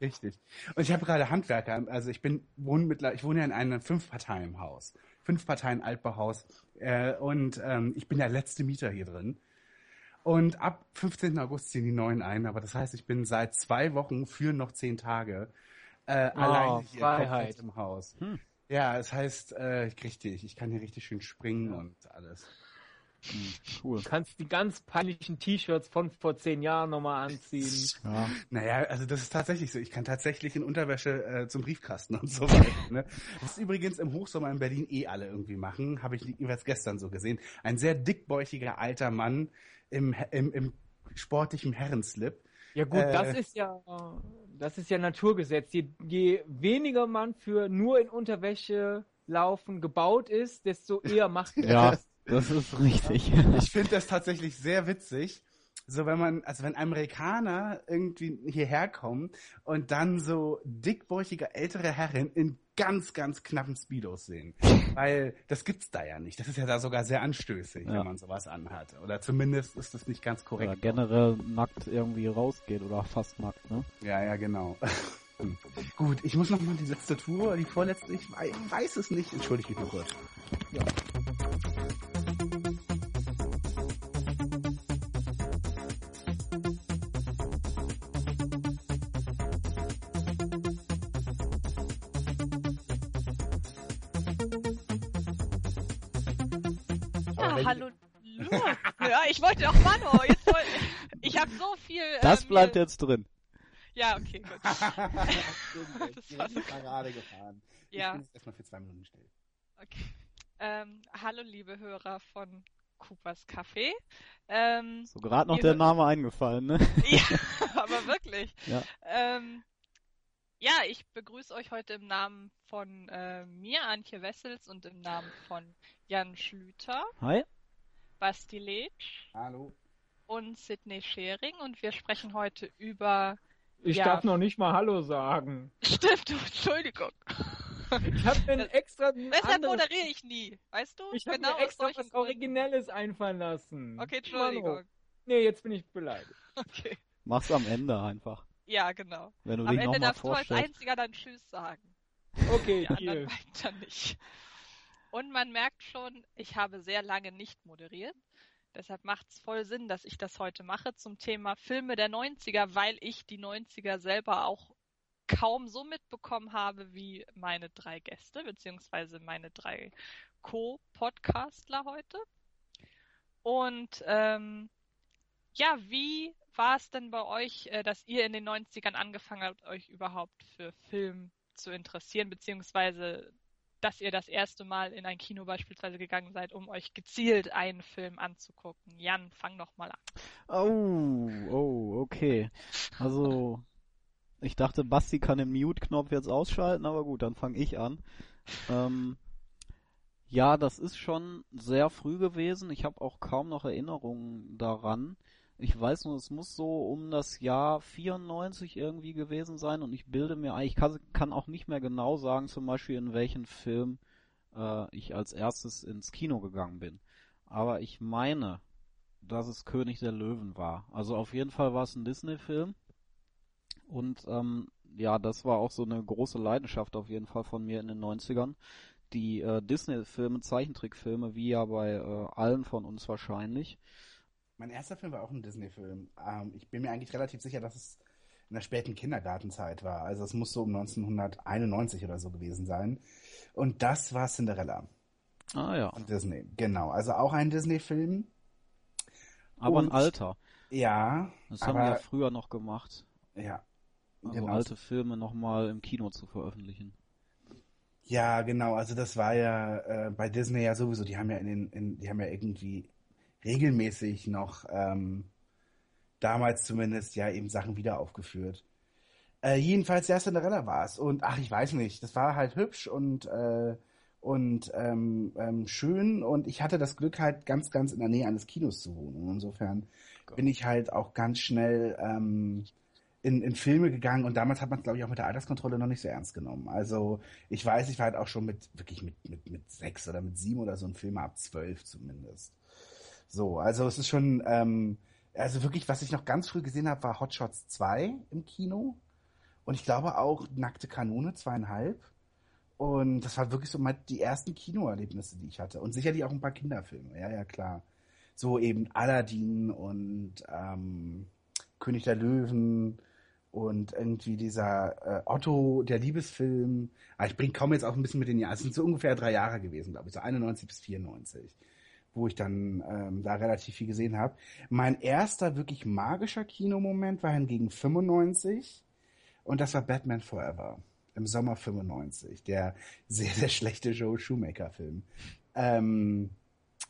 Richtig. Und ich habe gerade Handwerker, also ich bin wohne mittlerweile, ich wohne ja in einem Fünf-Parteien-Haus. Fünf Parteien Altbauhaus. Äh, und ähm, ich bin der letzte Mieter hier drin. Und ab 15. August ziehen die neuen ein, aber das heißt, ich bin seit zwei Wochen für noch zehn Tage äh, oh, alleine hier Freiheit. im Haus. Hm. Ja, das heißt, äh, richtig, ich kann hier richtig schön springen und alles. Hm, cool. Du kannst die ganz peinlichen T-Shirts von vor zehn Jahren nochmal anziehen. Ja. Naja, also das ist tatsächlich so. Ich kann tatsächlich in Unterwäsche äh, zum Briefkasten und so weiter. Ne? Das ist übrigens im Hochsommer in Berlin eh alle irgendwie machen. Habe ich jeweils gestern so gesehen. Ein sehr dickbäuchiger alter Mann im, im, im sportlichen Herrenslip. Ja gut, äh, das ist ja das ist ja Naturgesetz. Je, je weniger man für nur in Unterwäsche laufen gebaut ist, desto eher macht er ja. das. Das ist richtig. Ich finde das tatsächlich sehr witzig. So, wenn man, also wenn Amerikaner irgendwie hierher kommen und dann so dickbäuchige ältere Herren in ganz, ganz knappen Speedos sehen. Weil das gibt's da ja nicht. Das ist ja da sogar sehr anstößig, ja. wenn man sowas anhat. Oder zumindest ist das nicht ganz korrekt. Oder generell nackt irgendwie rausgeht oder fast nackt, ne? Ja, ja, genau. Gut, ich muss noch mal die letzte Tour, die vorletzte, ich weiß es nicht. Entschuldige mich nur kurz. Ja. Ich wollte doch Mano. Jetzt wollte, ich habe so viel. Das äh, bleibt jetzt drin. Ja, okay, gut. das war so gerade gefahren. Ja. Ich bin jetzt erstmal für zwei Minuten still. Okay. Ähm, hallo, liebe Hörer von Coopers Café. Ähm, so gerade noch der Name eingefallen, ne? ja, aber wirklich. Ja. Ähm, ja, ich begrüße euch heute im Namen von äh, mir, Antje Wessels, und im Namen von Jan Schlüter. Hi. Basti Letsch. Hallo. Und Sidney Schering. Und wir sprechen heute über. Ich ja, darf noch nicht mal Hallo sagen. Stimmt, Entschuldigung. Ich habe mir extra. Deshalb moderiere ich nie, weißt du? Ich habe genau mir extra was Originelles einfallen lassen. Okay, Entschuldigung. Nee, jetzt bin ich beleidigt. Okay. Mach's am Ende einfach. Ja, genau. Wenn du Am dich Ende darfst du als einziger dann Tschüss sagen. Okay, Die anderen weiter nicht. Und man merkt schon, ich habe sehr lange nicht moderiert. Deshalb macht es voll Sinn, dass ich das heute mache zum Thema Filme der 90er, weil ich die 90er selber auch kaum so mitbekommen habe wie meine drei Gäste, beziehungsweise meine drei Co-Podcastler heute. Und ähm, ja, wie war es denn bei euch, äh, dass ihr in den 90ern angefangen habt, euch überhaupt für Film zu interessieren, beziehungsweise dass ihr das erste Mal in ein Kino beispielsweise gegangen seid, um euch gezielt einen Film anzugucken. Jan, fang doch mal an. Oh, oh, okay. Also, ich dachte, Basti kann den Mute-Knopf jetzt ausschalten, aber gut, dann fange ich an. Ähm, ja, das ist schon sehr früh gewesen. Ich habe auch kaum noch Erinnerungen daran. Ich weiß nur, es muss so um das Jahr 94 irgendwie gewesen sein und ich bilde mir ein, ich kann, kann auch nicht mehr genau sagen, zum Beispiel in welchen Film äh, ich als erstes ins Kino gegangen bin. Aber ich meine, dass es König der Löwen war. Also auf jeden Fall war es ein Disney-Film. Und ähm, ja, das war auch so eine große Leidenschaft auf jeden Fall von mir in den 90ern. Die äh, Disney-Filme, Zeichentrickfilme, wie ja bei äh, allen von uns wahrscheinlich, mein erster Film war auch ein Disney-Film. Ähm, ich bin mir eigentlich relativ sicher, dass es in der späten Kindergartenzeit war. Also es muss so um 1991 oder so gewesen sein. Und das war Cinderella. Ah ja. Von Disney, genau. Also auch ein Disney-Film. Aber Und, ein alter. Ja. Das haben wir ja früher noch gemacht. Ja. Also genau. alte Filme nochmal im Kino zu veröffentlichen. Ja, genau. Also das war ja äh, bei Disney ja sowieso. Die haben ja in den, in, die haben ja irgendwie regelmäßig noch ähm, damals zumindest ja eben Sachen wieder aufgeführt. Äh, jedenfalls ja Cinderella war es und ach ich weiß nicht, das war halt hübsch und äh, und ähm, ähm, schön und ich hatte das Glück halt ganz ganz in der Nähe eines Kinos zu wohnen und insofern Gott. bin ich halt auch ganz schnell ähm, in, in Filme gegangen und damals hat man glaube ich auch mit der Alterskontrolle noch nicht so ernst genommen. Also ich weiß, ich war halt auch schon mit wirklich mit mit mit sechs oder mit sieben oder so ein Film ab zwölf zumindest. So, also es ist schon, ähm, also wirklich, was ich noch ganz früh gesehen habe, war Hot Shots 2 im Kino. Und ich glaube auch Nackte Kanone, zweieinhalb. Und das war wirklich so mal die ersten Kinoerlebnisse, die ich hatte. Und sicherlich auch ein paar Kinderfilme, ja, ja, klar. So eben Aladdin und ähm, König der Löwen und irgendwie dieser äh, Otto, der Liebesfilm. Ah, ich bringe kaum jetzt auch ein bisschen mit den Jahren. Es sind so ungefähr drei Jahre gewesen, glaube ich, so 91 bis 94, wo ich dann ähm, da relativ viel gesehen habe. Mein erster wirklich magischer Kinomoment war hingegen 95 und das war Batman Forever im Sommer 95, der sehr, sehr schlechte Joe Shoemaker-Film. Ähm,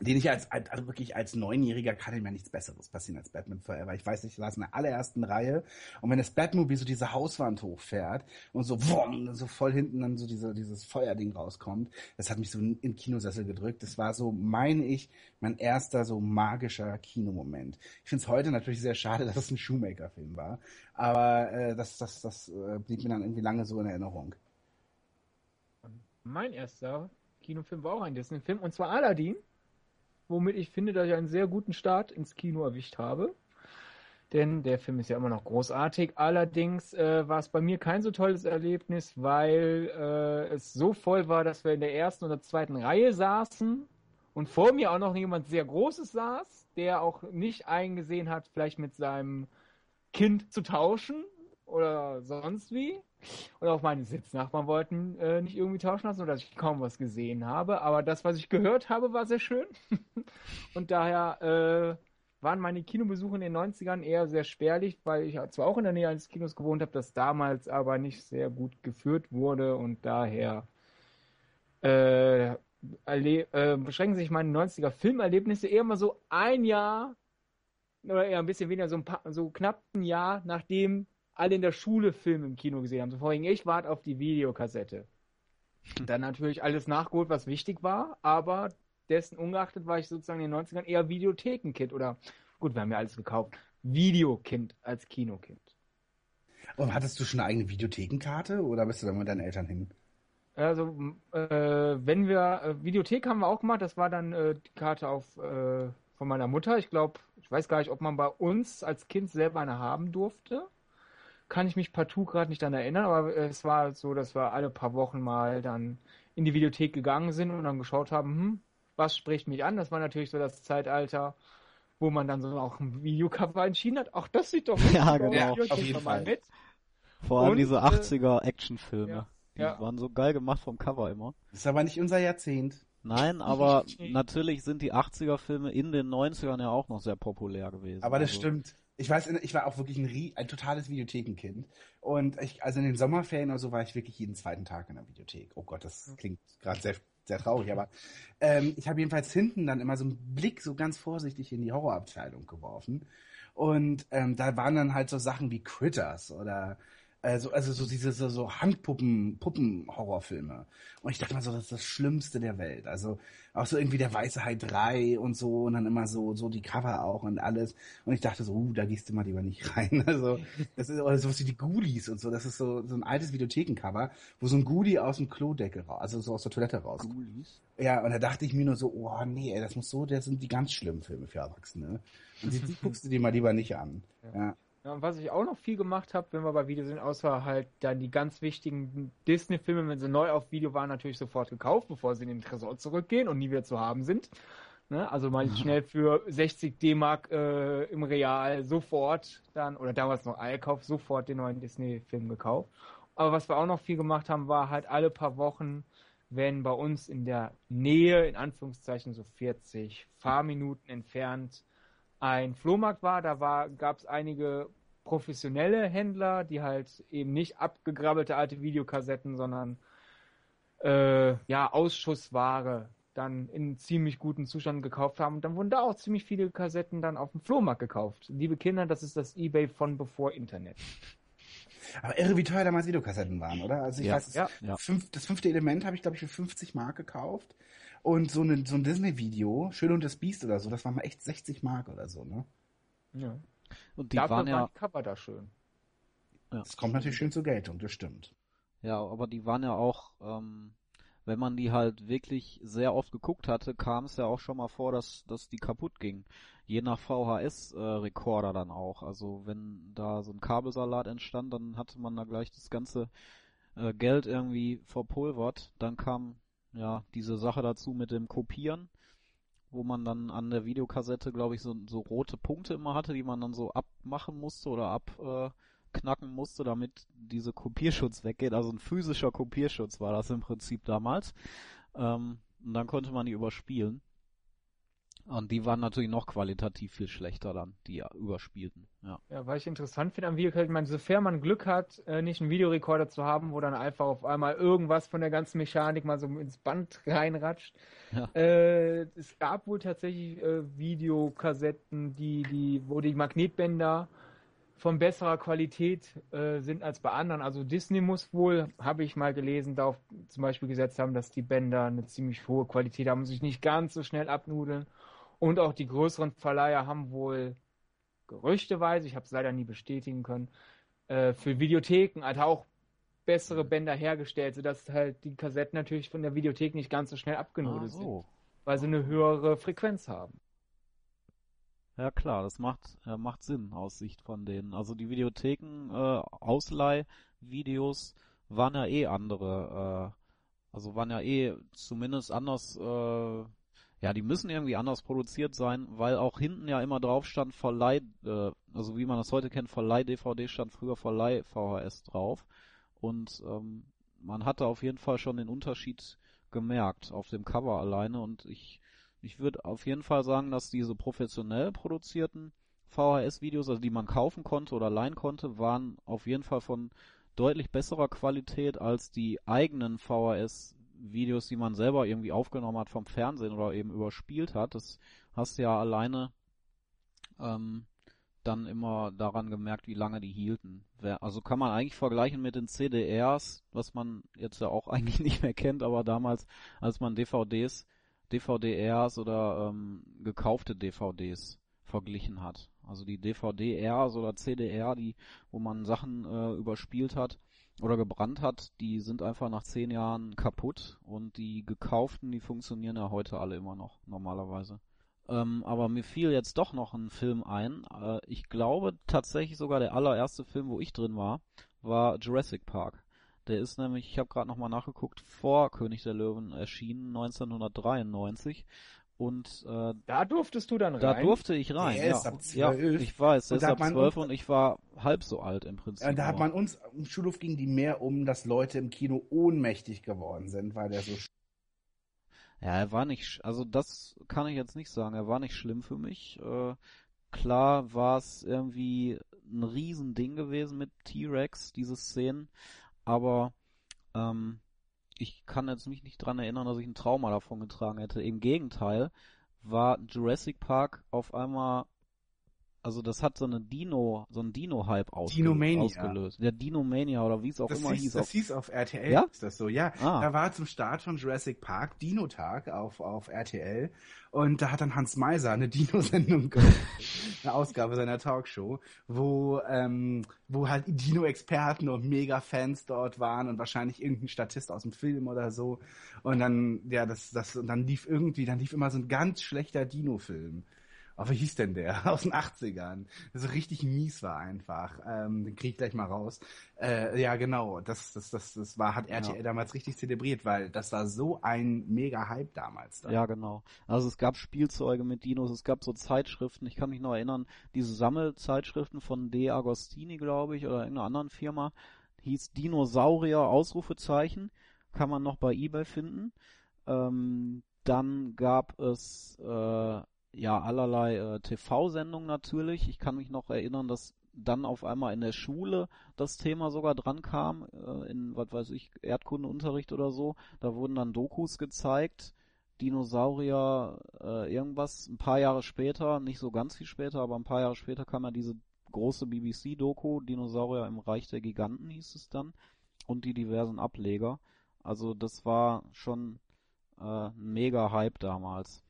den ich als, also wirklich als Neunjähriger kann mir nichts Besseres passieren als Batman Forever. Ich weiß nicht, ich saß in der allerersten Reihe und wenn das Batmobil so diese Hauswand hochfährt und so wumm, so voll hinten dann so diese, dieses Feuerding rauskommt, das hat mich so in Kinosessel gedrückt. Das war so, meine ich, mein erster so magischer Kinomoment. Ich finde es heute natürlich sehr schade, dass es ein Shoemaker-Film war, aber äh, das, das, das äh, blieb mir dann irgendwie lange so in Erinnerung. Mein erster Kinofilm war auch ein Disney-Film und zwar Aladdin womit ich finde, dass ich einen sehr guten Start ins Kino erwischt habe. Denn der Film ist ja immer noch großartig. Allerdings äh, war es bei mir kein so tolles Erlebnis, weil äh, es so voll war, dass wir in der ersten oder zweiten Reihe saßen und vor mir auch noch jemand sehr Großes saß, der auch nicht eingesehen hat, vielleicht mit seinem Kind zu tauschen oder sonst wie. Und auch meine Sitznachbarn wollten äh, nicht irgendwie tauschen lassen, sodass ich kaum was gesehen habe. Aber das, was ich gehört habe, war sehr schön. und daher äh, waren meine Kinobesuche in den 90ern eher sehr spärlich, weil ich zwar auch in der Nähe eines Kinos gewohnt habe, das damals aber nicht sehr gut geführt wurde und daher äh, äh, beschränken sich meine 90er Filmerlebnisse eher mal so ein Jahr oder eher ein bisschen weniger, so, ein paar, so knapp ein Jahr, nachdem alle in der Schule Film im Kino gesehen haben. So vorhin, ich warte auf die Videokassette. Dann natürlich alles nachgeholt, was wichtig war, aber dessen ungeachtet war ich sozusagen in den 90ern eher Videothekenkind oder, gut, wir haben ja alles gekauft, Videokind als Kinokind. Und hattest du schon eine eigene Videothekenkarte oder bist du da mit deinen Eltern hin? Also, äh, wenn wir, äh, Videothek haben wir auch gemacht, das war dann äh, die Karte auf, äh, von meiner Mutter. Ich glaube, ich weiß gar nicht, ob man bei uns als Kind selber eine haben durfte kann ich mich partout gerade nicht daran erinnern, aber es war so, dass wir alle paar Wochen mal dann in die Videothek gegangen sind und dann geschaut haben, hm, was spricht mich an? Das war natürlich so das Zeitalter, wo man dann so auch ein Videocover entschieden hat. Ach, das sieht doch ja, genau. auf jeden Fall. Mit. Vor allem und, diese 80er äh, Actionfilme. Ja, die ja. waren so geil gemacht vom Cover immer. Das ist aber nicht unser Jahrzehnt. Nein, aber natürlich sind die 80er Filme in den 90ern ja auch noch sehr populär gewesen. Aber das also. stimmt ich weiß, ich war auch wirklich ein, ein totales Videothekenkind. Und ich, also in den Sommerferien oder so war ich wirklich jeden zweiten Tag in der Videothek. Oh Gott, das klingt gerade sehr, sehr traurig, aber ähm, ich habe jedenfalls hinten dann immer so einen Blick so ganz vorsichtig in die Horrorabteilung geworfen. Und ähm, da waren dann halt so Sachen wie Critters oder also, also so diese so, so Handpuppen, Puppen-Horrorfilme. Und ich dachte mal so, das ist das Schlimmste der Welt. Also auch so irgendwie der Weiße Hai 3 und so und dann immer so, so die Cover auch und alles. Und ich dachte so, uh, da gehst du mal lieber nicht rein. Also, das ist oder sowas wie die Ghoulies und so. Das ist so, so ein altes Videothekencover, wo so ein Ghoulie aus dem Klodeckel raus, also so aus der Toilette raus. Ghoulies? Ja, und da dachte ich mir nur so, oh nee, ey, das muss so, das sind die ganz schlimmen Filme für Erwachsene. Und die, die guckst du dir mal lieber nicht an. Ja. ja. Ja, und was ich auch noch viel gemacht habe, wenn wir bei Video sind, außer halt dann die ganz wichtigen Disney-Filme, wenn sie neu auf Video waren, natürlich sofort gekauft, bevor sie in den Tresor zurückgehen und nie wieder zu haben sind. Ne? Also mal schnell für 60 D-Mark äh, im Real sofort dann, oder damals noch Eilkauf, sofort den neuen Disney-Film gekauft. Aber was wir auch noch viel gemacht haben, war halt alle paar Wochen, wenn bei uns in der Nähe, in Anführungszeichen so 40 Fahrminuten entfernt, ein Flohmarkt war. Da war, gab es einige professionelle Händler, die halt eben nicht abgegrabbelte alte Videokassetten, sondern äh, ja, Ausschussware dann in ziemlich guten Zustand gekauft haben. Und dann wurden da auch ziemlich viele Kassetten dann auf dem Flohmarkt gekauft. Liebe Kinder, das ist das Ebay von bevor Internet. Aber irre, wie teuer damals Videokassetten waren, oder? Also ich ja, weiß, das, ja. Fünf, das fünfte Element habe ich, glaube ich, für 50 Mark gekauft. Und so, eine, so ein Disney-Video, Schön und das Biest oder so, das war mal echt 60 Mark oder so, ne? Ja. Und die Dafür waren ja. Die Cover da schön. Ja. Das kommt natürlich schön zur Geltung, das stimmt. Ja, aber die waren ja auch ähm, wenn man die halt wirklich sehr oft geguckt hatte, kam es ja auch schon mal vor, dass, dass die kaputt ging. Je nach VHS-Rekorder dann auch. Also wenn da so ein Kabelsalat entstand, dann hatte man da gleich das ganze äh, Geld irgendwie verpulvert. Dann kam ja diese Sache dazu mit dem Kopieren, wo man dann an der Videokassette, glaube ich, so, so rote Punkte immer hatte, die man dann so abmachen musste oder abknacken musste, damit diese Kopierschutz weggeht. Also ein physischer Kopierschutz war das im Prinzip damals. Ähm, und dann konnte man die überspielen. Und die waren natürlich noch qualitativ viel schlechter dann, die überspielten. Ja, Ja, weil ich interessant finde am Video, ich meine, sofern man Glück hat, äh, nicht einen Videorekorder zu haben, wo dann einfach auf einmal irgendwas von der ganzen Mechanik mal so ins Band reinratscht. Ja. Äh, es gab wohl tatsächlich äh, Videokassetten, die, die, wo die Magnetbänder von besserer Qualität äh, sind als bei anderen. Also Disney muss wohl, habe ich mal gelesen, darauf zum Beispiel gesetzt haben, dass die Bänder eine ziemlich hohe Qualität haben und sich nicht ganz so schnell abnudeln. Und auch die größeren Verleiher haben wohl gerüchteweise, ich habe es leider nie bestätigen können, äh, für Videotheken halt auch bessere Bänder hergestellt, sodass halt die Kassetten natürlich von der Videothek nicht ganz so schnell ah, abgenudelt sind, so. weil sie eine höhere Frequenz haben. Ja klar, das macht, äh, macht Sinn aus Sicht von denen. Also die Videotheken, äh, Ausleihvideos waren ja eh andere, äh, also waren ja eh zumindest anders, äh, ja, die müssen irgendwie anders produziert sein, weil auch hinten ja immer drauf stand Verleih, äh, also wie man das heute kennt, Verleih-DVD stand früher Verleih-VHS drauf. Und ähm, man hatte auf jeden Fall schon den Unterschied gemerkt auf dem Cover alleine und ich ich würde auf jeden Fall sagen, dass diese professionell produzierten VHS-Videos, also die man kaufen konnte oder leihen konnte, waren auf jeden Fall von deutlich besserer Qualität als die eigenen VHS-Videos, die man selber irgendwie aufgenommen hat vom Fernsehen oder eben überspielt hat. Das hast du ja alleine ähm, dann immer daran gemerkt, wie lange die hielten. Also kann man eigentlich vergleichen mit den CDRs, was man jetzt ja auch eigentlich nicht mehr kennt, aber damals, als man DVDs DVD-Rs oder ähm, gekaufte DVDs verglichen hat. Also die DVD-Rs oder CDR, die, wo man Sachen äh, überspielt hat oder gebrannt hat, die sind einfach nach zehn Jahren kaputt und die gekauften, die funktionieren ja heute alle immer noch normalerweise. Ähm, aber mir fiel jetzt doch noch ein Film ein. Äh, ich glaube tatsächlich sogar der allererste Film, wo ich drin war, war Jurassic Park. Der ist nämlich, ich habe gerade nochmal nachgeguckt, vor König der Löwen erschienen, 1993. Und äh, Da durftest du dann da rein. durfte ich rein. Der ja, ist ab ja, 12. ich weiß, Und ist da ab hat man 12 uns- und ich war halb so alt im Prinzip. Ja, da hat man uns, im Schulhof ging die mehr um, dass Leute im Kino ohnmächtig geworden sind, weil der so sch- Ja, er war nicht, also das kann ich jetzt nicht sagen. Er war nicht schlimm für mich. Äh, klar war es irgendwie ein Riesending gewesen mit T-Rex, diese Szenen, aber ähm, ich kann jetzt mich nicht dran erinnern, dass ich ein Trauma davon getragen hätte. Im Gegenteil war Jurassic Park auf einmal, also das hat so eine Dino, so ein Dino-Hype ausgelöst. Der Dinomania oder wie es auch Das, immer hieß, hieß. das auf- hieß auf RTL, Ja? ist das so, ja. Ah. Da war zum Start von Jurassic Park Dino-Tag auf, auf RTL und da hat dann Hans Meiser eine Dino-Sendung gemacht, eine Ausgabe seiner Talkshow, wo, ähm, wo halt Dino-Experten und Mega-Fans dort waren und wahrscheinlich irgendein Statist aus dem Film oder so und dann, ja, das, das, und dann lief irgendwie, dann lief immer so ein ganz schlechter Dino-Film. Aber wie hieß denn der? Aus den 80ern. Das so richtig mies war einfach. Ähm, den krieg ich gleich mal raus. Äh, ja, genau. Das, das, das, das war, hat RTL Ja. damals richtig zelebriert, weil das war so ein mega Hype damals. Da. Ja, genau. Also es gab Spielzeuge mit Dinos, es gab so Zeitschriften, ich kann mich noch erinnern, diese Sammelzeitschriften von De Agostini, glaube ich, oder irgendeiner anderen Firma, hieß Dinosaurier, Ausrufezeichen, kann man noch bei Ebay finden. Ähm, dann gab es äh, ja allerlei äh, TV-Sendungen natürlich. Ich kann mich noch erinnern, dass dann auf einmal in der Schule das Thema sogar dran kam, äh, in, was weiß ich, Erdkundeunterricht oder so. Da wurden dann Dokus gezeigt, Dinosaurier, äh, irgendwas. Ein paar Jahre später, nicht so ganz viel später, aber ein paar Jahre später kam ja diese große BBC-Doku, Dinosaurier im Reich der Giganten hieß es dann, und die diversen Ableger. Also das war schon äh, ein mega Hype damals.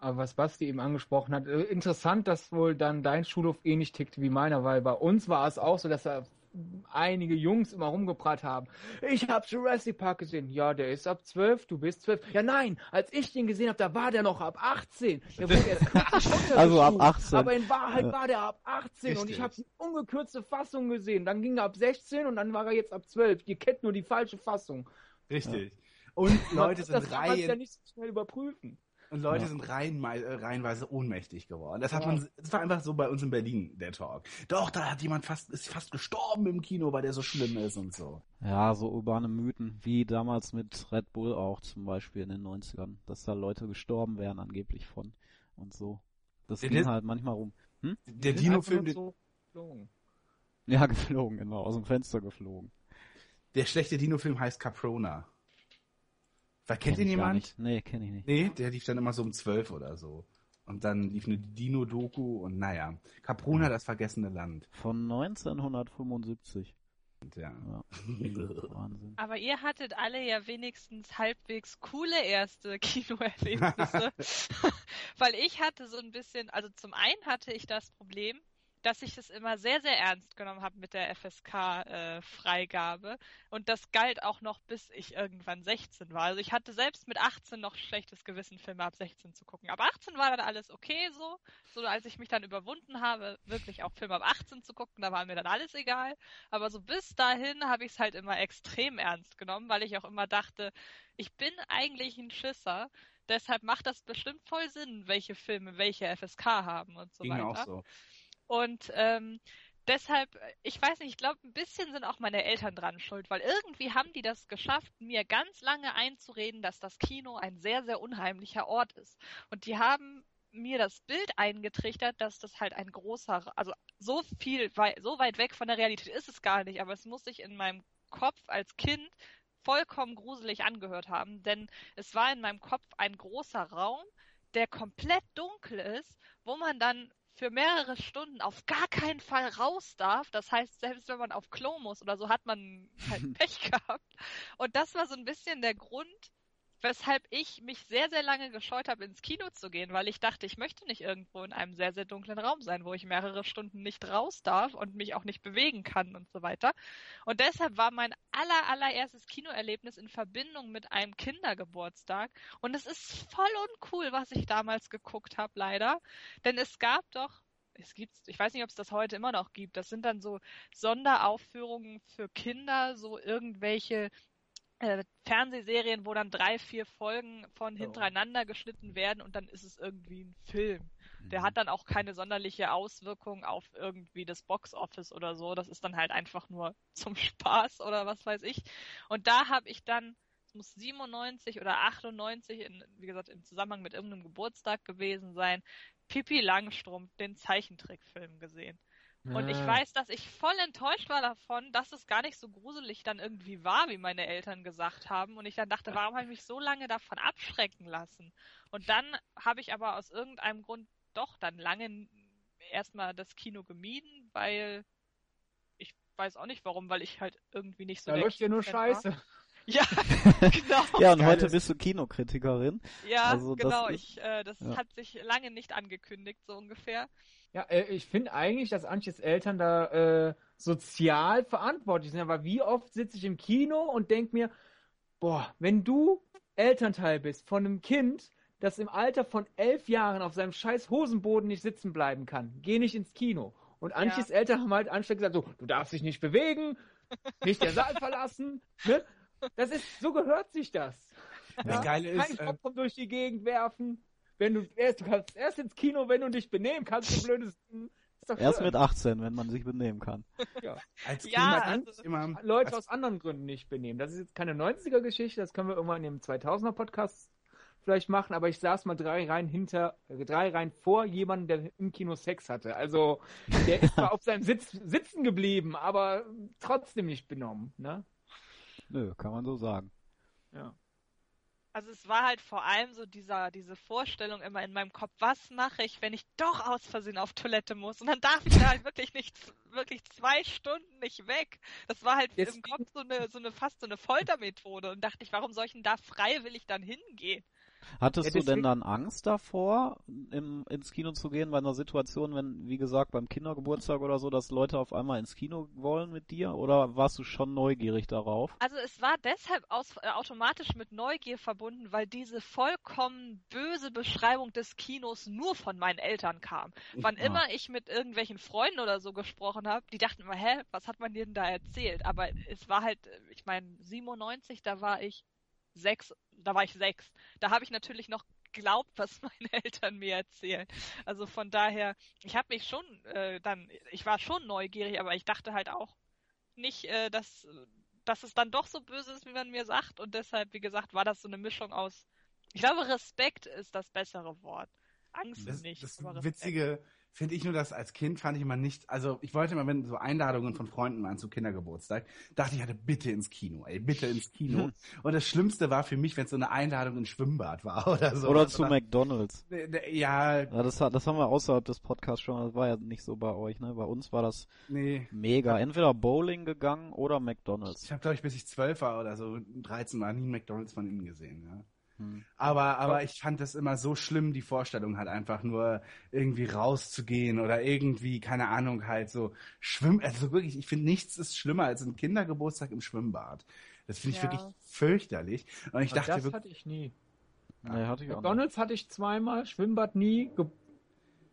Aber was Basti eben angesprochen hat, äh, interessant, dass wohl dann dein Schulhof ähnlich tickt wie meiner, weil bei uns war es auch so, dass er einige Jungs immer rumgepraht haben. Ich habe Jurassic Park gesehen. Ja, der ist ab 12, du bist 12. Ja, nein, als ich den gesehen habe, da war der noch ab 18. Der wurde erst also ab 18. Aber in Wahrheit ja. war der ab 18 Richtig. und ich habe die ungekürzte Fassung gesehen. Dann ging er ab 16 und dann war er jetzt ab 12. Ihr kennt nur die falsche Fassung. Richtig. Ja. Und Leute sind das Reihen. ja nicht so schnell überprüfen. Und Leute ja. sind rein, äh, reihenweise ohnmächtig geworden. Das hat ja. man, das war einfach so bei uns in Berlin, der Talk. Doch, da hat jemand fast, ist fast gestorben im Kino, weil der so schlimm ist und so. Ja, so urbane Mythen, wie damals mit Red Bull auch zum Beispiel in den 90ern, dass da Leute gestorben wären angeblich von und so. Das der, ging halt manchmal rum. Hm? Der Dino-Film, so geflogen. Ja, geflogen, genau, aus dem Fenster geflogen. Der schlechte Dino-Film heißt Caprona. Kennt kenn ihn jemand? Nee, kenne ich nicht. Nee, der lief dann immer so um 12 oder so. Und dann lief eine Dino-Doku und naja. Caprona, das vergessene Land. Von 1975. Ja. ja. Wahnsinn. Aber ihr hattet alle ja wenigstens halbwegs coole erste Kinoerlebnisse. Weil ich hatte so ein bisschen, also zum einen hatte ich das Problem, dass ich es immer sehr, sehr ernst genommen habe mit der FSK-Freigabe. Äh, und das galt auch noch, bis ich irgendwann 16 war. Also ich hatte selbst mit 18 noch schlechtes Gewissen, Filme ab 16 zu gucken. Ab 18 war dann alles okay so. So als ich mich dann überwunden habe, wirklich auch Filme ab 18 zu gucken, da war mir dann alles egal. Aber so bis dahin habe ich es halt immer extrem ernst genommen, weil ich auch immer dachte, ich bin eigentlich ein Schisser. Deshalb macht das bestimmt voll Sinn, welche Filme welche FSK haben und so Ging weiter. Auch so. Und ähm, deshalb, ich weiß nicht, ich glaube, ein bisschen sind auch meine Eltern dran schuld, weil irgendwie haben die das geschafft, mir ganz lange einzureden, dass das Kino ein sehr, sehr unheimlicher Ort ist. Und die haben mir das Bild eingetrichtert, dass das halt ein großer, also so viel, so weit weg von der Realität ist es gar nicht, aber es muss sich in meinem Kopf als Kind vollkommen gruselig angehört haben, denn es war in meinem Kopf ein großer Raum, der komplett dunkel ist, wo man dann für mehrere Stunden auf gar keinen Fall raus darf. Das heißt, selbst wenn man auf Klo muss oder so, hat man halt Pech gehabt. Und das war so ein bisschen der Grund, weshalb ich mich sehr, sehr lange gescheut habe, ins Kino zu gehen, weil ich dachte, ich möchte nicht irgendwo in einem sehr, sehr dunklen Raum sein, wo ich mehrere Stunden nicht raus darf und mich auch nicht bewegen kann und so weiter. Und deshalb war mein aller, allererstes Kinoerlebnis in Verbindung mit einem Kindergeburtstag. Und es ist voll uncool, was ich damals geguckt habe, leider. Denn es gab doch es gibt, ich weiß nicht, ob es das heute immer noch gibt. Das sind dann so Sonderaufführungen für Kinder, so irgendwelche äh, Fernsehserien, wo dann drei, vier Folgen von hintereinander geschnitten werden und dann ist es irgendwie ein Film. Der mhm. hat dann auch keine sonderliche Auswirkung auf irgendwie das Boxoffice oder so. Das ist dann halt einfach nur zum Spaß oder was weiß ich. Und da habe ich dann, es muss 97 oder 98, in, wie gesagt, im Zusammenhang mit irgendeinem Geburtstag gewesen sein, Pippi Langstrumpf, den Zeichentrickfilm gesehen. Und ich weiß, dass ich voll enttäuscht war davon, dass es gar nicht so gruselig dann irgendwie war, wie meine Eltern gesagt haben. Und ich dann dachte, warum habe ich mich so lange davon abschrecken lassen? Und dann habe ich aber aus irgendeinem Grund doch dann lange erstmal das Kino gemieden, weil ich weiß auch nicht warum, weil ich halt irgendwie nicht so. Da läuft ja nur Scheiße. War. Ja, genau. ja, und heute bist du Kinokritikerin. Ja, also genau. Das, ich, äh, das ja. hat sich lange nicht angekündigt, so ungefähr. Ja, äh, ich finde eigentlich, dass Antjes Eltern da äh, sozial verantwortlich sind. Aber wie oft sitze ich im Kino und denke mir, boah, wenn du Elternteil bist von einem Kind, das im Alter von elf Jahren auf seinem scheiß Hosenboden nicht sitzen bleiben kann, geh nicht ins Kino. Und Antjes ja. Eltern haben halt anständig gesagt, so, du darfst dich nicht bewegen, nicht den Saal verlassen. Ne? Das ist, so gehört sich das. Das ja? Geile ist, Kein Kopf äh, durch die Gegend werfen wenn du erst, du kannst erst ins Kino, wenn du dich benehmen kannst, du blödes. Erst mit 18, wenn man sich benehmen kann. Ja, Als ja also immer, Leute aus anderen Gründen nicht benehmen. Das ist jetzt keine 90er-Geschichte, das können wir irgendwann im 2000er-Podcast vielleicht machen, aber ich saß mal drei Reihen hinter, drei Reihen vor jemandem, der im Kino Sex hatte. Also, der ist zwar auf seinem Sitz sitzen geblieben, aber trotzdem nicht benommen, ne? Nö, kann man so sagen. Ja. Also es war halt vor allem so dieser, diese Vorstellung immer in meinem Kopf, was mache ich, wenn ich doch aus Versehen auf Toilette muss? Und dann darf ich da halt wirklich nicht, wirklich zwei Stunden nicht weg. Das war halt Jetzt im Kopf so eine, so eine, fast so eine Foltermethode. Und dachte ich, warum soll ich denn da freiwillig dann hingehen? Hattest Ja, du denn dann Angst davor, im, ins Kino zu gehen bei einer Situation, wenn, wie gesagt, beim Kindergeburtstag oder so, dass Leute auf einmal ins Kino wollen mit dir? Oder warst du schon neugierig darauf? Also es war deshalb aus, äh, automatisch mit Neugier verbunden, weil diese vollkommen böse Beschreibung des Kinos nur von meinen Eltern kam. Wann Ah. immer ich mit irgendwelchen Freunden oder so gesprochen habe, die dachten immer, hä, was hat man dir denn da erzählt? Aber es war halt, äh, ich meine, 97, da war ich sechs, da war ich sechs. Da habe ich natürlich noch geglaubt, was meine Eltern mir erzählen. Also von daher, ich habe mich schon äh, dann, ich war schon neugierig, aber ich dachte halt auch nicht, äh, dass, dass es dann doch so böse ist, wie man mir sagt. Und deshalb, wie gesagt, war das so eine Mischung aus. Ich glaube, Respekt ist das bessere Wort. Angst Das, nicht. das. Witzige finde ich nur, dass als Kind fand ich immer nicht, also ich wollte immer, wenn so Einladungen von Freunden waren zu Kindergeburtstag, dachte ich, hatte bitte ins Kino, ey, bitte ins Kino. Hm. Und das Schlimmste war für mich, wenn es so eine Einladung ins Schwimmbad war oder so. Oder zu McDonalds. Ja, Ja, das, das haben wir außerhalb des Podcasts schon, das war ja nicht so bei euch, ne? Bei uns war das nee. mega. Entweder Bowling gegangen oder McDonalds. Ich habe, glaube ich, bis ich zwölf war oder so, 13 war nie McDonalds von innen gesehen. Ja. Hm. Aber, aber ich fand das immer so schlimm, die Vorstellung halt einfach nur irgendwie rauszugehen oder irgendwie, keine Ahnung, halt so schwimmen. Also wirklich, ich finde nichts ist schlimmer als ein Kindergeburtstag im Schwimmbad. Das finde ich Ja. wirklich fürchterlich. Und ich Aber dachte das wirklich, hatte ich nie. Nee, hatte ich auch nicht. McDonalds hatte ich zweimal, Schwimmbad nie, Ge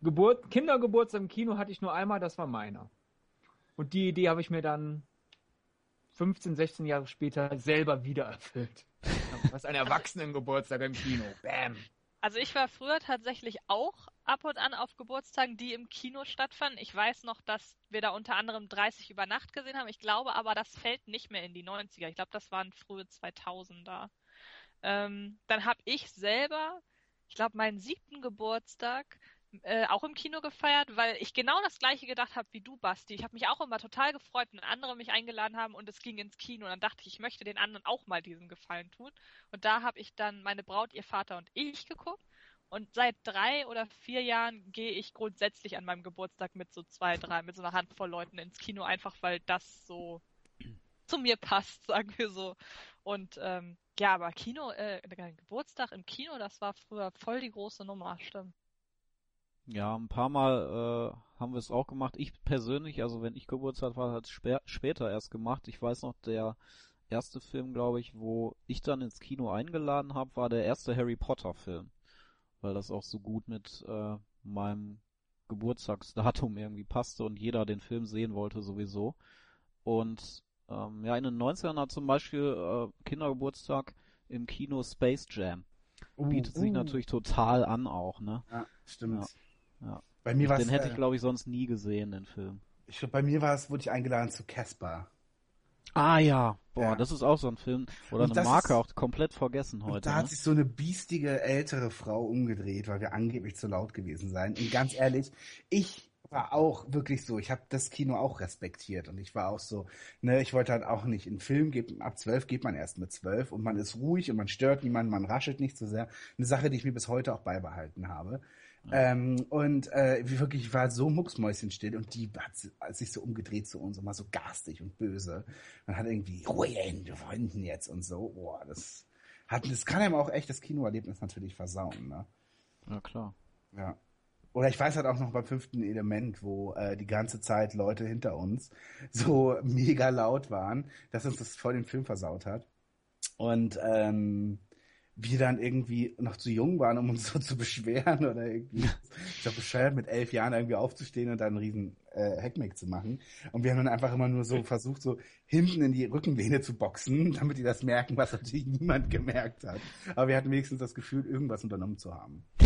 Geburt, Kindergeburtstag im Kino hatte ich nur einmal, das war meiner. Und die Idee habe ich mir dann 15, 16 Jahre später selber wieder erfüllt. Was ein Erwachsenengeburtstag im Kino. Bam. Also ich war früher tatsächlich auch ab und an auf Geburtstagen, die im Kino stattfanden. Ich weiß noch, dass wir da unter anderem 30 über Nacht gesehen haben. Ich glaube aber, das fällt nicht mehr in die 90er. Ich glaube, das waren frühe 2000er. Ähm, dann habe ich selber, ich glaube, meinen siebten Geburtstag äh, auch im Kino gefeiert, weil ich genau das gleiche gedacht habe wie du, Basti. Ich habe mich auch immer total gefreut, wenn andere mich eingeladen haben und es ging ins Kino. Und dann dachte ich, ich möchte den anderen auch mal diesen Gefallen tun. Und da habe ich dann meine Braut, ihr Vater und ich geguckt. Und seit drei oder vier Jahren gehe ich grundsätzlich an meinem Geburtstag mit so zwei, drei, mit so einer Handvoll Leuten ins Kino, einfach weil das so zu mir passt, sagen wir so. Und ähm, ja, aber Kino, äh, Geburtstag im Kino, das war früher voll die große Nummer, stimmt. Ja, ein paar Mal äh, haben wir es auch gemacht. Ich persönlich, also wenn ich Geburtstag war, hat es spä später erst gemacht. Ich weiß noch, der erste Film, glaube ich, wo ich dann ins Kino eingeladen habe, war der erste Harry Potter Film. Weil das auch so gut mit äh, meinem Geburtstagsdatum irgendwie passte und jeder den Film sehen wollte sowieso. Und ähm, ja, in den 90ern hat zum Beispiel äh, Kindergeburtstag im Kino Space Jam. uh, Bietet sich uh, natürlich total an auch, ne? Ja, stimmt. Ja, ja. Bei mir war Den hätte ich, äh, glaube ich, sonst nie gesehen, den Film. ich glaub, bei mir war es, wurde ich eingeladen zu Casper. Ah ja, boah, Ja. das ist auch so ein Film oder Und eine Marke ist- auch komplett vergessen heute. da Ne? hat sich so eine biestige ältere Frau umgedreht, weil wir angeblich zu laut gewesen seien. Und ganz ehrlich, ich war auch wirklich so, ich habe das Kino auch respektiert und ich war auch so, ne, ich wollte halt auch nicht, in Film geht, ab zwölf geht man erst mit zwölf und man ist ruhig und man stört niemanden, man raschelt nicht so sehr. Eine Sache, die ich mir bis heute auch beibehalten habe. Ähm, und äh, wie wirklich, ich war so mucksmäuschenstill und die hat sich so umgedreht zu uns und war so garstig und böse. Man hat irgendwie, Ruhe wir hinten jetzt und so. Boah, das hat, das kann einem auch echt das Kinoerlebnis natürlich versauen, ne? Ja, klar. Ja. Oder ich weiß halt auch noch beim fünften Element, wo äh, die ganze Zeit Leute hinter uns so mega laut waren, dass uns das voll den Film versaut hat. Und ähm, wir dann irgendwie noch zu jung waren, um uns so zu beschweren oder irgendwie, ich glaube, bescheuert mit elf Jahren irgendwie aufzustehen und dann einen riesen äh, Hackmack zu machen. Und wir haben dann einfach immer nur so versucht, so hinten in die Rückenlehne zu boxen, damit die das merken, was natürlich niemand gemerkt hat. Aber wir hatten wenigstens das Gefühl, irgendwas unternommen zu haben.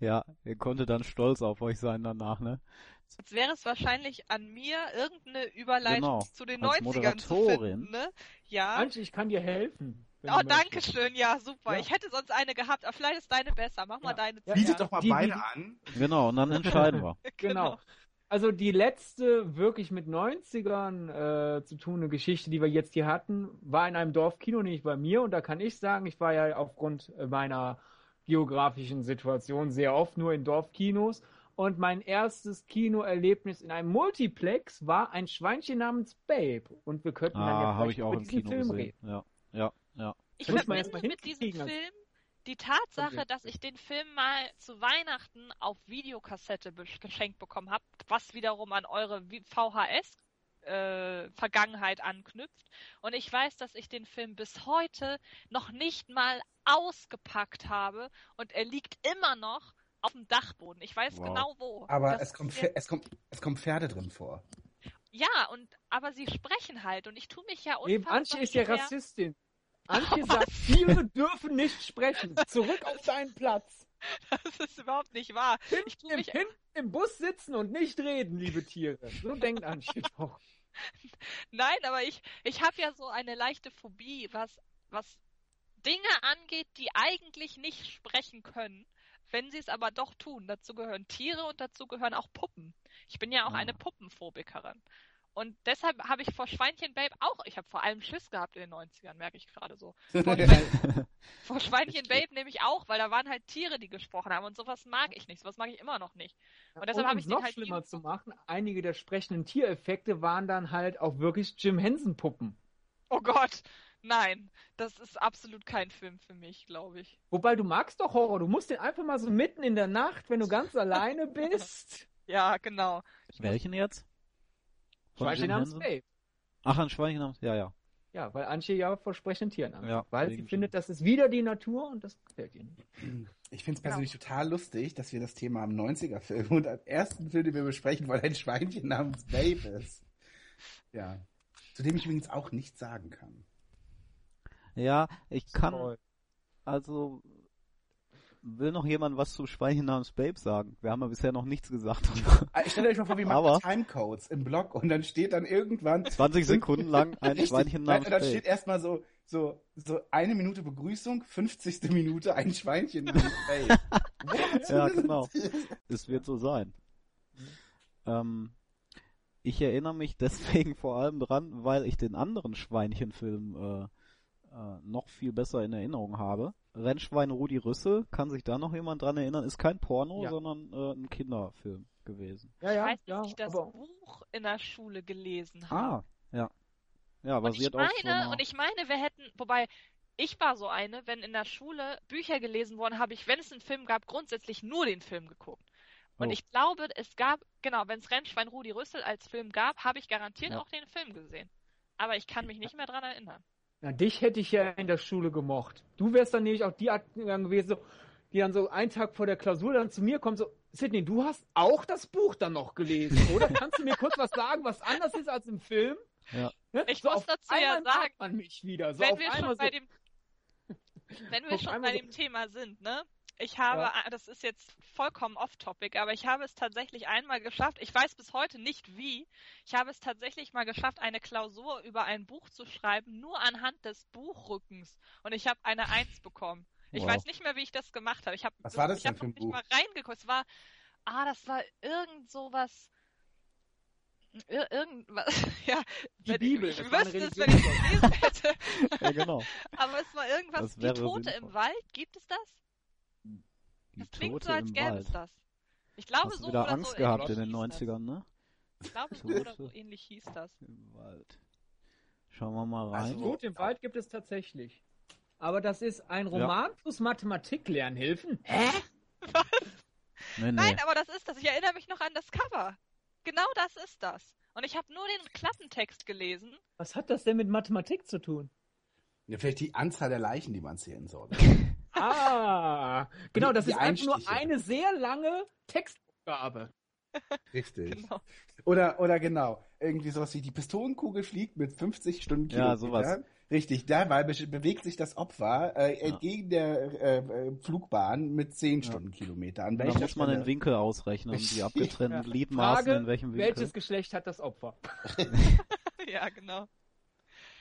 Ja, ihr konntet dann stolz auf euch sein danach, ne? Jetzt wäre es wahrscheinlich an mir, irgendeine Überleitung Genau, zu den als 90ern zu finden, ne? Ja. Manche, ich kann dir helfen. Oh, danke möchtest. schön, ja, super. Ja. Ich hätte sonst eine gehabt, aber vielleicht ist deine besser. Mach mal Ja. deine Ja, Bietet doch mal Die- beide die- an. Genau, und dann entscheiden wir. Genau. Also die letzte wirklich mit 90ern äh, zu tun, eine Geschichte, die wir jetzt hier hatten, war in einem Dorfkino, nicht bei mir. Und da kann ich sagen, ich war ja aufgrund meiner geografischen Situation sehr oft nur in Dorfkinos. Und mein erstes Kinoerlebnis in einem Multiplex war ein Schweinchen namens Babe. Und wir könnten dann ja Ah, vielleicht ich auch über diesen Kino Film gesehen. reden. Ja, ja, ja. Ich nämlich mit diesem. Film Die Tatsache, dass ich den Film mal zu Weihnachten auf Videokassette geschenkt bekommen habe, was wiederum an eure VHS äh, Vergangenheit anknüpft. Und ich weiß, dass ich den Film bis heute noch nicht mal ausgepackt habe und er liegt immer noch auf dem Dachboden. Ich weiß wow. genau wo. Aber es kommt, es, kommt, es kommt Pferde drin vor. Ja, und aber sie sprechen halt und ich tue mich ja unfassbar Eben, Antje ist ja Rassistin. Antje sagt, Tiere dürfen nicht sprechen. Zurück auf deinen Platz. Das ist überhaupt nicht wahr. Hinten, ich im, mich... hinten im Bus sitzen und nicht reden, liebe Tiere. So denkt Antje doch. Nein, aber ich, ich habe ja so eine leichte Phobie, was, was Dinge angeht, die eigentlich nicht sprechen können, wenn sie es aber doch tun. Dazu gehören Tiere und dazu gehören auch Puppen. Ich bin ja auch ah. eine Puppenphobikerin. Und deshalb habe ich vor Schweinchen Babe auch, ich habe vor allem Schiss gehabt in den 90ern, merke ich gerade so. Vor, Schwein, vor Schweinchen Babe nämlich auch, weil da waren halt Tiere, die gesprochen haben und sowas mag ich nicht, sowas mag ich immer noch nicht. Und deshalb habe ich noch halt schlimmer zu machen, einige der sprechenden Tiereffekte waren dann halt auch wirklich Jim Henson Puppen. Oh Gott, nein, das ist absolut kein Film für mich, glaube ich. Wobei du magst doch Horror, du musst den einfach mal so mitten in der Nacht, wenn du ganz alleine bist. Ja, genau. Welchen jetzt? Schweinchen namens Babe. Ach, ein Schweinchen namens, ja, ja. Ja, weil Antje ja vor sprechenden Tieren Angst ja, Weil sie findet, das ist wieder die Natur und das gefällt ihr nicht. Ich finde es persönlich genau. total lustig, dass wir das Thema am 90er-Film und am ersten Film, den wir besprechen, weil ein Schweinchen namens Babe ist. Ja. Zu dem ich übrigens auch nichts sagen kann. Ja, ich kann. Also, will noch jemand was zu Schweinchen namens Babe sagen? Wir haben ja bisher noch nichts gesagt. Ah, ich stelle euch mal vor, wie man Timecodes im Blog und dann steht dann irgendwann 20 Sekunden lang ein richtig, Schweinchen namens Babe. Und dann steht erstmal so, so, so eine Minute Begrüßung, 50. Minute ein Schweinchen namens Babe. ja, genau. Es wird so sein. Ähm, ich erinnere mich deswegen vor allem dran, weil ich den anderen Schweinchenfilm äh, äh, noch viel besser in Erinnerung habe. Rennschwein Rudi Rüssel, kann sich da noch jemand dran erinnern? Ist kein Porno, ja. sondern äh, ein Kinderfilm gewesen. Ja, ja, ich weiß, ja, dass ich das aber... Buch in der Schule gelesen habe. Ah, ja. Ja, basiert und ich meine, auf so einer... Und ich meine, wir hätten, wobei, ich war so eine, wenn in der Schule Bücher gelesen wurden, habe ich, wenn es einen Film gab, grundsätzlich nur den Film geguckt. Und oh. ich glaube, es gab, genau, wenn es Rennschwein Rudi Rüssel als Film gab, habe ich garantiert ja. auch den Film gesehen. Aber ich kann mich nicht mehr dran erinnern. Na, dich hätte ich ja in der Schule gemocht. Du wärst dann nämlich auch die Art gewesen, die dann so einen Tag vor der Klausur dann zu mir kommt, so, Sidney, du hast auch das Buch dann noch gelesen, oder? Kannst du mir kurz was sagen, was anders ist als im Film? Ja. Ne? Ich so muss dazu ja sagen, man mich wieder. So wenn wir schon bei so dem, wenn wir schon bei dem Thema sind, ne? Ich habe, ja. das ist jetzt vollkommen off-topic, aber ich habe es tatsächlich einmal geschafft. Ich weiß bis heute nicht wie. Ich habe es tatsächlich mal geschafft, eine Klausur über ein Buch zu schreiben, nur anhand des Buchrückens. Und ich habe eine Eins bekommen. Ich wow. weiß nicht mehr, wie ich das gemacht habe. Ich habe, Was war das ich denn für ein Buch? mal reingeguckt. Es war, ah, das war irgend sowas. Ir irgendwas, ja. Die Bibel. Ich wüsste es, wenn ich es gelesen hätte. ja, genau. Aber es war irgendwas, die Tote sinnvoll. im Wald, gibt es das? Die das klingt Tote so, als gäbe es das. Ich glaube, Hast so wieder Angst so gehabt in den 90ern, ne? Ich glaube, so oder so ähnlich hieß das. Im Wald. Schauen wir mal rein. Also, Tod im Wald gibt es tatsächlich. Aber das ist ein Roman ja. plus Mathematik-Lernhilfen. Hä? Was? Nee, nee. Nein, aber das ist das. Ich erinnere mich noch an das Cover. Genau das ist das. Und ich habe nur den Klappentext gelesen. Was hat das denn mit Mathematik zu tun? Ja, vielleicht die Anzahl der Leichen, die man zählen sollte. Ah, genau, das die ist einfach nur eine sehr lange Textaufgabe. Richtig. Genau. Oder, oder genau, irgendwie sowas wie die Pistolenkugel fliegt mit 50 Stundenkilometern. Ja, sowas. Richtig, dabei be bewegt sich das Opfer äh, ja. entgegen der äh, Flugbahn mit 10 ja. Stundenkilometern. Da muss man den Winkel ausrechnen, die abgetrennten ja. Gliedmaßen Frage, in welchem Winkel. Welches Geschlecht hat das Opfer? ja, genau.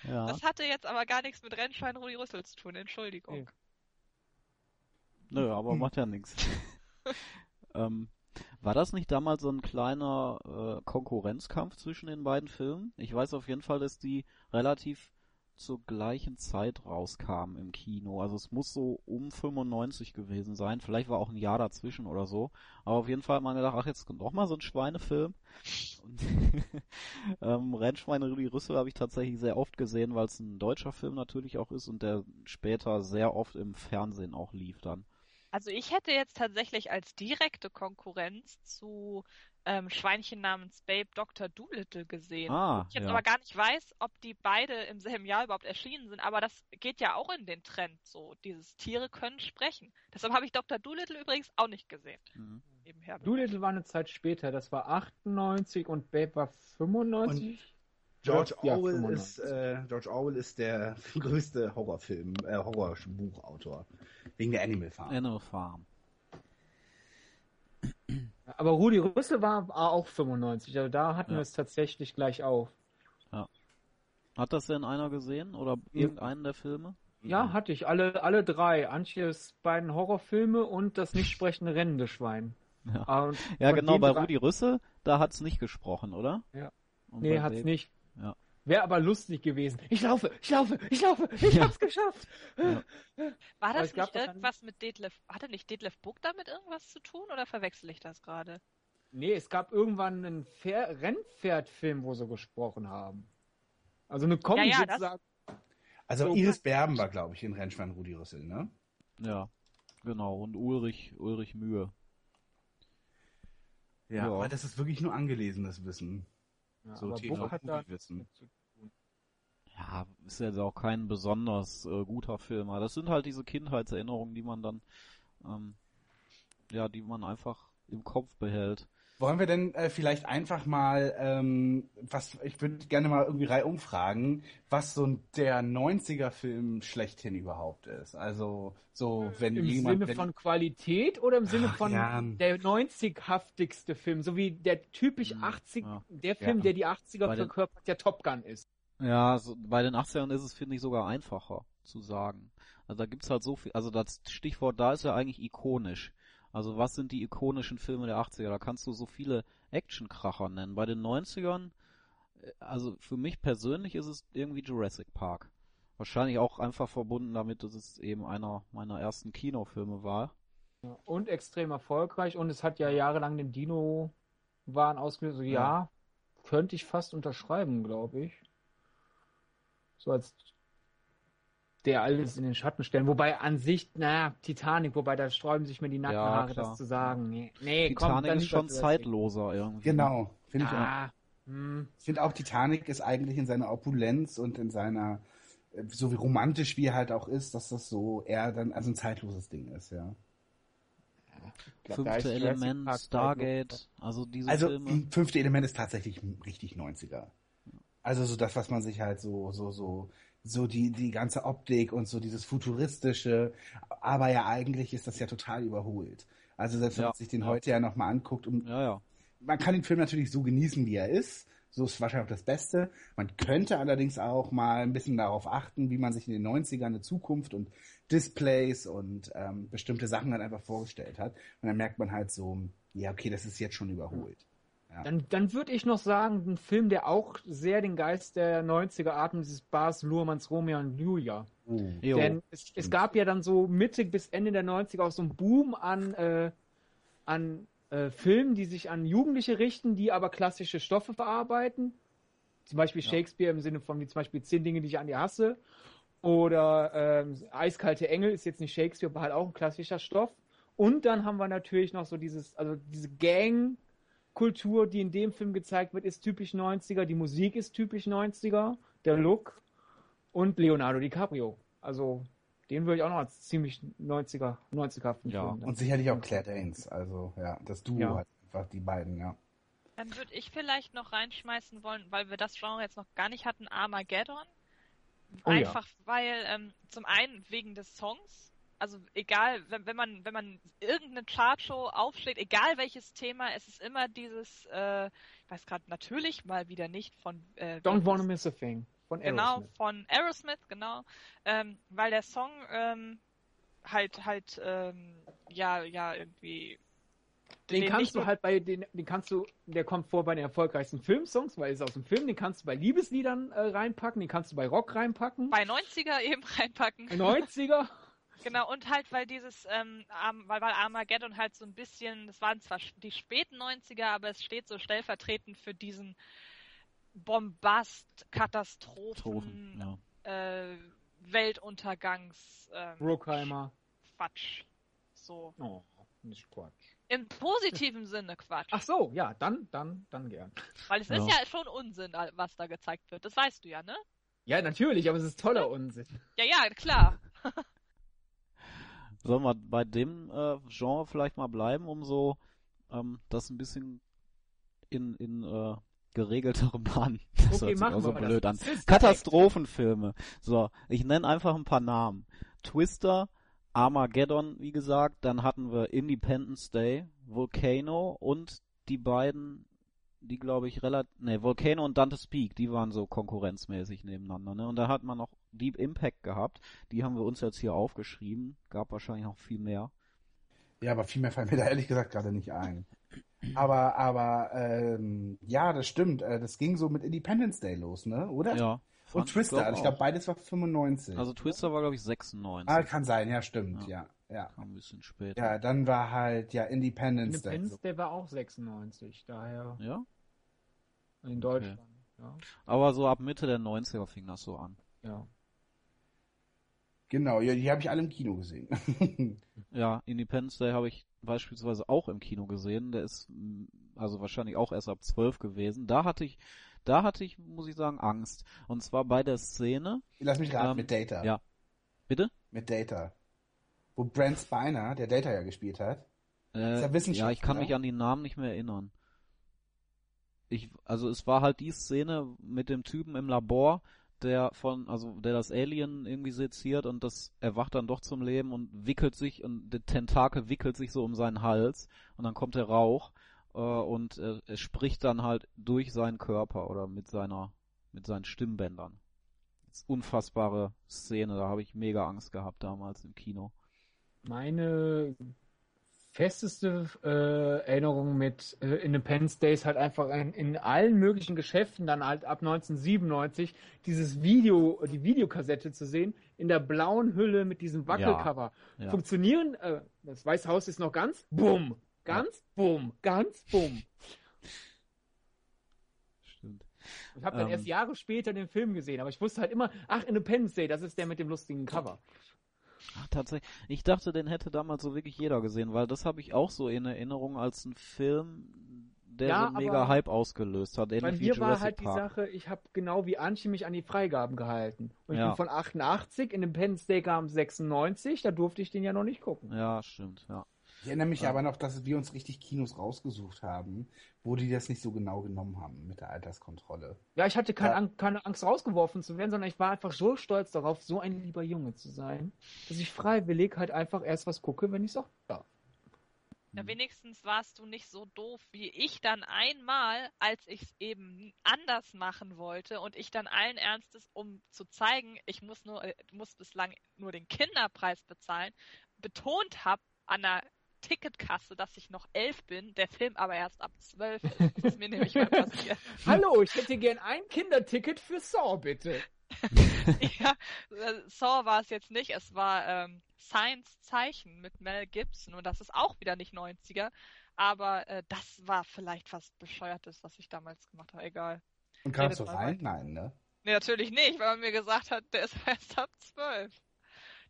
Ja. Das hatte jetzt aber gar nichts mit Rennschein Rudi Rüssel zu tun, Entschuldigung. Nö, aber hm. macht ja nichts. ähm, war das nicht damals so ein kleiner äh, Konkurrenzkampf zwischen den beiden Filmen? Ich weiß auf jeden Fall, dass die relativ zur gleichen Zeit rauskam im Kino. Also es muss so um 95 gewesen sein. Vielleicht war auch ein Jahr dazwischen oder so. Aber auf jeden Fall hat man gedacht, ach, jetzt kommt noch mal so ein Schweinefilm. Und ähm, Rennschweine Rudi Rüssel habe ich tatsächlich sehr oft gesehen, weil es ein deutscher Film natürlich auch ist und der später sehr oft im Fernsehen auch lief dann. Also ich hätte jetzt tatsächlich als direkte Konkurrenz zu ähm, Schweinchen namens Babe Dr. Doolittle gesehen. Ah, ich jetzt ja. aber gar nicht weiß, ob die beide im selben Jahr überhaupt erschienen sind, aber das geht ja auch in den Trend so. Dieses Tiere können sprechen. Deshalb habe ich Dr. Doolittle übrigens auch nicht gesehen. Mhm. Doolittle war eine Zeit später, das war 98 und Babe war 95. George Ja, Orwell 95. ist äh, George Orwell ist der größte Horrorfilm, äh, Horrorbuchautor wegen der Animal Farm. Animal Farm. Aber Rudi Rüssel war, auch 95, also da hatten Ja. wir es tatsächlich gleich auf. Hat das denn einer gesehen oder irgendeinen der Filme? Ja, hatte ich. Alle, alle drei. Antjes beiden Horrorfilme und das nicht sprechende rennende Schwein. Ja. Ah, Ja, genau, bei Rudi Rüssel, da hat's nicht gesprochen, oder? Ja. Und Nee, hat's nicht. Ja. Wäre aber lustig gewesen. Ich laufe, ich laufe, ich laufe, ich Ja. hab's geschafft. Ja. War das nicht irgendwas mit Detlef? Hatte nicht Detlef Buck damit irgendwas zu tun oder verwechsel ich das gerade? Nee, es gab irgendwann einen Pfer Rennpferdfilm, wo sie gesprochen haben. Also eine Kombi Ja, ja. Also So. Iris Berben war, glaube ich, in Rennschwein Rudi Rüssel, ne? Ja, genau. Und Ulrich, Ulrich Mühe. Ja, Ja. aber das ist wirklich nur angelesenes Wissen. Ja, So Buck hat da Wissen. Ja, ist jetzt auch kein besonders äh, guter Film. Aber das sind halt diese Kindheitserinnerungen, die man dann, ähm, ja, die man einfach im Kopf behält. Wollen wir denn äh, vielleicht einfach mal, ähm, was ich würde gerne mal irgendwie reihum fragen, was so der 90er-Film schlechthin überhaupt ist. Also so, wenn Im jemand, Sinne wenn, von Qualität oder im Sinne Ach, von ja. der 90-haftigste Film, so wie der typisch Hm, 80, ja. der Film, Ja. der die 80er Bei den- verkörpert, der Top Gun ist. Ja, so, bei den 80ern ist es, finde ich, sogar einfacher zu sagen. Also da gibt's halt so viel, also das Stichwort da ist ja eigentlich ikonisch. Also was sind die ikonischen Filme der 80er? Da kannst du so viele Actionkracher nennen. Bei den 90ern, äh, also für mich persönlich ist es irgendwie Jurassic Park. Wahrscheinlich auch einfach verbunden damit, dass es eben einer meiner ersten Kinofilme war. Ja, Und extrem erfolgreich und es hat ja jahrelang den Dino-Wahn ausgelöst. Also, ja. könnte ich fast unterschreiben, glaube ich. So als der alles in den Schatten stellen. Wobei an sich, naja, Titanic, wobei da sträuben sich mir die Nackenhaare, klar. das zu sagen. Nee, nee komm, Titanic dann ist schon zeitloser irgendwie. genau, finde ich auch. Ah, hm. Ich finde auch Titanic ist eigentlich in seiner Opulenz und in seiner, äh, so wie romantisch wie er halt auch ist, dass das so eher dann also ein zeitloses Ding ist, ja. Glaub, Fünfte Element, Park Stargate, also diese Also Filme. fünfte Element ist tatsächlich richtig 90er. Also so das, was man sich halt so, so, so, so die, die ganze Optik und so dieses futuristische, aber ja eigentlich ist das ja total überholt. Also selbst wenn Ja, man sich den ja. heute ja nochmal anguckt, um, Ja, ja. man kann den Film natürlich so genießen, wie er ist. So ist wahrscheinlich auch das Beste. Man könnte allerdings auch mal ein bisschen darauf achten, wie man sich in den 90ern eine Zukunft und Displays und ähm, bestimmte Sachen dann einfach vorgestellt hat. Und dann merkt man halt so, ja, okay, das ist jetzt schon überholt. Dann, dann würde ich noch sagen, ein Film, der auch sehr den Geist der 90er atmet, ist Bas Luhrmanns Romeo und Julia. Uh. Jo. Denn es, es gab ja dann so Mitte bis Ende der 90er auch so einen Boom an, äh, an äh, Filmen, die sich an Jugendliche richten, die aber klassische Stoffe verarbeiten. Zum Beispiel Shakespeare im Sinne von wie zum Beispiel Zehn Dinge, die ich an dir hasse. Oder ähm, Eiskalte Engel ist jetzt nicht Shakespeare, aber halt auch ein klassischer Stoff. Und dann haben wir natürlich noch so dieses, also diese Gang-Kultur, die in dem Film gezeigt wird, ist typisch 90er. Die Musik ist typisch 90er. Der Look und Leonardo DiCaprio. Also den würde ich auch noch als ziemlich 90er, 90er Ja, Film. Und sicherlich auch Claire Danes. Also, ja, das Duo Ja. halt einfach, die beiden, ja. Dann würde ich vielleicht noch reinschmeißen wollen, weil wir das Genre jetzt noch gar nicht hatten, Armageddon. Oh ja. Einfach weil, ähm, zum einen wegen des Songs, also egal, wenn, wenn man, wenn man irgendeine Chartshow aufschlägt, egal welches Thema, es ist immer dieses, äh, ich weiß gerade natürlich mal wieder nicht von äh, Don't Wanna Miss a Thing von Genau, Aerosmith. von Aerosmith, genau. Ähm, weil der Song ähm, halt halt ähm, ja ja irgendwie Den, kannst nicht du halt bei den, den kannst du, der kommt vor bei den erfolgreichsten Filmsongs, weil es ist aus dem Film, den kannst du bei Liebesliedern äh, reinpacken, den kannst du bei Rock reinpacken. bei 90er eben reinpacken. 90er. Genau, und halt, weil dieses, ähm, weil, weil Armageddon halt so ein bisschen, das waren zwar die späten 90er, aber es steht so stellvertretend für diesen Bombast, Katastrophen, Trophen, ja. äh, Weltuntergangs, ähm, Bruckheimer. Quatsch. So. Oh, nicht Quatsch. Im positiven Sinne Quatsch. Ach so, ja, dann, dann, dann gern. Weil es Ja. ist ja schon Unsinn, was da gezeigt wird. Das weißt du ja, ne? Ja, natürlich, aber es ist toller Unsinn. Ja, ja, klar. Sollen wir bei dem äh, Genre vielleicht mal bleiben, um so ähm, das ein bisschen in, in äh, geregeltere Bahnen. Das Okay, hört sich so blöd an. Katastrophenfilme. So, ich nenne einfach ein paar Namen. Twister, Armageddon, wie gesagt, dann hatten wir Independence Day, Volcano und die beiden, die glaube ich relativ, ne, Volcano und Dante's Peak, die waren so konkurrenzmäßig nebeneinander, ne? Und da hat man noch Deep Impact gehabt, die haben wir uns jetzt hier aufgeschrieben, gab wahrscheinlich noch viel mehr. Ja, aber viel mehr fallen mir da ehrlich gesagt gerade nicht ein. Aber, aber, ähm, ja, das stimmt. Äh, das ging so mit Independence Day los, ne? Oder? Ja. Und Twister. glaub also ich glaube, beides war 95. Also Twister war glaube ich 96. ah, kann sein, ja, stimmt, Ja. ja. Ja. Kam ein bisschen später. Ja, dann war halt, ja, Independence Day. Independence, der war auch 96, daher ja? in Deutschland. Ja, Aber so ab Mitte der 90er fing das so an. ja. Genau, ja, die habe ich alle im Kino gesehen. Ja, Independence Day habe ich beispielsweise auch im Kino gesehen. Der ist mm, also wahrscheinlich auch erst ab 12 gewesen. Da hatte ich, da hatte ich, muss ich sagen, Angst. Und zwar bei der Szene. Lass mich raten, Ähm, mit Data. ja. Bitte? Mit Data. Wo Brent Spiner, der Data ja gespielt hat. Äh, Ist ja Wissenschaftler. ja, ich kann mich an die Namen nicht mehr erinnern. Ich, also es war halt die Szene mit dem Typen im Labor, der von, also der das Alien irgendwie seziert und das erwacht dann doch zum Leben und wickelt sich und der Tentakel wickelt sich so um seinen Hals und dann kommt der Rauch äh, und äh, er spricht dann halt durch seinen Körper oder mit seiner, mit seinen Stimmbändern. Ist unfassbare Szene, da habe ich mega Angst gehabt damals im Kino. Meine festeste äh, Erinnerung mit äh, Independence Day ist halt einfach in, in allen möglichen Geschäften dann halt ab 1997 dieses Video, die Videokassette zu sehen in der blauen Hülle mit diesem Wackelcover. Ja. Funktionieren, äh, das Weiße Haus ist noch ganz, bumm, ganz, bumm, ganz, bumm. Stimmt. Ich habe dann Ähm. erst Jahre später den Film gesehen, aber ich wusste halt immer, ach, Independence Day, das ist der mit dem lustigen Cover. Ach, tatsächlich. Ich dachte, den hätte damals so wirklich jeder gesehen, weil das habe ich auch so in Erinnerung als ein Film, der Ja, so einen mega Hype ausgelöst hat. Bei Ähnlich wie mir war halt die Park. Sache, ich habe genau wie Anchi mich an die Freigaben gehalten. Und ich Ja. bin von 88, Independence Day kam 96, da durfte ich den ja noch nicht gucken. Ja, stimmt, ja. Ich erinnere mich Ja. aber noch, dass wir uns richtig Kinos rausgesucht haben, wo die das nicht so genau genommen haben mit der Alterskontrolle. Ja, ich hatte kein, Ja. Ang- keine Angst rausgeworfen zu werden, sondern ich war einfach so stolz darauf, so ein lieber Junge zu sein, dass ich freiwillig halt einfach erst was gucke, wenn ich es auch darf. Ja, wenigstens warst du nicht so doof wie ich dann einmal, als ich es eben anders machen wollte und ich dann allen Ernstes, um zu zeigen, ich muss nur, äh, muss bislang nur den Kinderpreis bezahlen, betont habe an der Ticketkasse, dass ich noch elf bin, der Film aber erst ab zwölf ist. Das ist mir nämlich mal passiert. Hallo, ich hätte gern ein Kinderticket für Saw, bitte. ja, äh, Saw war es jetzt nicht, es war ähm, Science Zeichen mit Mel Gibson und das ist auch wieder nicht 90er, aber äh, das war vielleicht was Bescheuertes, was ich damals gemacht habe, egal. Und kamst du rein? Nein, ne? Nee, natürlich nicht, weil man mir gesagt hat, der ist erst ab 12.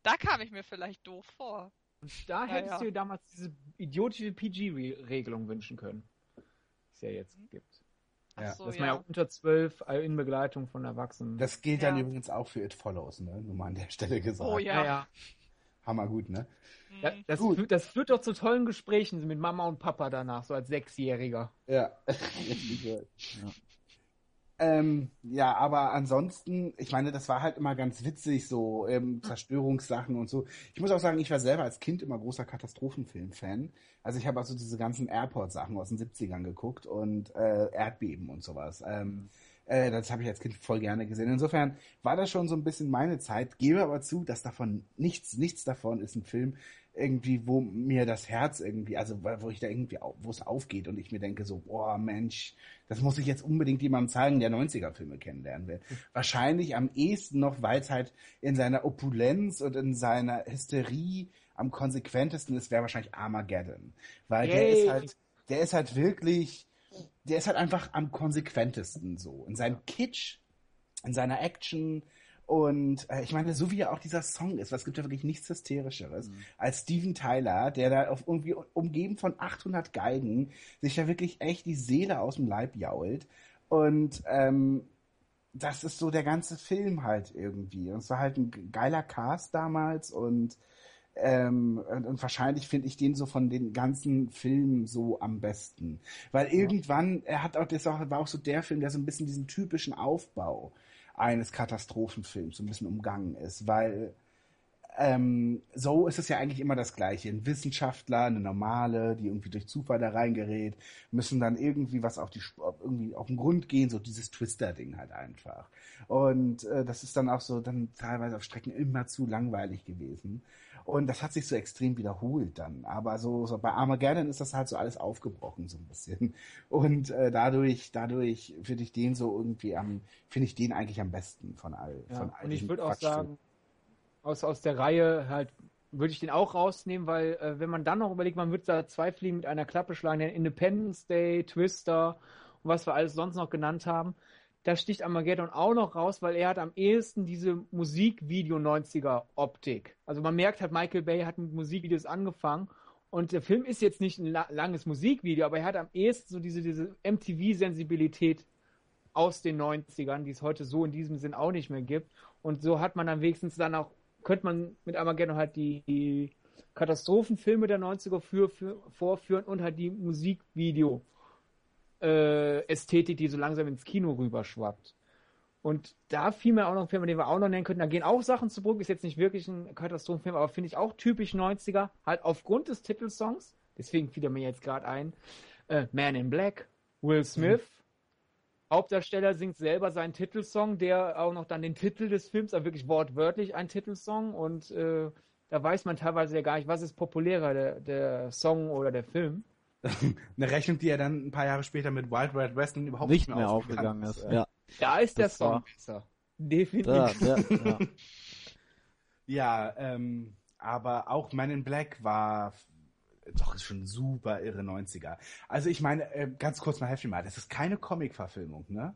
Da kam ich mir vielleicht doof vor. Und da Ja, hättest ja. du dir damals diese idiotische PG-Regelung wünschen können, die es ja jetzt gibt. Ach Ja, so, Dass ja. man ja unter 12 äh, in Begleitung von Erwachsenen. Das gilt dann Ja. übrigens auch für It Follows, ne? Nur mal an der Stelle gesagt. Oh ja. ja, ja. Hammer gut, ne? Mhm. Ja, das, Gut. führt, das führt doch zu tollen Gesprächen mit Mama und Papa danach, so als Sechsjähriger. Ja. Ja. Ähm, ja, aber ansonsten, ich meine, das war halt immer ganz witzig, so ähm, Zerstörungssachen und so. Ich muss auch sagen, ich war selber als Kind immer großer Katastrophenfilm-Fan. Also ich habe also diese ganzen Airport-Sachen aus den 70ern geguckt und äh, Erdbeben und sowas. Ähm, Äh, das habe ich als Kind voll gerne gesehen. Insofern war das schon so ein bisschen meine Zeit. Gebe aber zu, dass davon nichts, nichts davon ist ein Film, irgendwie, wo mir das Herz irgendwie, also wo ich da irgendwie, wo es aufgeht und ich mir denke so, boah Mensch, das muss ich jetzt unbedingt jemandem zeigen, der 90er-Filme kennenlernen will. Wahrscheinlich am ehesten noch, weil es halt in seiner Opulenz und in seiner Hysterie am konsequentesten ist, wäre wahrscheinlich Armageddon. Weil Yay. der ist halt, der ist halt wirklich, der ist halt einfach am konsequentesten so. In seinem Kitsch, in seiner Action, und äh, ich meine, so wie ja auch dieser Song ist, was gibt ja wirklich nichts Hysterischeres, mhm. als Steven Tyler, der da auf irgendwie umgeben von 800 Geigen sich ja wirklich echt die Seele aus dem Leib jault. Und ähm, das ist so der ganze Film halt irgendwie. Und es war halt ein geiler Cast damals und ähm, und, und, wahrscheinlich finde ich den so von den ganzen Filmen so am besten. Weil irgendwann, er hat auch, das war auch so der Film, der so ein bisschen diesen typischen Aufbau eines Katastrophenfilms so ein bisschen umgangen ist, weil ähm, so ist es ja eigentlich immer das Gleiche. Ein Wissenschaftler, eine normale, die irgendwie durch Zufall da reingerät, müssen dann irgendwie was auf die irgendwie auf den Grund gehen, so dieses Twister-Ding halt einfach. Und äh, das ist dann auch so dann teilweise auf Strecken immer zu langweilig gewesen. Und das hat sich so extrem wiederholt dann. Aber so, so bei Armageddon ist das halt so alles aufgebrochen so ein bisschen. Und äh, dadurch, dadurch finde ich den so irgendwie am, finde ich den eigentlich am besten von all, ja, von all Und ich würde auch sagen, aus, aus der Reihe halt würde ich den auch rausnehmen, weil äh, wenn man dann noch überlegt, man würde da zwei Fliegen mit einer Klappe schlagen, den Independence Day, Twister und was wir alles sonst noch genannt haben, da sticht Armageddon auch noch raus, weil er hat am ehesten diese Musikvideo 90er Optik. Also man merkt halt, Michael Bay hat mit Musikvideos angefangen und der Film ist jetzt nicht ein langes Musikvideo, aber er hat am ehesten so diese, diese MTV-Sensibilität aus den 90ern, die es heute so in diesem Sinn auch nicht mehr gibt. Und so hat man dann wenigstens dann auch, könnte man mit Armageddon halt die, Katastrophenfilme der 90er für, für, vorführen und halt die Musikvideo äh, Ästhetik, die so langsam ins Kino rüberschwappt. Und da fiel mir auch noch ein Film, den wir auch noch nennen könnten. Da gehen auch Sachen zu Bruch. Ist jetzt nicht wirklich ein Katastrophenfilm, aber finde ich auch typisch 90er. Halt aufgrund des Titelsongs. Deswegen fiel er mir jetzt gerade ein. Äh, Man in Black, Will Smith. Mhm. Hauptdarsteller singt selber seinen Titelsong, der auch noch dann den Titel des Films, aber wirklich wortwörtlich ein Titelsong. Und äh, da weiß man teilweise ja gar nicht, was ist populärer, der, der Song oder der Film. Eine Rechnung, die ja dann ein paar Jahre später mit Wild Wild West überhaupt nicht mehr, mehr aufgegangen ist. ist. Ja. Da ist der Song war... besser. Definitiv. Da, ja, ja. ja ähm, aber auch Man in Black war doch ist schon super irre 90er. Also ich meine, äh, ganz kurz mal helfen mal, das ist keine Comic-Verfilmung, ne?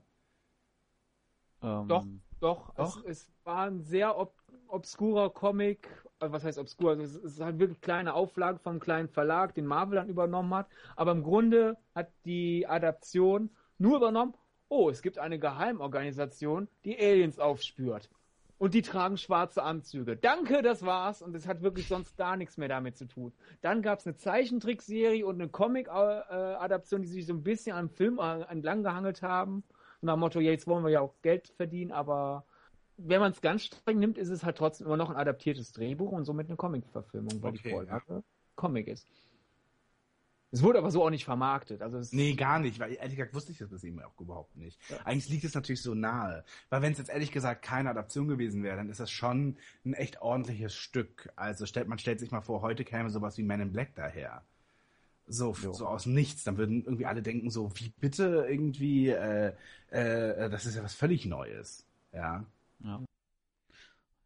Ähm, doch, doch, doch. Es, es, war ein sehr ob obskurer Comic, was heißt obskur? Also es ist halt wirklich kleine Auflage vom kleinen Verlag, den Marvel dann übernommen hat. Aber im Grunde hat die Adaption nur übernommen, oh, es gibt eine Geheimorganisation, die Aliens aufspürt. Und die tragen schwarze Anzüge. Danke, das war's. Und es hat wirklich sonst gar nichts mehr damit zu tun. Dann gab es eine Zeichentrickserie und eine Comic-Adaption, die sich so ein bisschen am Film entlang gehangelt haben. Nach dem Motto, ja, jetzt wollen wir ja auch Geld verdienen, aber wenn man es ganz streng nimmt, ist es halt trotzdem immer noch ein adaptiertes Drehbuch und somit eine Comic-Verfilmung, weil okay, die Vorlage ja. Comic ist. Es wurde aber so auch nicht vermarktet. Also es nee, gar nicht, weil ehrlich gesagt wusste ich das bis eben auch überhaupt nicht. Ja. Eigentlich liegt es natürlich so nahe. Weil wenn es jetzt ehrlich gesagt keine Adaption gewesen wäre, dann ist das schon ein echt ordentliches Stück. Also stellt man stellt sich mal vor, heute käme sowas wie Man in Black daher. So, jo. so aus nichts. Dann würden irgendwie alle denken so, wie bitte irgendwie, äh, äh, das ist ja was völlig Neues. Ja.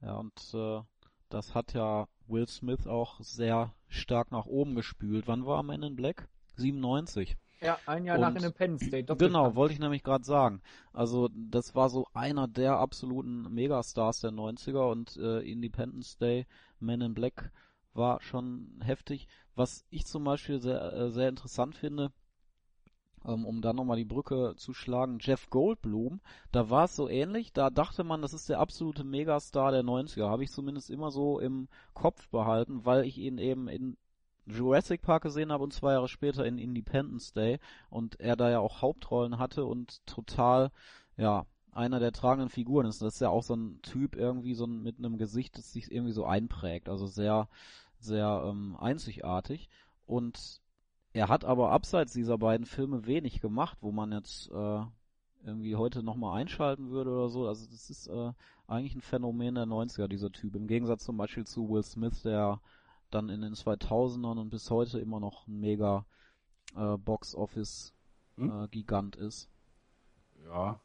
Ja. Und äh, das hat ja Will Smith auch sehr stark nach oben gespült. Wann war Man in Black? 97. Ja, ein Jahr und nach Independence Day. Genau, wollte ich nämlich gerade sagen. Also das war so einer der absoluten Megastars der 90er und äh, Independence Day, Man in Black war schon heftig. Was ich zum Beispiel sehr, äh, sehr interessant finde, um dann nochmal die Brücke zu schlagen, Jeff Goldblum, da war es so ähnlich, da dachte man, das ist der absolute Megastar der 90er, habe ich zumindest immer so im Kopf behalten, weil ich ihn eben in Jurassic Park gesehen habe und zwei Jahre später in Independence Day und er da ja auch Hauptrollen hatte und total, ja, einer der tragenden Figuren ist. Das ist ja auch so ein Typ irgendwie so mit einem Gesicht, das sich irgendwie so einprägt, also sehr, sehr ähm, einzigartig. Und er hat aber abseits dieser beiden Filme wenig gemacht, wo man jetzt äh, irgendwie heute nochmal einschalten würde oder so. Also das ist äh, eigentlich ein Phänomen der 90er, dieser Typ. Im Gegensatz zum Beispiel zu Will Smith, der dann in den 2000ern und bis heute immer noch ein mega äh, Box-Office-Gigant Hm? ist. Ja,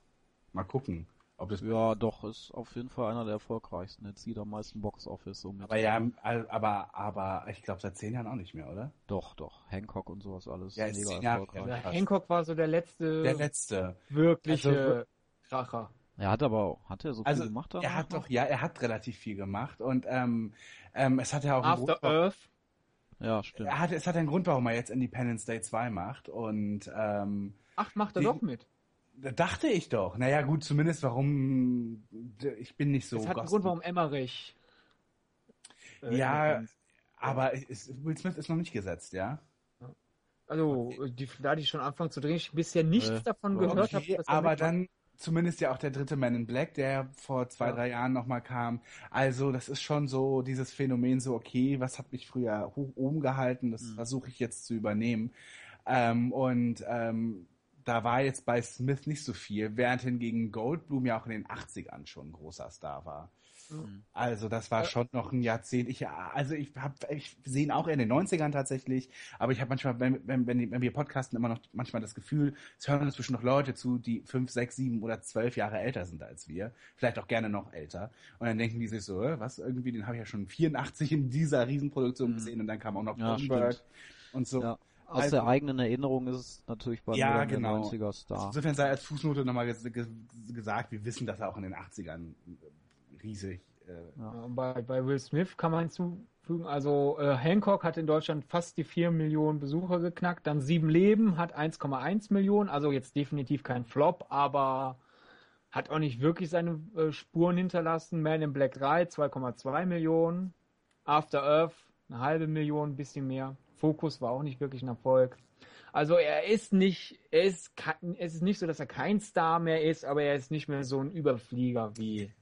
mal gucken. Ob das Ja, doch, ist auf jeden Fall einer der erfolgreichsten. Jetzt sieht am meisten Box-Office so mit. aber ja, aber, aber ich glaube seit zehn Jahren auch nicht mehr, oder? Doch, doch. Hancock und sowas alles Ja, ist mega erfolgreich. Ja, krass. Hancock war so der letzte Der letzte. wirkliche Also- Kracher. Er hat aber auch, hat er so Also, viel gemacht? Er hat doch, ja, er hat relativ viel gemacht und ähm, ähm, es hat ja auch einen After Grund, warum- Earth. Ja, stimmt. er hat, es hat einen Grund, warum er jetzt Independence Day 2 macht und ähm, Ach, macht er Die- doch mit. Da dachte ich doch. Naja, gut, zumindest warum, ich bin nicht so Das hat einen. Grund, warum Emmerich. äh, Ja, aber es, Will Smith ist noch nicht gesetzt, ja? Also, die, da die schon anfangen zu drehen, ich bisher nichts Äh, davon okay, gehört habe. dass er aber dann zumindest ja auch der dritte Man in Black, der vor zwei, Ja. drei Jahren nochmal kam. Also das ist schon so dieses Phänomen so, okay, was hat mich früher hoch oben gehalten, das Mhm. versuche ich jetzt zu übernehmen. Ähm, und ähm, da war jetzt bei Smith nicht so viel, während hingegen Goldblum ja auch in den 80ern schon ein großer Star war. Mhm. Also das war schon noch ein Jahrzehnt. Ich, also ich habe, ich sehe ihn auch in den 90ern tatsächlich, aber ich habe manchmal, wenn, wenn, wenn, wir podcasten, immer noch manchmal das Gefühl, es hören inzwischen noch Leute zu, die fünf, sechs, sieben oder zwölf Jahre älter sind als wir. Vielleicht auch gerne noch älter. Und dann denken die sich so, was irgendwie, den habe ich ja schon 84 in dieser Riesenproduktion Mhm. gesehen und dann kam auch noch Ja, und so. Ja. Aus Also- der eigenen Erinnerung ist es natürlich bei Ja, mir genau. der 90er Star. Insofern sei als Fußnote nochmal ges ges gesagt, wir wissen, dass er auch in den 80ern riesig äh, Ja, bei, bei Will Smith kann man hinzufügen, also äh, Hancock hat in Deutschland fast die 4 Millionen Besucher geknackt, dann Sieben Leben hat 1,1 Millionen, also jetzt definitiv kein Flop, aber hat auch nicht wirklich seine äh, Spuren hinterlassen. Man in Black 3 2,2 Millionen, After Earth eine halbe Million, ein bisschen mehr. Focus war auch nicht wirklich ein Erfolg. Also er ist nicht, er ist, es ist nicht so, dass er kein Star mehr ist, aber er ist nicht mehr so ein Überflieger wie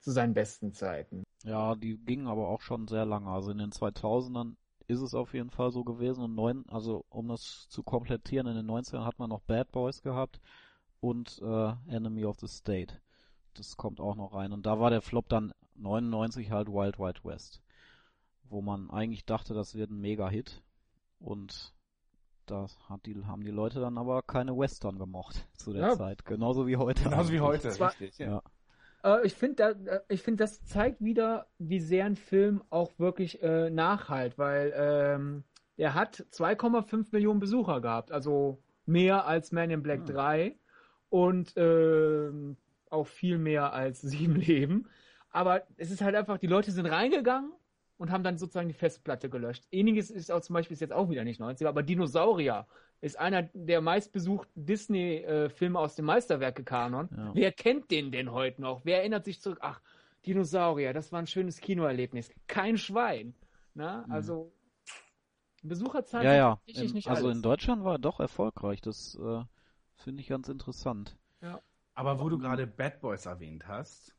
zu seinen besten Zeiten. Ja, die gingen aber auch schon sehr lange. Also in den 2000ern ist es auf jeden Fall so gewesen. Und neun, also um das zu komplettieren, in den 90ern hat man noch Bad Boys gehabt und äh, Enemy of the State. Das kommt auch noch rein. Und da war der Flop dann 99 halt Wild Wild West. Wo man eigentlich dachte, das wird ein Mega-Hit. Und da hat die, haben die Leute dann aber keine Western gemocht zu der Ja. Zeit. Genauso wie heute. genauso wie heute. Zwar- richtig, Ja. Äh, ich finde, da, äh, ich finde, das zeigt wieder, wie sehr ein Film auch wirklich äh, nachhalt, weil ähm, er hat 2,5 Millionen Besucher gehabt, also mehr als Man in Black Hm. 3 und ähm, auch viel mehr als Sieben Leben. Aber es ist halt einfach, die Leute sind reingegangen und haben dann sozusagen die Festplatte gelöscht. Ähnliches ist auch zum Beispiel ist jetzt auch wieder nicht 90er, aber Dinosaurier ist einer der meistbesuchten Disney-Filme aus dem Meisterwerke-Kanon. Ja. Wer kennt den denn heute noch? Wer erinnert sich zurück? Ach, Dinosaurier, das war ein schönes Kinoerlebnis. Kein Schwein. Na, Mhm. also Besucherzahlen Ja, sind ja. In, nicht also alles. in Deutschland war er doch erfolgreich. Das äh, finde ich ganz interessant. Aber wo du gerade Bad Boys erwähnt hast,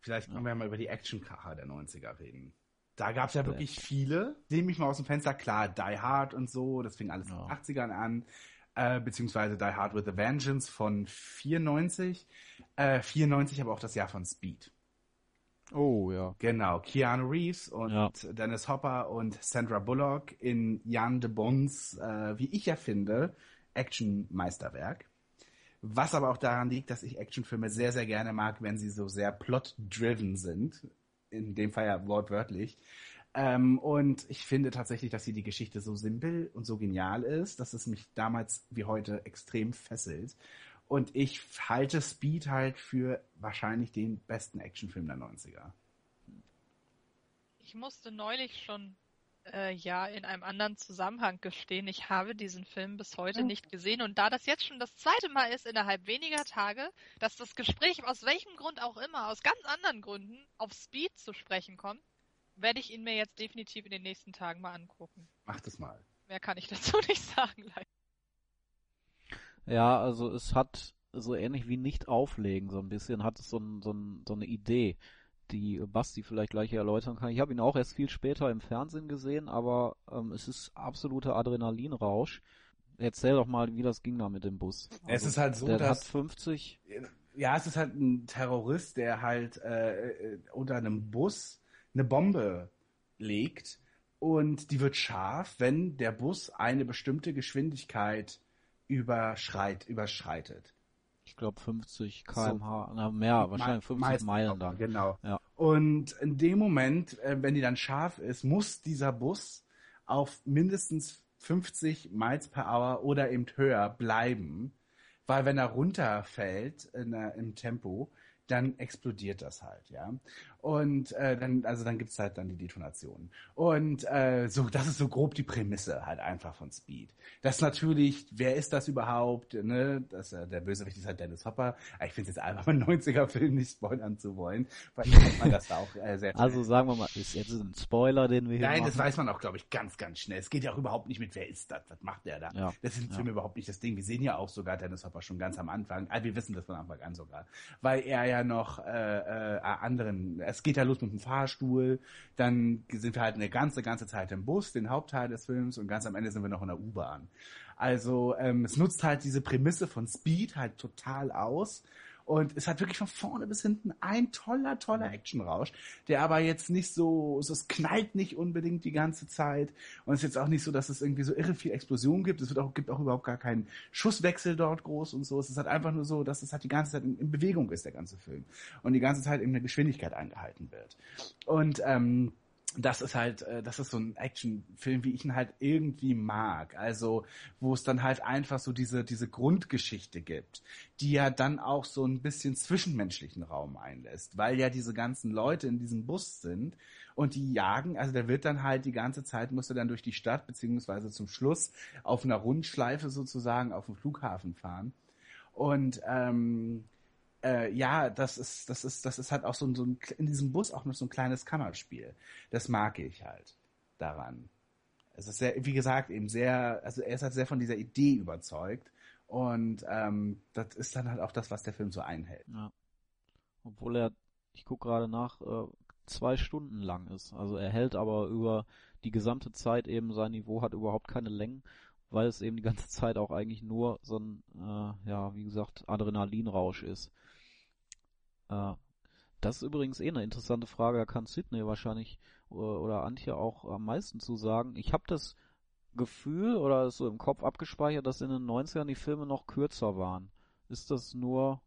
vielleicht können Ja. wir mal über die Actionkracher der 90er reden. Da gab es ja wirklich viele. Seh mich mal aus dem Fenster, klar, Die Hard und so, das fing alles in Ja. den 80ern an. Äh, beziehungsweise Die Hard with a Vengeance von 94. Äh, 94 aber auch das Jahr von Speed. Oh, ja. Genau, Keanu Reeves und Ja. Dennis Hopper und Sandra Bullock in Jan de Bons, äh, wie ich ja finde, Action-Meisterwerk. Was aber auch daran liegt, dass ich Actionfilme sehr, sehr gerne mag, wenn sie so sehr plot-driven sind. In dem Fall ja wortwörtlich. Ähm, und ich finde tatsächlich, dass hier die Geschichte so simpel und so genial ist, dass es mich damals wie heute extrem fesselt. Und ich halte Speed halt für wahrscheinlich den besten Actionfilm der 90er. Ich musste neulich schon äh, ja in einem anderen Zusammenhang gestehen, ich habe diesen Film bis heute Mhm. nicht gesehen und da das jetzt schon das zweite Mal ist innerhalb weniger Tage, dass das Gespräch aus welchem Grund auch immer, aus ganz anderen Gründen, auf Speed zu sprechen kommt, werde ich ihn mir jetzt definitiv in den nächsten Tagen mal angucken. Mach das mal. Mehr kann ich dazu nicht sagen. leider. Ja, also es hat so ähnlich wie nicht auflegen, so ein bisschen hat es so, ein, so, ein, so eine Idee, die Basti vielleicht gleich erläutern kann. Ich habe ihn auch erst viel später im Fernsehen gesehen, aber ähm, es ist absoluter Adrenalinrausch. erzähl doch mal, wie das ging da mit dem Bus. Es ist halt so, der dass- hat 50. Ja, es ist halt ein Terrorist, der halt äh, äh, unter einem Bus eine Bombe legt und die wird scharf, wenn der Bus eine bestimmte Geschwindigkeit überschreit, überschreitet. Ich glaube 50 km/h, na mehr, wahrscheinlich 50 Meist- Meilen dann. Genau. Ja. Und in dem Moment, äh, wenn die dann scharf ist, muss dieser Bus auf mindestens 50 Miles per Hour oder eben höher bleiben, weil wenn er runterfällt in, der- im Tempo, dann explodiert das halt, ja. Und äh, dann, also dann gibt's halt dann die Detonation. Und äh, so, das ist so grob die Prämisse halt einfach von Speed. Das natürlich, wer ist das überhaupt? Ne? Das, äh, der Bösewicht ist halt Dennis Hopper. Aber ich finde es jetzt einfach einen 90er-Film nicht spoilern zu wollen, weil man das da auch äh, sehr Also sagen wir mal, ist jetzt ein Spoiler, den wir hier Nein, machen. das weiß man auch, glaube ich, ganz, ganz schnell. Es geht ja auch überhaupt nicht mit, wer ist das, was macht der da. Ja. Das ist im Ja. Film überhaupt nicht das Ding. Wir sehen ja auch sogar Dennis Hopper schon ganz am Anfang. Also wir wissen das von Anfang an sogar. Weil er ja noch äh, äh, anderen, es geht ja los mit dem Fahrstuhl, dann sind wir halt eine ganze, ganze Zeit im Bus, den Hauptteil des Films, und ganz am Ende sind wir noch in der U-Bahn. Also ähm, es nutzt halt diese Prämisse von Speed halt total aus. Und es hat wirklich von vorne bis hinten ein toller, toller Actionrausch, der aber jetzt nicht so, so, es knallt nicht unbedingt die ganze Zeit. Und es ist jetzt auch nicht so, dass es irgendwie so irre viel Explosion gibt. Es wird auch, gibt auch überhaupt gar keinen Schusswechsel dort groß und so. Es ist halt einfach nur so, dass es halt die ganze Zeit in, in Bewegung ist, der ganze Film. Und die ganze Zeit eben eine Geschwindigkeit eingehalten wird. Und, ähm, das ist halt, äh, das ist so ein Actionfilm, wie ich ihn halt irgendwie mag. Also, wo es dann halt einfach so diese, diese Grundgeschichte gibt, die ja dann auch so ein bisschen zwischenmenschlichen Raum einlässt, weil ja diese ganzen Leute in diesem Bus sind und die jagen, also der wird dann halt die ganze Zeit, muss er dann durch die Stadt, beziehungsweise zum Schluss auf einer Rundschleife sozusagen auf den Flughafen fahren. Und ähm, äh, ja, das ist, das ist, das ist halt auch so ein, so ein, in diesem Bus auch noch so ein kleines Kammerspiel. Das mag ich halt daran. Es ist sehr, wie gesagt, eben sehr, also er ist halt sehr von dieser Idee überzeugt. Und ähm, das ist dann halt auch das, was der Film so einhält. Ja. Obwohl er, ich gucke gerade nach, äh, zwei Stunden lang ist. Also er hält aber über die gesamte Zeit eben sein Niveau, hat überhaupt keine Längen, weil es eben die ganze Zeit auch eigentlich nur so ein, äh, ja, wie gesagt, Adrenalinrausch ist. Äh, das ist übrigens eh eine interessante Frage, da kann Sydney wahrscheinlich äh, oder Antje auch am meisten zu sagen. Ich habe das Gefühl oder ist so im Kopf abgespeichert, dass in den 90ern die Filme noch kürzer waren. Ist das nur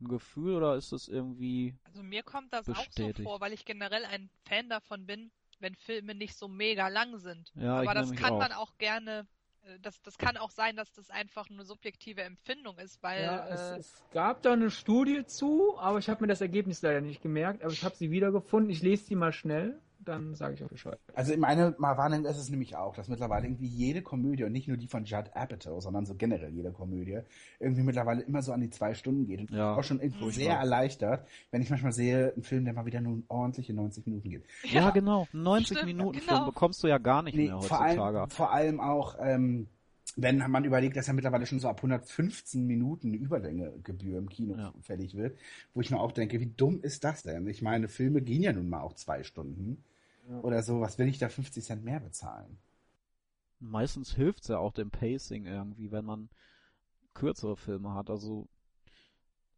ein Gefühl oder ist das irgendwie Also mir kommt das auch so Bestätigt. vor, weil ich generell ein Fan davon bin, wenn Filme nicht so mega lang sind. Ja, Aber das kann auch. man auch gerne, das, das kann auch sein, dass das einfach eine subjektive Empfindung ist, weil Ja, es, äh, es gab da eine Studie zu, aber ich habe mir das Ergebnis leider nicht gemerkt, aber ich habe sie wiedergefunden. Ich lese sie mal schnell, dann sage ich euch Bescheid. Also meine Wahrnehmung ist es nämlich auch, dass mittlerweile irgendwie jede Komödie und nicht nur die von Judd Apatow, sondern so generell jede Komödie irgendwie mittlerweile immer so an die zwei Stunden geht. Und Ja, auch schon irgendwo furchtbar. sehr erleichtert, wenn ich manchmal sehe, einen Film, der mal wieder nur ordentliche 90 Minuten geht. Ja, genau. 90 stimmt, Minuten genau. Film bekommst du ja gar nicht Nee, mehr vor heutzutage. allem, vor allem auch, ähm, wenn man überlegt, dass ja mittlerweile schon so ab 115 Minuten Überlängegebühr im Kino Ja. fällig wird, wo ich mir auch denke, wie dumm ist das denn? Ich meine, Filme gehen ja nun mal auch zwei Stunden oder so. Was will ich da 50 Cent mehr bezahlen? Meistens hilft's ja auch dem Pacing irgendwie, wenn man kürzere Filme hat. Also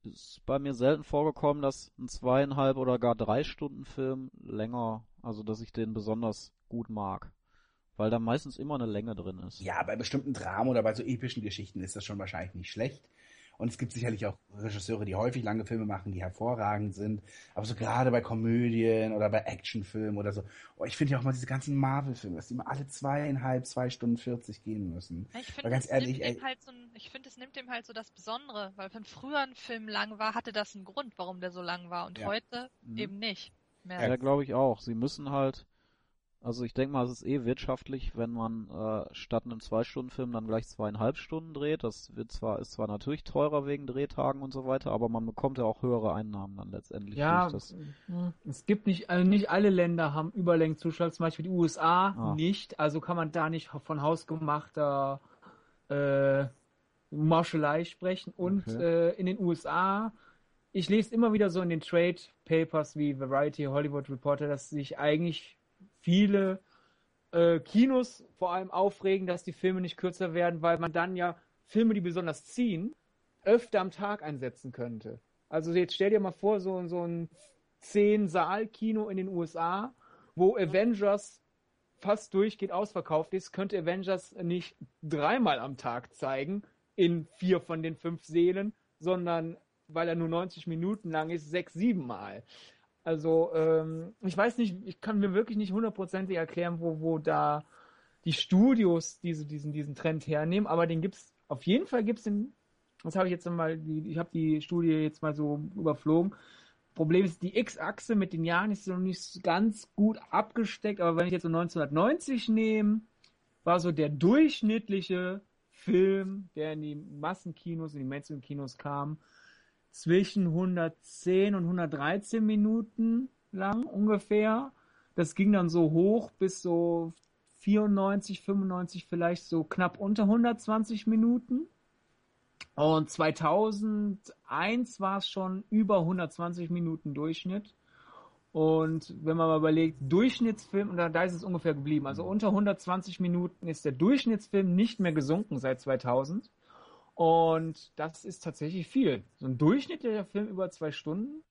ist bei mir selten vorgekommen, dass ein zweieinhalb oder gar drei Stunden Film länger, also dass ich den besonders gut mag. Weil da meistens immer eine Länge drin ist. Ja, bei bestimmten Dramen oder bei so epischen Geschichten ist das schon wahrscheinlich nicht schlecht. Und es gibt sicherlich auch Regisseure, die häufig lange Filme machen, die hervorragend sind. Aber so gerade bei Komödien oder bei Actionfilmen oder so. Oh, ich finde ja auch mal diese ganzen Marvel-Filme, dass die immer alle zweieinhalb, zwei Stunden 40 gehen müssen. ich finde, ganz es ehrlich, nimmt halt so ein, ich finde, es nimmt dem halt so das Besondere, weil wenn früher ein Film lang war, hatte das einen Grund, warum der so lang war und Ja. heute Mhm. eben nicht. Mehr. Ja, glaube ich auch. Sie müssen halt, also ich denke mal, es ist eh wirtschaftlich, wenn man äh, statt einem Zwei-Stunden-Film dann gleich zweieinhalb Stunden dreht. Das wird zwar, ist zwar natürlich teurer wegen Drehtagen und so weiter, aber man bekommt ja auch höhere Einnahmen dann letztendlich Ja, durch das. mh, es gibt nicht, also nicht alle Länder haben Überlängenzuschlag, zum Beispiel die USA Ah. nicht, also kann man da nicht von hausgemachter äh, Marschelei sprechen. Und Okay. äh, in den USA, ich lese immer wieder so in den Trade Papers wie Variety, Hollywood Reporter, dass sich eigentlich viele äh, Kinos vor allem aufregen, dass die Filme nicht kürzer werden, weil man dann ja Filme, die besonders ziehen, öfter am Tag einsetzen könnte. Also jetzt stell dir mal vor, so, so ein 10-Saal-Kino in den USA, wo Avengers fast durchgehend ausverkauft ist, könnte Avengers nicht dreimal am Tag zeigen in vier von den fünf Sälen, sondern weil er nur 90 Minuten lang ist, sechs, sieben Mal. Also ähm, ich weiß nicht, ich kann mir wirklich nicht hundertprozentig erklären, wo, wo da die Studios diese, diesen, diesen Trend hernehmen, aber den gibt's, auf jeden Fall gibt's den, das habe ich jetzt mal, ich habe die Studie jetzt mal so überflogen. Problem ist, die X-Achse mit den Jahren ist noch nicht ganz gut abgesteckt, aber wenn ich jetzt so 1990 nehme, war so der durchschnittliche Film, der in die Massenkinos, in die Mainstream-Kinos kam, zwischen 110 und 113 Minuten lang ungefähr. Das ging dann so hoch bis so 94, 95 vielleicht so knapp unter 120 Minuten. Und 2001 war es schon über 120 Minuten Durchschnitt. Und wenn man mal überlegt, Durchschnittsfilm, und da, da ist es ungefähr geblieben. Also unter 120 Minuten ist der Durchschnittsfilm nicht mehr gesunken seit 2000. Und das ist tatsächlich viel. So ein durchschnittlicher Film über zwei Stunden.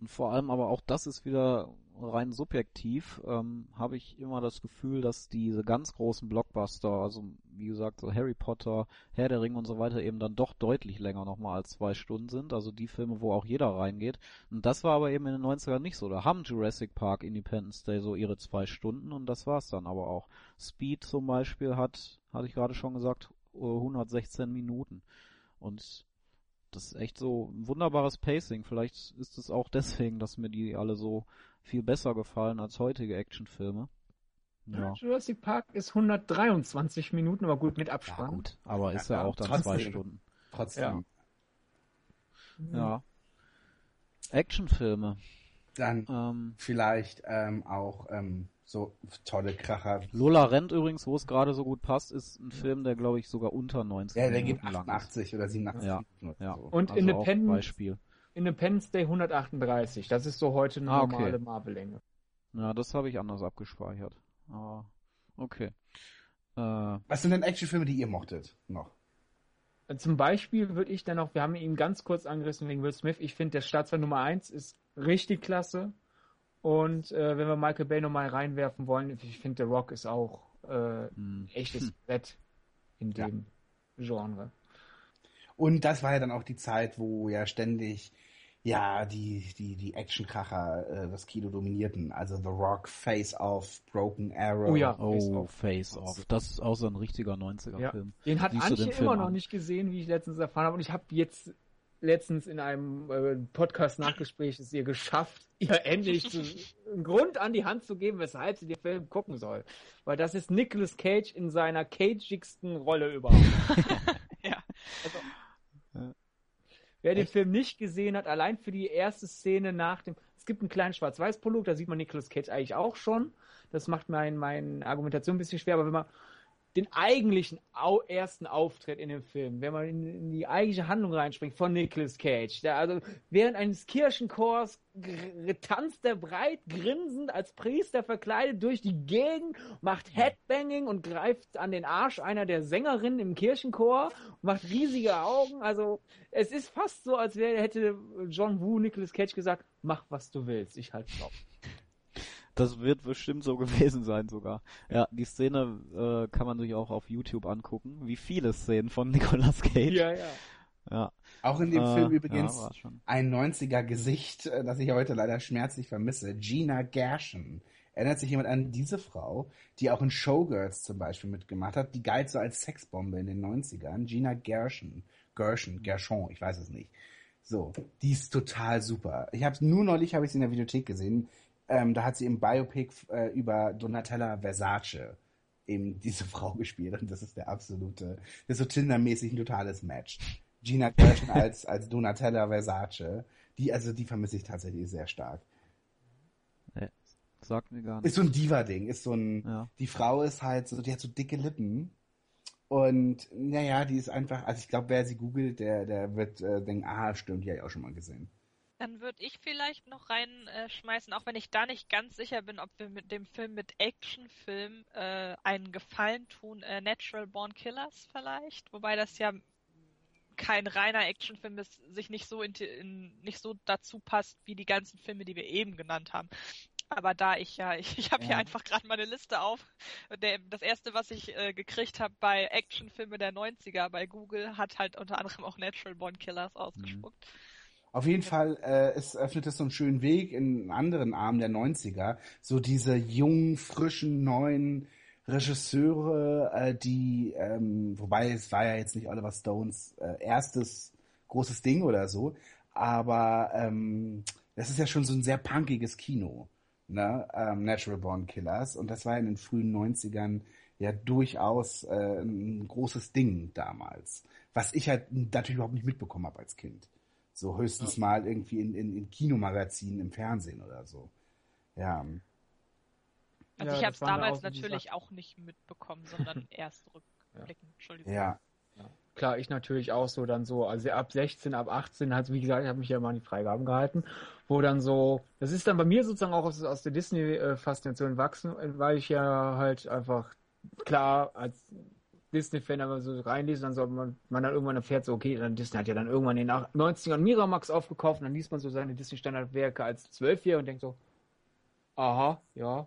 Und vor allem aber auch das ist wieder rein subjektiv, ähm, habe ich immer das Gefühl, dass diese ganz großen Blockbuster, also wie gesagt, so Harry Potter, Herr der Ringe und so weiter eben dann doch deutlich länger nochmal als zwei Stunden sind. Also die Filme, wo auch jeder reingeht. Und das war aber eben in den 90ern nicht so. Da haben Jurassic Park, Independence Day so ihre zwei Stunden und das war's dann aber auch. Speed zum Beispiel hat, hatte ich gerade schon gesagt, 116 Minuten. Und das ist echt so ein wunderbares Pacing. Vielleicht ist es auch deswegen, dass mir die alle so viel besser gefallen als heutige Actionfilme. Ja. Jurassic Park ist 123 Minuten, aber gut mit Abspann. Ja, gut, aber ist ja, ja auch dann trotzdem, zwei Stunden. Trotzdem. Ja. ja. Actionfilme. Dann ähm, vielleicht ähm, auch ähm, so tolle Kracher. Lola Rent übrigens, wo es gerade so gut passt, ist ein Film, der glaube ich sogar unter 90 Ja, der geht 88 oder 87 ja, ja. So. Und also Independence, Beispiel. Independence Day 138, das ist so heute eine ah, okay. normale Marvel-Länge. Ja, das habe ich anders abgespeichert. Aber okay. Äh, Was sind denn Actionfilme, die ihr mochtet noch? Zum Beispiel würde ich dann noch, wir haben ihn ganz kurz angerissen wegen Will Smith, ich finde der Staatsfall Nummer 1 ist richtig klasse. Und äh, wenn wir Michael Bay nochmal reinwerfen wollen, ich finde, The Rock ist auch äh, ein echtes Brett in dem ja. Genre. Und das war ja dann auch die Zeit, wo ja ständig ja die die die Actionkracher äh, das Kino dominierten. Also The Rock, Face Off, Broken Arrow. Oh ja, Face oh, Off. Face Off. Das ist auch so ein richtiger 90er ja. Film. Den hat Siehst Antje immer noch nicht gesehen, wie ich letztens erfahren habe. Und ich habe jetzt letztens in einem äh, Podcast-Nachgespräch es ihr geschafft, ihr endlich zu, einen Grund an die Hand zu geben, weshalb sie den Film gucken soll. Weil das ist Nicolas Cage in seiner cagigsten Rolle überhaupt. ja. Also, ja. Wer den Film nicht gesehen hat, allein für die erste Szene nach dem, es gibt einen kleinen Schwarz-Weiß-Prolog, da sieht man Nicolas Cage eigentlich auch schon. Das macht mein, meine Argumentation ein bisschen schwer, aber wenn man den eigentlichen au ersten Auftritt in dem Film, wenn man in, in, die eigentliche Handlung reinspringt von Nicolas Cage. Der also während eines Kirchenchors tanzt er breit grinsend als Priester verkleidet durch die Gegend, macht Headbanging und greift an den Arsch einer der Sängerinnen im Kirchenchor, macht riesige Augen. Also es ist fast so, als wäre hätte John Woo Nicolas Cage gesagt, mach was du willst, ich halte drauf. Das wird bestimmt so gewesen sein sogar. Ja, die Szene äh, kann man sich auch auf YouTube angucken. Wie viele Szenen von Nicolas Cage. Ja, ja. Ja. Auch in dem äh, Film übrigens ja, ein 90er Gesicht, äh, das ich heute leider schmerzlich vermisse. Gina Gershon. Erinnert sich jemand an diese Frau, die auch in Showgirls zum Beispiel mitgemacht hat? Die galt so als Sexbombe in den 90ern. Gina Gershon. Gershon, Gershon, ich weiß es nicht. So, die ist total super. Ich habe nur neulich habe ich sie in der Videothek gesehen. Ähm, da hat sie im Biopic äh, über Donatella Versace eben diese Frau gespielt und das ist der absolute, das ist so Tinder-mäßig ein totales Match. Gina Gershon als, als Donatella Versace, die, also die vermisse ich tatsächlich sehr stark. Nee, sagt mir gar nicht. Ist so ein Diva-Ding, ist so ein, ja. die Frau ist halt so, die hat so dicke Lippen und naja, die ist einfach, also ich glaube, wer sie googelt, der, der wird äh, denken, ah, stimmt, die habe ich auch schon mal gesehen. Dann würde ich vielleicht noch reinschmeißen, auch wenn ich da nicht ganz sicher bin, ob wir mit dem Film mit Actionfilm äh, einen Gefallen tun, äh, Natural Born Killers vielleicht, wobei das ja kein reiner Actionfilm ist, sich nicht so in, in, nicht so dazu passt wie die ganzen Filme, die wir eben genannt haben. Aber da ich ja, ich, ich habe ja. hier einfach gerade meine Liste auf. Der, das erste, was ich äh, gekriegt habe bei Actionfilme der 90er bei Google, hat halt unter anderem auch Natural Born Killers ausgespuckt. Mhm. Auf jeden Fall, äh, es öffnet es so einen schönen Weg in einen anderen Arm der 90er. So diese jungen, frischen, neuen Regisseure, äh, die, ähm, wobei es war ja jetzt nicht Oliver Stones äh, erstes großes Ding oder so, aber ähm, das ist ja schon so ein sehr punkiges Kino ne, ähm, Natural Born Killers. Und das war in den frühen 90ern ja durchaus äh, ein großes Ding damals. Was ich halt natürlich überhaupt nicht mitbekommen habe als Kind. So höchstens ja. mal irgendwie in, in, in Kinomagazinen im Fernsehen oder so. Ja. Also ja, ich habe es damals natürlich auch nicht mitbekommen, sondern erst rückblickend. Entschuldigung. Ja. ja. Klar, ich natürlich auch so dann so, also ab 16, ab 18, halt, wie gesagt, ich habe mich ja mal an die Freigaben gehalten, wo dann so, das ist dann bei mir sozusagen auch aus, aus der Disney-Faszination wachsen, weil ich ja halt einfach, klar, als Disney-Fan aber so reinliest, dann so man, man dann irgendwann erfährt, so, okay, dann Disney hat ja dann irgendwann in den 90ern Miramax aufgekauft und dann liest man so seine Disney-Standardwerke als Zwölfjähriger und denkt so, aha, ja,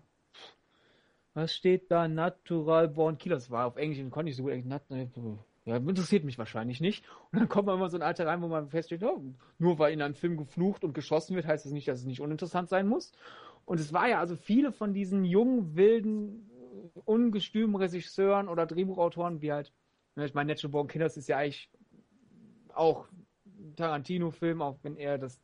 was steht da? Natural Born Killer. Das war auf Englisch, den konnte ich so gut. Ja, interessiert mich wahrscheinlich nicht. Und dann kommt man immer so ein Alter rein, wo man feststellt, oh, nur weil in einem Film geflucht und geschossen wird, heißt das nicht, dass es nicht uninteressant sein muss. Und es war ja also viele von diesen jungen, wilden, ungestümen Regisseuren oder Drehbuchautoren, wie halt, ne, ich meine, Natural Born Killers ist ja eigentlich auch Tarantino-Film, auch wenn er das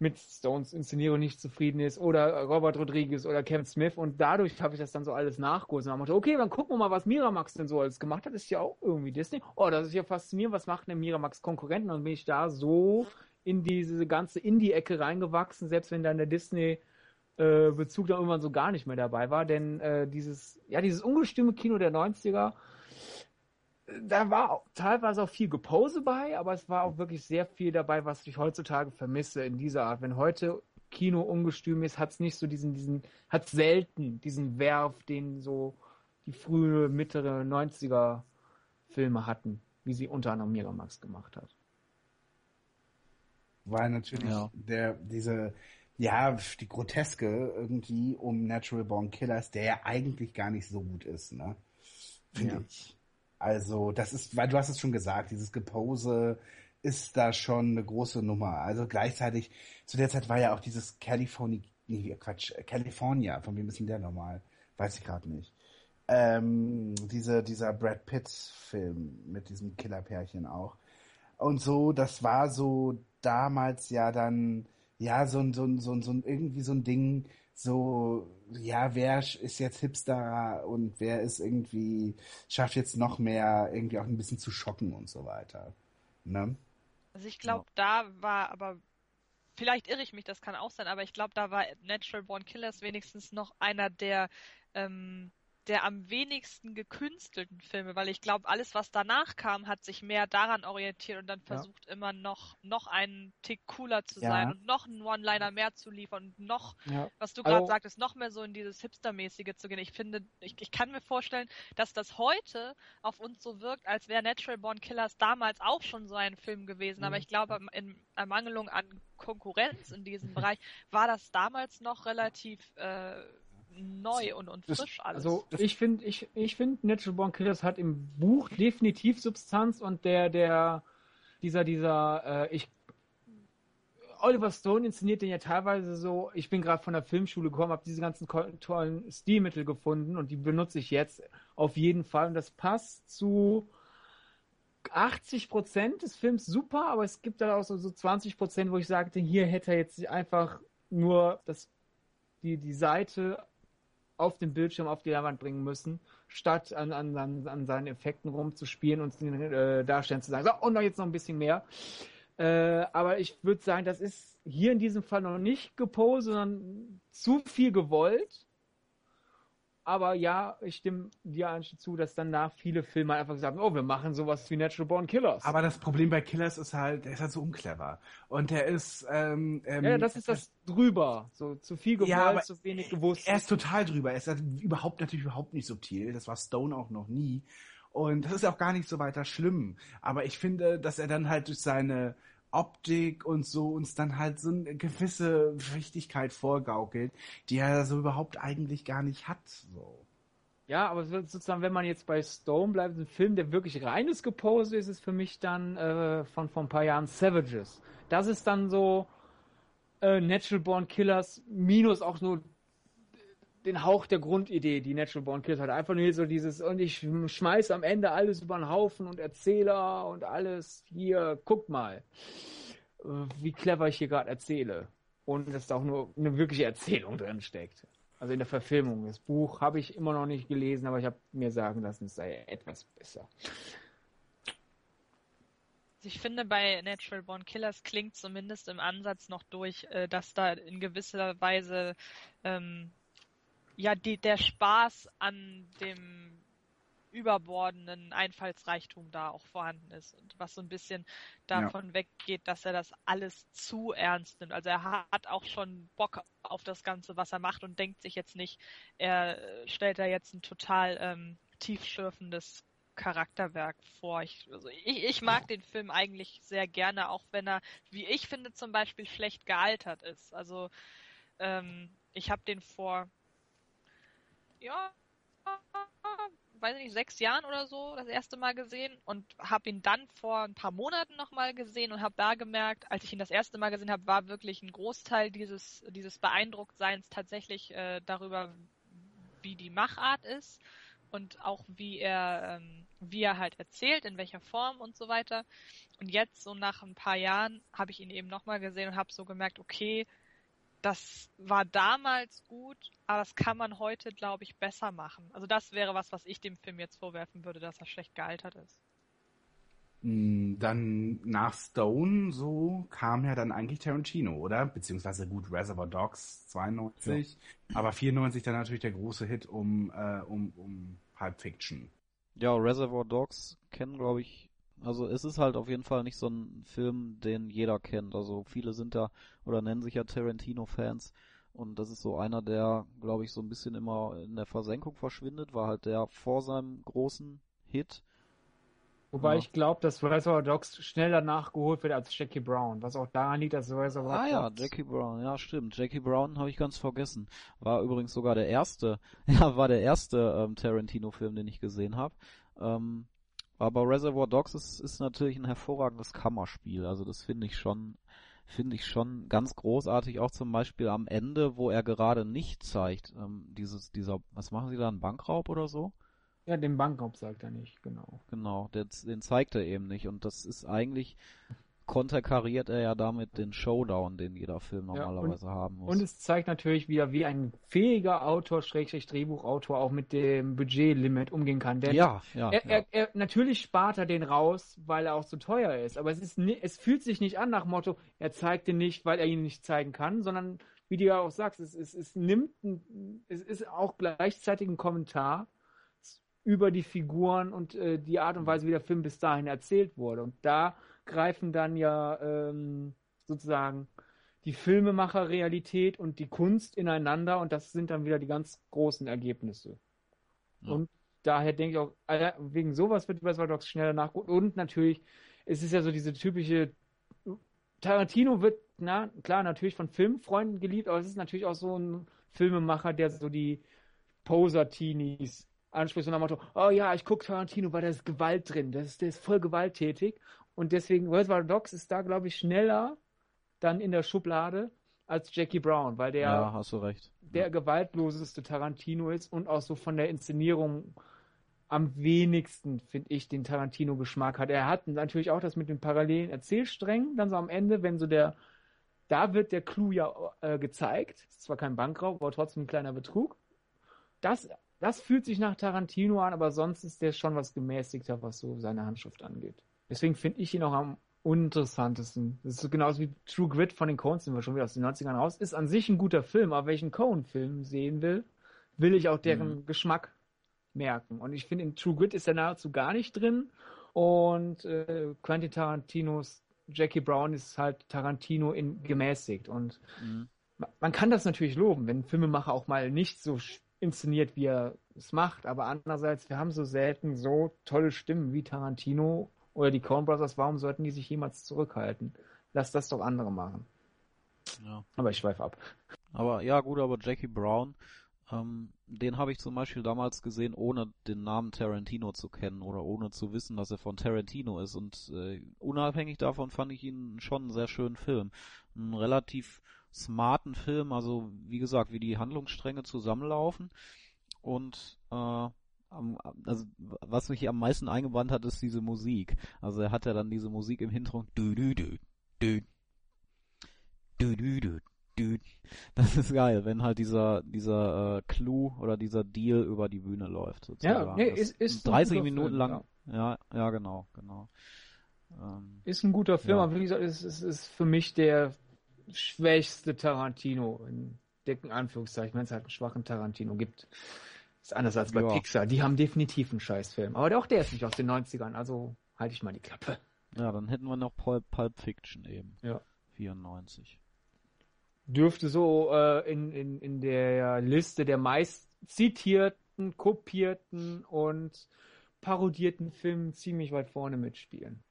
mit Stones Inszenierung nicht zufrieden ist oder Robert Rodriguez oder Kevin Smith und dadurch habe ich das dann so alles nachgeholt und dann dachte, okay, dann gucken wir mal, was Miramax denn so alles gemacht hat, ist ja auch irgendwie Disney. Oh, das ist ja faszinierend, was macht denn Miramax Konkurrenten? Und bin ich da so in diese ganze Indie-Ecke reingewachsen, selbst wenn dann der Disney äh, Bezug da irgendwann so gar nicht mehr dabei war, denn äh, dieses, ja, dieses ungestüme Kino der 90er, da war teilweise auch viel Gepose bei, aber es war auch wirklich sehr viel dabei, was ich heutzutage vermisse in dieser Art. Wenn heute Kino ungestüm ist, hat es nicht so diesen, diesen, hat selten diesen Werf, den so die frühe, mittlere 90er Filme hatten, wie sie unter anderem Miramax gemacht hat. Weil natürlich ja. der, diese, ja, die Groteske irgendwie um Natural Born Killers, der ja eigentlich gar nicht so gut ist, ne? Finde ja. ich. Also, das ist, weil du hast es schon gesagt, dieses Gepose ist da schon eine große Nummer. Also gleichzeitig, zu der Zeit war ja auch dieses California, nee, Quatsch, California, von wem ist denn der nochmal? Weiß ich gerade nicht. Ähm, diese, dieser Brad Pitt-Film mit diesem Killerpärchen auch. Und so, das war so damals ja dann, ja, so ein, so ein, so ein, so ein irgendwie so ein Ding, so, ja, wer ist jetzt Hipster und wer ist irgendwie, schafft jetzt noch mehr, irgendwie auch ein bisschen zu schocken und so weiter. Ne? Also ich glaube, ja. da war aber, vielleicht irre ich mich, das kann auch sein, aber ich glaube, da war Natural Born Killers wenigstens noch einer der ähm, der am wenigsten gekünstelten Filme, weil ich glaube, alles, was danach kam, hat sich mehr daran orientiert und dann versucht ja. immer noch, noch einen Tick cooler zu ja. sein und noch einen One-Liner mehr zu liefern und noch, ja. was du gerade also, sagtest, noch mehr so in dieses Hipster-mäßige zu gehen. Ich finde, ich, ich kann mir vorstellen, dass das heute auf uns so wirkt, als wäre Natural Born Killers damals auch schon so ein Film gewesen. Aber mhm. ich glaube, in Ermangelung an Konkurrenz in diesem Bereich war das damals noch relativ äh, neu und, und frisch alles. Also ich finde, ich, ich finde, Natural Born Killers hat im Buch definitiv Substanz und der, der, dieser, dieser, äh, ich Oliver Stone inszeniert den ja teilweise so, ich bin gerade von der Filmschule gekommen, habe diese ganzen tollen Stilmittel gefunden und die benutze ich jetzt auf jeden Fall. Und das passt zu 80 Prozent des Films super, aber es gibt da auch so, so 20 Prozent, wo ich sagte, hier hätte er jetzt einfach nur das, die, die Seite auf den Bildschirm, auf die Leinwand bringen müssen, statt an, an, an seinen Effekten rumzuspielen und den äh, Darstellern zu sagen, so, und noch jetzt noch ein bisschen mehr. Äh, aber ich würde sagen, das ist hier in diesem Fall noch nicht gepostet, sondern zu viel gewollt. Aber ja, ich stimme dir eigentlich zu, dass danach viele Filme einfach gesagt haben, oh, wir machen sowas wie Natural Born Killers. Aber das Problem bei Killers ist halt, der ist halt so unclever. Und der ist, ähm, ähm, ja, das ist das drüber. So zu viel gewollt, Ja, zu wenig gewusst. Er ist total drüber. Er ist halt überhaupt natürlich überhaupt nicht subtil. Das war Stone auch noch nie. Und das ist auch gar nicht so weiter schlimm. Aber ich finde, dass er dann halt durch seine Optik und so uns dann halt so eine gewisse Wichtigkeit vorgaukelt, die er so überhaupt eigentlich gar nicht hat. So. Ja, aber so- sozusagen, wenn man jetzt bei Stone bleibt, ein Film, der wirklich reines Gepose ist, ist für mich dann äh, von vor ein paar Jahren Savages. Das ist dann so äh, Natural Born Killers minus auch nur den Hauch der Grundidee, die Natural Born Killers hat. Einfach nur so dieses, und ich schmeiß am Ende alles über den Haufen und Erzähler und alles hier, guckt mal, wie clever ich hier gerade erzähle. Und dass da auch nur eine wirkliche Erzählung drin steckt. Also in der Verfilmung. Das Buch habe ich immer noch nicht gelesen, aber ich habe mir sagen lassen, es sei etwas besser. Ich finde, bei Natural Born Killers klingt zumindest im Ansatz noch durch, äh, dass da in gewisser Weise ähm, ja die, der Spaß an dem überbordenden Einfallsreichtum da auch vorhanden ist und was so ein bisschen davon weggeht, dass er das alles zu ernst nimmt. Also er hat auch schon Bock auf das Ganze, was er macht und denkt sich jetzt nicht, er stellt da jetzt ein total ähm, tiefschürfendes Charakterwerk vor. Ich, also ich, ich mag den Film eigentlich sehr gerne, auch wenn er, wie ich finde, zum Beispiel schlecht gealtert ist. Also ähm, ich habe den vor, ja, weiß ich nicht, sechs Jahren oder so das erste Mal gesehen und habe ihn dann vor ein paar Monaten nochmal gesehen und habe da gemerkt, als ich ihn das erste Mal gesehen habe, war wirklich ein Großteil dieses, dieses Beeindrucktseins tatsächlich äh, darüber, wie die Machart ist und auch wie er, ähm, wie er halt erzählt, in welcher Form und so weiter. Und jetzt, so nach ein paar Jahren, habe ich ihn eben nochmal gesehen und habe so gemerkt, okay, das war damals gut, aber das kann man heute, glaube ich, besser machen. Also das wäre was, was ich dem Film jetzt vorwerfen würde, dass er schlecht gealtert ist. Mm, Dann nach Stone so kam ja dann eigentlich Tarantino, oder? Beziehungsweise gut Reservoir Dogs 92, aber 94 dann natürlich der große Hit um, äh, um, um Pulp Fiction. Ja, Reservoir Dogs kennen, glaube ich, also es ist halt auf jeden Fall nicht so ein Film, den jeder kennt. Also viele sind da oder nennen sich ja Tarantino-Fans und das ist so einer, der, glaube ich, so ein bisschen immer in der Versenkung verschwindet, war halt der vor seinem großen Hit. Wobei Ja. ich glaube, dass Reservoir Dogs schneller nachgeholt wird als Jackie Brown. Was auch daran liegt, dass Reservoir Ah ja, Dogs Jackie Brown, ja stimmt. Jackie Brown habe ich ganz vergessen. War übrigens sogar der erste, ja, war der erste ähm, Tarantino-Film, den ich gesehen habe. Ähm, aber Reservoir Dogs ist, ist natürlich ein hervorragendes Kammerspiel. Also das finde ich schon, finde ich schon ganz großartig. Auch zum Beispiel am Ende, wo er gerade nicht zeigt, ähm, dieses, dieser, was machen sie da, ein Bankraub oder so? Ja, den Bankraub sagt er nicht, genau. Genau, der, den zeigt er eben nicht. Und das ist eigentlich, konterkariert er ja damit den Showdown, den jeder Film Ja, normalerweise haben muss. Und es zeigt natürlich wieder, wie ein fähiger Autor, Schrägstrich Drehbuchautor, auch mit dem Budgetlimit umgehen kann. Denn ja, ja, er, er, er, natürlich spart er den raus, weil er auch so teuer ist. Aber es, ist es fühlt sich nicht an nach Motto, er zeigt den nicht, weil er ihn nicht zeigen kann, sondern wie du ja auch sagst, es, es, es nimmt, es ist auch gleichzeitig ein Kommentar über die Figuren und äh, die Art und Weise, wie der Film bis dahin erzählt wurde. Und da greifen dann ja ähm, sozusagen die Filmemacher-Realität und die Kunst ineinander und das sind dann wieder die ganz großen Ergebnisse. Ja. Und daher denke ich auch, äh, wegen sowas wird Reservoir Dogs schneller nachgeholt. Und natürlich, es ist ja so diese typische, Tarantino wird, na klar, natürlich von Filmfreunden geliebt, aber es ist natürlich auch so ein Filmemacher, der so die Poser-Teenies anspricht, so nach dem Motto, oh ja, ich gucke Tarantino, weil da ist Gewalt drin, das ist, der ist voll gewalttätig. Und deswegen, Reservoir Dogs ist da, glaube ich, schneller dann in der Schublade als Jackie Brown, weil der ja, hast du recht. der gewaltloseste Tarantino ist und auch so von der Inszenierung am wenigsten, finde ich, den Tarantino-Geschmack hat. Er hat natürlich auch das mit den parallelen Erzählsträngen, dann so am Ende, wenn so der, da wird der Clou ja äh, gezeigt. Es ist zwar kein Bankraub, aber trotzdem ein kleiner Betrug. Das, das fühlt sich nach Tarantino an, aber sonst ist der schon was gemäßigter, was so seine Handschrift angeht. Deswegen finde ich ihn auch am uninteressantesten. Das ist so genauso wie True Grit von den Coens, den wir schon wieder aus den 90ern raus. Ist an sich ein guter Film, aber welchen Coen-Film sehen will, will ich auch deren mhm. Geschmack merken. Und ich finde, in True Grit ist er nahezu gar nicht drin. Und äh, Quentin Tarantinos Jackie Brown ist halt Tarantino in gemäßigt. Und mhm. man kann das natürlich loben, wenn Filmemacher auch mal nicht so inszeniert, wie er es macht. Aber andererseits, wir haben so selten so tolle Stimmen wie Tarantino oder die Coen Brothers. Warum sollten die sich jemals zurückhalten? Lass das doch andere machen. Ja. Aber ich schweife ab. Aber ja, gut, aber Jackie Brown, ähm, den habe ich zum Beispiel damals gesehen, ohne den Namen Tarantino zu kennen oder ohne zu wissen, dass er von Tarantino ist. Und äh, unabhängig davon fand ich ihn schon einen sehr schönen Film. Einen relativ smarten Film, also wie gesagt, wie die Handlungsstränge zusammenlaufen. Und äh, also was mich am meisten eingewandt hat, ist diese Musik. Also er hat ja dann diese Musik im Hintergrund. Du, du, du, du, du, du, du, das ist geil, wenn halt dieser dieser äh, Clou oder dieser Deal über die Bühne läuft. Sozusagen. Ja, nee, ist, ist 30 Minuten Film, lang. Ja. ja, ja, genau, genau. Ähm, ist ein guter Film, ja. aber wie gesagt, ist, ist, ist für mich der schwächste Tarantino in dicken Anführungszeichen, wenn es halt einen schwachen Tarantino gibt. Ist anders als bei ja. Pixar. Die haben definitiv einen Scheißfilm. Aber auch der ist nicht aus den 90ern, also halte ich mal die Klappe. Ja, dann hätten wir noch Pulp, Pulp Fiction eben. Ja. 94 dürfte so äh, in, in, in der Liste der meist zitierten, kopierten und parodierten Filme ziemlich weit vorne mitspielen.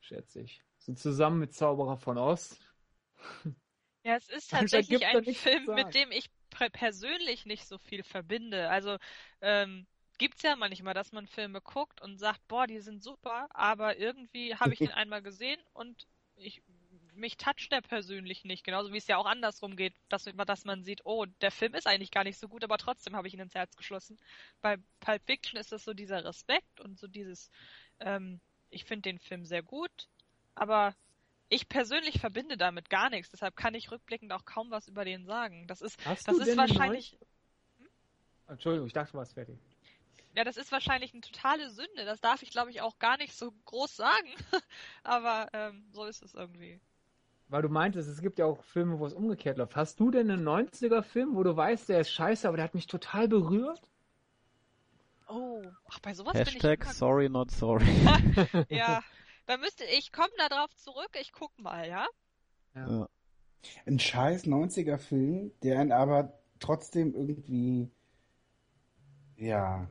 Schätze ich. So zusammen mit Zauberer von Ost. Ja, es ist tatsächlich ein Film, mit dem ich persönlich nicht so viel verbinde. Also ähm, gibt's ja manchmal, dass man Filme guckt und sagt, boah, die sind super, aber irgendwie habe ich den einmal gesehen und ich mich toucht der persönlich nicht, genauso wie es ja auch andersrum geht, dass, dass man sieht, oh, der Film ist eigentlich gar nicht so gut, aber trotzdem habe ich ihn ins Herz geschlossen. Bei Pulp Fiction ist das so dieser Respekt und so dieses, ähm, ich finde den Film sehr gut, aber ich persönlich verbinde damit gar nichts, deshalb kann ich rückblickend auch kaum was über den sagen. Das ist, Hast das ist wahrscheinlich. Hm? Entschuldigung, ich dachte, du warst fertig. Ja, das ist wahrscheinlich eine totale Sünde. Das darf ich, glaube ich, auch gar nicht so groß sagen. Aber ähm, so ist es irgendwie weil du meintest, es gibt ja auch Filme, wo es umgekehrt läuft. Hast du denn einen 90er-Film, wo du weißt, der ist scheiße, aber der hat mich total berührt? Oh, ach, bei sowas Hashtag bin ich sorry not sorry. ja, da müsste ich komme da drauf zurück, ich guck mal, ja? Ja. Ein scheiß 90er-Film, der einen aber trotzdem irgendwie, ja,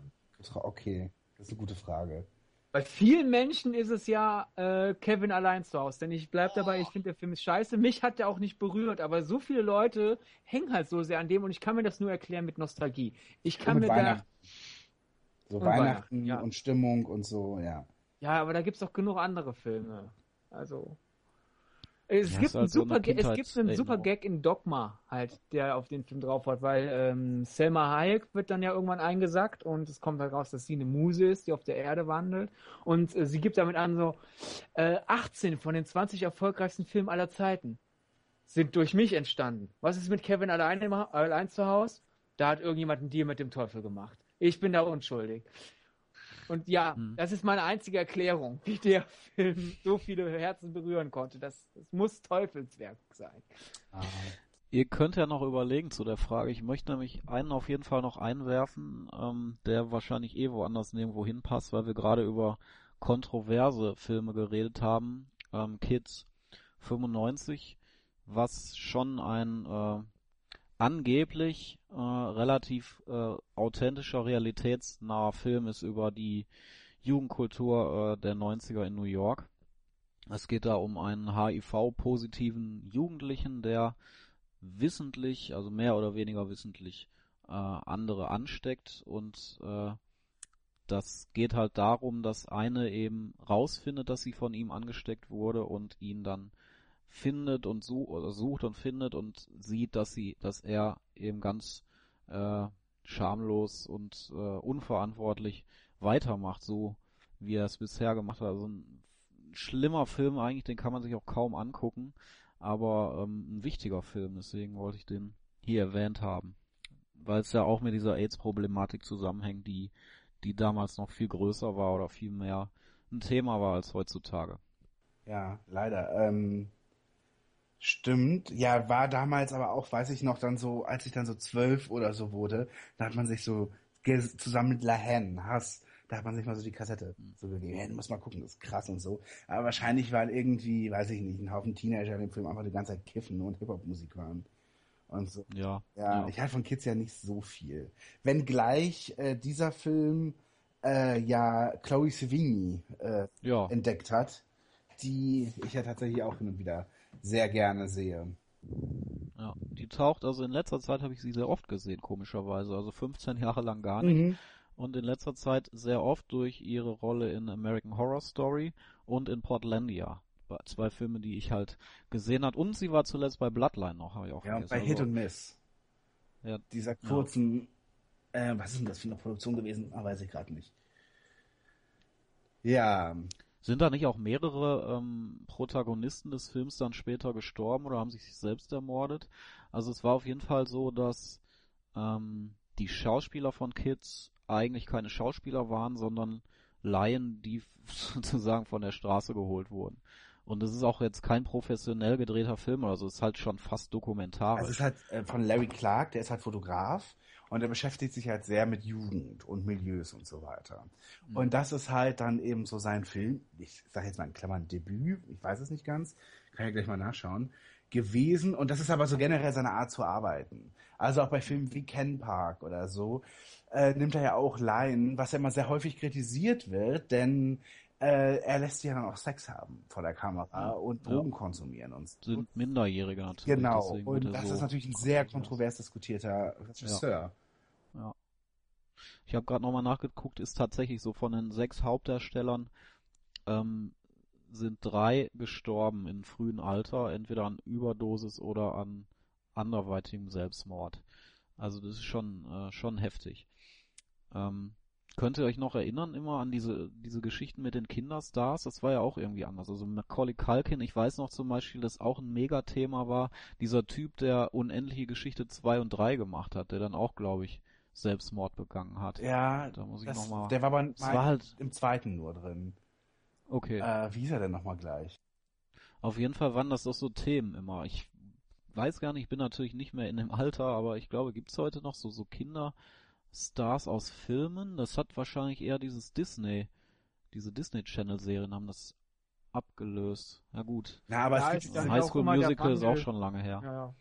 okay, das ist eine gute Frage. Bei vielen Menschen ist es ja äh, Kevin allein zu Hause. Denn ich bleib dabei, ich finde der Film ist scheiße. Mich hat der auch nicht berührt, aber so viele Leute hängen halt so sehr an dem und ich kann mir das nur erklären mit Nostalgie. Ich kann mir da. So Weihnachten, Weihnachten ja. und Stimmung und so, ja. Ja, aber da gibt's auch genug andere Filme. Also. Es, ja, gibt, einen halt super, es gibt einen super Gag in Dogma halt, der auf den Film drauf hat, weil ähm, Selma Hayek wird dann ja irgendwann eingesackt und es kommt halt raus, dass sie eine Muse ist, die auf der Erde wandelt und äh, sie gibt damit an so äh, 18 von den 20 erfolgreichsten Filmen aller Zeiten sind durch mich entstanden. Was ist mit Kevin allein, allein zu Hause? Da hat irgendjemand einen Deal mit dem Teufel gemacht. Ich bin da unschuldig. Und ja, hm. das ist meine einzige Erklärung, wie der Film so viele Herzen berühren konnte. Das, das muss Teufelswerk sein. Ah. Ihr könnt ja noch überlegen zu der Frage. Ich möchte nämlich einen auf jeden Fall noch einwerfen, ähm, der wahrscheinlich eh woanders nirgendwo hinpasst, weil wir gerade über kontroverse Filme geredet haben. Ähm, Kids 95, was schon ein äh, angeblich äh, relativ äh, authentischer, realitätsnaher Film ist über die Jugendkultur äh, der 90er in New York. Es geht da um einen HIV-positiven Jugendlichen, der wissentlich, also mehr oder weniger wissentlich, äh, andere ansteckt und äh, das geht halt darum, dass eine eben rausfindet, dass sie von ihm angesteckt wurde und ihn dann findet und such, sucht und findet und sieht, dass sie, dass er eben ganz äh, schamlos und äh, unverantwortlich weitermacht, so wie er es bisher gemacht hat. Also ein schlimmer Film eigentlich, den kann man sich auch kaum angucken, aber ähm, ein wichtiger Film, deswegen wollte ich den hier erwähnt haben. Weil es ja auch mit dieser AIDS-Problematik zusammenhängt, die, die damals noch viel größer war oder viel mehr ein Thema war als heutzutage. Ja, leider. Ähm, Stimmt, ja, war damals aber auch, weiß ich noch, dann so, als ich dann so zwölf oder so wurde, da hat man sich so zusammen mit Lahan, Hass, da hat man sich mal so die Kassette so gegeben. Muss mal gucken, das ist krass und so. Aber wahrscheinlich, weil irgendwie, weiß ich nicht, ein Haufen Teenager in dem Film einfach die ganze Zeit kiffen und Hip-Hop-Musik hören. Und so. Ja, ja. ja. ich halte von Kids ja nicht so viel. Wenngleich äh, dieser Film äh, ja Chloe Sevigny äh, Ja. entdeckt hat, die ich ja tatsächlich auch hin und wieder sehr gerne sehe. Ja, die taucht, also in letzter Zeit habe ich sie sehr oft gesehen, komischerweise. Also 15 Jahre lang gar nicht. Mhm. Und in letzter Zeit sehr oft durch ihre Rolle in American Horror Story und in Portlandia. Zwei Filme, die ich halt gesehen hat. Und sie war zuletzt bei Bloodline noch, habe ich auch Ja, bei Hit Also, und Miss. Ja. Dieser kurzen, äh, was ist denn das für eine Produktion gewesen? Ah, weiß ich gerade nicht. Ja, Sind da nicht auch mehrere ähm, Protagonisten des Films dann später gestorben oder haben sich selbst ermordet? Also es war auf jeden Fall so, dass ähm, die Schauspieler von Kids eigentlich keine Schauspieler waren, sondern Laien, die sozusagen von der Straße geholt wurden. Und es ist auch jetzt kein professionell gedrehter Film oder so, es ist halt schon fast dokumentarisch. also es ist halt äh, von Larry Clark, der ist halt Fotograf und der beschäftigt sich halt sehr mit Jugend und Milieus und so weiter. Mhm. Und das ist halt dann eben so sein Film, ich sage jetzt mal in Klammern Debüt, ich weiß es nicht ganz, kann ja gleich mal nachschauen, gewesen. Und das ist aber so generell seine Art zu arbeiten. Also auch bei Filmen wie Ken Park oder so äh, nimmt er ja auch Laien, was ja immer sehr häufig kritisiert wird, denn äh, er lässt sie ja dann auch Sex haben vor der Kamera und Ja. Drogen konsumieren und sind Minderjährige natürlich. Genau, und das so ist natürlich ein sehr kontrovers diskutierter Regisseur. Ich habe gerade nochmal nachgeguckt, ist tatsächlich so von den sechs Hauptdarstellern ähm, sind drei gestorben in frühem Alter, entweder an Überdosis oder an anderweitigem Selbstmord. Also das ist schon äh, schon heftig. Ähm, könnt ihr euch noch erinnern immer an diese diese Geschichten mit den Kinderstars? Das war ja auch irgendwie anders. Also Macaulay Culkin, ich weiß noch zum Beispiel, dass auch ein Megathema war, dieser Typ, der unendliche Geschichte 2 und 3 gemacht hat, der dann auch, glaube ich, Selbstmord begangen hat. Ja, Da muss ich das, noch mal- der war aber war halt, im zweiten nur drin. okay. Äh, wie hieß er denn nochmal gleich? Auf jeden Fall waren das doch so Themen immer. Ich weiß gar nicht, ich bin natürlich nicht mehr in dem Alter, aber ich glaube, gibt's heute noch so, so Kinderstars aus Filmen? Das hat wahrscheinlich eher dieses Disney, diese Disney Channel Serien haben das abgelöst. Ja gut. Na, aber, Ja, es gibt, dann High auch School Musical ist auch schon lange her. Ja, ja.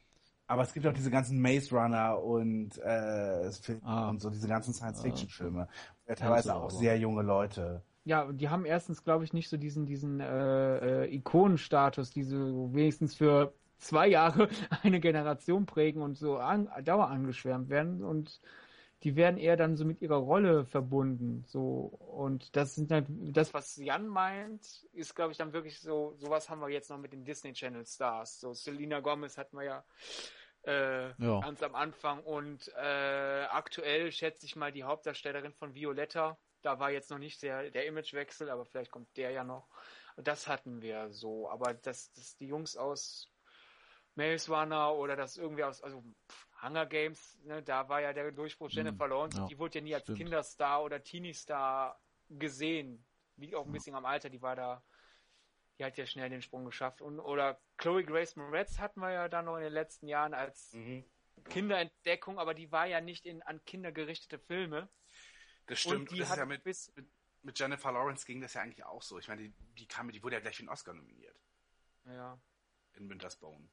aber es gibt auch diese ganzen Maze Runner und äh, Ah. und so, diese ganzen Science-Fiction-Filme. Ja, Ja, teilweise auch aber- sehr junge Leute. Ja, die haben erstens, glaube ich, nicht so diesen, diesen äh, äh, Ikonenstatus, die so wenigstens für zwei Jahre eine Generation prägen und so an, dauer angeschwärmt werden und die werden eher dann so mit ihrer Rolle verbunden. So und das sind halt, das, was Jan meint, ist, glaube ich, dann wirklich so, sowas haben wir jetzt noch mit den Disney Channel Stars. So Selena Gomez hatten wir ja äh, Ja. ganz am Anfang und äh, aktuell schätze ich mal die Hauptdarstellerin von Violetta. Da war jetzt noch nicht der, der Imagewechsel, aber vielleicht kommt der ja noch. Das hatten wir so. Aber dass, dass die Jungs aus Runner oder das irgendwie aus, also Hunger Games, ne, da war ja der Durchbruch Jennifer Lawrence. ja, die wurde ja nie als stimmt. Kinderstar oder Teenie-Star gesehen. Liegt auch ein bisschen am Alter, die war da, die hat ja schnell den Sprung geschafft. Und, oder Chloe Grace Moretz hatten wir ja dann noch in den letzten Jahren als Kinderentdeckung, aber die war ja nicht in, an Kinder gerichtete Filme. Das und die hat bis, mit Jennifer Lawrence ging das ja eigentlich auch so. Ich meine, die, die kam, die wurde ja gleich für den Oscar nominiert ja. in Winter's Bone.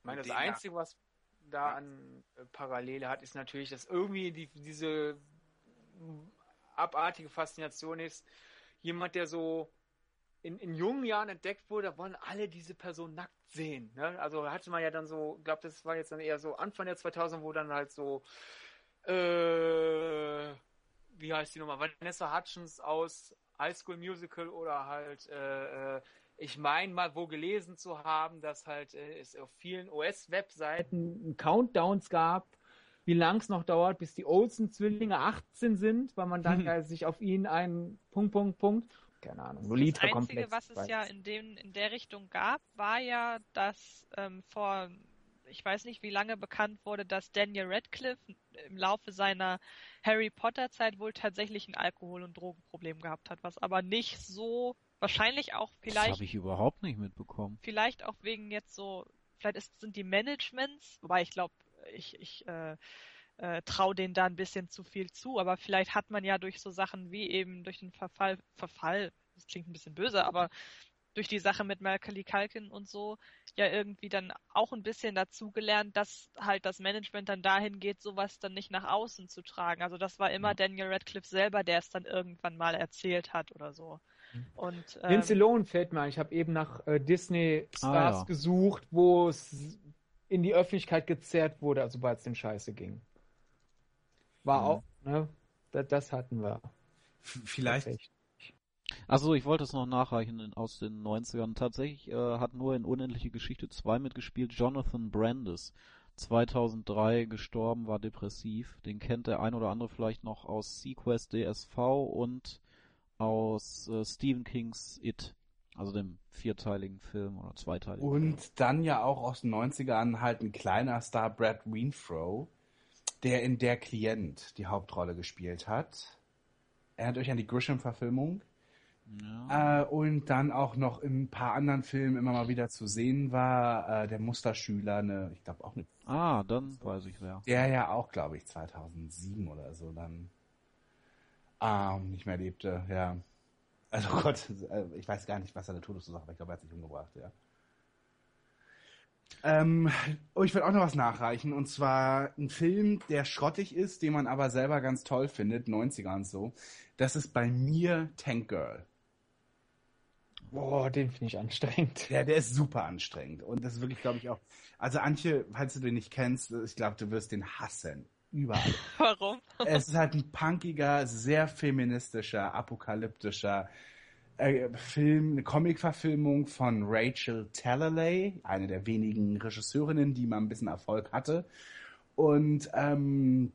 Ich meine, das Einzige, was da an äh, Parallele hat, ist natürlich, dass irgendwie die, diese abartige Faszination ist. Jemand, der so in, in jungen Jahren entdeckt wurde, wollen alle diese Person nackt sehen. Ne? Also hatte man ja dann so, ich glaube, das war jetzt dann eher so Anfang der 2000, wo dann halt so, äh, wie heißt die nochmal, Vanessa Hutchins aus High School Musical oder halt, äh, äh, ich meine mal wo gelesen zu haben, dass halt äh, es auf vielen US-Webseiten Countdowns gab, wie lang es noch dauert, bis die Olsen-Zwillinge 18 sind, weil man dann äh, sich auf ihn einen Punkt, Punkt, Punkt, keine Ahnung, Das Einzige, komplex. was es ja in, dem, in der Richtung gab, war ja, dass ähm, vor, ich weiß nicht wie lange bekannt wurde, dass Daniel Radcliffe im Laufe seiner Harry Potter Zeit wohl tatsächlich ein Alkohol- und Drogenproblem gehabt hat, was aber nicht so Wahrscheinlich auch Das vielleicht, habe ich überhaupt nicht mitbekommen. vielleicht auch wegen jetzt so, vielleicht ist, sind die Managements, wobei ich glaube, ich, ich äh, äh, traue denen da ein bisschen zu viel zu, aber vielleicht hat man ja durch so Sachen wie eben durch den Verfall, Verfall, das klingt ein bisschen böse, aber durch die Sache mit Macaulay Culkin und so ja irgendwie dann auch ein bisschen dazugelernt, dass halt das Management dann dahin geht, sowas dann nicht nach außen zu tragen. Also das war immer Ja. Daniel Radcliffe selber, der es dann irgendwann mal erzählt hat oder so. Und Lindsay ähm, Lohan fällt mir ein. Ich habe eben nach äh, Disney-Stars Ah, ja. gesucht, wo es in die Öffentlichkeit gezerrt wurde, also sobald es dem Scheiße ging. War Mhm. auch, ne? Das, das hatten wir. F- Vielleicht. Achso, ich wollte es noch nachreichen in, aus den 90ern. Tatsächlich äh, hat nur in Unendliche Geschichte 2 mitgespielt Jonathan Brandis. 2003 gestorben, war depressiv. Den kennt der ein oder andere vielleicht noch aus Sequest DSV und aus äh, Stephen Kings It. Also dem vierteiligen Film oder zweiteiligen Film. Und dann ja auch aus den 90ern halt ein kleiner Star, Brad Renfro, der in Der Klient die Hauptrolle gespielt hat. Erinnert euch an die Grisham-Verfilmung? Ja. Äh, und dann auch noch in ein paar anderen Filmen immer mal wieder zu sehen war. Äh, der Musterschüler, eine, ich glaube auch eine, Ah, dann weiß ich wer. der ja auch, glaube ich, 2007 oder so dann ähm, nicht mehr lebte, ja. Also Gott, äh, ich weiß gar nicht, was seine Todesursache war. Ich glaube, er hat sich umgebracht, ja. Ähm, oh, ich will auch noch was nachreichen. Und zwar ein Film, der schrottig ist, den man aber selber ganz toll findet, 90er und so. Das ist bei mir Tank Girl. Boah, den finde ich anstrengend. Ja, der ist super anstrengend. Und das ist wirklich, glaube ich, auch. Also, Antje, falls du den nicht kennst, ich glaube, du wirst den hassen. Überall. warum? es ist halt ein punkiger, sehr feministischer, apokalyptischer äh, Film, eine Comic-Verfilmung von Rachel Talalay, eine der wenigen Regisseurinnen, die mal ein bisschen Erfolg hatte. Und ähm,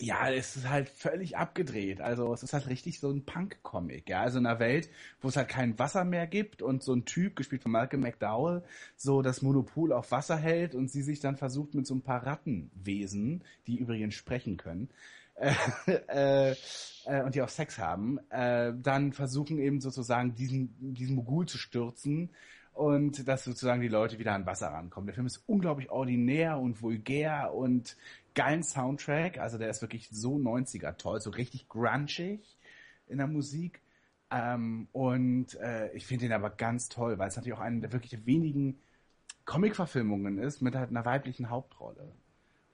ja, es ist halt völlig abgedreht. Also es ist halt richtig so ein Punk-Comic. Ja, also in einer Welt, wo es halt kein Wasser mehr gibt und so ein Typ, gespielt von Malcolm McDowell, so das Monopol auf Wasser hält und sie sich dann versucht mit so ein paar Rattenwesen, die übrigens sprechen können, äh, äh, und die auch Sex haben, äh, dann versuchen eben sozusagen diesen, diesen Mogul zu stürzen und dass sozusagen die Leute wieder an Wasser rankommen. Der Film ist unglaublich ordinär und vulgär und geilen Soundtrack. Also der ist wirklich so 90er toll, so richtig grungig in der Musik. Ähm, und äh, ich finde ihn aber ganz toll, weil es natürlich auch eine der wirklich wenigen Comic-Verfilmungen ist mit halt einer weiblichen Hauptrolle.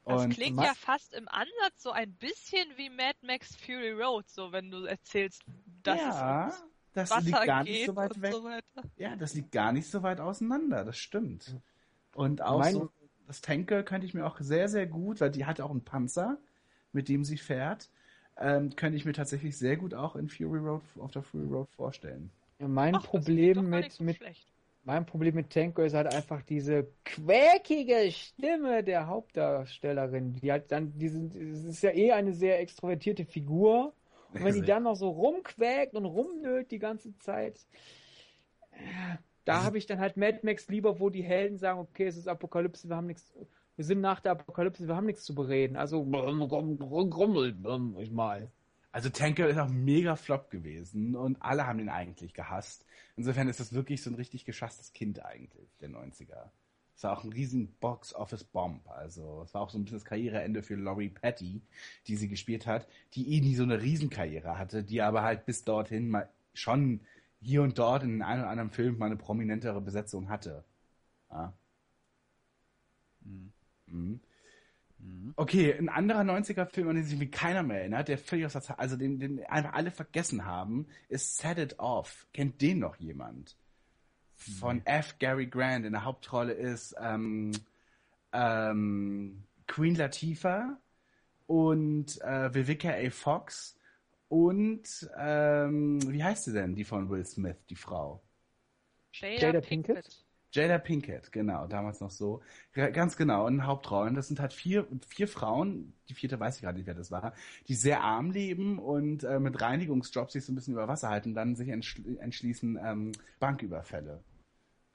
Das Und klingt ja fast im Ansatz so ein bisschen wie Mad Max Fury Road, so wenn du erzählst, dass ja, es das ums liegt Wasser gar geht nicht so weit und weg. so weiter. Ja, das liegt gar nicht so weit auseinander, das stimmt. Und auch Mein- so, das Tanker könnte ich mir auch sehr, sehr gut, weil die hat auch einen Panzer, mit dem sie fährt, ähm, könnte ich mir tatsächlich sehr gut auch in Fury Road, auf der Fury Road vorstellen. Ja, mein Ach, das klingt doch Problem gar mit, nicht so mit schlecht. Mein Problem mit Tanko ist halt einfach diese quäkige Stimme der Hauptdarstellerin. Die hat dann diesen, es ist ja eh eine sehr extrovertierte Figur. Und wenn die dann noch so rumquäkt und rumnölt die ganze Zeit, äh, da Also- habe ich dann halt Mad Max lieber, wo die Helden sagen, okay, es ist Apokalypse, wir haben nichts, wir sind nach der Apokalypse, wir haben nichts zu bereden. Also grummel ich mal. Also Tanker ist auch mega flop gewesen und alle haben ihn eigentlich gehasst. Insofern ist das wirklich so ein richtig geschasstes Kind eigentlich, der 90er. Es war auch ein riesen Box-Office-Bomb. Also es war auch so ein bisschen das Karriereende für Laurie Patty, die sie gespielt hat, die eh nie so eine Riesenkarriere hatte, die aber halt bis dorthin mal schon hier und dort in einem oder anderen Film mal eine prominentere Besetzung hatte. Ja. Mhm. Mhm. Mhm. Okay, ein anderer 90er-Film, an den sich wie keiner mehr erinnert, der völlig aus der Zeit, also den, den einfach alle vergessen haben, ist Set It Off. Kennt den noch jemand? Von F. Gary Grant. In der Hauptrolle ist ähm, ähm, Queen Latifah und äh, Vivica A. Fox und ähm, wie heißt sie denn, die von Will Smith, die Frau? Jada, Jada Pinkett. Pinkett? Jada Pinkett, genau, damals noch so. Ganz genau, in Hauptrollen. Das sind halt vier, vier Frauen, die vierte weiß ich gerade nicht, wer das war, die sehr arm leben und äh, mit Reinigungsjobs sich so ein bisschen über Wasser halten, dann sich entschli entschließen, ähm, Banküberfälle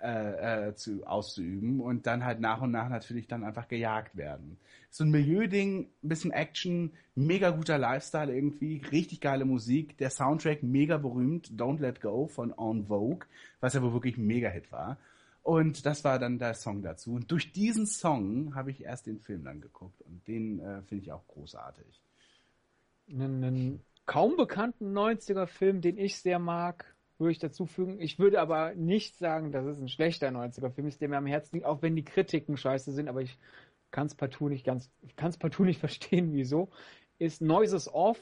äh, äh, zu, auszuüben und dann halt nach und nach natürlich dann einfach gejagt werden. So ein Milieuding, bisschen Action, mega guter Lifestyle irgendwie, richtig geile Musik, der Soundtrack mega berühmt, Don't Let Go von On Vogue, was ja wohl wirklich ein Mega-Hit war. Und das war dann der Song dazu. Und durch diesen Song habe ich erst den Film dann geguckt und den äh, finde ich auch großartig. Einen kaum bekannten 90er-Film, den ich sehr mag, würde ich dazu fügen. Ich würde aber nicht sagen, dass es ein schlechter 90er-Film ist, der mir am Herzen liegt, auch wenn die Kritiken scheiße sind, aber ich kann es partout nicht ganz, kann es partout nicht verstehen, wieso. Ist Noises Off,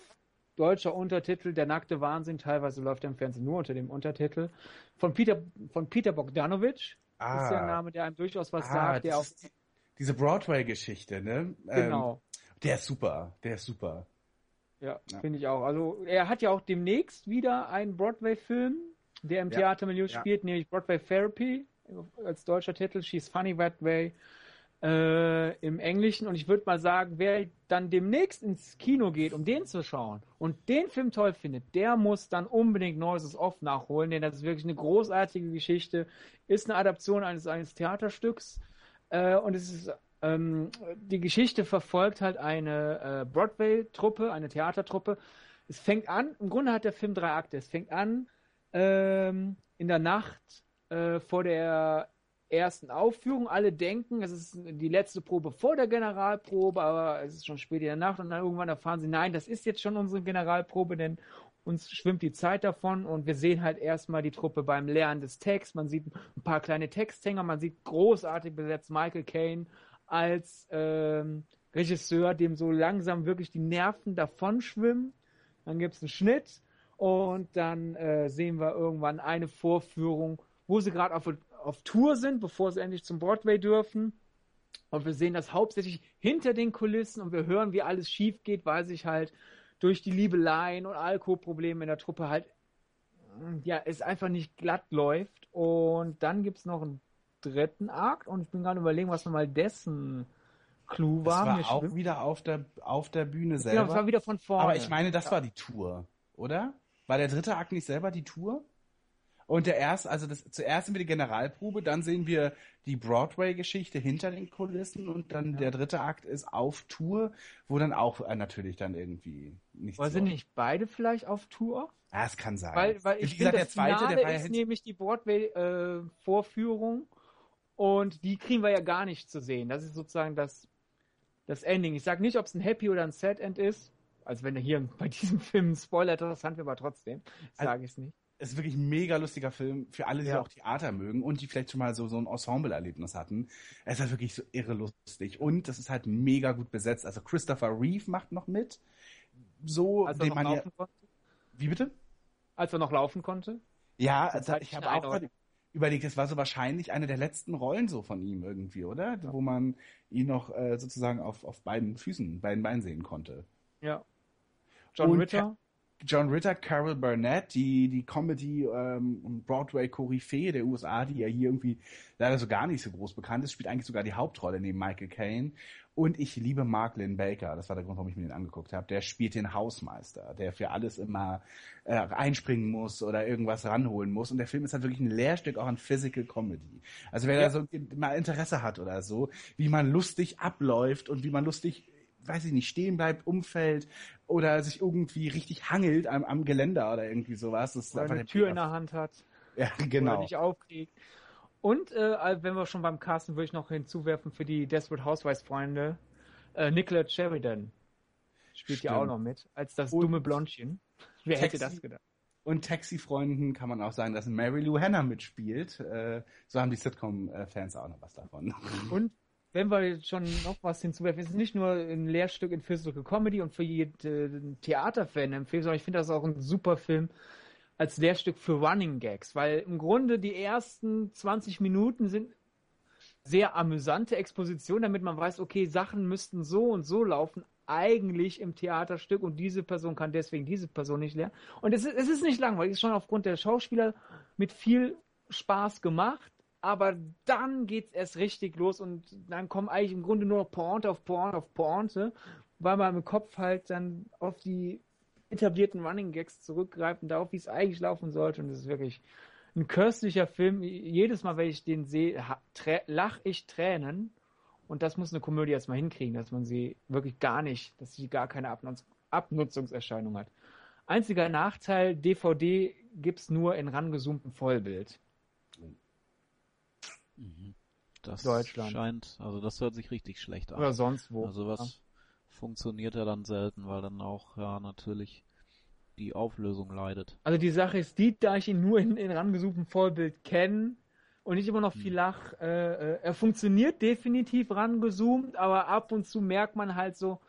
deutscher Untertitel, der nackte Wahnsinn, teilweise läuft er im Fernsehen nur unter dem Untertitel, von Peter, von Peter Bogdanovich. Ah. Ist der Name, der einem durchaus was ah, sagt, der auch. Diese Broadway-Geschichte, ne? Genau. Ähm, der ist super, der ist super. Ja, ja. finde ich auch. Also er hat ja auch demnächst wieder einen Broadway-Film, der im ja. Theatermilieu spielt, nämlich Broadway Therapy als deutscher Titel. She's Funny That Way äh, im Englischen. Und ich würde mal sagen, wer dann demnächst ins Kino geht, um den zu schauen und den Film toll findet, der muss dann unbedingt Noises Off nachholen, denn das ist wirklich eine großartige Geschichte. Ist eine Adaption eines, eines Theaterstücks. Äh, und es ist ähm, die Geschichte verfolgt halt eine äh, Broadway-Truppe, eine Theatertruppe. Es fängt an, im Grunde hat der Film drei Akte. Es fängt an ähm, in der Nacht äh, vor der ersten Aufführung. Alle denken, es ist die letzte Probe vor der Generalprobe, aber es ist schon spät in der Nacht und dann irgendwann erfahren sie, nein, das ist jetzt schon unsere Generalprobe, denn uns schwimmt die Zeit davon und wir sehen halt erstmal die Truppe beim Lernen des Texts. Man sieht ein paar kleine Texthänger, man sieht großartig besetzt Michael Caine als ähm, Regisseur, dem so langsam wirklich die Nerven davon schwimmen. Dann gibt es einen Schnitt und dann äh, sehen wir irgendwann eine Vorführung, wo sie gerade auf, auf Tour sind, bevor sie endlich zum Broadway dürfen. Und wir sehen das hauptsächlich hinter den Kulissen und wir hören, wie alles schief geht, weil sich halt durch die Liebeleien und Alkoholprobleme in der Truppe halt, ja, es einfach nicht glatt läuft. Und dann gibt es noch einen dritten Akt und ich bin gerade überlegen, was nochmal dessen Clou war. Das war auch schwimmt. wieder auf der, auf der Bühne selber. Genau, das war wieder von vorne. Aber ich meine, das ja. war die Tour, oder? War der dritte Akt nicht selber die Tour? Und der erste, also das, zuerst sehen wir die Generalprobe, dann sehen wir die Broadway-Geschichte hinter den Kulissen und dann ja. der dritte Akt ist auf Tour, wo dann auch äh, natürlich dann irgendwie nichts. Aber sind nicht beide vielleicht auf Tour? Ja, es kann sein. Weil, weil ich Wie gesagt, der zweite, Finale der war ja ist nämlich die Broadway-Vorführung äh, und die kriegen wir ja gar nicht zu sehen. Das ist sozusagen das, das Ending. Ich sage nicht, ob es ein Happy oder ein Sad End ist. Also wenn er hier bei diesem Film ein Spoiler interessant wäre, aber trotzdem sage also, ich es nicht. Es ist wirklich ein mega lustiger Film für alle, die ja. auch Theater mögen und die vielleicht schon mal so, so ein Ensemble-Erlebnis hatten. Es ist halt wirklich so irre lustig und das ist halt mega gut besetzt. Also Christopher Reeve macht noch mit. So, Als er noch laufen ja... konnte? Wie bitte? Als er noch laufen konnte? Ja, also ich habe auch überlegt, es war so wahrscheinlich eine der letzten Rollen so von ihm irgendwie, oder? Ja. Wo man ihn noch äh, sozusagen auf, auf beiden Füßen, beiden Beinen sehen konnte. Ja. John Und Ritter. John Ritter, Carol Burnett, die, die Comedy ähm, Broadway-Koryphäe der USA, die ja hier irgendwie leider so gar nicht so groß bekannt ist, spielt eigentlich sogar die Hauptrolle neben Michael Caine. Und ich liebe Mark Lynn Baker, das war der Grund, warum ich mir den angeguckt habe. Der spielt den Hausmeister, der für alles immer äh, einspringen muss oder irgendwas ranholen muss. Und der Film ist halt wirklich ein Lehrstück auch an Physical Comedy. Also wer ja. da so mal Interesse hat oder so, wie man lustig abläuft und wie man lustig weiß ich nicht, stehen bleibt, umfällt oder sich irgendwie richtig hangelt am, am Geländer oder irgendwie sowas. Das oder eine Tür in der Hand hat. Ja, genau. Oder nicht aufkriegt. Und äh, wenn wir schon beim Casten, würde ich noch hinzuwerfen für die Desperate Housewives-Freunde, äh, Nicola Sheridan spielt Stimmt. ja auch noch mit, als das und dumme Blondchen. Wer Taxi, hätte das gedacht? Und Taxi-Freunden kann man auch sagen, dass Mary Lou Hanna mitspielt. Äh, so haben die Sitcom-Fans auch noch was davon. Und wenn wir schon noch was hinzuwerfen, ist es nicht nur ein Lehrstück in Physical Comedy und für jeden Theaterfan empfehlen, sondern ich finde das auch ein super Film als Lehrstück für Running Gags, weil im Grunde die ersten 20 Minuten sind sehr amüsante Exposition, damit man weiß, okay, Sachen müssten so und so laufen, eigentlich im Theaterstück und diese Person kann deswegen diese Person nicht lernen. Und es ist, es ist nicht langweilig, es ist schon aufgrund der Schauspieler mit viel Spaß gemacht, aber dann geht's erst richtig los und dann kommen eigentlich im Grunde nur noch Pointe auf Pointe auf Pointe, weil man im Kopf halt dann auf die etablierten Running Gags zurückgreifen, darauf, wie es eigentlich laufen sollte. Und es ist wirklich ein köstlicher Film. Jedes Mal, wenn ich den sehe, lache ich Tränen. Und das muss eine Komödie erstmal hinkriegen, dass man sie wirklich gar nicht, dass sie gar keine Abnutz Abnutzungserscheinung hat. Einziger Nachteil, DVD gibt's nur in rangezoomtem Vollbild. Mhm. Das Deutschland. scheint, also das hört sich richtig schlecht an. Oder sonst wo. Also was ja. funktioniert ja dann selten, weil dann auch ja natürlich die Auflösung leidet. Also die Sache ist die, da ich ihn nur in, in rangezoomtem Vollbild kenne und nicht immer noch viel hm. lach, äh, äh, er funktioniert definitiv rangezoomt, aber ab und zu merkt man halt so,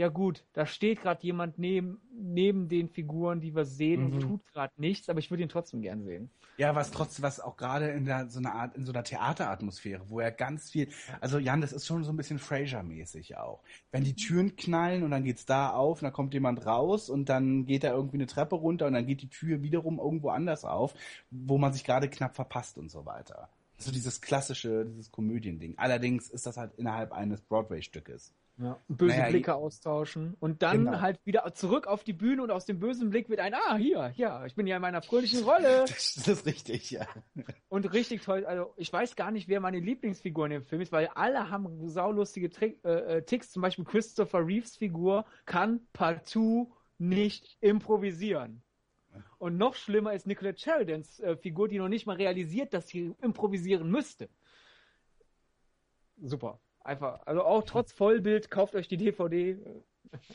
ja gut, da steht gerade jemand neben, neben den Figuren, die wir sehen mhm. und tut gerade nichts, aber ich würde ihn trotzdem gern sehen. Ja, was trotzdem, was auch gerade in der, so einer Art, in so einer Theateratmosphäre, wo er ganz viel, also Jan, das ist schon so ein bisschen Frasier-mäßig auch. Wenn die Türen knallen und dann geht's da auf und dann kommt jemand raus und dann geht da irgendwie eine Treppe runter und dann geht die Tür wiederum irgendwo anders auf, wo man sich gerade knapp verpasst und so weiter. So dieses klassische, dieses Komödiending. Allerdings ist das halt innerhalb eines Broadway-Stückes. Ja, böse naja, Blicke austauschen und dann genau. halt wieder zurück auf die Bühne und aus dem bösen Blick wird ein, ah, hier, ja, ich bin ja in meiner fröhlichen Rolle. Das, das ist richtig, ja. Und richtig toll, also ich weiß gar nicht, wer meine Lieblingsfigur in dem Film ist, weil alle haben saulustige Trick, äh, äh, Ticks, zum Beispiel Christopher Reeves Figur kann partout nicht improvisieren. Und noch schlimmer ist Nicola Sheridans äh, Figur, die noch nicht mal realisiert, dass sie improvisieren müsste. Super. Einfach, also auch trotz Vollbild, kauft euch die DVD.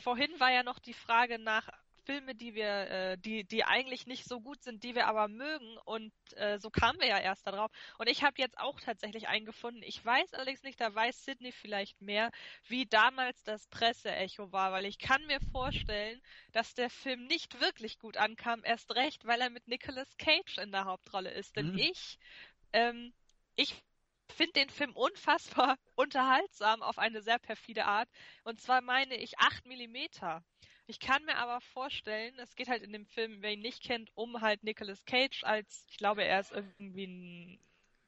Vorhin war ja noch die Frage nach Filme, die wir, äh, die, die eigentlich nicht so gut sind, die wir aber mögen und äh, so kamen wir ja erst darauf. Und ich habe jetzt auch tatsächlich einen gefunden. Ich weiß allerdings nicht, da weiß Sydney vielleicht mehr, wie damals das Presseecho war, weil ich kann mir vorstellen, dass der Film nicht wirklich gut ankam, erst recht, weil er mit Nicolas Cage in der Hauptrolle ist. Denn mhm. ich, ähm, ich finde den Film unfassbar unterhaltsam auf eine sehr perfide Art. Und zwar meine ich 8 Millimeter. Ich kann mir aber vorstellen, es geht halt in dem Film, wer ihn nicht kennt, um halt Nicolas Cage als, ich glaube, er ist irgendwie ein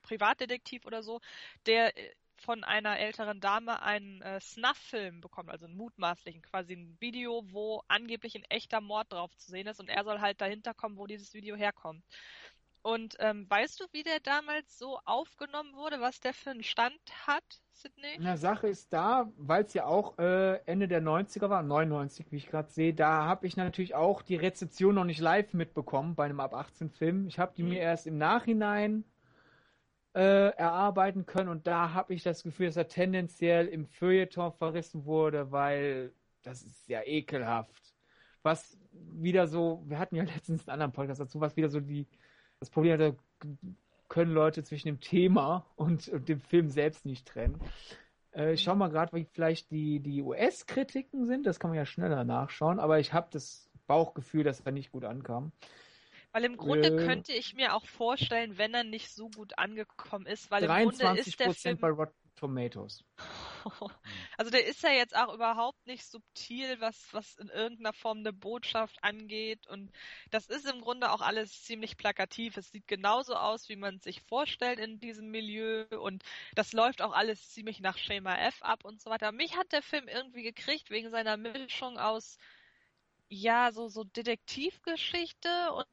Privatdetektiv oder so, der äh, von einer älteren Dame einen äh, Snuff-Film bekommt, also einen mutmaßlichen, quasi ein Video, wo angeblich ein echter Mord drauf zu sehen ist und er soll halt dahinter kommen, wo dieses Video herkommt. Und ähm, weißt du, wie der damals so aufgenommen wurde, was der für einen Stand hat, Sydney? Na, Sache ist da, weil es ja auch äh, Ende der 90er war, 99, wie ich gerade sehe, da habe ich natürlich auch die Rezeption noch nicht live mitbekommen bei einem Ab 18 Film. Ich habe die mhm. mir erst im Nachhinein äh, erarbeiten können und da habe ich das Gefühl, dass er tendenziell im Feuilleton verrissen wurde, weil das ist sehr ekelhaft. Was wieder so, wir hatten ja letztens einen anderen Podcast dazu, was wieder so die das Problem ist, da können Leute zwischen dem Thema und, und dem Film selbst nicht trennen. Äh, ich schau mal gerade, wie vielleicht die, die US-Kritiken sind. Das kann man ja schneller nachschauen. Aber ich habe das Bauchgefühl, dass er nicht gut ankam. Weil im Grunde äh, könnte ich mir auch vorstellen, wenn er nicht so gut angekommen ist, weil 23 im Grunde ist der Film bei Rotten Tomatoes. Also der ist ja jetzt auch überhaupt nicht subtil, was, was in irgendeiner Form eine Botschaft angeht. Und das ist im Grunde auch alles ziemlich plakativ. Es sieht genauso aus, wie man es sich vorstellt in diesem Milieu. Und das läuft auch alles ziemlich nach Schema F ab und so weiter. Mich hat der Film irgendwie gekriegt wegen seiner Mischung aus, ja, so, so Detektivgeschichte und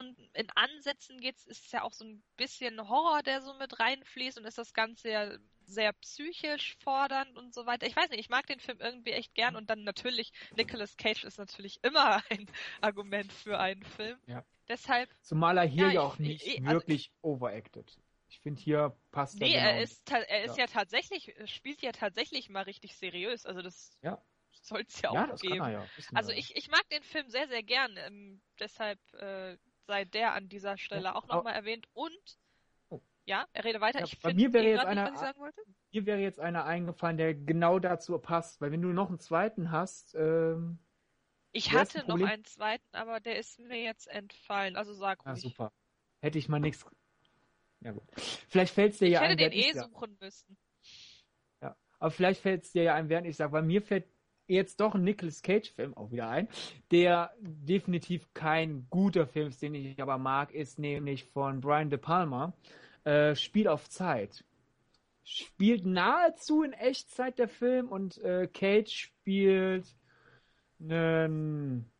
in Ansätzen geht's, ist es ja auch so ein bisschen Horror, der so mit reinfließt und ist das Ganze ja sehr psychisch fordernd und so weiter. Ich weiß nicht, ich mag den Film irgendwie echt gern und dann natürlich, Nicolas Cage ist natürlich immer ein Argument für einen Film. Ja. Deshalb. Zumal er hier ja, ja auch ich, nicht ich, also wirklich ich, overacted. Ich finde, hier passt nee, er. Nee, genau. er ist, er ist ja. ja. tatsächlich, spielt ja tatsächlich mal richtig seriös. Also das ja. soll es ja, ja auch geben. Ja. Also ich, ich mag den Film sehr, sehr gern. Ähm, deshalb äh, sei der an dieser Stelle auch nochmal erwähnt. Und ja, er rede weiter. Ja, ich bei mir wäre jetzt einer, mir wäre jetzt einer eingefallen, der genau dazu passt, weil wenn du noch einen zweiten hast, ähm, ich hatte noch einen zweiten, aber der ist mir jetzt entfallen. Also sag ruhig. Ah, super. Hätte ich mal nichts. Ja gut. Vielleicht fällt es dir ja ein. Ich hätte den eh suchen müssen. Ja, aber vielleicht fällt es dir ja ein, während ich sage, weil mir fällt jetzt doch ein Nicolas Cage-Film auch wieder ein, der definitiv kein guter Film ist, den ich aber mag, ist nämlich von Brian De Palma. Äh, Spiel auf Zeit. Spielt nahezu in Echtzeit der Film und äh, Cage spielt einen,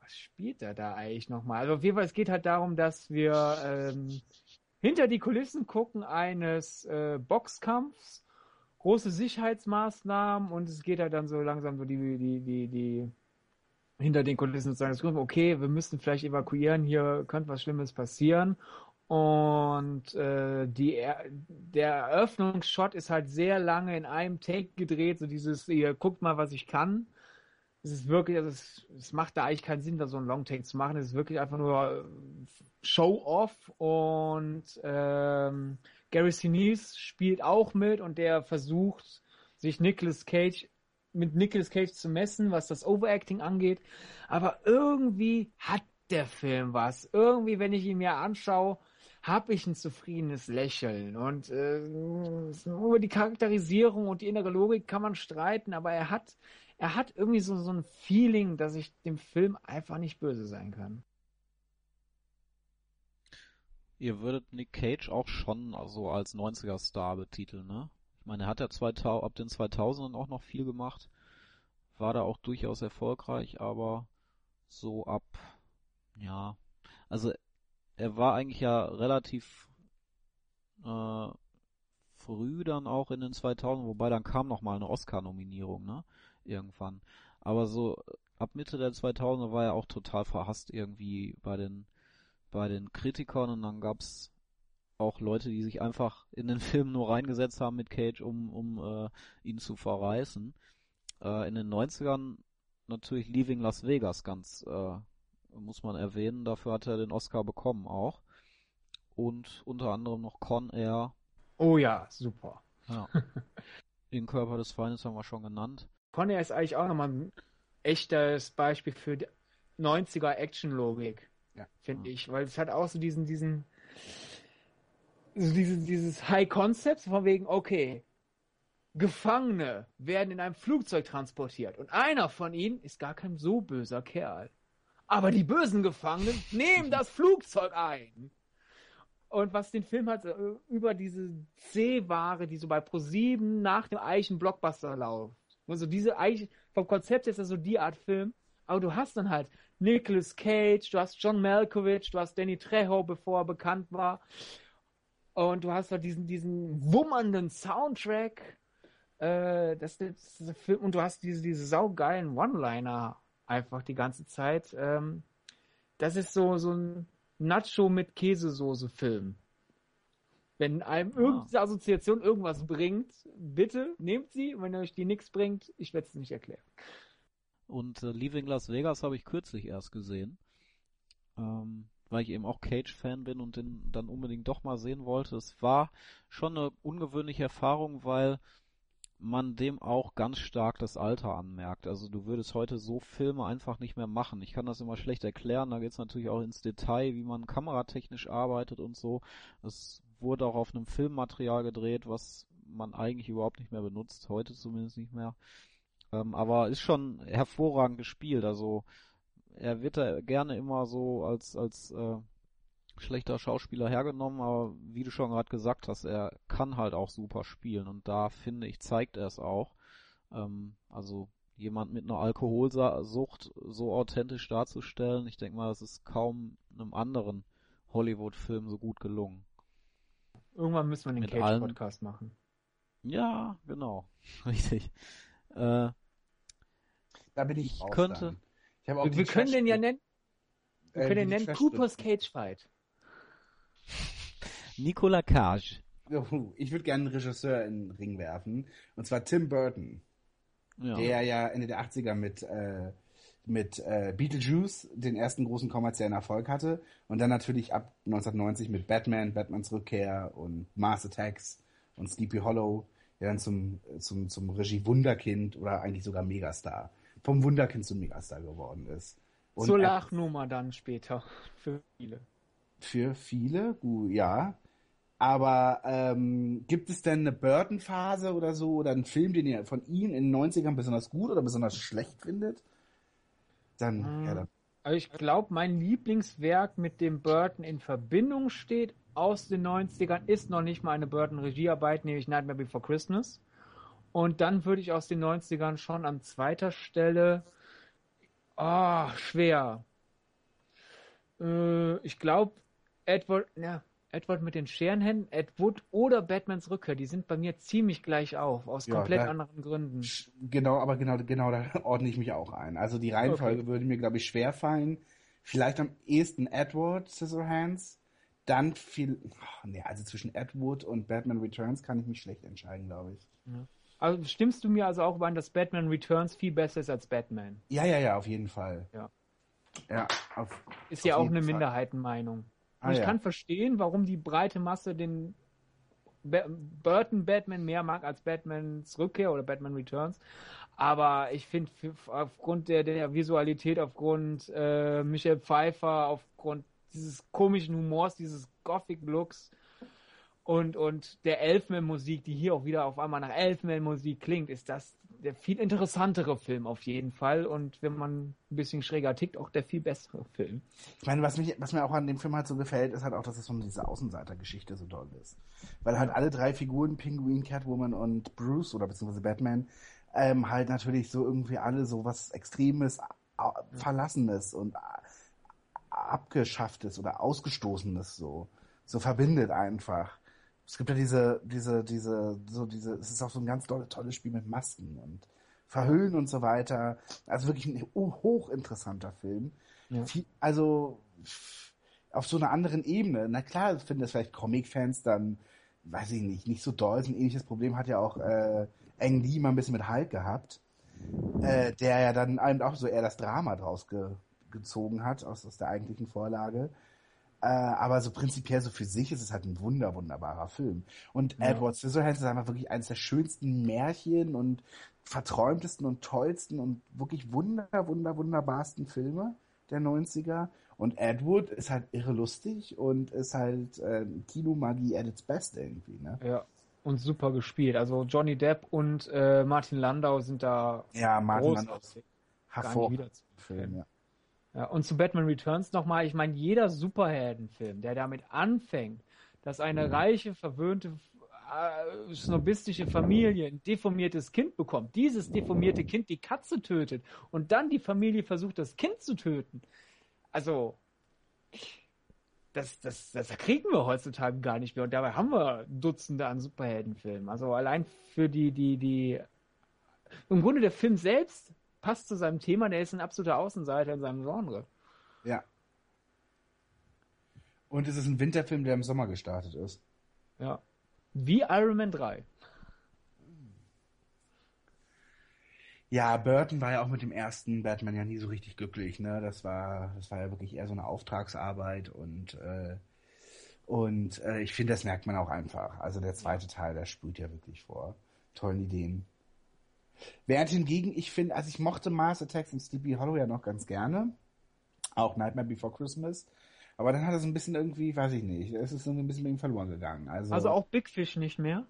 was spielt er da eigentlich nochmal? Also auf jeden Fall, es geht halt darum, dass wir ähm, hinter die Kulissen gucken eines äh, Boxkampfs, große Sicherheitsmaßnahmen und es geht halt dann so langsam so die, die, die, die hinter den Kulissen sozusagen, okay, wir müssen vielleicht evakuieren, hier könnte was Schlimmes passieren. Und äh, die, der Eröffnungsshot ist halt sehr lange in einem Take gedreht, so dieses, ihr guckt mal, was ich kann. Es ist wirklich, also es, es macht da eigentlich keinen Sinn, da so einen Longtake zu machen. Es ist wirklich einfach nur Show-off und ähm, Gary Sinise spielt auch mit und der versucht, sich Nicolas Cage mit Nicolas Cage zu messen, was das Overacting angeht. Aber irgendwie hat der Film was. Irgendwie, wenn ich ihn mir anschaue, habe ich ein zufriedenes Lächeln. Und äh, über die Charakterisierung und die innere Logik kann man streiten, aber er hat, er hat irgendwie so, so ein Feeling, dass ich dem Film einfach nicht böse sein kann. Ihr würdet Nick Cage auch schon also als 90er-Star betiteln, ne? Ich meine, er hat ja 2000, ab den 2000ern auch noch viel gemacht. War da auch durchaus erfolgreich, aber so ab, ja, also er war eigentlich ja relativ äh, früh dann auch in den 2000, wobei dann kam noch mal eine Oscar-Nominierung, ne? Irgendwann. Aber so ab Mitte der 2000er war er auch total verhasst irgendwie bei den bei den Kritikern und dann gab's auch Leute, die sich einfach in den Film nur reingesetzt haben mit Cage, um um äh, ihn zu verreißen. Äh, in den 90ern natürlich Leaving Las Vegas ganz äh, muss man erwähnen. Dafür hat er den Oscar bekommen auch. Und unter anderem noch Con Air. Oh ja, super. Ja. Den Körper des Feindes haben wir schon genannt. Con Air ist eigentlich auch nochmal ein echtes Beispiel für 90er Action-Logik, ja. finde ja. ich. Weil es hat auch so diesen, diesen, so dieses, dieses High Concept von wegen, okay, Gefangene werden in einem Flugzeug transportiert und einer von ihnen ist gar kein so böser Kerl. Aber die bösen Gefangenen nehmen das Flugzeug ein. Und was den Film halt über diese C-Ware, die so bei Pro7 nach dem Eichen Blockbuster läuft. Also diese Eichen, vom Konzept ist das so die Art Film. Aber du hast dann halt Nicolas Cage, du hast John Malkovich, du hast Danny Trejo, bevor er bekannt war. Und du hast halt diesen, diesen wummernden Soundtrack. Äh, das, das, Film, und du hast diese, diese saugeilen One-Liner einfach die ganze Zeit. Ähm, das ist so, so ein Nacho mit Käsesoße-Film. Wenn einem ah. irgendeine Assoziation irgendwas bringt, bitte nehmt sie. wenn euch die nichts bringt, ich werde es nicht erklären. Und äh, Leaving Las Vegas habe ich kürzlich erst gesehen. Ähm, weil ich eben auch Cage-Fan bin und den dann unbedingt doch mal sehen wollte. Es war schon eine ungewöhnliche Erfahrung, weil man dem auch ganz stark das Alter anmerkt. Also du würdest heute so Filme einfach nicht mehr machen. Ich kann das immer schlecht erklären. Da geht es natürlich auch ins Detail, wie man kameratechnisch arbeitet und so. Es wurde auch auf einem Filmmaterial gedreht, was man eigentlich überhaupt nicht mehr benutzt. Heute zumindest nicht mehr. Ähm, aber ist schon hervorragend gespielt. Also er wird da gerne immer so als als äh, schlechter Schauspieler hergenommen, aber wie du schon gerade gesagt hast, er kann halt auch super spielen und da finde ich, zeigt er es auch. Ähm, also jemand mit einer Alkoholsucht so authentisch darzustellen, ich denke mal, das ist kaum einem anderen Hollywood-Film so gut gelungen. Irgendwann müssen wir den Cage-Podcast machen. Ja, genau. Richtig. Äh, da bin ich, ich könnte. Ich wir, wir können den ja nennen. Wir äh, können den nennen Cooper's Cage Fight. Nicolas Cage. Ich würde gerne einen Regisseur in den Ring werfen. Und zwar Tim Burton. Ja. Der ja Ende der 80er mit, äh, mit äh, Beetlejuice den ersten großen kommerziellen Erfolg hatte. Und dann natürlich ab 1990 mit Batman, Batmans Rückkehr und Mars Attacks und Sleepy Hollow. Der dann zum, zum, zum Regie-Wunderkind oder eigentlich sogar Megastar. Vom Wunderkind zum Megastar geworden ist. Und Zur Lachnummer dann später. Für viele. Für viele, gut, ja. Aber ähm, gibt es denn eine Burton-Phase oder so oder einen Film, den ihr von ihm in den 90ern besonders gut oder besonders schlecht findet? Dann, hm. ja, dann. Also ich glaube, mein Lieblingswerk, mit dem Burton in Verbindung steht aus den 90ern, ist noch nicht mal eine Burton-Regiearbeit, nämlich Nightmare Before Christmas. Und dann würde ich aus den 90ern schon an zweiter Stelle, oh, schwer. Äh, ich glaube, Edward, ja, Edward mit den Scherenhänden, Ed Wood oder Batmans Rückkehr, die sind bei mir ziemlich gleich auf, aus Ja, komplett da- anderen Gründen. Genau, aber genau, genau da ordne ich mich auch ein. Also die Reihenfolge würde mir, glaube ich, schwer fallen. Vielleicht am ehesten Edward Scissorhands, dann viel. Oh, nee, also zwischen Edward und Batman Returns kann ich mich schlecht entscheiden, glaube ich. Also stimmst du mir also auch überein, dass Batman Returns viel besser ist als Batman? Ja, ja, ja, auf jeden Fall. Ja. Ja, auf, Ist Auf ja auch eine Fall. Minderheitenmeinung. Ah, ich ja. kann verstehen, warum die breite Masse den Burton Batman mehr mag als Batmans Rückkehr oder Batman Returns. Aber ich finde, aufgrund der, der Visualität, aufgrund äh, Michael Pfeiffer, aufgrund dieses komischen Humors, dieses Gothic-Looks und, und der Elfman-Musik, die hier auch wieder auf einmal nach Elfman-Musik klingt, ist das der viel interessantere Film auf jeden Fall. Und wenn man ein bisschen schräger tickt, auch der viel bessere Film. Ich meine, was, mich, was mir auch an dem Film halt so gefällt, ist halt auch, dass es so diese Außenseitergeschichte so toll ist. Weil halt alle drei Figuren, Penguin, Catwoman und Bruce oder beziehungsweise Batman, ähm, halt natürlich so irgendwie alle so was Extremes, Verlassenes und Abgeschafftes oder Ausgestoßenes so, so verbindet einfach. Es gibt ja diese, diese, diese, so diese, es ist auch so ein ganz tolle, tolles Spiel mit Masken und Verhüllen und so weiter. Also wirklich ein hochinteressanter Film. Ja. Also auf so einer anderen Ebene. Na klar, finden das vielleicht Comic-Fans dann, weiß ich nicht, nicht so doll. Ein ähnliches Problem hat ja auch äh, Ang Lee mal ein bisschen mit Hulk gehabt, äh, der ja dann eben auch so eher das Drama draus ge gezogen hat aus, aus der eigentlichen Vorlage. Äh, aber so prinzipiell so für sich ist es halt ein wunder, wunderbarer Film. Und Ja. Edward Scissorhands ist einfach wirklich eines der schönsten Märchen und verträumtesten und tollsten und wirklich wunder, wunder, wunderbarsten Filme der 90er. Und Edward ist halt irre lustig und ist halt äh, Kinomagie at its best irgendwie, ne? Ja. Und super gespielt. Also Johnny Depp und äh, Martin Landau sind da Ja, Martin Landau hervorragend wieder zu Film, ja. Ja, und zu Batman Returns nochmal, ich meine, jeder Superheldenfilm, der damit anfängt, dass eine reiche, verwöhnte, äh, snobistische Familie ein deformiertes Kind bekommt, dieses deformierte Kind die Katze tötet und dann die Familie versucht, das Kind zu töten. Also, das, das, das kriegen wir heutzutage gar nicht mehr. Und dabei haben wir Dutzende an Superheldenfilmen. Also allein für die, die, die, im Grunde der Film selbst passt zu seinem Thema, der ist ein absoluter Außenseiter in seinem Genre. Ja. Und es ist ein Winterfilm, der im Sommer gestartet ist. Ja. Wie Iron Man 3. Ja, Burton war ja auch mit dem ersten Batman ja nie so richtig glücklich, ne? Das war, das war ja wirklich eher so eine Auftragsarbeit und äh, und äh, ich finde, das merkt man auch einfach. Also der zweite Teil, der sprüht ja wirklich vor tollen Ideen. Während hingegen, ich finde, also ich mochte Mars Attacks und Sleepy Hollow ja noch ganz gerne. Auch Nightmare Before Christmas. Aber dann hat es ein bisschen irgendwie, weiß ich nicht, es ist so ein bisschen irgendwie verloren gegangen. Also, Also auch Big Fish nicht mehr.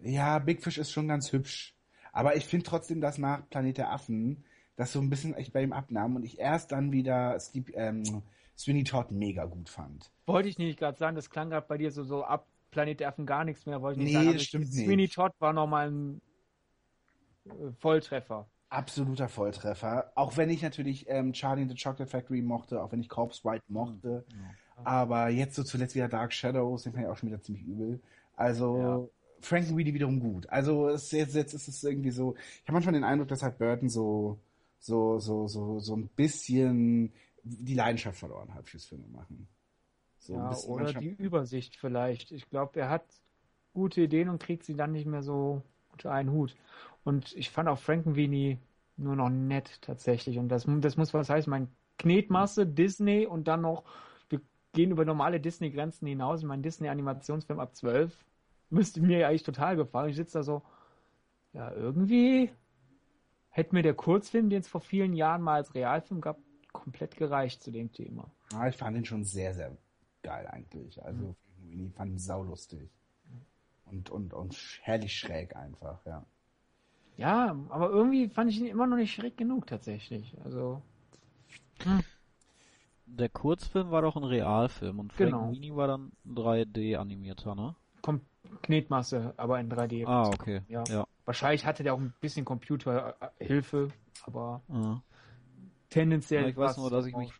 ja, Big Fish ist schon ganz hübsch. Aber ich finde trotzdem, dass nach Planet der Affen das so ein bisschen echt bei ihm abnahm und ich erst dann wieder Sleep, ähm, Sweeney Todd mega gut fand. Wollte ich nicht gerade sagen, das klang gerade bei dir so, so ab Planet der Affen gar nichts mehr. Wollte ich nicht Nee, sagen. das ich- stimmt nicht. Sweeney Todd war nochmal ein Volltreffer. Absoluter Volltreffer. Auch wenn ich natürlich ähm, Charlie and the Chocolate Factory mochte, auch wenn ich Corpse White mochte. Aber jetzt so zuletzt wieder Dark Shadows, den fand ich auch schon wieder ziemlich übel. Also Frankenweedy wiederum gut. Also es, jetzt, jetzt ist es irgendwie so, ich habe manchmal den Eindruck, dass halt Burton so, so, so, so, so ein bisschen die Leidenschaft verloren hat fürs Filmemachen. So ein ja, oder die Übersicht vielleicht. Ich glaube, er hat gute Ideen und kriegt sie dann nicht mehr so unter einen Hut. Und ich fand auch Frankenweenie nur noch nett tatsächlich. Und das, das muss was heißen. Mein Knetmasse, Disney und dann noch, wir gehen über normale Disney-Grenzen hinaus. Mein Disney-Animationsfilm ab 12 müsste mir eigentlich total gefallen. Ich sitze da so, ja, irgendwie hätte mir der Kurzfilm, den es vor vielen Jahren mal als Realfilm gab, komplett gereicht zu dem Thema. Ah, ich fand ihn schon sehr, sehr geil eigentlich. Also Frankenweenie fand ihn saulustig. Und, und, und herrlich schräg einfach, ja. Ja, aber irgendwie fand ich ihn immer noch nicht schräg genug tatsächlich. Also, Der Kurzfilm war doch ein Realfilm und Genau. Frank Weenie war dann 3D-animierter, ne? Kom Knetmasse, aber in 3D. Ah, okay. Ja. Ja. Wahrscheinlich hatte der auch ein bisschen Computerhilfe, aber Ja. tendenziell. Ja, ich weiß nur, dass ich mich-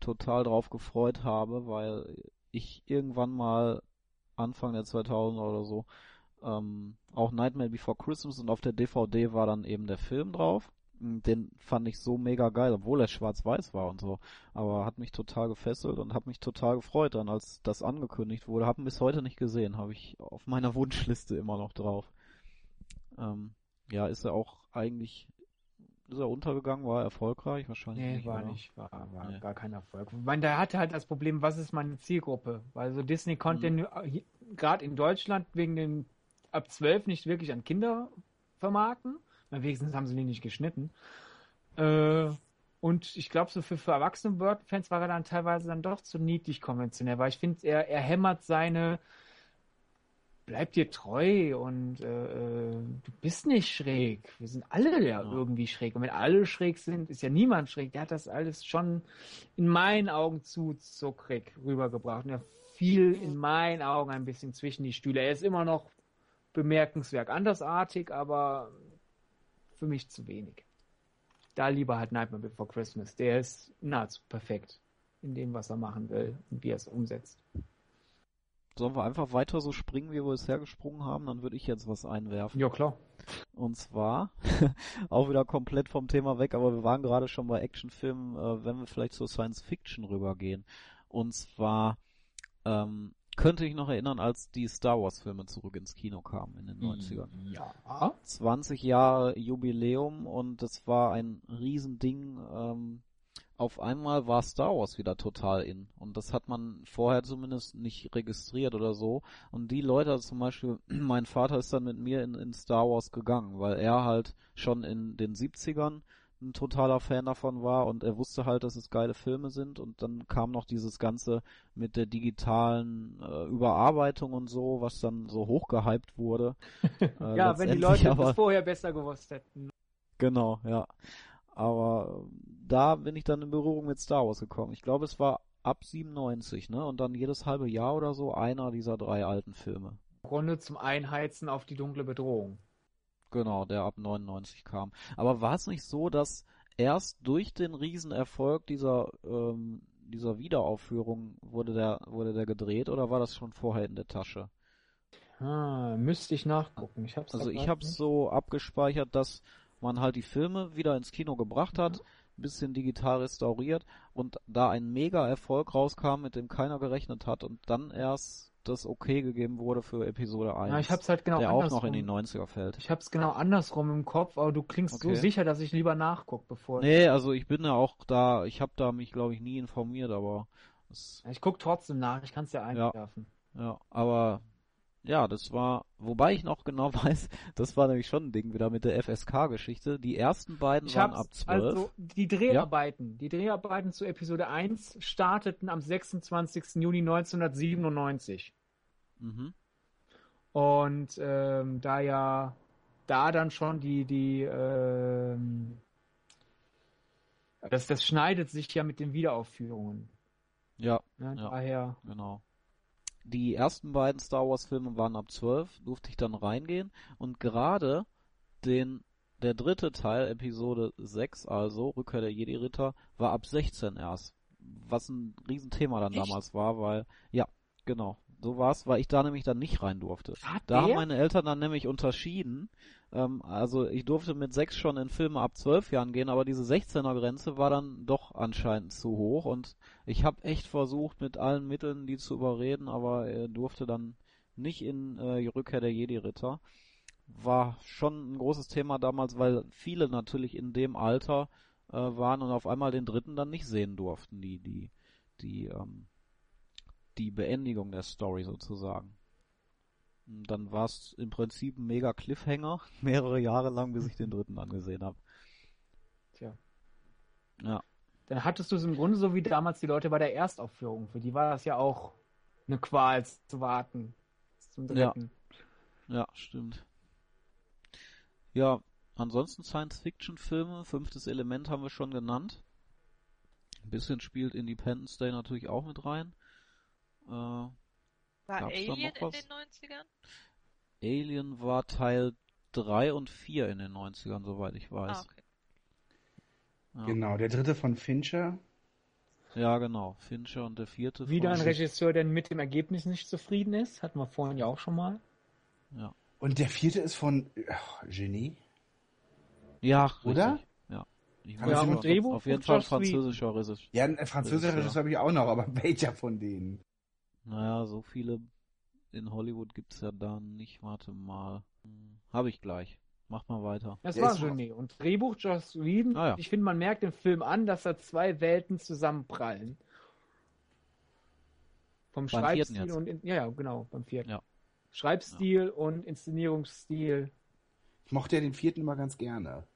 total drauf gefreut habe, weil ich irgendwann mal Anfang der 2000er oder so ähm, auch Nightmare Before Christmas und auf der DVD war dann eben der Film drauf. Den fand ich so mega geil, obwohl er schwarz-weiß war und so. Aber hat mich total gefesselt und hat mich total gefreut dann, als das angekündigt wurde. Hab ihn bis heute nicht gesehen, habe ich auf meiner Wunschliste immer noch drauf. Ähm, ja, ist er auch eigentlich ist er untergegangen, war er erfolgreich? Wahrscheinlich Nee, nicht. war oder? nicht, war, war Nee. gar kein Erfolg. Ich meine, der hatte halt das Problem, was ist meine Zielgruppe? Weil so Disney konnte Mhm. gerade in Deutschland wegen den ab 12 nicht wirklich an Kinder vermarkten. Weil wenigstens haben sie die nicht geschnitten. Äh, und ich glaube, so für, für erwachsene Bird-Fans war er dann teilweise dann doch zu niedlich konventionell, weil ich finde, er, er hämmert seine bleib dir treu und äh, äh, du bist nicht schräg. Wir sind alle ja, Ja. irgendwie schräg. Und wenn alle schräg sind, ist ja niemand schräg. Der hat das alles schon in meinen Augen zu zuckrig rübergebracht. Und er fiel in meinen Augen ein bisschen zwischen die Stühle. Er ist immer noch bemerkenswert andersartig, aber für mich zu wenig. Da lieber halt Nightmare Before Christmas. Der ist nahezu perfekt in dem, was er machen will und wie er es umsetzt. Sollen wir einfach weiter so springen, wie wir bisher gesprungen haben? Dann würde ich jetzt was einwerfen. Ja, klar. Und zwar, auch wieder komplett vom Thema weg, aber wir waren gerade schon bei Actionfilmen, äh, wenn wir vielleicht zur Science Fiction rübergehen. Und zwar ähm, könnte ich noch erinnern, als die Star Wars Filme zurück ins Kino kamen in den 90ern. Ja. 20 Jahre Jubiläum und das war ein Riesending. Ähm, auf einmal war Star Wars wieder total in. Und das hat man vorher zumindest nicht registriert oder so. Und die Leute, also zum Beispiel, mein Vater ist dann mit mir in, in Star Wars gegangen, weil er halt schon in den 70ern ein totaler Fan davon war und er wusste halt, dass es geile Filme sind und dann kam noch dieses Ganze mit der digitalen äh, Überarbeitung und so, was dann so hochgehypt wurde. Äh, Ja, wenn die Leute aber, das vorher besser gewusst hätten. Genau, ja. Aber ähm, da bin ich dann in Berührung mit Star Wars gekommen. Ich glaube, es war ab 97, ne? Und dann jedes halbe Jahr oder so einer dieser drei alten Filme. Grunde zum Einheizen auf die dunkle Bedrohung. Genau, der ab 99 kam. Aber war es nicht so, dass erst durch den Riesenerfolg dieser ähm, dieser Wiederaufführung wurde der wurde der gedreht oder war das schon vorher in der Tasche? Ah, müsste ich nachgucken. Ich hab's Also ich habe so abgespeichert, dass man halt die Filme wieder ins Kino gebracht hat, ein bisschen digital restauriert und da ein mega Erfolg rauskam, mit dem keiner gerechnet hat und dann erst das okay gegeben wurde für Episode 1, Ja, ich hab's halt genau der auch andersrum. noch in die 90er fällt. Ich hab's genau andersrum im Kopf, aber du klingst so Okay. sicher, dass ich lieber nachguck, bevor Nee, also ich bin ja auch da, ich habe da mich glaube ich nie informiert, aber es, ich guck trotzdem nach. Ich kann's dir einwerfen. ja, aber ja, das war, wobei ich noch genau weiß, das war nämlich schon ein Ding wieder mit der FSK-Geschichte. Die ersten beiden Ich waren ab 12. also die Dreharbeiten, die Dreharbeiten zu Episode 1 starteten am 26. Juni 1997. Mhm. Und ähm, da ja da dann schon die, die ähm, das, das schneidet sich ja mit den Wiederaufführungen. Ja, Ne? Ja. Daher, Genau. Die ersten beiden Star Wars Filme waren ab 12, durfte ich dann reingehen und gerade den der dritte Teil, Episode 6, also Rückkehr der Jedi-Ritter, war ab 16 erst. Was ein Riesenthema dann Echt? damals war, weil, ja, genau, so war's, weil ich da nämlich dann nicht rein durfte. Hat Da haben meine Eltern dann nämlich unterschieden. Ähm, also ich durfte mit 6 schon in Filme ab 12 Jahren gehen, aber diese 16er Grenze war dann doch anscheinend zu hoch und ich habe echt versucht mit allen Mitteln die zu überreden, aber er durfte dann nicht in äh, die Rückkehr der Jedi-Ritter. War schon ein großes Thema damals, weil viele natürlich in dem Alter äh, waren und auf einmal den dritten dann nicht sehen durften, die die die ähm, die Beendigung der Story sozusagen. Und Dann war es im Prinzip ein mega Cliffhanger, mehrere Jahre lang, bis ich den dritten angesehen habe. Tja. Ja. Dann hattest du es im Grunde so wie damals die Leute bei der Erstaufführung. Für die war das ja auch eine Qual zu warten. bis Zum Ja. dritten. Ja, stimmt. Ja, ansonsten Science-Fiction-Filme, fünftes Element haben wir schon genannt. Ein bisschen spielt Independence Day natürlich auch mit rein. Äh, War Alien noch in den 90ern? Alien war Teil 3 und 4 in den 90ern, soweit ich Ah, weiß. okay. Ja. Genau, der dritte von Fincher. Ja, genau. Fincher und der vierte. Wieder ein Regisseur, der mit dem Ergebnis nicht zufrieden ist. Hatten wir vorhin ja auch schon mal. Ja. Und der vierte ist von ach, Genie. Ja, Oder? richtig. Ja. Ich Ja, weiß und nicht, Drehbuch auf jeden Fall französischer Regisseur. Ja, ein französischer. Regisseur habe ich auch noch, aber welcher von denen? Naja, so viele in Hollywood gibt's ja da nicht. Warte mal. Hm, Habe ich gleich. Mach mal weiter. Das Der war Genie. Und Drehbuch Joss Whedon. Ah, ja. Ich finde, man merkt im Film an, dass da zwei Welten zusammenprallen. Vom Beim Schreibstil und in, ja, ja, genau, beim vierten. Ja. Schreibstil und Inszenierungsstil. Ich mochte ja den vierten immer ganz gerne.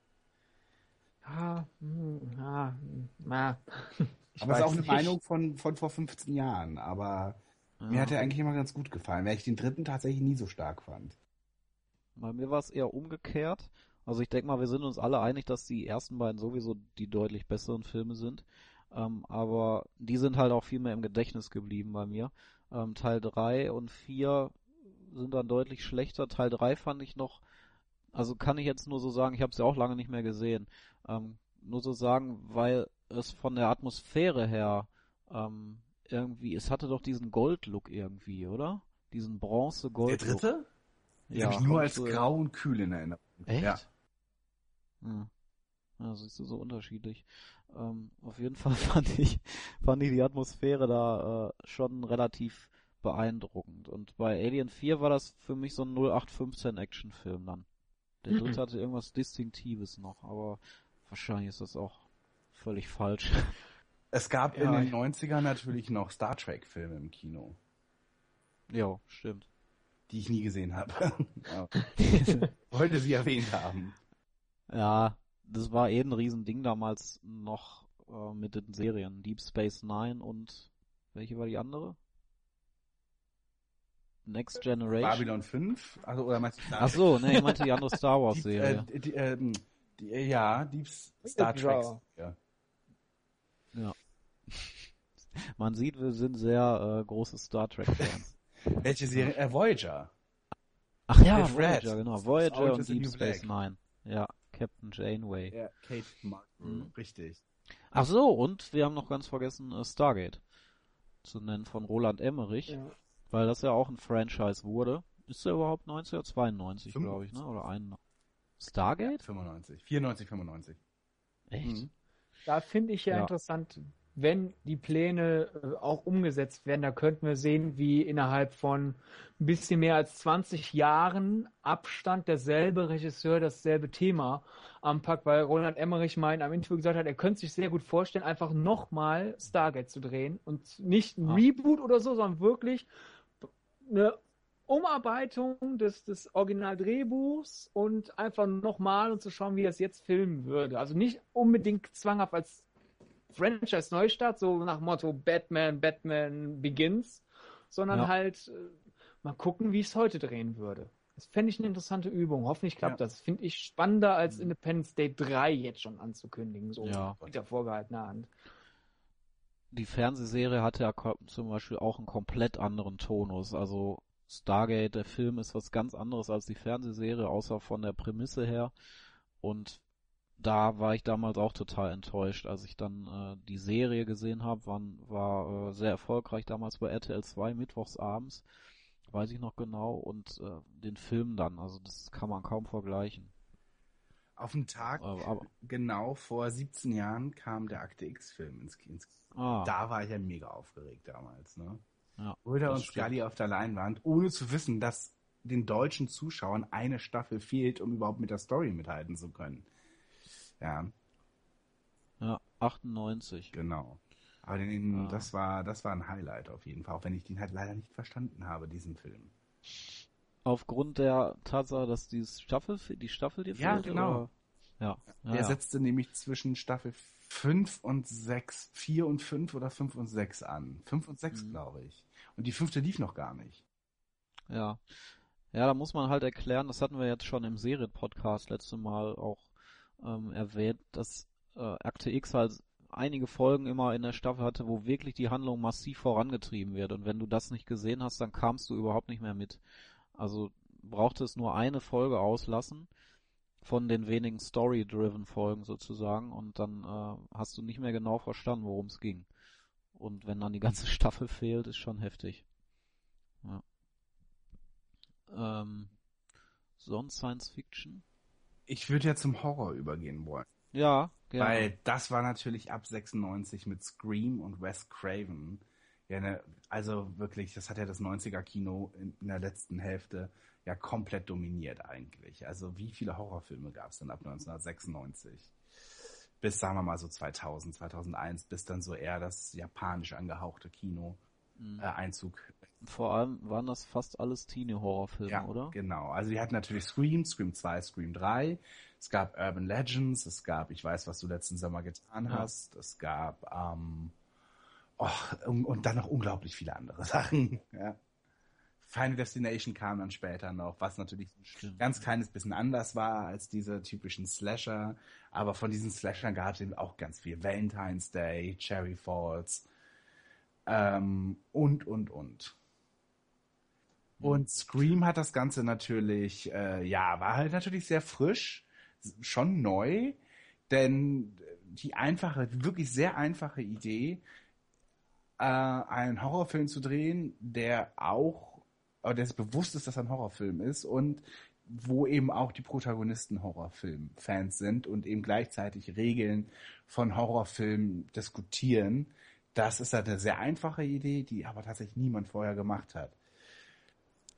Ja, hm, ja, hm, na. Ich aber es ist weiß auch eine nicht. Meinung von, von vor 15 Jahren. Aber mir hat er eigentlich immer ganz gut gefallen, weil ich den dritten tatsächlich nie so stark fand. Bei mir war es eher umgekehrt. Also ich denke mal, wir sind uns alle einig, dass die ersten beiden sowieso die deutlich besseren Filme sind. Ähm, aber die sind halt auch viel mehr im Gedächtnis geblieben bei mir. Ähm, Teil 3 und 4 sind dann deutlich schlechter. Teil 3 fand ich noch, also kann ich jetzt nur so sagen, ich habe es ja auch lange nicht mehr gesehen. Ähm, nur so sagen, weil es von der Atmosphäre her ähm, irgendwie, es hatte doch diesen Gold-Look irgendwie, oder? Diesen Der Bronze-Gold-Look. dritte? Den Ja, habe ich nur als so- grau und kühl in Erinnerung. Echt? Ja. Hm. Ja, siehst du, so unterschiedlich. Ähm, auf jeden Fall fand ich, fand ich die Atmosphäre da äh, schon relativ beeindruckend. Und bei Alien 4 war das für mich so ein 0815 Actionfilm dann. Der Mhm. dritte hatte irgendwas Distinktives noch, aber wahrscheinlich ist das auch völlig falsch. Es gab in Ja, den ich- 90ern natürlich noch Star Trek-Filme im Kino, ja, stimmt. die ich nie gesehen habe. ja. Wollte sie erwähnt haben. Ja, das war eh ein Riesending damals noch äh, mit den Serien. Deep Space Nine und welche war die andere? Next Generation. Babylon 5? Also, oder meinst du Star Ach so, nee, ich meinte die andere Star Wars Deep, Serie. äh, die, ähm, die, äh, ja, Deep Star Trek. Ja. Man sieht, wir sind sehr äh, große Star Trek Fans. Welche Serie? Äh, Voyager. Ach ja, Red. Voyager, genau. Das Voyager und Deep Space Black. Nine. Ja, Captain Janeway. Ja, Kate Martin. Mhm. Richtig. Ach so, und wir haben noch ganz vergessen äh, Stargate zu nennen von Roland Emmerich, Ja. weil das ja auch ein Franchise wurde. Ist der überhaupt 1992, glaube ich, ne? 95. Oder 91? Stargate? 95. 94, 95. Echt? Mhm. Da finde ich ja, Ja. interessant, wenn die Pläne äh, auch umgesetzt werden, da könnten wir sehen, wie innerhalb von ein bisschen mehr als 20 Jahren Abstand derselbe Regisseur dasselbe Thema anpackt, weil Roland Emmerich mal in einem Interview gesagt hat, er könnte sich sehr gut vorstellen, einfach nochmal Stargate zu drehen und nicht ein. Reboot oder so, sondern wirklich eine Umarbeitung des, des Originaldrehbuchs und einfach nochmal und zu schauen, wie er es jetzt filmen würde. Also nicht unbedingt zwanghaft als Franchise Neustart, so nach Motto Batman, Batman Begins, sondern Ja. halt äh, mal gucken, wie ich es heute drehen würde. Das fände ich eine interessante Übung. Hoffentlich klappt Ja. das. Finde ich spannender als Mhm. Independence Day 3 jetzt schon anzukündigen, so Ja. mit der vorgehaltenen Hand. Die Fernsehserie hatte ja zum Beispiel auch einen komplett anderen Tonus. Also Stargate, der Film ist was ganz anderes als die Fernsehserie, außer von der Prämisse her. Und da war ich damals auch total enttäuscht, als ich dann äh, die Serie gesehen habe. War, war äh, sehr erfolgreich damals bei RTL 2 mittwochs abends, weiß ich noch genau. Und äh, den Film dann, also das kann man kaum vergleichen. Auf den Tag, Äh, aber, genau vor 17 Jahren, kam der Akte X-Film ins Kino. ah, Da war ich ja mega aufgeregt damals. Ne? ja, Mulder und. Scully auf der Leinwand, ohne zu wissen, dass den deutschen Zuschauern eine Staffel fehlt, um überhaupt mit der Story mithalten zu können. Ja, Ja, 98. genau. Aber den, Ah. das war das war ein Highlight auf jeden Fall, auch wenn ich den halt leider nicht verstanden habe, diesen Film. Aufgrund der Tatsache, dass die Staffel, die Staffel dir Ja, fehlt, genau. Oder? Ja, ja, Er ja. setzte nämlich zwischen Staffel 5 und 6, 4 und 5 oder 5 und 6 an. 5 und 6, Mhm. glaube ich. Und die fünfte lief noch gar nicht. Ja. Ja, da muss man halt erklären, das hatten wir jetzt schon im Serienpodcast letzte Mal auch ähm, erwähnt, dass äh, Akte X halt einige Folgen immer in der Staffel hatte, wo wirklich die Handlung massiv vorangetrieben wird. Und wenn du das nicht gesehen hast, dann kamst du überhaupt nicht mehr mit. Also brauchte es nur eine Folge auslassen von den wenigen Story-driven Folgen sozusagen und dann äh, hast du nicht mehr genau verstanden, worum es ging. und wenn dann die ganze Staffel fehlt, ist schon heftig. Ja. Ähm, sonst Science Fiction? Ich würde ja zum Horror übergehen wollen. Ja, gerne. Weil das war natürlich ab 96 mit Scream und Wes Craven. Ja, ne, also wirklich, das hat ja das 90er Kino in, in der letzten Hälfte ja komplett dominiert eigentlich. Also wie viele Horrorfilme gab es denn ab 1996? Bis, sagen wir mal so 2000, 2001, bis dann so eher das japanisch angehauchte Kino Mhm. äh, Einzug. Vor allem waren das fast alles Teenie-Horrorfilme, Ja, oder? genau. Also die hatten natürlich Scream, Scream 2, Scream 3. Es gab Urban Legends, es gab Ich weiß, was du letzten Sommer getan Ja. hast. Es gab ähm, oh, und, und dann noch unglaublich viele andere Sachen. Ja. Final Destination kam dann später noch, was natürlich ein ganz kleines bisschen anders war als diese typischen Slasher. Aber von diesen Slashern gab es eben auch ganz viel. Valentine's Day, Cherry Falls ähm, und, und, und. Und Scream hat das Ganze natürlich, äh, ja, war halt natürlich sehr frisch, schon neu, denn die einfache, wirklich sehr einfache Idee, äh, einen Horrorfilm zu drehen, der auch, äh, der sich bewusst ist, dass er ein Horrorfilm ist und wo eben auch die Protagonisten Horrorfilm-Fans sind und eben gleichzeitig Regeln von Horrorfilmen diskutieren. Das ist halt eine sehr einfache Idee, die aber tatsächlich niemand vorher gemacht hat.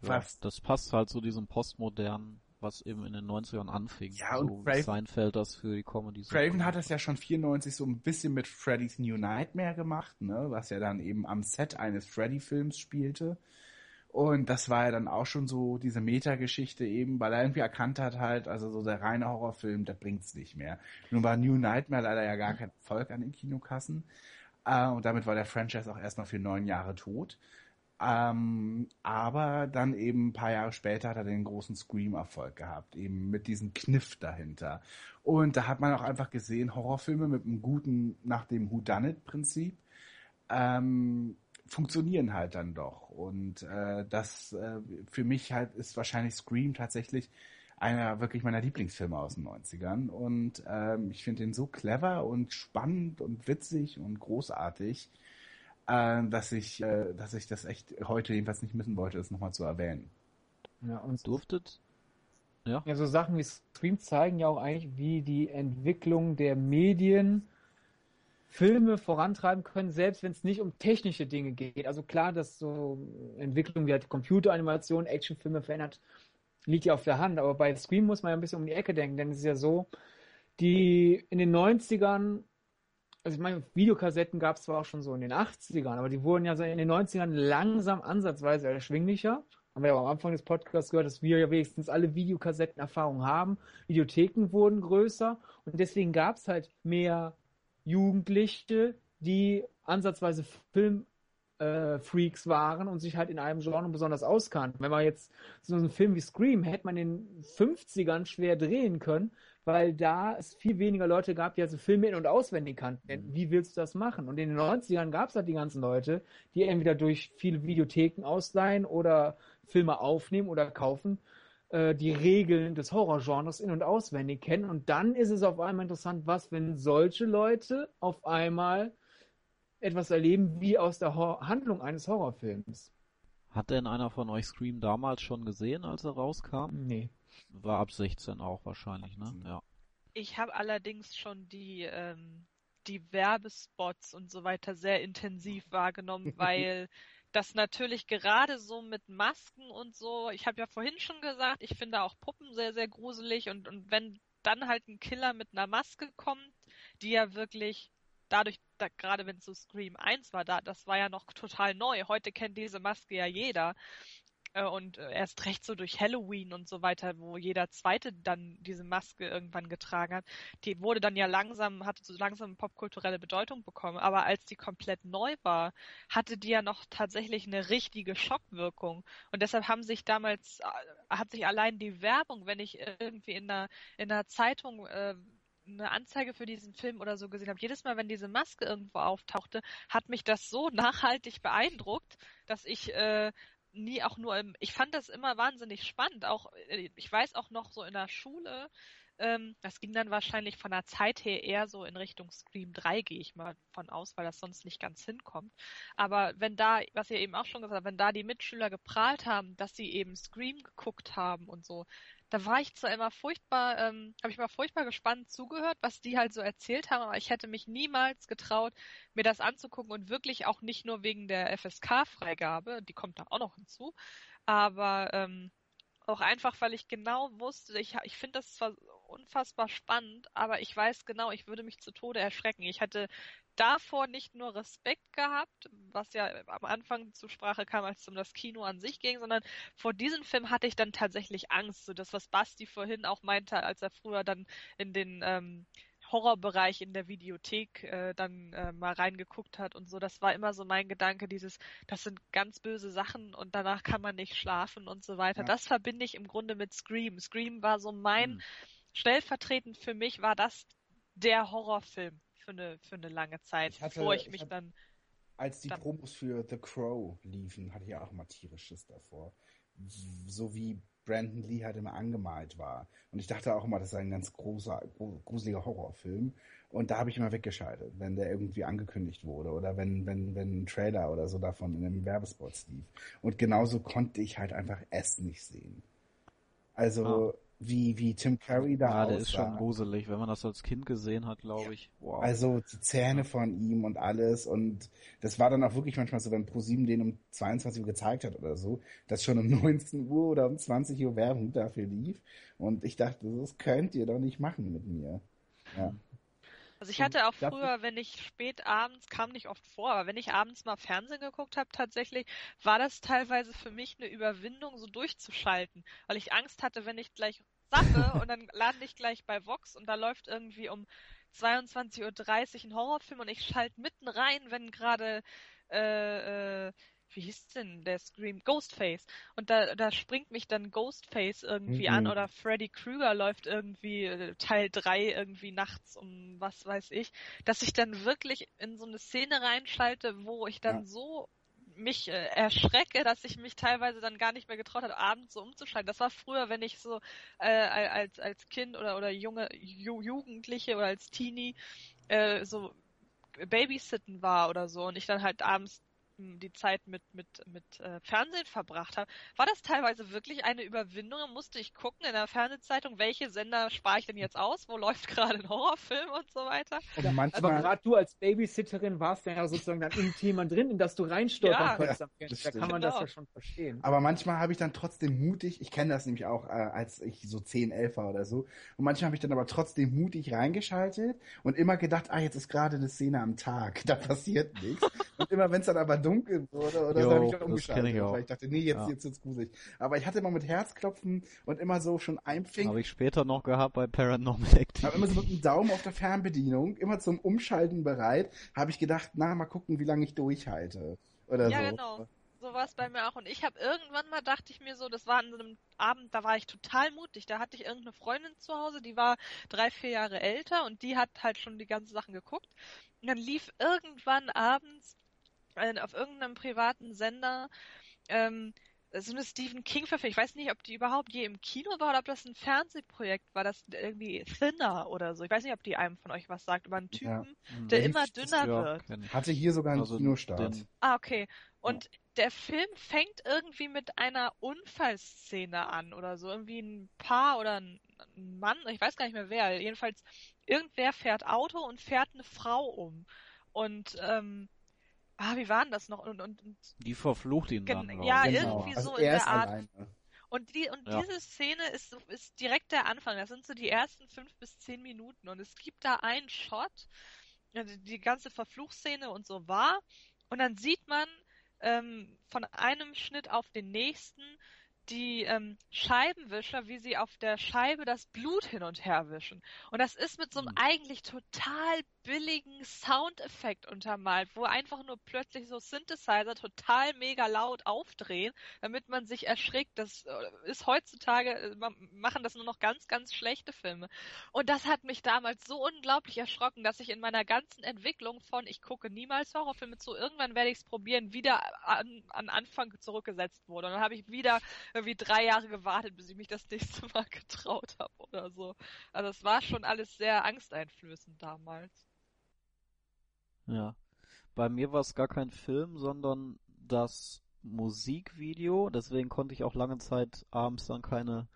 Ja, Was- das passt halt zu diesem Postmodernen, was eben in den 90ern anfing. Ja, und so Craven- Seinfeld das für die Comedy so Craven hat es ja schon 94 so ein bisschen mit Freddy's New Nightmare gemacht, ne, was ja dann eben am Set eines Freddy-Films spielte. Und das war ja dann auch schon so diese Metageschichte eben, weil er irgendwie erkannt hat halt, also so der reine Horrorfilm, der bringt's nicht mehr. Nun war New Nightmare leider ja gar kein Erfolg an den Kinokassen. Äh, und damit war der Franchise auch erstmal für neun Jahre tot. Ähm, aber dann eben ein paar Jahre später hat er den großen Scream-Erfolg gehabt, eben mit diesem Kniff dahinter. Und da hat man auch einfach gesehen, Horrorfilme mit einem guten, nach dem Whodunit-Prinzip, ähm, funktionieren halt dann doch. Und äh, das äh, für mich halt ist wahrscheinlich Scream tatsächlich einer wirklich meiner Lieblingsfilme aus den 90ern. Und ähm, ich finde ihn so clever und spannend und witzig und großartig, äh, dass ich, äh, dass ich das echt heute jedenfalls nicht missen wollte, das nochmal zu erwähnen. Ja, und Durftet? Ja. Ja, so Sachen wie Scream zeigen ja auch eigentlich, wie die Entwicklung der Medien Filme vorantreiben können, selbst wenn es nicht um technische Dinge geht. Also klar, dass so Entwicklung wie halt Computeranimation, Actionfilme verändert, liegt ja auf der Hand. Aber bei Scream muss man ja ein bisschen um die Ecke denken, denn es ist ja so, die in den 90ern, also ich meine, Videokassetten gab es zwar auch schon so in den 80ern, aber die wurden ja so in den 90ern langsam ansatzweise erschwinglicher. Haben wir ja am Anfang des Podcasts gehört, dass wir ja wenigstens alle Videokassettenerfahrung haben. Videotheken wurden größer und deswegen gab es halt mehr Jugendliche, die ansatzweise Film äh, Freaks waren und sich halt in einem Genre besonders auskannten. Wenn man jetzt so einen Film wie Scream hätte man in den 50ern schwer drehen können, weil da es viel weniger Leute gab, die also Filme in- und auswendig kannten. Denn Wie willst du das machen? Und in den 90ern gab es halt die ganzen Leute, die entweder durch viele Videotheken ausleihen oder Filme aufnehmen oder kaufen, äh, die Regeln des Horrorgenres in- und auswendig kennen. Und dann ist es auf einmal interessant, was, wenn solche Leute auf einmal etwas erleben wie aus der Hor Handlung eines Horrorfilms. Hat denn einer von euch Scream damals schon gesehen, als er rauskam? Nee. War ab 16 auch wahrscheinlich, ne? Ja. Ich habe allerdings schon die, ähm, die Werbespots und so weiter sehr intensiv wahrgenommen, weil das natürlich gerade so mit Masken und so, ich habe ja vorhin schon gesagt, ich finde auch Puppen sehr, sehr gruselig und, und wenn dann halt ein Killer mit einer Maske kommt, die ja wirklich dadurch, da, gerade wenn es so Scream 1 war, da, das war ja noch total neu. Heute kennt diese Maske ja jeder. Äh, Und äh, erst recht so durch Halloween und so weiter, wo jeder zweite dann diese Maske irgendwann getragen hat, die wurde dann ja langsam, hatte so langsam popkulturelle Bedeutung bekommen. Aber als die komplett neu war, hatte die ja noch tatsächlich eine richtige Schockwirkung. Und deshalb haben sich damals, äh, hat sich allein die Werbung, wenn ich irgendwie in einer, in einer Zeitung äh, eine Anzeige für diesen Film oder so gesehen habe, jedes Mal, wenn diese Maske irgendwo auftauchte, hat mich das so nachhaltig beeindruckt, dass ich äh, nie auch nur im, ich fand das immer wahnsinnig spannend. Auch, äh, ich weiß auch noch so in der Schule, Ähm, das ging dann wahrscheinlich von der Zeit her eher so in Richtung Scream 3, gehe ich mal von aus, weil das sonst nicht ganz hinkommt. Aber wenn da, was ihr eben auch schon gesagt habt, wenn da die Mitschüler geprahlt haben, dass sie eben Scream geguckt haben und so, da war ich zwar immer furchtbar, ähm, habe ich mal furchtbar gespannt zugehört, was die halt so erzählt haben, aber ich hätte mich niemals getraut, mir das anzugucken und wirklich auch nicht nur wegen der FSK-Freigabe, die kommt da auch noch hinzu, aber ähm, auch einfach, weil ich genau wusste, ich, ich finde das zwar unfassbar spannend, aber ich weiß genau, ich würde mich zu Tode erschrecken. Ich hatte davor nicht nur Respekt gehabt, was ja am Anfang zur Sprache kam, als es um das Kino an sich ging, sondern vor diesem Film hatte ich dann tatsächlich Angst. So das, was Basti vorhin auch meinte, als er früher dann in den ähm, Horrorbereich in der Videothek äh, dann äh, mal reingeguckt hat und so. Das war immer so mein Gedanke, dieses, das sind ganz böse Sachen und danach kann man nicht schlafen und so weiter. Ja. Das verbinde ich im Grunde mit Scream. Scream war so mein, hm. stellvertretend für mich war das der Horrorfilm für eine, für eine lange Zeit, ich hatte, bevor ich, ich mich hatte, dann. Als die dann, Promos für The Crow liefen, hatte ich ja auch mal tierisches davor. So wie Brandon Lee halt immer angemalt war. Und ich dachte auch immer, das sei ein ganz großer, gruseliger Horrorfilm. Und da habe ich immer weggeschaltet, wenn der irgendwie angekündigt wurde oder wenn, wenn, wenn ein Trailer oder so davon in einem Werbespot lief. Und genauso konnte ich halt einfach es nicht sehen. Also, ah wie, wie Tim Curry da ja, der ist schon gruselig, wenn man das als Kind gesehen hat, glaube ich. Wow. Also die Zähne von ihm und alles und das war dann auch wirklich manchmal so, wenn ProSieben den um 22 Uhr gezeigt hat oder so, dass schon um 19 Uhr oder um 20 Uhr Werbung dafür lief und ich dachte, das könnt ihr doch nicht machen mit mir. Ja. Also ich hatte auch früher, wenn ich spät abends, kam nicht oft vor, aber wenn ich abends mal Fernsehen geguckt habe, tatsächlich, war das teilweise für mich eine Überwindung, so durchzuschalten, weil ich Angst hatte, wenn ich gleich Sache und dann lande ich gleich bei Vox und da läuft irgendwie um 22.30 Uhr ein Horrorfilm und ich schalte mitten rein, wenn gerade äh, äh, wie hieß denn der Scream? Ghostface. Und da, da springt mich dann Ghostface irgendwie mhm. an oder Freddy Krueger läuft irgendwie äh, Teil 3 irgendwie nachts um was weiß ich, dass ich dann wirklich in so eine Szene reinschalte, wo ich dann ja. so mich äh, erschrecke, dass ich mich teilweise dann gar nicht mehr getraut habe, abends so umzuschalten. Das war früher, wenn ich so äh, als als Kind oder oder junge Ju Jugendliche oder als Teenie äh, so Babysitten war oder so und ich dann halt abends die Zeit mit, mit, mit äh, Fernsehen verbracht habe, war das teilweise wirklich eine Überwindung. Da musste ich gucken in der Fernsehzeitung, welche Sender spare ich denn jetzt aus, wo läuft gerade ein Horrorfilm und so weiter. Oder manchmal, aber gerade du als Babysitterin warst ja sozusagen dann im Thema drin, in das du reinstolpern ja, konntest am Da kann man genau. das ja schon verstehen. Aber manchmal habe ich dann trotzdem mutig, ich kenne das nämlich auch, äh, als ich so 10, 11 war oder so, und manchmal habe ich dann aber trotzdem mutig reingeschaltet und immer gedacht, ah, jetzt ist gerade eine Szene am Tag, da passiert nichts. und immer wenn es dann aber dunkel wurde oder jo, so, habe ich umgeschaltet. Ich weil ich dachte, nee, jetzt, ja. jetzt wird's gruselig. Aber ich hatte immer mit Herzklopfen und immer so schon einfing. Habe ich später noch gehabt bei Paranormal Activity. Aber immer so mit einem Daumen auf der Fernbedienung, immer zum Umschalten bereit, habe ich gedacht, na, mal gucken, wie lange ich durchhalte. Oder ja, so. genau so war es bei mir auch. Und ich habe irgendwann mal, dachte ich mir so, das war an so einem Abend, da war ich total mutig. Da hatte ich irgendeine Freundin zu Hause, die war drei, vier Jahre älter und die hat halt schon die ganzen Sachen geguckt. Und dann lief irgendwann abends äh, auf irgendeinem privaten Sender ähm, so eine Stephen King Verfilmung. Ich weiß nicht, ob die überhaupt je im Kino war oder ob das ein Fernsehprojekt war, das irgendwie Thinner oder so. Ich weiß nicht, ob die einem von euch was sagt, über einen Typen, ja. der Wenn immer dünner wird. Hatte hier sogar einen also Kinostart. Den... Ah, okay. Und ja. der Film fängt irgendwie mit einer Unfallszene an oder so. Irgendwie ein Paar oder ein Mann, ich weiß gar nicht mehr wer. Jedenfalls, irgendwer fährt Auto und fährt eine Frau um. Und ähm, Ah, wie waren das noch? Und, und, und die verflucht ihn dann. Ja, genau. irgendwie also so in der Art. Alleine. Und, die, und ja. diese Szene ist, ist direkt der Anfang. Das sind so die ersten fünf bis zehn Minuten. Und es gibt da einen Shot, also die ganze Verfluchsszene und so war. Und dann sieht man ähm, von einem Schnitt auf den nächsten die ähm, Scheibenwischer, wie sie auf der Scheibe das Blut hin und her wischen. Und das ist mit so einem hm. eigentlich total billigen Soundeffekt untermalt, wo einfach nur plötzlich so Synthesizer total mega laut aufdrehen, damit man sich erschrickt. Das äh, ist heutzutage, äh, machen das nur noch ganz, ganz schlechte Filme. Und das hat mich damals so unglaublich erschrocken, dass ich in meiner ganzen Entwicklung von, ich gucke niemals Horrorfilme zu, irgendwann werde ich es probieren, wieder an, an Anfang zurückgesetzt wurde. Und dann habe ich wieder irgendwie drei Jahre gewartet, bis ich mich das nächste Mal getraut habe oder so. Also es war schon alles sehr angsteinflößend damals. Ja. Bei mir war es gar kein Film, sondern das Musikvideo. Deswegen konnte ich auch lange Zeit abends dann keine,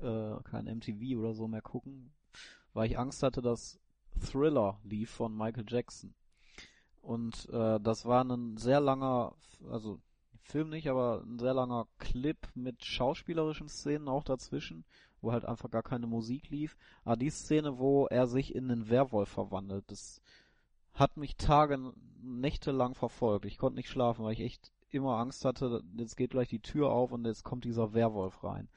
äh, kein MTV oder so mehr gucken, weil ich Angst hatte, dass Thriller lief von Michael Jackson. Und äh, das war ein sehr langer, also Film nicht, aber ein sehr langer Clip mit schauspielerischen Szenen auch dazwischen, wo halt einfach gar keine Musik lief. Aber die Szene, wo er sich in einen Werwolf verwandelt, das hat mich Tage, Nächte lang verfolgt. Ich konnte nicht schlafen, weil ich echt immer Angst hatte, jetzt geht gleich die Tür auf und jetzt kommt dieser Werwolf rein.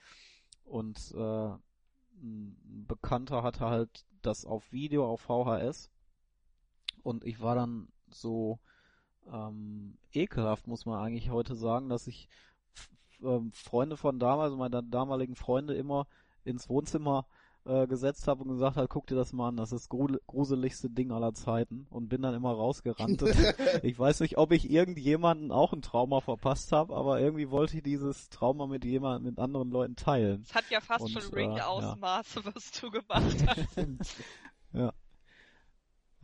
Und äh, ein Bekannter hatte halt das auf Video, auf VHS. Und ich war dann so ähm, ekelhaft, muss man eigentlich heute sagen, dass ich ähm, Freunde von damals, also meine damaligen Freunde immer ins Wohnzimmer äh, gesetzt habe und gesagt hat, guck dir das mal an, das ist das gruseligste Ding aller Zeiten und bin dann immer rausgerannt. ich weiß nicht, ob ich irgendjemanden auch ein Trauma verpasst habe, aber irgendwie wollte ich dieses Trauma mit jemand, mit anderen Leuten teilen. Es hat ja fast und, schon Ring-Ausmaße, äh, ja. was du gemacht hast. ja.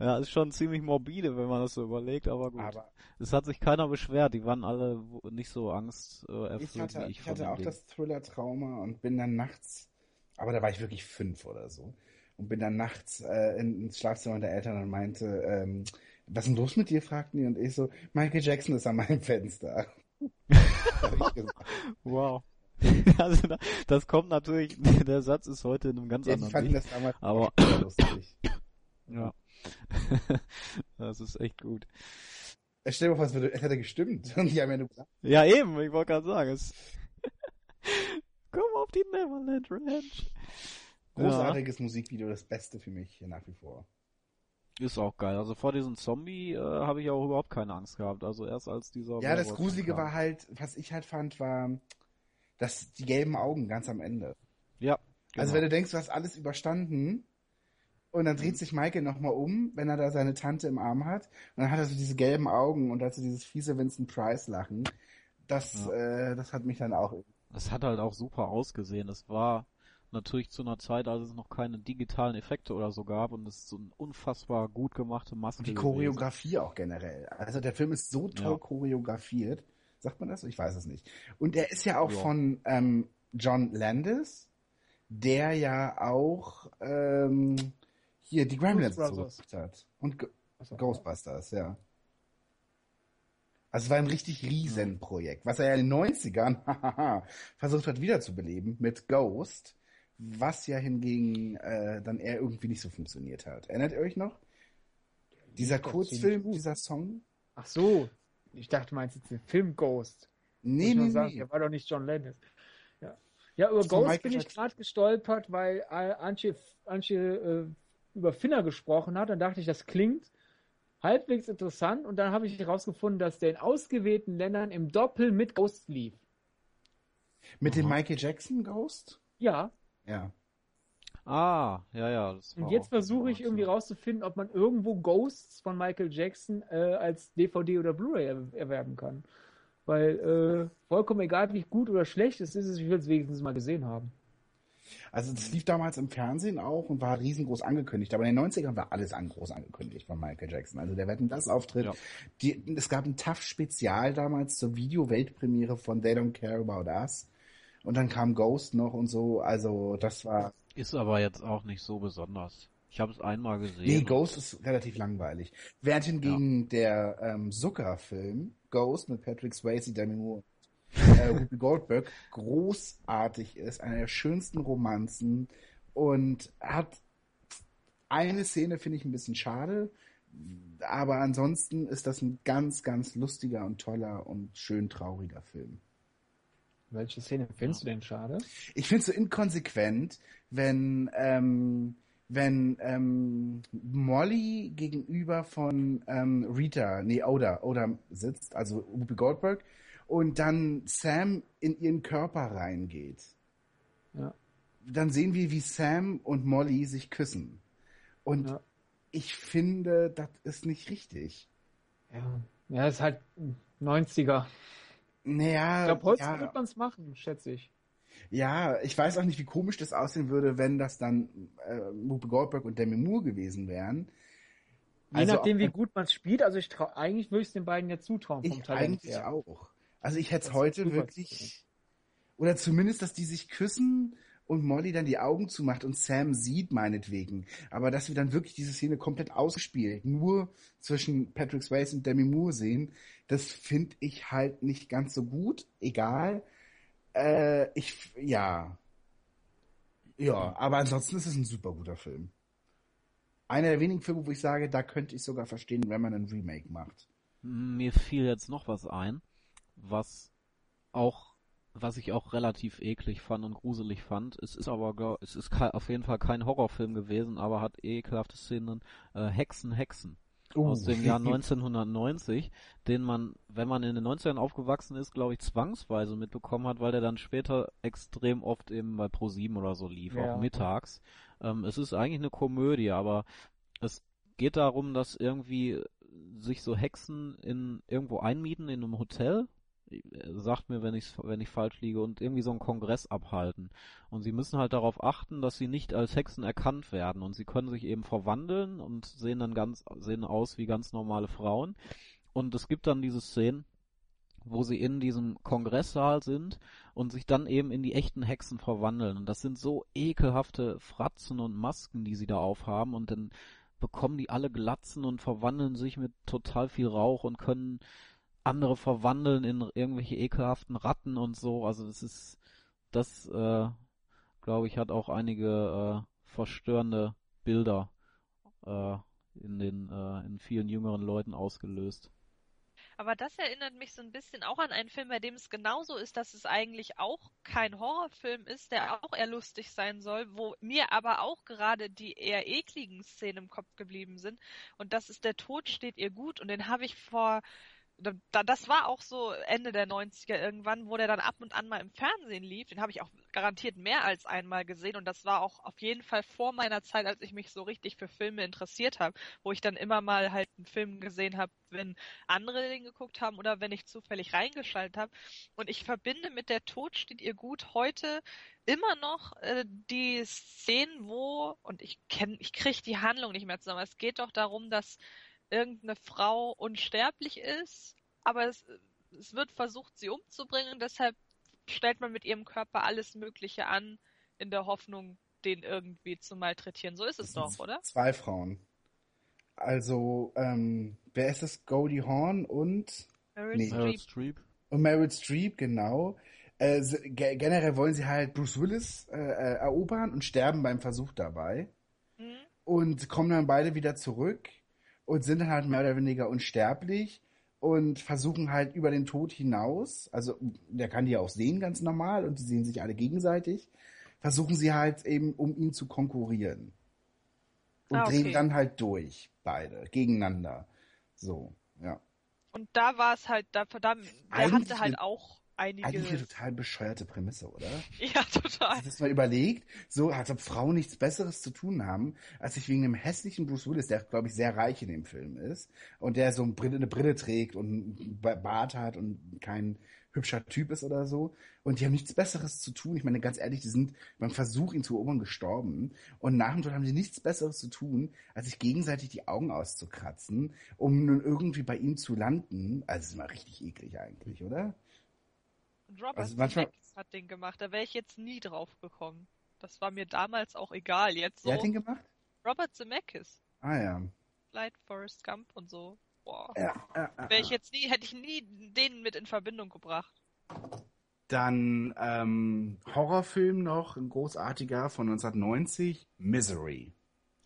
Ja, ist schon ziemlich morbide, wenn man das so überlegt, aber gut. Aber es hat sich keiner beschwert, die waren alle nicht so Angst äh, ich hatte, ich. Ich hatte auch Ding. das Thriller-Trauma und bin dann nachts, aber da war ich wirklich fünf oder so, und bin dann nachts äh, ins Schlafzimmer der Eltern und meinte, ähm, was ist denn los mit dir, fragten die, und ich so, Michael Jackson ist an meinem Fenster. wow. Also das kommt natürlich, der Satz ist heute in einem ganz ja, anderen Licht, das damals aber lustig. ja. das ist echt gut. Stell dir mal vor, es hätte gestimmt. Und die haben ja nur gesagt. Ja, eben, ich wollte gerade sagen, es. Komm auf die Neverland Ranch. Großartiges ja. Musikvideo, das Beste für mich nach wie vor. Ist auch geil. Also vor diesem Zombie äh, habe ich auch überhaupt keine Angst gehabt. Also erst als dieser. Ja, das Gruselige war halt, was ich halt fand, war, dass die gelben Augen ganz am Ende. Ja. Also genau. Also wenn du denkst, du hast alles überstanden, und dann dreht sich Michael nochmal um, wenn er da seine Tante im Arm hat. Und dann hat er so diese gelben Augen und dazu dieses fiese Vincent Price Lachen. Das, ja. äh, das hat mich dann auch. Das hat halt auch super ausgesehen. Das war natürlich zu einer Zeit, als es noch keine digitalen Effekte oder so gab und es ist so eine unfassbar gut gemachte Maske. Und die Choreografie gewesen. auch generell. Also der Film ist so toll ja. choreografiert. Sagt man das? Ich weiß es nicht. Und er ist ja auch ja. von ähm, John Landis, der ja auch ähm, hier die Gremlins zurückgebracht hat. Und Go so, Ghostbusters, ja. Also es war ein richtig Riesenprojekt, was er ja in den 90ern versucht hat wiederzubeleben mit Ghost, was ja hingegen äh, dann eher irgendwie nicht so funktioniert hat. Erinnert ihr euch noch? Dieser Kurzfilm, dieser Song? Ach so, ich dachte, du meinst jetzt den Film Ghost. Nee, nee, sagen, nee. Der war doch nicht John Landis. Ja, ja über Ghost bin ich gerade gestolpert, weil Antje, Antje äh, über Finner gesprochen hat, dann dachte ich, das klingt halbwegs interessant und dann habe ich herausgefunden, dass der in ausgewählten Ländern im Doppel mit Ghost lief. Mit dem Michael Jackson Ghost? Ja. Ja. Ah, ja, ja. und jetzt versuche ich irgendwie rauszufinden, ob man irgendwo Ghosts von Michael Jackson äh, als DVD oder Blu-ray er erwerben kann. Weil äh, vollkommen egal, wie gut oder schlecht es ist, ich will es wenigstens mal gesehen haben. Also das lief damals im Fernsehen auch und war riesengroß angekündigt. Aber in den 90ern war alles an groß angekündigt von Michael Jackson. Also der Wetten das Auftritt. Ja. Die, es gab ein TAF-Spezial damals zur Video-Weltpremiere von They Don't Care About Us. Und dann kam Ghost noch und so. Also das war. Ist aber jetzt auch nicht so besonders. Ich habe es einmal gesehen. Nee, Ghost ist relativ langweilig. Während hingegen ja. der ähm, Zucker-Film Ghost mit Patrick Swayze, Demi Moore äh, Ruby Goldberg großartig ist, eine der schönsten Romanzen und hat eine Szene finde ich ein bisschen schade, aber ansonsten ist das ein ganz, ganz lustiger und toller und schön trauriger Film. Welche Szene findest du denn schade? Ich finde es so inkonsequent, wenn ähm, wenn ähm, Molly gegenüber von ähm, Rita, nee, Oda, Oda sitzt, also Ruby Goldberg, und dann Sam in ihren Körper reingeht. Ja. Dann sehen wir, wie Sam und Molly sich küssen. Und ja. ich finde, das ist nicht richtig. Ja, ja ist halt 90er. Naja, Ich glaube, heute ja, wird man es machen, schätze ich. ja, ich weiß auch nicht, wie komisch das aussehen würde, wenn das dann äh, Whoopi Goldberg und Demi Moore gewesen wären. Je Also nachdem, wie gut man es spielt. Also ich trau, eigentlich würde ich es den beiden ja zutrauen vom Ich Talent eigentlich her. auch. Also ich hätte es heute wirklich, oder zumindest, dass die sich küssen und Molly dann die Augen zumacht und Sam sieht meinetwegen. Aber dass wir dann wirklich diese Szene komplett ausgespielt, nur zwischen Patrick Swayze und Demi Moore sehen, das finde ich halt nicht ganz so gut. Egal. Äh, ich, ja. Ja, aber ansonsten ist es ein super guter Film. Einer der wenigen Filme, wo ich sage, da könnte ich sogar verstehen, wenn man ein Remake macht. Mir fiel jetzt noch was ein, was auch, was ich auch relativ eklig fand und gruselig fand. Es ist aber, es ist auf jeden Fall kein Horrorfilm gewesen, aber hat ekelhafte Szenen. Äh, Hexen, Hexen aus dem Jahr 1990, den man, wenn man in den 90ern aufgewachsen ist, glaube ich, zwangsweise mitbekommen hat, weil der dann später extrem oft eben bei Pro7 oder so lief, Ja. auch mittags. Ähm, es ist eigentlich eine Komödie, aber es geht darum, dass irgendwie sich so Hexen in irgendwo einmieten in einem Hotel. Er Sagt mir, wenn ich wenn ich falsch liege und irgendwie so einen Kongress abhalten. Und sie müssen halt darauf achten, dass sie nicht als Hexen erkannt werden und sie können sich eben verwandeln und sehen dann ganz sehen aus wie ganz normale Frauen. Und es gibt dann diese Szenen, wo sie in diesem Kongresssaal sind und sich dann eben in die echten Hexen verwandeln. Und das sind so ekelhafte Fratzen und Masken, die sie da aufhaben und dann bekommen die alle Glatzen und verwandeln sich mit total viel Rauch und können andere verwandeln in irgendwelche ekelhaften Ratten und so. Also das ist, das, äh, glaube ich, hat auch einige äh, verstörende Bilder äh, in den äh, in vielen jüngeren Leuten ausgelöst. Aber das erinnert mich so ein bisschen auch an einen Film, bei dem es genauso ist, dass es eigentlich auch kein Horrorfilm ist, der auch eher lustig sein soll, wo mir aber auch gerade die eher ekligen Szenen im Kopf geblieben sind. Und das ist Der Tod steht ihr gut. Und den habe ich vor, da, das war auch so Ende der 90er irgendwann, wo der dann ab und an mal im Fernsehen lief. Den habe ich auch garantiert mehr als einmal gesehen. Und das war auch auf jeden Fall vor meiner Zeit, als ich mich so richtig für Filme interessiert habe, wo ich dann immer mal halt einen Film gesehen habe, wenn andere den geguckt haben oder wenn ich zufällig reingeschaltet habe. Und ich verbinde mit der Tod steht ihr gut heute immer noch äh, die Szenen, wo, und ich kenne, ich kriege die Handlung nicht mehr zusammen. Es geht doch darum, dass irgendeine Frau unsterblich ist, aber es, es wird versucht, sie umzubringen. Deshalb stellt man mit ihrem Körper alles Mögliche an, in der Hoffnung, den irgendwie zu malträtieren. So ist es doch, oder? Zwei Frauen. Also, ähm, wer ist das? Goldie Hawn und, Meryl Nee. Meryl Streep. Streep. und Meryl Streep, genau. Äh, generell wollen sie halt Bruce Willis äh, äh, erobern und sterben beim Versuch dabei. Hm? Und kommen dann beide wieder zurück und sind dann halt mehr oder weniger unsterblich und versuchen halt über den Tod hinaus, also der kann die ja auch sehen ganz normal und die sehen sich alle gegenseitig, versuchen sie halt eben, um ihn zu konkurrieren. Und Ah, drehen okay. dann halt durch, beide, gegeneinander. So, ja. Und da war es halt, da, da, der Eigentlich hatte halt auch einige. Eigentlich eine total bescheuerte Prämisse, oder? Ja, total. Hast du das mal überlegt? So, als ob Frauen nichts Besseres zu tun haben, als sich wegen einem hässlichen Bruce Willis, der, glaube ich, sehr reich in dem Film ist, und der so eine Brille, eine Brille trägt und einen Ba- Bart hat und kein hübscher Typ ist oder so. Und die haben nichts Besseres zu tun. Ich meine, ganz ehrlich, die sind beim Versuch, ihn zu erobern, gestorben. Und nach dem Tod haben sie nichts Besseres zu tun, als sich gegenseitig die Augen auszukratzen, um nun irgendwie bei ihm zu landen. Also, das ist mal richtig eklig eigentlich, oder? Robert Also manchmal- Zemeckis hat den gemacht. Da wäre ich jetzt nie drauf gekommen. Das war mir damals auch egal. Jetzt so. Wer hat den gemacht? Robert Zemeckis. Ah, ja. Flight Forrest Gump und so. Boah. ja, ja, ja, Wäre ich jetzt nie, hätte ich nie den mit in Verbindung gebracht. Dann ähm, Horrorfilm noch, ein großartiger von 1990, Misery.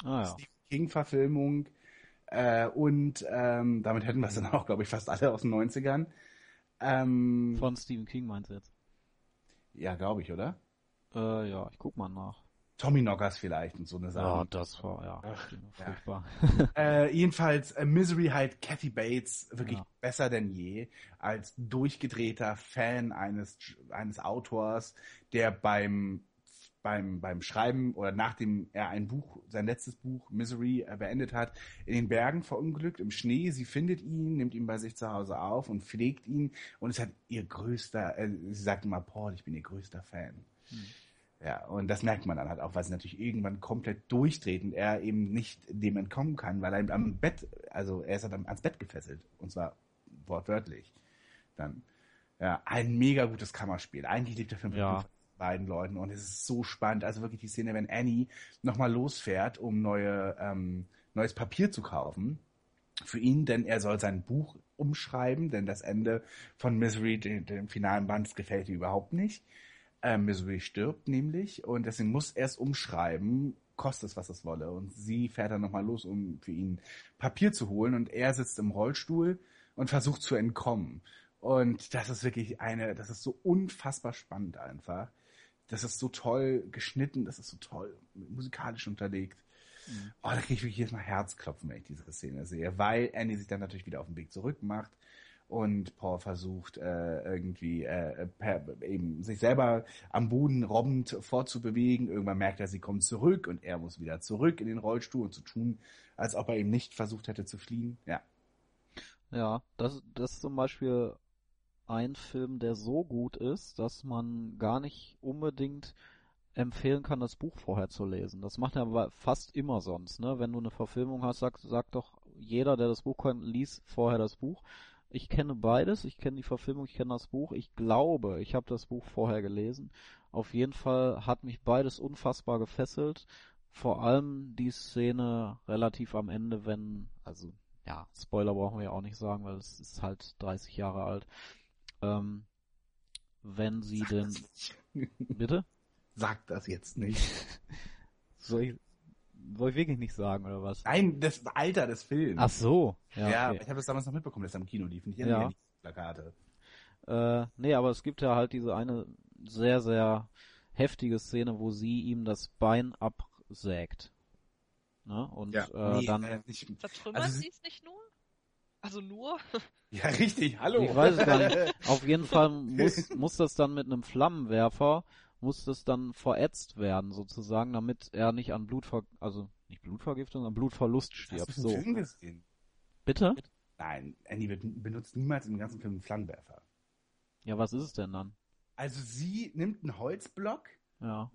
Ah ja. Stephen King-Verfilmung. Äh, und ähm, damit hätten wir es dann auch, glaube ich, fast alle aus den 90ern. Ähm, Von Stephen King meinst du jetzt? ja, glaube ich, oder? Äh, ja, ich guck mal nach. Tommy Knockers vielleicht und so eine Ja, Sache. das war, ja, Ach, ja. furchtbar. Äh, jedenfalls äh, Misery halt Kathy Bates wirklich Ja. besser denn je als durchgedrehter Fan eines eines Autors, der beim beim, beim Schreiben oder nachdem er ein Buch, sein letztes Buch, Misery, äh, beendet hat, in den Bergen verunglückt, im Schnee. Sie findet ihn, nimmt ihn bei sich zu Hause auf und pflegt ihn und ist halt ihr größter, äh, sie sagt immer, Paul, ich bin ihr größter Fan. Hm. Ja, und das merkt man dann halt auch, weil sie natürlich irgendwann komplett durchdreht und er eben nicht dem entkommen kann, weil er am Bett, also er ist halt ans Bett gefesselt. Und zwar wortwörtlich. Dann, ja, ein mega gutes Kammerspiel. Eigentlich lebt der Film ja. Beiden Leuten und es ist so spannend. Also wirklich die Szene, wenn Annie nochmal losfährt, um neue, ähm, neues Papier zu kaufen für ihn, denn er soll sein Buch umschreiben, denn das Ende von Misery, dem, dem finalen Band, gefällt ihm überhaupt nicht. Äh, Misery stirbt nämlich und deswegen muss er es umschreiben, kostet es, was es wolle. Und sie fährt dann nochmal los, um für ihn Papier zu holen und er sitzt im Rollstuhl und versucht zu entkommen. Und das ist wirklich eine, das ist so unfassbar spannend einfach. Das ist so toll geschnitten, das ist so toll musikalisch unterlegt. Mhm. Oh, da kriege ich wirklich jedes Mal Herzklopfen, wenn ich diese Szene sehe, weil Annie sich dann natürlich wieder auf den Weg zurück macht und Paul versucht äh, irgendwie äh, per, eben sich selber am Boden robbend fortzubewegen. Irgendwann merkt er, sie kommt zurück und er muss wieder zurück in den Rollstuhl und zu tun, als ob er eben nicht versucht hätte zu fliehen. Ja. Ja, das, das ist zum Beispiel ein Film, der so gut ist, dass man gar nicht unbedingt empfehlen kann, das Buch vorher zu lesen. Das macht er fast immer sonst, ne? Wenn du eine Verfilmung hast, sagt sag doch jeder, der das Buch kann, lies vorher das Buch. Ich kenne beides. Ich kenne die Verfilmung, ich kenne das Buch. Ich glaube, ich habe das Buch vorher gelesen. Auf jeden Fall hat mich beides unfassbar gefesselt. Vor allem die Szene relativ am Ende, wenn, also ja, Spoiler brauchen wir ja auch nicht sagen, weil es ist halt 30 Jahre alt. Ähm, wenn sie Sag denn. Bitte? Sag das jetzt nicht. Soll ich, soll ich wirklich nicht sagen, oder was? Nein, das Alter des Films. Ach so. Ja, ja okay. ich habe es damals noch mitbekommen, dass er im Kino lief. Ich ja. ja nicht Plakate. Äh, nee, aber es gibt ja halt diese eine sehr, sehr heftige Szene, wo sie ihm das Bein absägt. Ne? Und ja, äh, nee, dann. Äh, nicht, Vertrümmert also, sie es nicht nur? Also nur? Ja, richtig, hallo. Ich weiß es gar nicht. Auf jeden Fall muss, muss das dann mit einem Flammenwerfer muss das dann verätzt werden, sozusagen, damit er nicht an Blutver also nicht Blutvergiftung, sondern Blutverlust stirbt. Hast du so. Film gesehen? Bitte? Nein, Annie benutzt niemals im ganzen Film einen Flammenwerfer. Ja, was ist es denn dann? Also sie nimmt einen Holzblock, ja.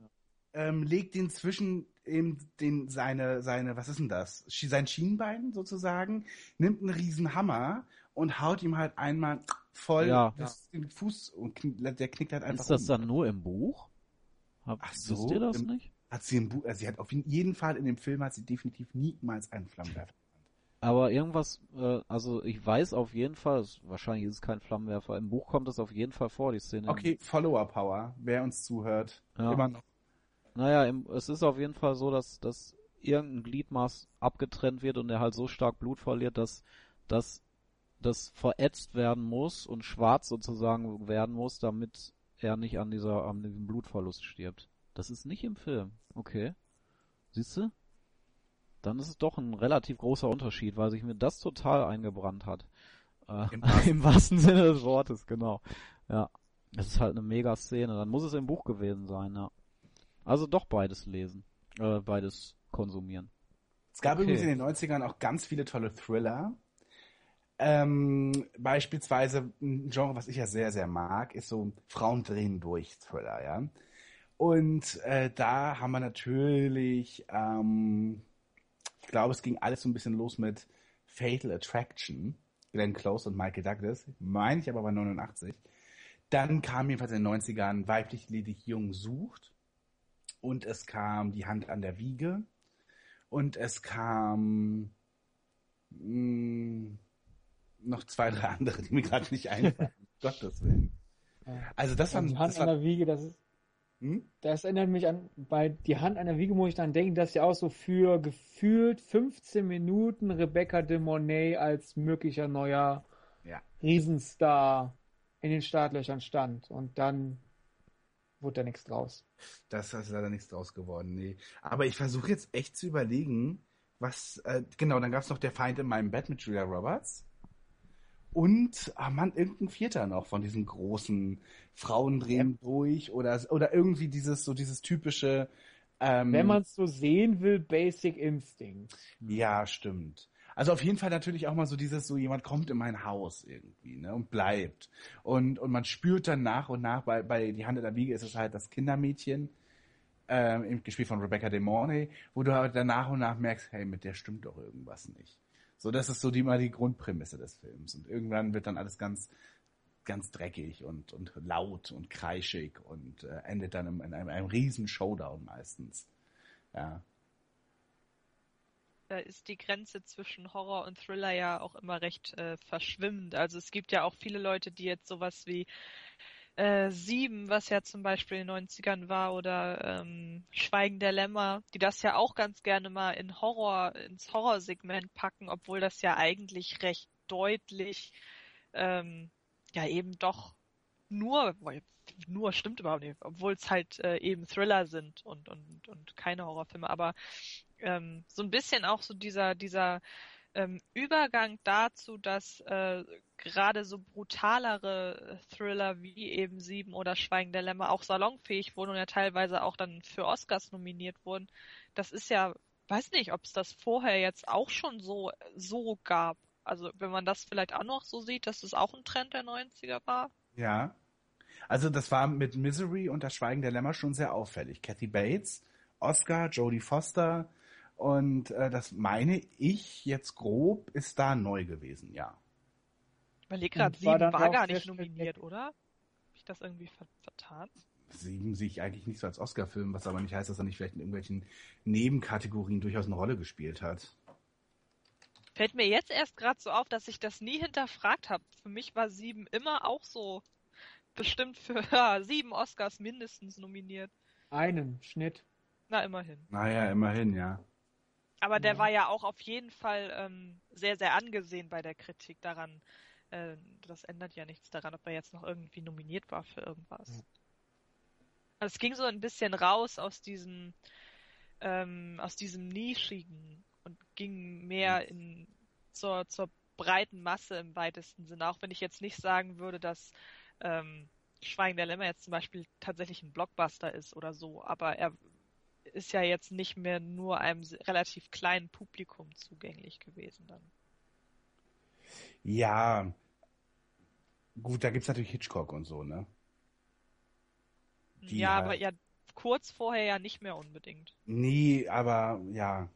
Ähm, legt den zwischen eben den seine seine was ist denn das? Sein Schienbein sozusagen, nimmt einen riesen Hammer und haut ihm halt einmal voll ja. das, den Fuß und der knickt halt einfach. Ist das um. dann nur im Buch? Hab, Ach so, wisst ihr das im, nicht? Hat sie im Buch, also sie hat auf jeden Fall in dem Film hat sie definitiv niemals einen Flammenwerfer. Aber irgendwas, äh, also ich weiß auf jeden Fall, wahrscheinlich ist es kein Flammenwerfer, im Buch kommt es auf jeden Fall vor, die Szene. Okay, Follower Power, wer uns zuhört, ja. immer noch. Naja, im, es ist auf jeden Fall so, dass, dass irgendein Gliedmaß abgetrennt wird und er halt so stark Blut verliert, dass, dass das verätzt werden muss und schwarz sozusagen werden muss, damit er nicht an dieser, an diesem Blutverlust stirbt. Das ist nicht im Film. Okay. Siehst du? Dann ist es doch ein relativ großer Unterschied, weil sich mir das total eingebrannt hat. Äh, Im, wahrsten. Im wahrsten Sinne des Wortes, genau. Ja. Es ist halt eine mega Szene. Dann muss es im Buch gewesen sein, ja. Also doch beides lesen. Äh, beides konsumieren. Es gab okay. übrigens in den 90ern auch ganz viele tolle Thriller. Ähm, beispielsweise ein Genre, was ich ja sehr, sehr mag, ist so Frauen drehen durch Thriller, ja. Und äh, da haben wir natürlich, ähm, ich glaube, es ging alles so ein bisschen los mit Fatal Attraction, Glenn Close und Michael Douglas, meine ich aber bei 89. Dann kam jedenfalls in den 90ern Weiblich ledig jung sucht und es kam Die Hand an der Wiege und es kam mh, hm, noch zwei, drei andere, die mir gerade nicht einfallen. Gottes Willen. Also das war die Hand an der Wiege, das ist hm? Das erinnert mich an, bei die Hand an der Wiege muss ich dann denken, dass ja auch so für gefühlt 15 Minuten Rebecca de Monet als möglicher neuer ja. Riesenstar in den Startlöchern stand. Und dann wurde da nichts draus. Das ist leider nichts draus geworden, nee. Aber ich versuche jetzt echt zu überlegen, was, äh, genau, dann gab es noch Der Feind in meinem Bett mit Julia Roberts. und, ah Mann, irgendein Vierter noch von diesen großen Frauen drehen durch oder, oder irgendwie dieses, so dieses typische, ähm, Wenn man es so sehen will, Basic Instinct. Ja, stimmt. Also auf jeden Fall natürlich auch mal so dieses, so jemand kommt in mein Haus irgendwie, ne, und bleibt. Und, und man spürt dann nach und nach, bei, bei Die Hand in der Wiege ist es halt das Kindermädchen, ähm, im gespielt von Rebecca De Mornay, wo du halt dann nach und nach merkst, hey, mit der stimmt doch irgendwas nicht. So, das ist so die, mal die Grundprämisse des Films. Und irgendwann wird dann alles ganz, ganz dreckig und, und laut und kreischig und äh, endet dann in, in einem, einem riesen Showdown meistens. Ja. Da ist die Grenze zwischen Horror und Thriller ja auch immer recht äh, verschwimmend. Also es gibt ja auch viele Leute, die jetzt sowas wie äh, Sieben, was ja zum Beispiel in den 90ern war, oder ähm, Schweigen der Lämmer, die das ja auch ganz gerne mal in Horror, ins Horrorsegment packen, obwohl das ja eigentlich recht deutlich ähm, ja eben doch nur, nur stimmt überhaupt nicht, obwohl es halt äh, eben Thriller sind und, und, und keine Horrorfilme, aber ähm, so ein bisschen auch so dieser, dieser ähm, Übergang dazu, dass äh, gerade so brutalere Thriller wie eben Sieben oder Schweigen der Lämmer auch salonfähig wurden und ja teilweise auch dann für Oscars nominiert wurden, das ist ja, weiß nicht, ob es das vorher jetzt auch schon so, so gab. Also wenn man das vielleicht auch noch so sieht, dass es auch ein Trend der 90er war. Ja. Also das war mit Misery und das Schweigen der Lämmer schon sehr auffällig. Kathy Bates, Oscar, Jodie Foster und äh, das meine ich jetzt grob ist da neu gewesen, ja. Ich überlege gerade, Sieben war, war gar nicht nominiert, oder? Hab ich das irgendwie vertan? Sieben sehe ich eigentlich nicht so als Oscar-Film, was aber nicht heißt, dass er nicht vielleicht in irgendwelchen Nebenkategorien durchaus eine Rolle gespielt hat. Fällt mir jetzt erst gerade so auf, dass ich das nie hinterfragt habe. Für mich war Sieben immer auch so bestimmt für ja, sieben Oscars mindestens nominiert. Einen Schnitt. Na, immerhin. Naja, immerhin, ja. Aber der ja. war ja auch auf jeden Fall ähm, sehr, sehr angesehen bei der Kritik daran. Äh, das ändert ja nichts daran, ob er jetzt noch irgendwie nominiert war für irgendwas. Ja. Also es ging so ein bisschen raus aus diesem, ähm, aus diesem Nischigen und ging mehr in, zur, zur breiten Masse im weitesten Sinne. Auch wenn ich jetzt nicht sagen würde, dass ähm, Schweigen der Lämmer jetzt zum Beispiel tatsächlich ein Blockbuster ist oder so, aber er ist ja jetzt nicht mehr nur einem relativ kleinen Publikum zugänglich gewesen dann. Ja, gut, da gibt es natürlich Hitchcock und so, ne? Die ja, halt... aber ja kurz vorher ja nicht mehr unbedingt. Nee, aber ja.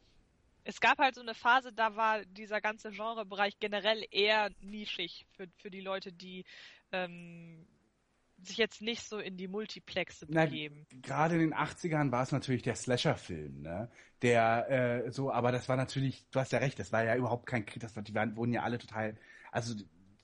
Es gab halt so eine Phase, da war dieser ganze Genrebereich generell eher nischig für, für die Leute, die ähm, sich jetzt nicht so in die Multiplexe begeben. Gerade in den 80ern war es natürlich der Slasher-Film, ne? Der äh, so, aber das war natürlich, du hast ja recht, das war ja überhaupt kein Krieg, das war, die waren, wurden ja alle total, also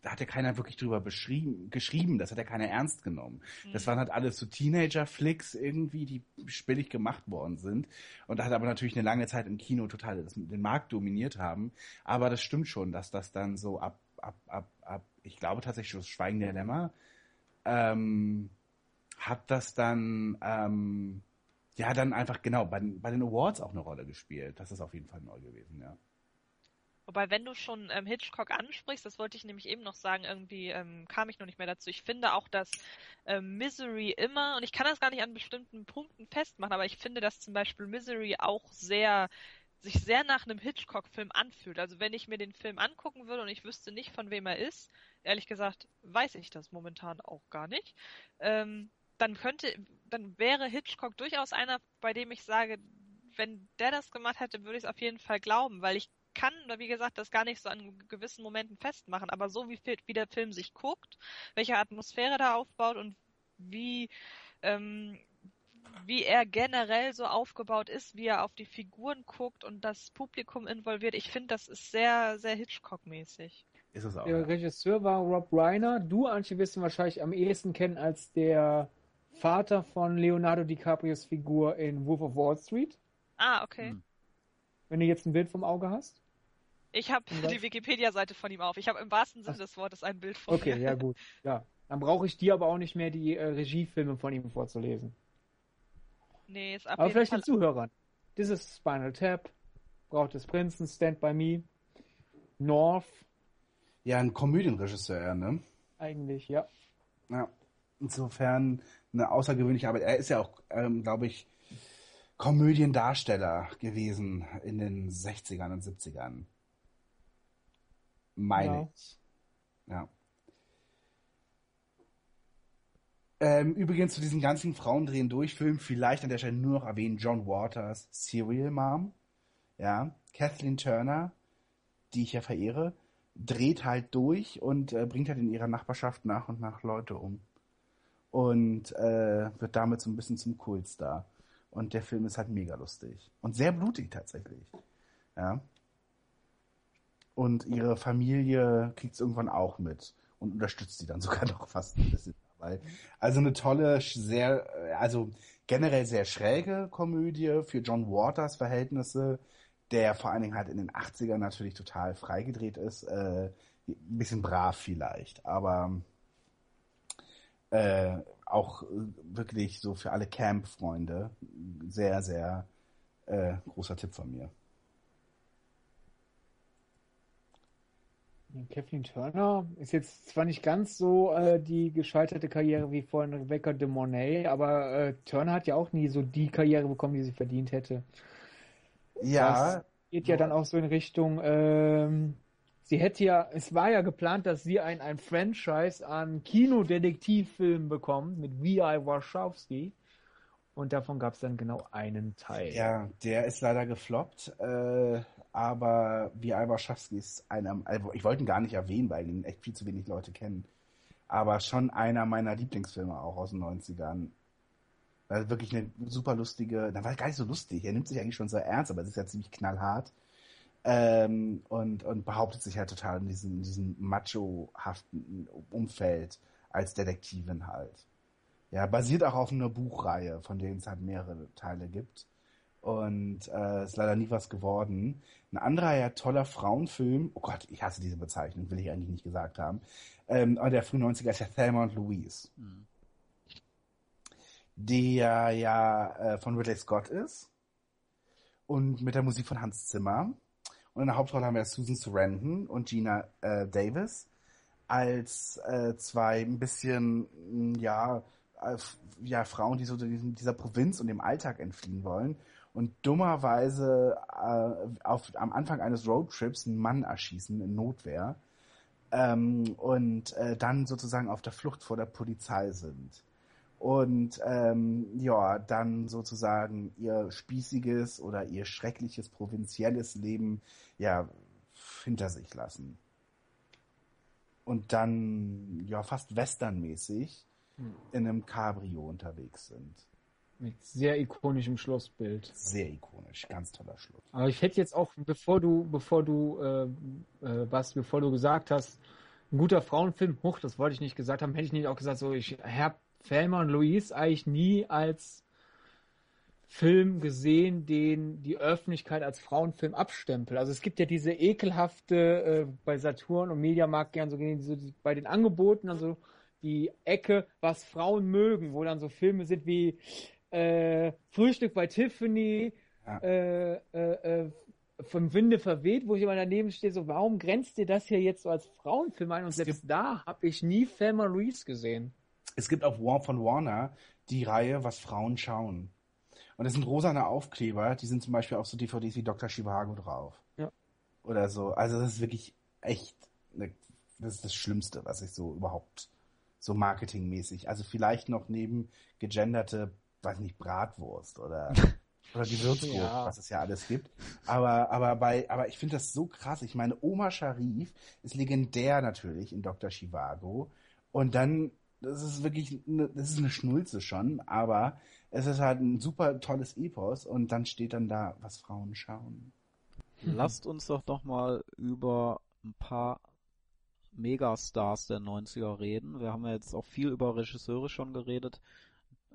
da hat ja keiner wirklich drüber beschrieben, geschrieben, das hat ja keiner ernst genommen. Mhm. Das waren halt alles so Teenager-Flicks irgendwie, die billig gemacht worden sind. Und da hat aber natürlich eine lange Zeit im Kino total das, den Markt dominiert haben. Aber das stimmt schon, dass das dann so ab, ab, ab, ab, ich glaube tatsächlich das Schweigen der Lämmer, ähm, hat das dann, ähm, ja, dann einfach genau bei, bei den Awards auch eine Rolle gespielt. Das ist auf jeden Fall neu gewesen, ja. Wobei, wenn du schon ähm, Hitchcock ansprichst, das wollte ich nämlich eben noch sagen, irgendwie ähm, kam ich noch nicht mehr dazu. Ich finde auch, dass ähm, Misery immer, und ich kann das gar nicht an bestimmten Punkten festmachen, aber ich finde, dass zum Beispiel Misery auch sehr sich sehr nach einem Hitchcock-Film anfühlt. Also wenn ich mir den Film angucken würde und ich wüsste nicht, von wem er ist, ehrlich gesagt, weiß ich das momentan auch gar nicht. Ähm, dann könnte, dann wäre Hitchcock durchaus einer, bei dem ich sage, wenn der das gemacht hätte, würde ich es auf jeden Fall glauben, weil ich kann, wie gesagt, das gar nicht so an gewissen Momenten festmachen, aber so wie, wie der Film sich guckt, welche Atmosphäre da aufbaut und wie, ähm, wie er generell so aufgebaut ist, wie er auf die Figuren guckt und das Publikum involviert, ich finde, das ist sehr, sehr Hitchcock-mäßig. Ist es auch. Der ja. Regisseur war Rob Reiner. Du, Antje, wirst ihn wahrscheinlich am ehesten kennen als der Vater von Leonardo DiCaprios Figur in Wolf of Wall Street. Ah, okay. Hm. Wenn du jetzt ein Bild vom Auge hast. Ich habe die Wikipedia-Seite von ihm auf. Ich habe im wahrsten Sinne des Wortes ein Bild von Okay, mir. ja gut. Ja, dann brauche ich dir aber auch nicht mehr die äh, Regiefilme von ihm vorzulesen. Nee, ist ab Aber vielleicht Fall... den Zuhörern. Das ist Spinal Tap, Braut des Prinzen, Stand By Me, North, ja ein Komödienregisseur, ne? Eigentlich, ja. Ja. Insofern eine außergewöhnliche Arbeit. Er ist ja auch, ähm, glaube ich, Komödiendarsteller gewesen in den 60ern und 70ern. Meine Ja. ich. Ja. Ähm, übrigens zu diesen ganzen Frauendrehen durchfilmen, vielleicht an der Stelle nur noch erwähnen, John Waters, Serial Mom, ja, Kathleen Turner, die ich ja verehre, dreht halt durch und äh, bringt halt in ihrer Nachbarschaft nach und nach Leute um. Und äh, wird damit so ein bisschen zum Kultstar. Und der Film ist halt mega lustig. Und sehr blutig tatsächlich. Ja. Und ihre Familie kriegt es irgendwann auch mit und unterstützt sie dann sogar noch fast ein bisschen dabei. Also eine tolle, sehr, also generell sehr schräge Komödie für John Waters Verhältnisse, der vor allen Dingen halt in den 80ern natürlich total freigedreht ist. Äh, ein bisschen brav vielleicht, aber äh, auch wirklich so für alle Camp-Freunde sehr, sehr äh, großer Tipp von mir. Kathleen Turner ist jetzt zwar nicht ganz so äh, die gescheiterte Karriere wie von Rebecca de Mornay, aber äh, Turner hat ja auch nie so die Karriere bekommen, die sie verdient hätte. Ja, Geht ja dann auch so in Richtung, ähm, sie hätte ja, es war ja geplant, dass sie ein, ein Franchise an Kinodetektivfilmen bekommt mit V.I. Warshawski. Und davon gab es dann genau einen Teil. ja, der ist leider gefloppt, äh, aber wie Alba Schafsky ist einer, also ich wollte ihn gar nicht erwähnen, weil ihn echt viel zu wenig Leute kennen, aber schon einer meiner Lieblingsfilme auch aus den 90ern. Also wirklich eine super lustige, da war gar nicht so lustig, er nimmt sich eigentlich schon sehr ernst, aber es ist ja ziemlich knallhart. Ähm, und, und behauptet sich halt total in diesem, in diesem macho-haften Umfeld als Detektivin halt. Ja, basiert auch auf einer Buchreihe, von denen es halt mehrere Teile gibt. Und äh, ist leider nie was geworden. Ein anderer ja toller Frauenfilm, oh Gott, ich hasse diese Bezeichnung, will ich eigentlich nicht gesagt haben. Ähm, aber der frühen 90er ist ja Thelma und Louise, Hm. der ja äh, von Ridley Scott ist und mit der Musik von Hans Zimmer. Und in der Hauptrolle haben wir Susan Sarandon und Gina äh, Davis als äh, zwei ein bisschen, mh, ja, äh, ja, Frauen, die so diesem, dieser Provinz und dem Alltag entfliehen wollen und dummerweise äh, auf, am Anfang eines Roadtrips einen Mann erschießen in Notwehr ähm, und äh, dann sozusagen auf der Flucht vor der Polizei sind. Und ähm, ja, dann sozusagen ihr spießiges oder ihr schreckliches provinzielles Leben ja hinter sich lassen. Und dann ja fast westernmäßig Hm. in einem Cabrio unterwegs sind. Mit sehr ikonischem Schlussbild. Sehr ikonisch, ganz toller Schluss. Aber ich hätte jetzt auch, bevor du, bevor du, äh, äh, Basti, bevor du gesagt hast, ein guter Frauenfilm, hoch, das wollte ich nicht gesagt haben, hätte ich nicht auch gesagt, so, ich habe Thelma und Louise eigentlich nie als Film gesehen, den die Öffentlichkeit als Frauenfilm abstempelt. Also es gibt ja diese ekelhafte, äh, bei Saturn und Mediamarkt gern so, so die, bei den Angeboten, also die Ecke, was Frauen mögen, wo dann so Filme sind wie äh, Frühstück bei Tiffany, Ja. äh, äh, äh, vom Winde verweht, wo ich immer daneben stehe, so, warum grenzt ihr das hier jetzt so als Frauenfilm ein? Und Es selbst da habe ich nie Thelma Louise gesehen. Es gibt auf War von Warner die Reihe, was Frauen schauen. Und das sind rosane Aufkleber, die sind zum Beispiel auf so DVDs wie Dr. Chivago drauf. Ja. Oder so. Also das ist wirklich echt, ne, das ist das Schlimmste, was ich so überhaupt so marketingmäßig. Also vielleicht noch neben gegenderte, weiß nicht, Bratwurst oder oder die Würzwurst, Ja. was es ja alles gibt. Aber aber bei aber ich finde das so krass. Ich meine, Oma Sharif ist legendär natürlich in Dr. Chivago und dann das ist wirklich eine, das ist eine Schnulze schon, aber es ist halt ein super tolles Epos und dann steht dann da, was Frauen schauen. Lasst uns doch noch mal über ein paar Megastars der 90er reden. Wir haben ja jetzt auch viel über Regisseure schon geredet,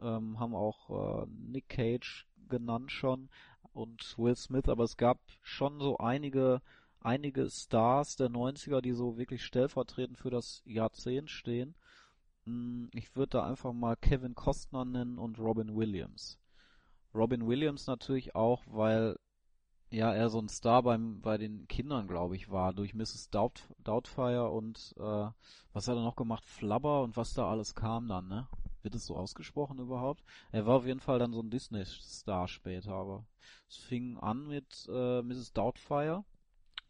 ähm, haben auch äh, Nick Cage genannt schon und Will Smith, aber es gab schon so einige einige Stars der 90er, die so wirklich stellvertretend für das Jahrzehnt stehen. Hm, Ich würde da einfach mal Kevin Costner nennen und Robin Williams. Robin Williams natürlich auch, weil ja eher so ein Star beim, bei den Kindern, glaube ich, war, durch Mrs. Doubt, Doubtfire und äh, was hat er noch gemacht? Flubber und was da alles kam dann, ne? Wird es so ausgesprochen überhaupt? Er war auf jeden Fall dann so ein Disney-Star später, aber es fing an mit äh, Mrs. Doubtfire,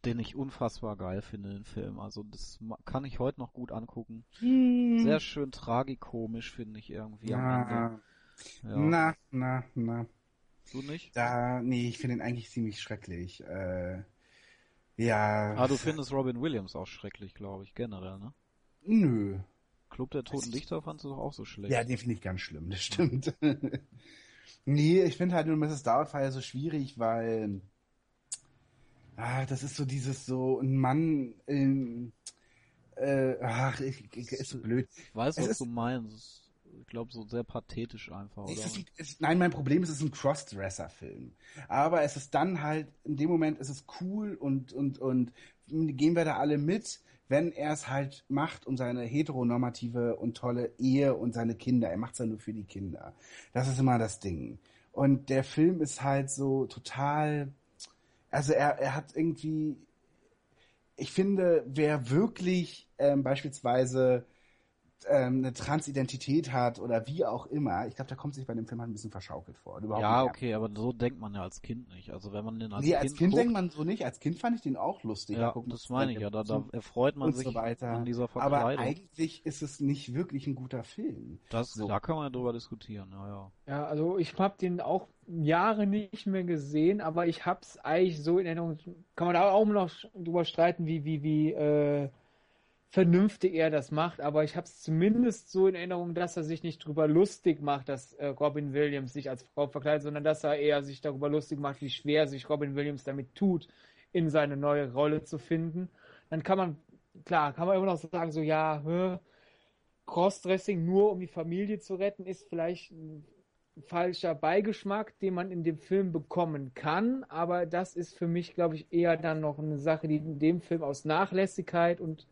den ich unfassbar geil finde, den Film. Also das kann ich heute noch gut angucken. Hm. Sehr schön tragikomisch, finde ich irgendwie am Na, Ende. Ja. na, na, na. Du nicht? Da, nee, ich finde ihn eigentlich ziemlich schrecklich. Äh, ja. Ah, du findest Robin Williams auch schrecklich, glaube ich, generell, ne? Nö. Club der Toten ich- Dichter fandst du doch auch so schlecht. Ja, den finde ich ganz schlimm, das stimmt. nee, ich finde halt nur Mrs. Doubtfire so schwierig, weil ah, das ist so dieses so ein Mann in äh, ach, ich, ich, ist so blöd. ich weiß, es was ist- du meinst. Ich glaube, so sehr pathetisch einfach, oder? Es ist, es, nein, mein Problem ist, es ist ein Crossdresser-Film. Aber es ist dann halt, in dem Moment ist es cool und, und, und gehen wir da alle mit, wenn er es halt macht um seine heteronormative und tolle Ehe und seine Kinder. Er macht es ja nur für die Kinder. Das ist immer das Ding. Und der Film ist halt so total, also er, er hat irgendwie, ich finde, wer wirklich ähm, beispielsweise ähm, eine Transidentität hat oder wie auch immer, ich glaube, da kommt sich bei dem Film halt ein bisschen verschaukelt vor. Ja, okay, aber so denkt man ja als Kind nicht. Also wenn man den als nee, Kind, als Kind guckt, denkt man so nicht. Als Kind fand ich den auch lustig. ja, Gucken, das meine ich ja. Da, da erfreut man sich so weiter. an dieser Aber Verkleidung. eigentlich ist es nicht wirklich ein guter Film. Das, so. Da kann man ja drüber diskutieren, ja, ja. Ja, also ich habe den auch Jahre nicht mehr gesehen, aber ich hab's eigentlich so in Erinnerung. Kann man da auch noch drüber streiten, wie, wie, wie äh, vernünftig er das macht, aber ich hab's zumindest so in Erinnerung, dass er sich nicht drüber lustig macht, dass äh, Robin Williams sich als Frau verkleidet, sondern dass er eher sich darüber lustig macht, wie schwer sich Robin Williams damit tut, in seine neue Rolle zu finden. Dann kann man, klar, kann man immer noch sagen, so ja, hä, Crossdressing nur um die Familie zu retten, ist vielleicht ein falscher Beigeschmack, den man in dem Film bekommen kann, aber das ist für mich, glaube ich, eher dann noch eine Sache, die in dem Film aus Nachlässigkeit und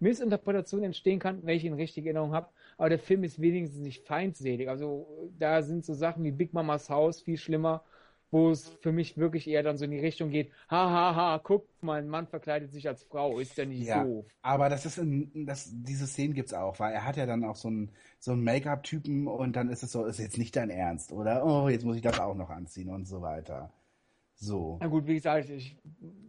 Missinterpretation entstehen kann, wenn ich ihn richtig in Erinnerung habe. Aber der Film ist wenigstens nicht feindselig. Also da sind so Sachen wie Big Mamas Haus viel schlimmer, wo es für mich wirklich eher dann so in die Richtung geht, hahaha, ha, ha, guck mal, ein Mann verkleidet sich als Frau, ist ja nicht Ja. doof. Aber das ist in, das, diese Szenen gibt's auch, weil er hat ja dann auch so einen, so einen Make-up-Typen und dann ist es so, ist jetzt nicht dein Ernst, oder? Oh, jetzt muss ich das auch noch anziehen und so weiter. So. Na gut, wie gesagt, ich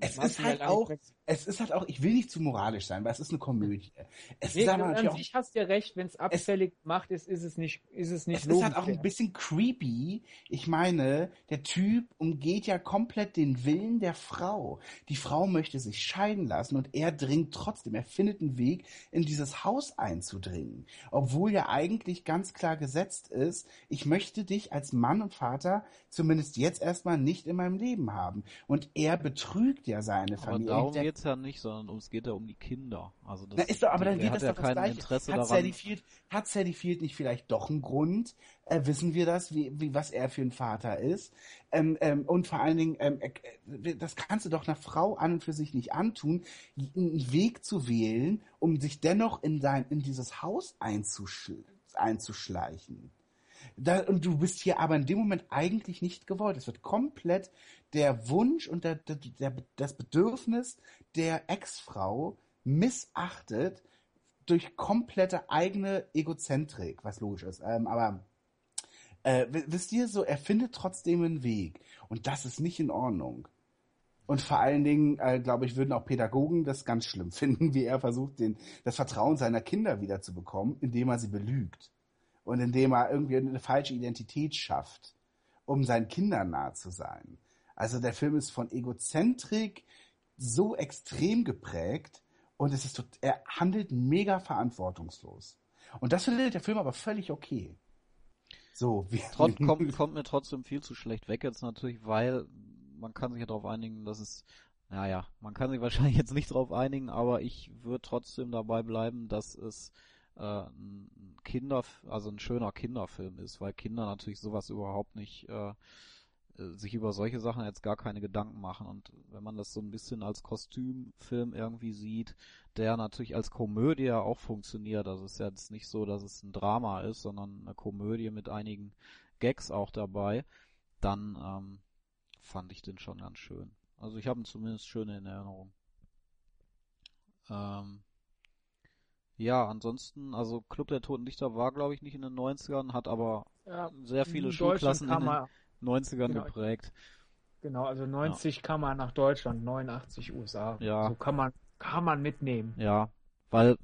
Es ist halt auch, es ist halt auch, ich will nicht zu moralisch sein, weil es ist eine Komödie. Es Nee, ist aber an natürlich auch sich hast ja recht, wenn es abfällig macht, ist, ist es nicht, ist es nicht Es ist halt auch ein bisschen creepy. Ich meine, der Typ umgeht ja komplett den Willen der Frau. Die Frau möchte sich scheiden lassen und er dringt trotzdem. Er findet einen Weg, in dieses Haus einzudringen. Obwohl ja eigentlich ganz klar gesetzt ist, ich möchte dich als Mann und Vater zumindest jetzt erstmal nicht in meinem Leben haben. Und er betrügt ja seine Aber Familie. darum Der- geht's ja nicht, sondern es geht ja um die Kinder. Also das, na, ist doch, aber dann geht das ja doch das kein Gleiche. Interesse hat. Sally Field, hat Sally Field nicht vielleicht doch einen Grund? Äh, wissen wir das, wie, wie, was er für ein Vater ist? Ähm, ähm, und vor allen Dingen, ähm, äh, das kannst du doch einer Frau an und für sich nicht antun, einen Weg zu wählen, um sich dennoch in, dein, in dieses Haus einzuschl einzuschleichen. Da, und du bist hier aber in dem Moment eigentlich nicht gewollt. Es wird komplett der Wunsch und der, der, der, das Bedürfnis der Ex-Frau missachtet durch komplette eigene Egozentrik, was logisch ist. Ähm, aber äh, wisst ihr so, er findet trotzdem einen Weg. Und das ist nicht in Ordnung. Und vor allen Dingen, äh, glaube ich, würden auch Pädagogen das ganz schlimm finden, wie er versucht, den, das Vertrauen seiner Kinder wiederzubekommen, indem er sie belügt. Und indem er irgendwie eine falsche Identität schafft, um seinen Kindern nahe zu sein. Also der Film ist von Egozentrik so extrem geprägt und es ist er handelt mega verantwortungslos. Und das findet der Film aber völlig okay. So, wie Trot kommt, kommt mir trotzdem viel zu schlecht weg jetzt natürlich, weil man kann sich ja darauf einigen, dass es, naja, man kann sich wahrscheinlich jetzt nicht darauf einigen, aber ich würde trotzdem dabei bleiben, dass es äh, ein Kinder, also ein schöner Kinderfilm ist, weil Kinder natürlich sowas überhaupt nicht äh, äh, sich über solche Sachen jetzt gar keine Gedanken machen. Und wenn man das so ein bisschen als Kostümfilm irgendwie sieht, der natürlich als Komödie auch funktioniert. Also es ist ja jetzt nicht so, dass es ein Drama ist, sondern eine Komödie mit einigen Gags auch dabei, dann ähm, fand ich den schon ganz schön. Also ich habe ihn zumindest schön in Erinnerung. Ähm, ja, ansonsten, also Club der Toten Dichter war, glaube ich, nicht in den 90ern, hat aber Ja, sehr viele Schulklassen in den er, 90ern Genau. geprägt. genau, also 90 kam er nach Deutschland, 89 USA. Ja. So kann man, kann man mitnehmen. Ja, weil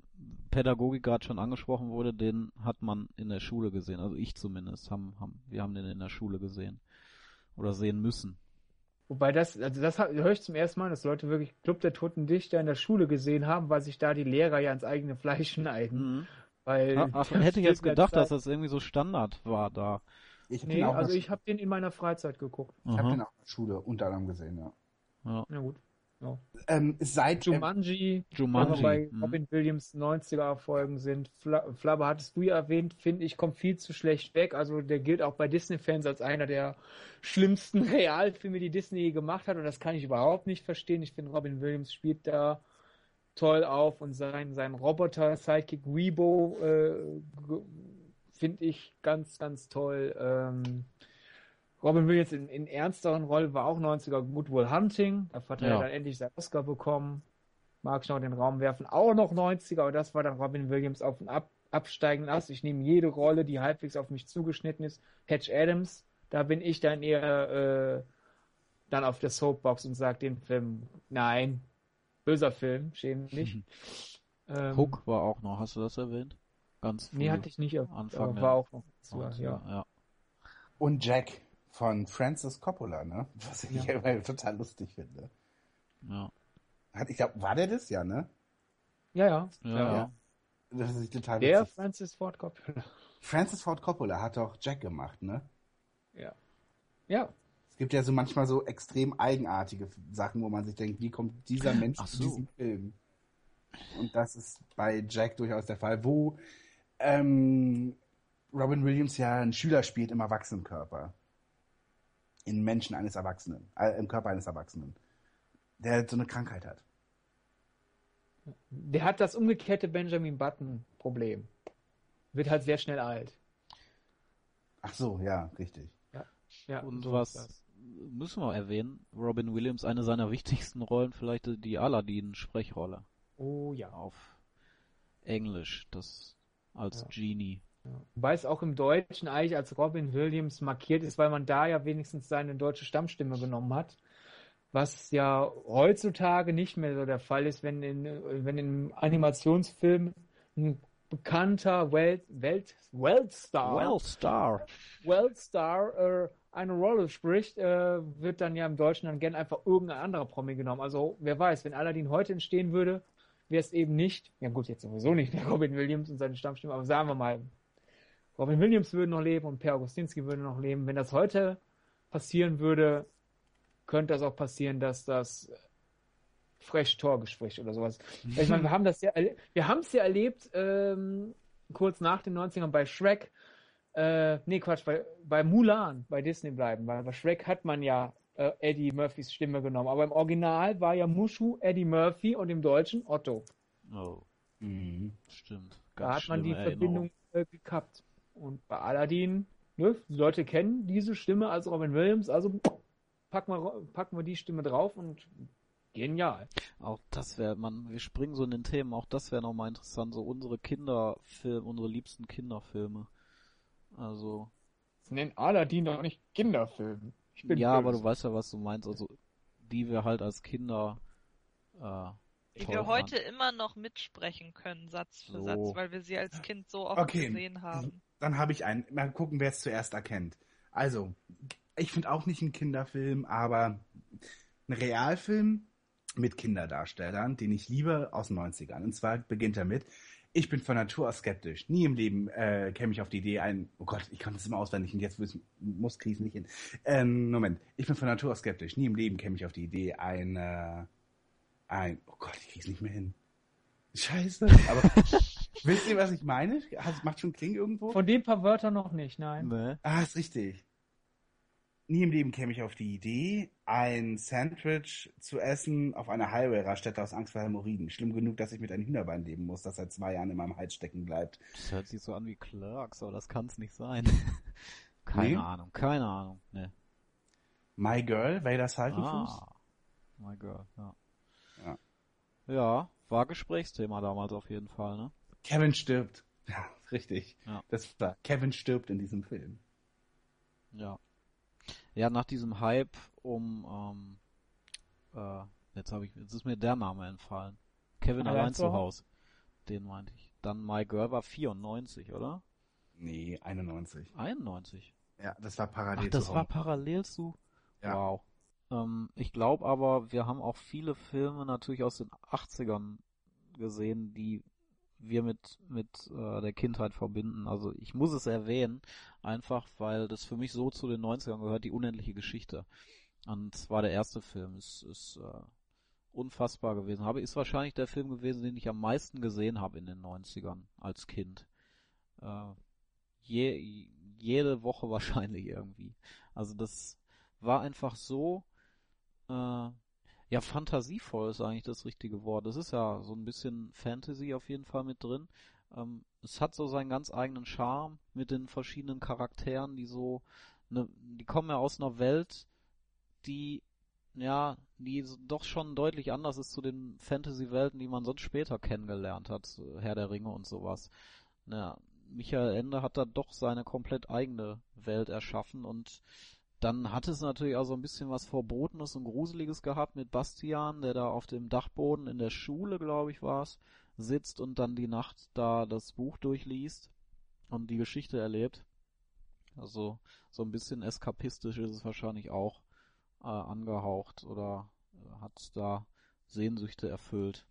Pädagogik gerade schon angesprochen wurde, den hat man in der Schule gesehen. Also ich zumindest. Haben, haben, wir haben den in der Schule gesehen. Oder sehen müssen. Wobei das, also das höre ich zum ersten Mal, dass Leute wirklich Club der Toten Dichter in der Schule gesehen haben, weil sich da die Lehrer ja ins eigene Fleisch schneiden. Mhm. Weil Ach, ach, der hätte ich jetzt gedacht, der dass das irgendwie so Standard war da. Ich Nee, also ich habe den in meiner Freizeit geguckt. Ich hab Aha. den auch in der Schule unter anderem gesehen, ja. Ja. Na gut. Ähm, seit Jumanji, wir Jumanji. bei mhm. Robin Williams 90er Erfolgen sind. Fla Flabber hattest du ja erwähnt, finde ich, kommt viel zu schlecht weg. Also der gilt auch bei Disney-Fans als einer der schlimmsten Realfilme, die Disney je gemacht hat. Und das kann ich überhaupt nicht verstehen. Ich finde, Robin Williams spielt da toll auf und sein, sein Roboter-Sidekick Rebo äh, finde ich ganz, ganz toll. Ähm, Robin Williams in, in ernsteren Rolle war auch 90er Good Will Hunting. Da hat er Ja. dann endlich seinen Oscar bekommen. Mag ich noch den Raum werfen. Auch noch 90er, aber das war dann Robin Williams auf den Ab absteigenden Ast. Ich nehme jede Rolle, die halbwegs auf mich zugeschnitten ist. Patch Adams, da bin ich dann eher äh, dann auf der Soapbox und sage den Film, nein, böser Film, schäme dich. Ähm, Hook war auch noch, hast du das erwähnt? Ganz Nee, früh. hatte ich nicht, Anfang war auch noch. 90er, Ja. ja. und Jack von Francis Coppola, ne? Was ich Ja. immer total lustig finde. Ja. Hat, ich glaube, war der das? Ja, ne? Ja, ja. Ja, Ja. Das ist total Der witzig. Francis Ford Coppola. Francis Ford Coppola hat doch Jack gemacht, ne? Ja. Ja. Es gibt ja so manchmal so extrem eigenartige Sachen, wo man sich denkt, wie kommt dieser Mensch Ach zu so. diesem Film? Und das ist bei Jack durchaus der Fall, wo ähm, Robin Williams ja einen Schüler spielt im Erwachsenenkörper. In Menschen eines Erwachsenen, äh, im Körper eines Erwachsenen, der so eine Krankheit hat. Der hat das umgekehrte Benjamin Button-Problem. Wird halt sehr schnell alt. Ach so, ja, richtig. Und Ja, so ist was das. müssen wir erwähnen? Robin Williams, eine seiner wichtigsten Rollen, vielleicht die Aladdin-Sprechrolle. Oh ja. Auf Englisch, das als Ja. Genie. Wobei es auch im Deutschen eigentlich als Robin Williams markiert ist, weil man da ja wenigstens seine deutsche Stammstimme genommen hat. Was ja heutzutage nicht mehr so der Fall ist, wenn in, wenn in Animationsfilmen ein bekannter Welt, Welt, Weltstar Wellstar. Wellstar äh, eine Rolle spricht, äh, wird dann ja im Deutschen dann gern einfach irgendein anderer Promi genommen. Also wer weiß, wenn Aladdin heute entstehen würde, wäre es eben nicht, ja gut, jetzt sowieso nicht der Robin Williams und seine Stammstimme, aber sagen wir mal, Robin Williams würde noch leben und Per Augustinski würde noch leben. Wenn das heute passieren würde, könnte das auch passieren, dass das Fresh Torgespräch oder sowas. Ich meine, wir haben das ja, wir haben es ja erlebt, ähm, kurz nach den 90ern bei Shrek, äh, nee, Quatsch, bei, bei Mulan, bei Disney bleiben, weil bei Shrek hat man ja äh, Eddie Murphys Stimme genommen, aber im Original war ja Mushu Eddie Murphy und im Deutschen Otto. Oh, Mhm. stimmt. Da Ganz hat man die schlimme Verbindung äh, gekappt. Und bei Aladdin, ne, die Leute kennen diese Stimme als Robin Williams, also packen wir, packen wir die Stimme drauf und genial. Auch das wäre, man, wir springen so in den Themen, auch das wäre nochmal interessant, so unsere Kinderfilme, unsere liebsten Kinderfilme. Also, Das nennt Aladdin doch nicht Kinderfilm. Ich bin ja, aber böse. du weißt ja, was du meinst, also, die wir halt als Kinder, äh, Die toll wir heute immer noch mitsprechen können, Satz für So. Satz, weil wir sie als Kind so oft Okay. gesehen haben. Dann habe ich einen. Mal gucken, wer es zuerst erkennt. Also, ich finde auch nicht einen Kinderfilm, aber ein Realfilm mit Kinderdarstellern, den ich liebe aus den 90ern. Und zwar beginnt er mit, ich bin von Natur aus skeptisch. Nie im Leben äh, käme ich auf die Idee, ein, oh Gott, ich kann das immer auswendig und jetzt muss- Krisen nicht hin. Ähm, Moment, ich bin von Natur aus skeptisch. Nie im Leben käme ich auf die Idee, ein, äh, ein, oh Gott, ich krieg's nicht mehr hin. Scheiße. Aber wisst ihr, was ich meine? Hat- Macht schon Kling irgendwo? Von den paar Wörtern noch nicht, nein. Ne? Ah, ist richtig. Nie im Leben käme ich auf die Idee, ein Sandwich zu essen auf einer Highway-Raststätte aus Angst vor Hämorrhoiden. Schlimm genug, dass ich mit einem Hühnerbein leben muss, das seit zwei Jahren in meinem Hals stecken bleibt. Das hört sich so an wie Clerks, aber das kann's nicht sein. keine Nee? Ahnung, keine Ahnung, ne. My Girl, Vader Saltenfuß? Ah, My Girl, ja. Ja. Ja, war Gesprächsthema damals auf jeden Fall, ne? Kevin stirbt. Ja, richtig. Ja. Das war Kevin stirbt in diesem Film. Ja. Ja, nach diesem Hype um, ähm, äh, jetzt habe ich, jetzt ist mir der Name entfallen. Kevin Allein allein zu zu Haus. Den meinte ich. Dann My Girl war 94, oder? Nee, 91. 91. Ja, das war parallel Ach, das zu war Home. parallel zu. Ja. Wow. Ähm, ich glaube aber, wir haben auch viele Filme natürlich aus den 80ern gesehen, die wir mit mit äh, der Kindheit verbinden. Also ich muss es erwähnen, einfach weil das für mich so zu den 90ern gehört, die unendliche Geschichte. Und zwar der erste Film ist, ist äh, unfassbar gewesen. Habe ist wahrscheinlich der Film gewesen, den ich am meisten gesehen habe in den 90ern als Kind. Äh, je, jede Woche wahrscheinlich irgendwie. Also das war einfach so, äh, ja, fantasievoll ist eigentlich das richtige Wort. Es ist ja so ein bisschen Fantasy auf jeden Fall mit drin. Ähm, es hat so seinen ganz eigenen Charme mit den verschiedenen Charakteren, die so, ne, die kommen ja aus einer Welt, die, ja, die doch schon deutlich anders ist zu den Fantasy-Welten, die man sonst später kennengelernt hat, Herr der Ringe und sowas. Ja, Michael Ende hat da doch seine komplett eigene Welt erschaffen und dann hat es natürlich auch so ein bisschen was Verbotenes und Gruseliges gehabt mit Bastian, der da auf dem Dachboden in der Schule, glaube ich, war es, sitzt und dann die Nacht da das Buch durchliest und die Geschichte erlebt. Also so ein bisschen eskapistisch ist es wahrscheinlich auch äh, angehaucht oder äh, hat da Sehnsüchte erfüllt.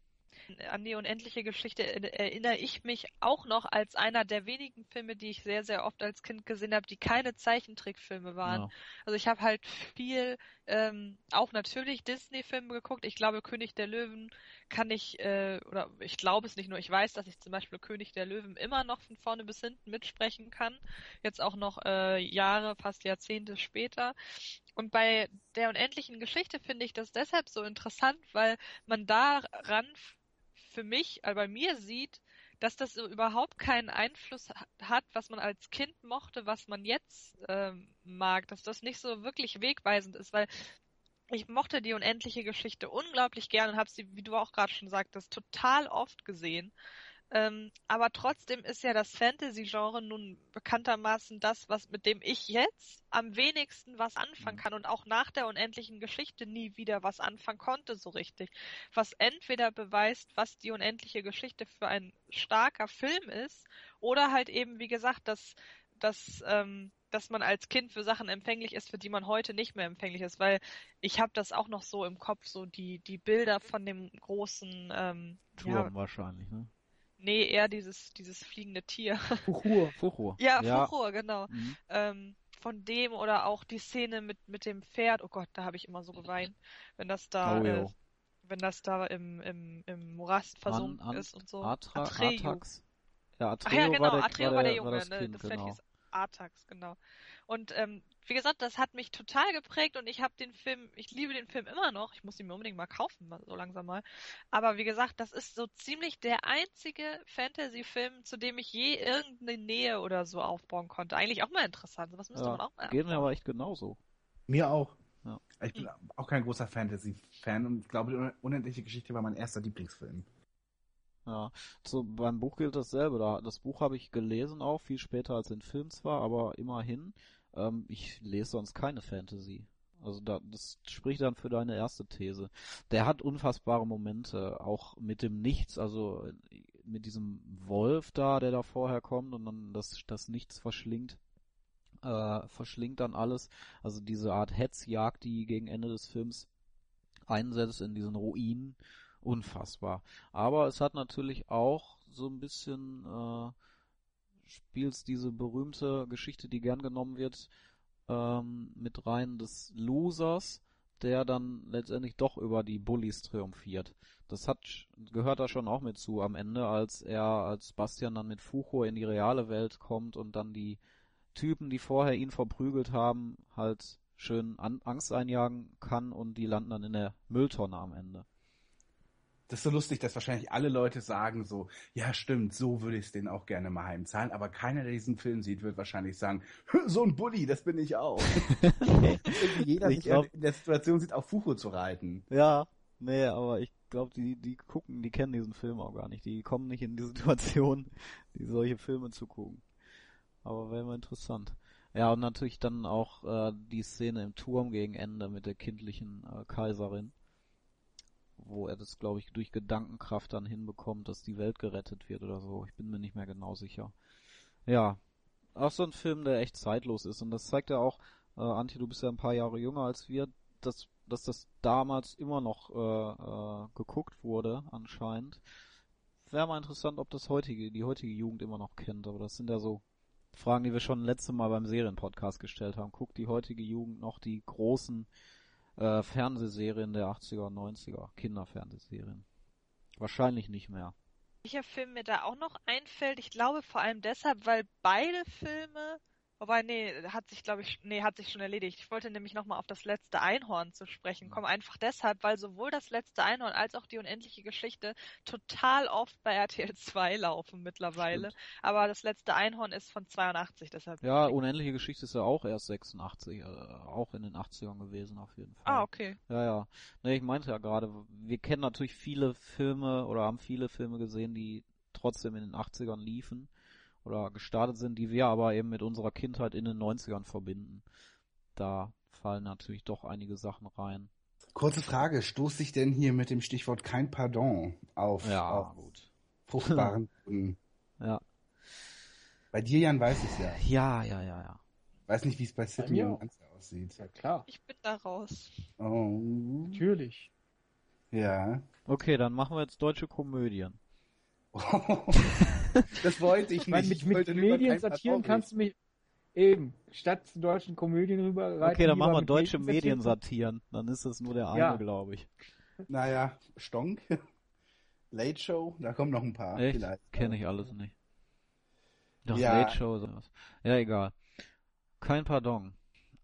An die unendliche Geschichte er- erinnere ich mich auch noch als einer der wenigen Filme, die ich sehr, sehr oft als Kind gesehen habe, die keine Zeichentrickfilme waren. Ja. Also ich habe halt viel, ähm, auch natürlich Disney-Filme geguckt. Ich glaube, König der Löwen kann ich, äh, oder ich glaube es nicht nur, ich weiß, dass ich zum Beispiel König der Löwen immer noch von vorne bis hinten mitsprechen kann. Jetzt auch noch äh, Jahre, fast Jahrzehnte später. Und bei der unendlichen Geschichte finde ich das deshalb so interessant, weil man daran für mich, also bei mir sieht, dass das überhaupt keinen Einfluss ha- hat, was man als Kind mochte, was man jetzt ähm, mag, dass das nicht so wirklich wegweisend ist, weil ich mochte die unendliche Geschichte unglaublich gern und habe sie, wie du auch gerade schon sagtest, total oft gesehen. Ähm, aber trotzdem ist ja das Fantasy-Genre nun bekanntermaßen das, was mit dem ich jetzt am wenigsten was anfangen Mhm. kann und auch nach der unendlichen Geschichte nie wieder was anfangen konnte so richtig. Was entweder beweist, was die unendliche Geschichte für ein starker Film ist, oder halt eben, wie gesagt, dass, dass, ähm, dass man als Kind für Sachen empfänglich ist, für die man heute nicht mehr empfänglich ist, weil ich habe das auch noch so im Kopf, so die, die Bilder von dem großen, ähm, Turm ja, wahrscheinlich, ne? Nee, eher dieses, dieses fliegende Tier. Fuchur. Fuchur. Ja, ja. Furor, genau. Mhm. Ähm, von dem oder auch die Szene mit, mit dem Pferd, oh Gott, da habe ich immer so geweint, wenn das da, Oh, äh, wenn das da im, im, im Morast versunken An- an- ist und so. Atra, Atreyu. Artax. Ja, Ach Atreo ja, genau, war der, Atreo war war der, der Junge, war das ne? Kind, das Pferd genau. Artax, genau. Und ähm, wie gesagt, das hat mich total geprägt und ich habe den Film, ich liebe den Film immer noch. Ich muss ihn mir unbedingt mal kaufen, so langsam mal. Aber wie gesagt, das ist so ziemlich der einzige Fantasy-Film, zu dem ich je irgendeine Nähe oder so aufbauen konnte. Eigentlich auch mal interessant. Sowas müsste man Ja, auch mal geht mir aber echt genauso. Mir auch. Ja. Ich bin auch kein großer Fantasy-Fan und glaube, die unendliche Geschichte war mein erster Lieblingsfilm. Ja, so beim Buch gilt dasselbe. Da, das Buch habe ich gelesen auch, viel später als den Film zwar, aber immerhin. Ähm, ich lese sonst keine Fantasy. Also da, das spricht dann für deine erste These. Der hat unfassbare Momente, auch mit dem Nichts, also äh, mit diesem Wolf da, der da vorher kommt und dann das, das Nichts verschlingt, äh, verschlingt dann alles. Also diese Art Hetzjagd, die gegen Ende des Films einsetzt in diesen Ruinen, unfassbar. Aber es hat natürlich auch so ein bisschen äh, spielt's diese berühmte Geschichte, die gern genommen wird, ähm, mit rein des Losers, der dann letztendlich doch über die Bullies triumphiert. Das hat gehört da schon auch mit zu am Ende, als er als Bastian dann mit Fucho in die reale Welt kommt und dann die Typen, die vorher ihn verprügelt haben, halt schön an Angst einjagen kann und die landen dann in der Mülltonne am Ende. Das ist so lustig, dass wahrscheinlich alle Leute sagen so, ja stimmt, so würde ich es denen auch gerne mal heimzahlen, aber keiner, der diesen Film sieht, wird wahrscheinlich sagen, so ein Bully, das bin ich auch. Jeder Ich sich glaub- in der Situation sieht, auf Fucho zu reiten. Ja, nee, aber ich glaube, die, die gucken, die kennen diesen Film auch gar nicht. Die kommen nicht in die Situation, die solche Filme zu gucken. Aber wäre mal interessant. Ja, und natürlich dann auch äh, die Szene im Turm gegen Ende mit der kindlichen äh, Kaiserin, wo er das, glaube ich, durch Gedankenkraft dann hinbekommt, dass die Welt gerettet wird oder so. Ich bin mir nicht mehr genau sicher. Ja, auch so ein Film, der echt zeitlos ist. Und das zeigt ja auch, äh, Antje, du bist ja ein paar Jahre jünger als wir, dass, dass das damals immer noch äh, äh, geguckt wurde, anscheinend. Wäre mal interessant, ob das heutige, die heutige Jugend immer noch kennt, aber das sind ja so Fragen, die wir schon letzte Mal beim Serienpodcast gestellt haben. Guckt die heutige Jugend noch die großen äh, Fernsehserien der 80er und 90er, Kinderfernsehserien? Wahrscheinlich nicht mehr. Welcher Film mir da auch noch einfällt, ich glaube vor allem deshalb, weil beide Filme, wobei, nee, hat sich, glaube ich, nee, hat sich schon erledigt. Ich wollte nämlich nochmal auf das letzte Einhorn zu sprechen kommen, einfach deshalb, weil sowohl das letzte Einhorn als auch die unendliche Geschichte total oft bei RTL 2 laufen mittlerweile. Aber das letzte Einhorn ist von 82, deshalb. Ja, unendliche Geschichte ist ja auch erst 86, äh, auch in den 80ern gewesen auf jeden Fall. Ah, okay. Ja, ja. Ne, ich meinte ja gerade, wir kennen natürlich viele Filme oder haben viele Filme gesehen, die trotzdem in den 80ern liefen oder gestartet sind, die wir aber eben mit unserer Kindheit in den 90ern verbinden. Da fallen natürlich doch einige Sachen rein. Kurze Frage, stoß ich denn hier mit dem Stichwort kein Pardon auf, Ja, auf gut. fruchtbaren Boden? Ja. Bei dir, Jan, weiß ich ja. Ja, ja, ja, ja. Weiß nicht, wie es bei Sydney mir und. Angst aussieht. Ja klar, Ich bin da raus. Oh. natürlich. Ja. Okay, dann machen wir jetzt deutsche Komödien. das wollte ich nicht. mit, Ich mit Medien satieren kannst du mich eben statt zu deutschen Komödien rüberreiten. Okay, dann machen wir deutsche Medien Mediensatiren. Dann ist es nur der eine, Ja. glaube ich. Naja, Stonk. Late Show, da kommen noch ein paar. Echt? Vielleicht. Kenne ich alles nicht. Doch, Ja. Late Show sowas. Ja, egal. Kein Pardon.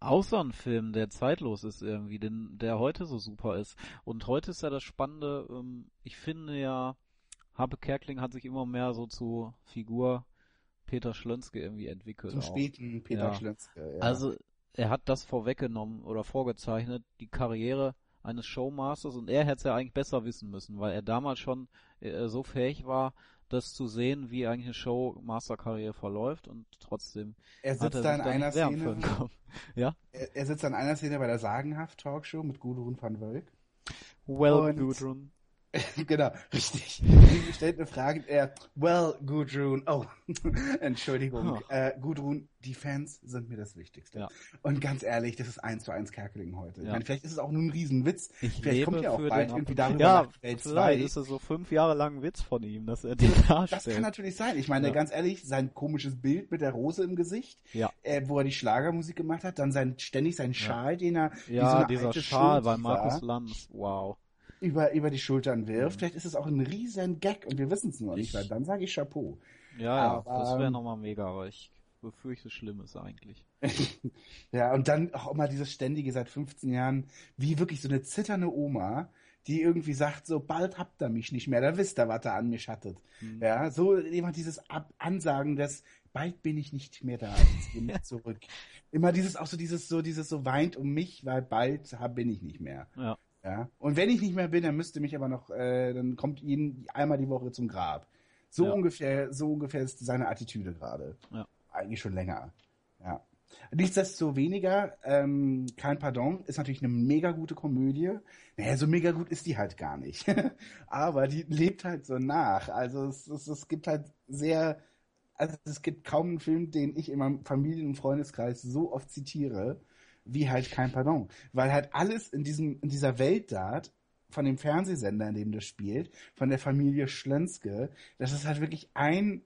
Außer ein Film, der zeitlos ist irgendwie, den, der heute so super ist. Und heute ist ja das Spannende, ähm, ich finde ja, Harpe Kerkling hat sich immer mehr so zu Figur Peter Schlönske irgendwie entwickelt. Zum auch. späten Peter Ja. Schlönske. Ja. Also, er hat das vorweggenommen oder vorgezeichnet, die Karriere eines Showmasters und er hätte es ja eigentlich besser wissen müssen, weil er damals schon äh, so fähig war, das zu sehen, wie eigentlich eine Showmaster-Karriere verläuft und trotzdem er hat er sitzt sich da in einer Szene. Ja? Er, er sitzt an einer Szene bei der Sagenhaft Talkshow mit Gudrun van Wölk. Well, Und- Gudrun. genau, richtig. Sie stellt eine Frage, er, well, Gudrun, oh, Entschuldigung, Huh. äh, Gudrun, die Fans sind mir das Wichtigste. Ja. Und ganz ehrlich, das ist eins zu eins Kerkeling heute. Ich Ja. meine, vielleicht ist es auch nur ein Riesenwitz. Ich vielleicht kommt ja auch bald irgendwie darüber Ja, nach Welt vielleicht 2. ist es so fünf Jahre lang ein Witz von ihm, dass er den darstellt. Das kann natürlich sein. Ich meine, Ja. ganz ehrlich, sein komisches Bild mit der Rose im Gesicht, äh, wo er die Schlagermusik gemacht hat, dann sein ständig sein Schal, den er so Ja, eine dieser alte Schal bei Markus Lanz. Wow. Über, über die Schultern wirft. Mhm. Vielleicht ist es auch ein riesen Gag und wir wissen es noch nicht, Ich- weil dann sage ich Chapeau. Ja, ja, Aber, das wäre ähm, nochmal mega, aber ich befürchte Schlimmes eigentlich. Ja, und dann auch immer dieses ständige seit 15 Jahren, wie wirklich so eine zitternde Oma, die irgendwie sagt, so bald habt ihr mich nicht mehr, da wisst ihr, was ihr an mich hattet. Hm. Ja, so immer dieses Ab Ansagen des, bald bin ich nicht mehr da, jetzt bin ich zurück. Immer dieses, auch so dieses, so dieses, so weint um mich, weil bald bin ich nicht mehr. Ja. Ja. Und wenn ich nicht mehr bin, dann müsste mich aber noch, äh, dann kommt jeden einmal die Woche zum Grab. So Ja. ungefähr, so ungefähr ist seine Attitüde gerade. Ja. Eigentlich schon länger. Ja. Nichtsdestoweniger, ähm, kein Pardon ist natürlich eine mega gute Komödie. Naja, so mega gut ist die halt gar nicht. Aber die lebt halt so nach. Also es, es, es gibt halt sehr, also es gibt kaum einen Film, den ich in meinem Familien- und Freundeskreis so oft zitiere, wie halt kein Pardon. Weil halt alles in diesem, in dieser Welt da von dem Fernsehsender, in dem das spielt, von der Familie Schlönske, dass es halt wirklich ein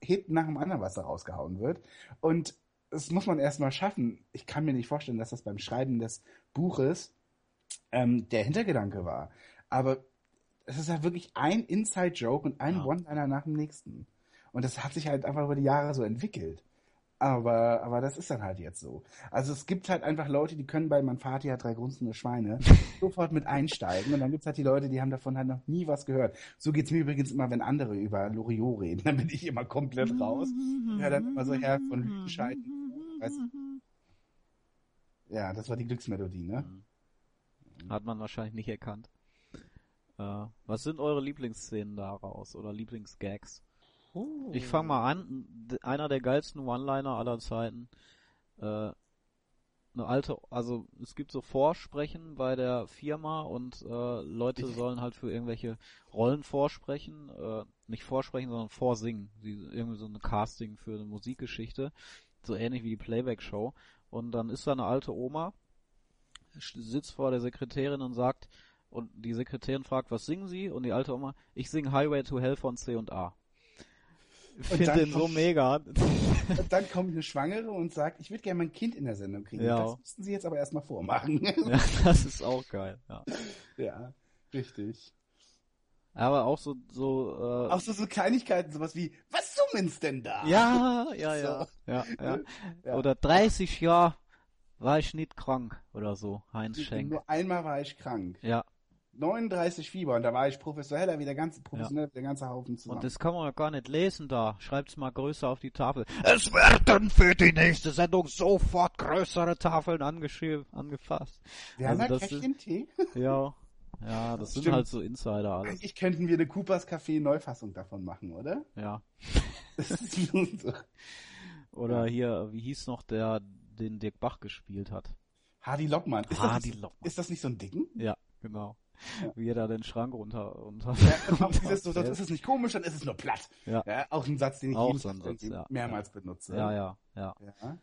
Hit nach dem anderen, was da rausgehauen wird. Und das muss man erstmal schaffen. Ich kann mir nicht vorstellen, dass das beim Schreiben des Buches ähm, der Hintergedanke war. Aber es ist halt wirklich ein Inside-Joke und ein Ja. One-Liner nach dem nächsten. Und das hat sich halt einfach über die Jahre so entwickelt. Aber, aber das ist dann halt jetzt so. Also es gibt halt einfach Leute, die können bei Man Vati hat drei grunzende Schweine sofort mit einsteigen. Und dann gibt's halt die Leute, die haben davon halt noch nie was gehört. So geht's mir übrigens immer, wenn andere über Loriot reden. Dann bin ich immer komplett raus. Ja, dann immer so her von Lüdenscheiden. Weißt du? Ja, das war die Glücksmelodie, ne? Hat man wahrscheinlich nicht erkannt. Äh, was sind eure Lieblingsszenen daraus oder Lieblingsgags? Ich fange mal an. Einer der geilsten One-Liner aller Zeiten. Äh, eine alte, also es gibt so Vorsprechen bei der Firma und äh, Leute sollen halt für irgendwelche Rollen vorsprechen, äh, nicht vorsprechen, sondern vorsingen. Sie, irgendwie so eine Casting für eine Musikgeschichte, so ähnlich wie die Playback-Show. Und dann ist da eine alte Oma, sitzt vor der Sekretärin und sagt, und die Sekretärin fragt, was singen Sie? Und die alte Oma, ich singe Highway to Hell von C und A. Ich finde den so mega. Und dann kommt eine Schwangere und sagt, ich würde gerne mein Kind in der Sendung kriegen. Ja. Das müssten Sie jetzt aber erstmal vormachen. ja, das ist auch geil. Ja. ja, richtig. Aber auch so, so, äh, Auch so, so Kleinigkeiten, sowas wie, was summen's denn da? ja, ja, ja, So. ja, ja. Ja. Oder 30 Jahre war ich nicht krank oder so, Heinz Schenk. Nur einmal war ich krank. Ja, 39 Fieber und da war ich professioneller wie der ganze, professionell wie der ganze Haufen zusammen. und das kann man ja gar nicht lesen da. Schreibt's mal größer auf die Tafel. Es werden für die nächste Sendung sofort größere Tafeln angeschrieben, angefasst. Wir haben also halt das ist- Käffchen Tee. Ja, ja, das sind Stimmt. halt so Insider alles. Eigentlich könnten wir eine Coopers Café Neufassung davon machen, oder? Ja. Das ist so. Oder hier, wie hieß noch der, den Dirk Bach gespielt hat? Hardy Lockmann. Ist, Hardy das, Lockmann. ist das nicht so ein Dicken? Ja, genau. Ja. Wie er da den Schrank runter, runter, Ja, dieses so, das ist nicht komisch, dann ist es nur platt. Ja. auch ein Satz, den ich Auch so Satz, ja. mehrmals benutze. ja, ja, ja. Ja.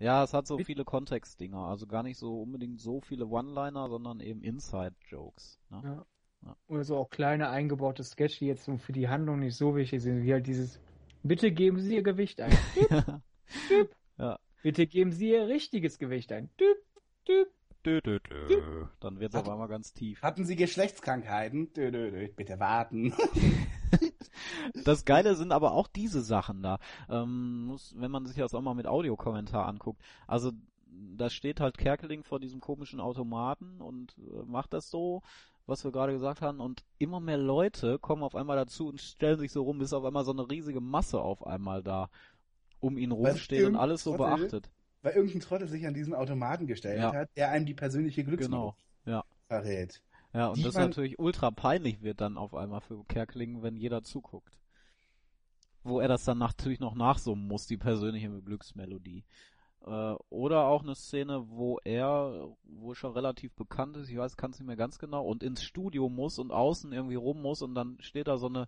Ja, es hat so viele Kontextdinger, also gar nicht so unbedingt so viele One-Liner, sondern eben Inside-Jokes. Ne? Ja. Oder so auch kleine eingebaute Sketche, die jetzt für die Handlung nicht so wichtig sind, wie halt dieses Bitte geben Sie Ihr Gewicht ein. Düp. Ja. Bitte geben Sie Ihr richtiges Gewicht ein. Düp, düp. Dö, dö, dö. Dann wird's auf einmal ganz tief. Hatten Sie Geschlechtskrankheiten? Dö, dö, dö. Bitte warten. Das Geile sind aber auch diese Sachen da. Ähm, muss, wenn man sich das auch mal mit Audiokommentar anguckt. Also da steht halt Kerkeling vor diesem komischen Automaten und äh, macht das so, was wir gerade gesagt haben. Und immer mehr Leute kommen auf einmal dazu und stellen sich so rum, bis auf einmal so eine riesige Masse auf einmal da um ihn rumsteht und alles so beachtet. Weil irgendein Trottel sich an diesen Automaten gestellt Ja. hat, der einem die persönliche Glücksmelodie Genau, ja. verrät. Ja, und das man- natürlich ultra peinlich wird dann auf einmal für Kerkeling, wenn jeder zuguckt. Wo er das dann natürlich noch nachsummen muss, die persönliche Glücksmelodie. Äh, oder auch eine Szene, wo er, wo schon relativ bekannt ist, ich weiß, kann es nicht mehr ganz genau, und ins Studio muss und außen irgendwie rum muss und dann steht da so eine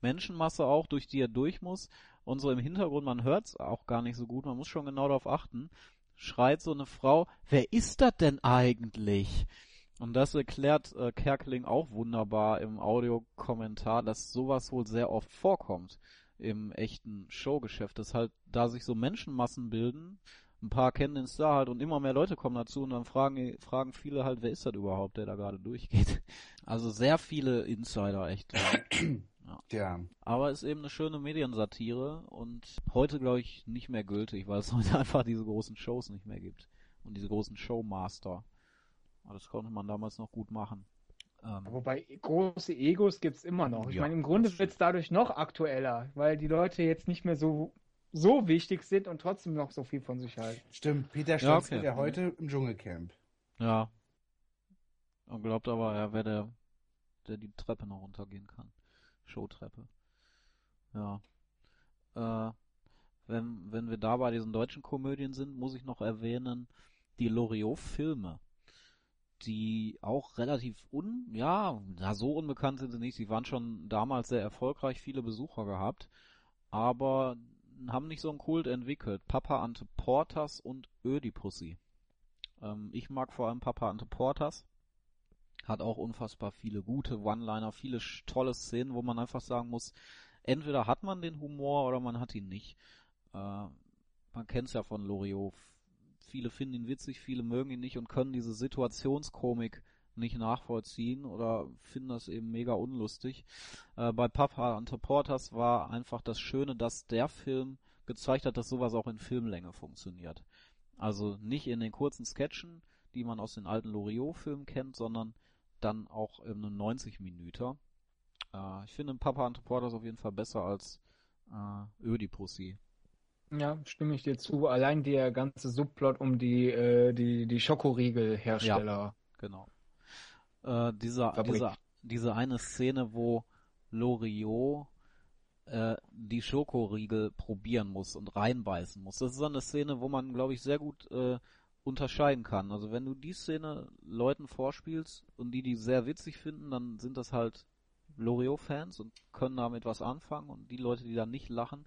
Menschenmasse auch, durch die er durch muss. Und so im Hintergrund, man hört es auch gar nicht so gut, man muss schon genau darauf achten, schreit so eine Frau, wer ist das denn eigentlich? Und das erklärt äh, Kerkeling auch wunderbar im Audiokommentar, dass sowas wohl sehr oft vorkommt im echten Showgeschäft, dass halt da sich so Menschenmassen bilden, ein paar kennen den Star halt und immer mehr Leute kommen dazu und dann fragen, fragen viele halt, wer ist das überhaupt, der da gerade durchgeht. Also sehr viele Insider, echt. Ja. Aber ist eben eine schöne Mediensatire und heute glaube ich nicht mehr gültig, weil es heute einfach diese großen Shows nicht mehr gibt. Und diese großen Showmaster. Aber das konnte man damals noch gut machen. Ähm, Wobei große Egos gibt's immer noch. Ich Ja, meine, im Grunde das wird's dadurch noch aktueller, weil die Leute jetzt nicht mehr so so wichtig sind und trotzdem noch so viel von sich halten. Stimmt, Peter Ja, Stolz okay. ja heute im Dschungelcamp. ja. Und glaubt aber, er wäre der, der die Treppe noch runtergehen kann. Showtreppe. Ja. Äh, wenn, wenn wir da bei diesen deutschen Komödien sind, muss ich noch erwähnen, die Loriot-Filme. die auch relativ un, ja, na, so unbekannt sind sie nicht. Sie waren schon damals sehr erfolgreich, viele Besucher gehabt, aber haben nicht so einen Kult entwickelt. Papa Ante Portas und Ödipussy. Ähm, ich mag vor allem Papa Ante Portas. Hat auch unfassbar viele gute One-Liner, viele tolle Szenen, wo man einfach sagen muss, entweder hat man den Humor oder man hat ihn nicht. Äh, man kennt es ja von Loriot. Viele finden ihn witzig, viele mögen ihn nicht und können diese Situationskomik nicht nachvollziehen oder finden das eben mega unlustig. Äh, bei Papa Ante Portas war einfach das Schöne, dass der Film gezeigt hat, dass sowas auch in Filmlänge funktioniert. Also nicht in den kurzen Sketchen, die man aus den alten Loriot-Filmen kennt, sondern dann auch in einem 90 Minüter. Äh, ich finde Papa and Reporters auf jeden Fall besser als äh, Ödipussy. Ja, stimme ich dir zu. Allein der ganze Subplot um die, äh, die, die Schokoriegel-Hersteller. Ja, genau. Äh, dieser, dieser, diese eine Szene, wo Loriot äh, die Schokoriegel probieren muss und reinbeißen muss. Das ist eine Szene, wo man, glaube ich, sehr gut äh, unterscheiden kann. Also wenn du die Szene Leuten vorspielst und die die sehr witzig finden, dann sind das halt Loriot-Fans und können damit was anfangen und die Leute, die da nicht lachen,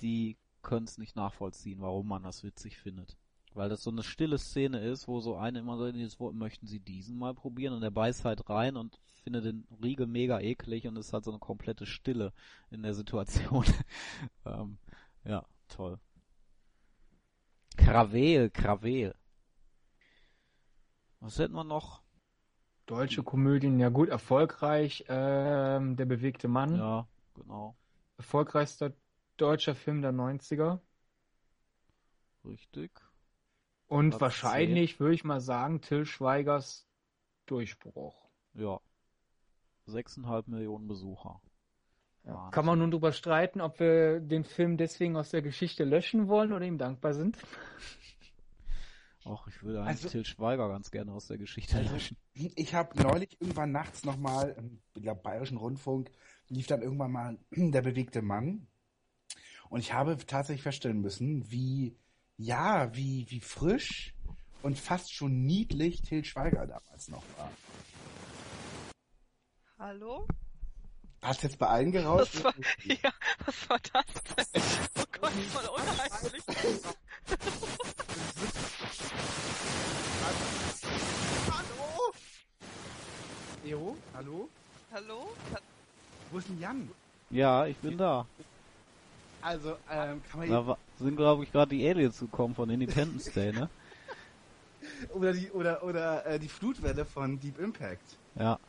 die können es nicht nachvollziehen, warum man das witzig findet. Weil das so eine stille Szene ist, wo so eine immer so, jetzt möchten sie diesen mal probieren und der beißt halt rein und findet den Riegel mega eklig und es hat so eine komplette Stille in der Situation. ähm, ja, toll. Krawel, Krawel. Was hätten wir noch? Deutsche Komödien, ja gut, erfolgreich. Ähm, der bewegte Mann. Ja, genau. Erfolgreichster deutscher Film der 90er. Richtig. Und Platz wahrscheinlich würde ich mal sagen, Till Schweigers Durchbruch. Ja. Sechseinhalb Millionen Besucher. Ja. Kann man nun darüber streiten, ob wir den Film deswegen aus der Geschichte löschen wollen oder ihm dankbar sind? Ach, ich würde eigentlich also, Till Schweiger ganz gerne aus der Geschichte also, löschen. Ich habe neulich irgendwann nachts nochmal, im glaub, Bayerischen Rundfunk, lief dann irgendwann mal der bewegte Mann. Und ich habe tatsächlich feststellen müssen, wie, ja, wie, wie frisch und fast schon niedlich Till Schweiger damals noch war. Hallo? Hat jetzt bei allen gerauscht? War, ja, was war das denn? Oh Gott, voll unheimlich. Hallo? Jo, hallo? Hallo? Wo ist denn Jan? Ja, ich bin da. Also, ähm, kann man... Da sind, glaube ich, gerade die Aliens gekommen von Independence Day, ne? oder die, oder, oder äh, die Flutwelle von Deep Impact. Ja.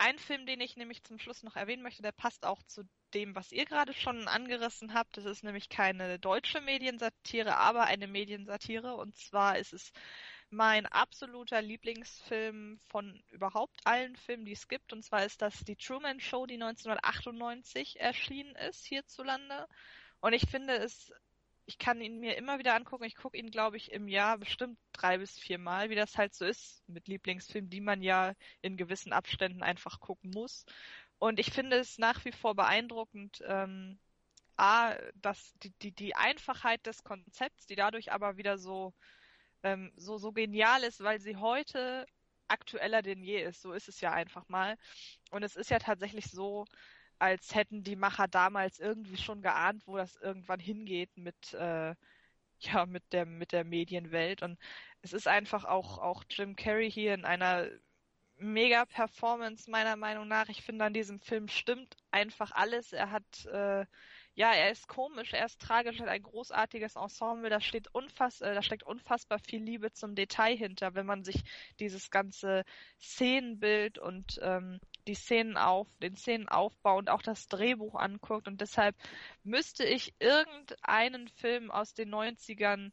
Ein Film, den ich nämlich zum Schluss noch erwähnen möchte, der passt auch zu dem, was ihr gerade schon angerissen habt. Das ist nämlich keine deutsche Mediensatire, aber eine Mediensatire. Und zwar ist es mein absoluter Lieblingsfilm von überhaupt allen Filmen, die es gibt. Und zwar ist das die Truman Show, die 1998 erschienen ist hierzulande. Und ich finde es, ich kann ihn mir immer wieder angucken. Ich gucke ihn, glaube ich, im Jahr bestimmt drei bis vier Mal, wie das halt so ist mit Lieblingsfilmen, die man ja in gewissen Abständen einfach gucken muss. Und ich finde es nach wie vor beeindruckend, ähm, A, dass die, die, die Einfachheit des Konzepts, die dadurch aber wieder so ähm, so, so genial ist, weil sie heute aktueller denn je ist. So ist es ja einfach mal. Und es ist ja tatsächlich so, als hätten die Macher damals irgendwie schon geahnt, wo das irgendwann hingeht mit, äh, ja, mit der, mit der Medienwelt. Und es ist einfach auch, auch Jim Carrey hier in einer mega Performance meiner Meinung nach. Ich finde an diesem Film stimmt einfach alles. Er hat äh, ja, er ist komisch, er ist tragisch, hat ein großartiges Ensemble, da steht unfass, äh, da steckt unfassbar viel Liebe zum Detail hinter, wenn man sich dieses ganze Szenenbild und ähm, die Szenen auf, den Szenenaufbau und auch das Drehbuch anguckt und deshalb müsste ich irgendeinen Film aus den 90ern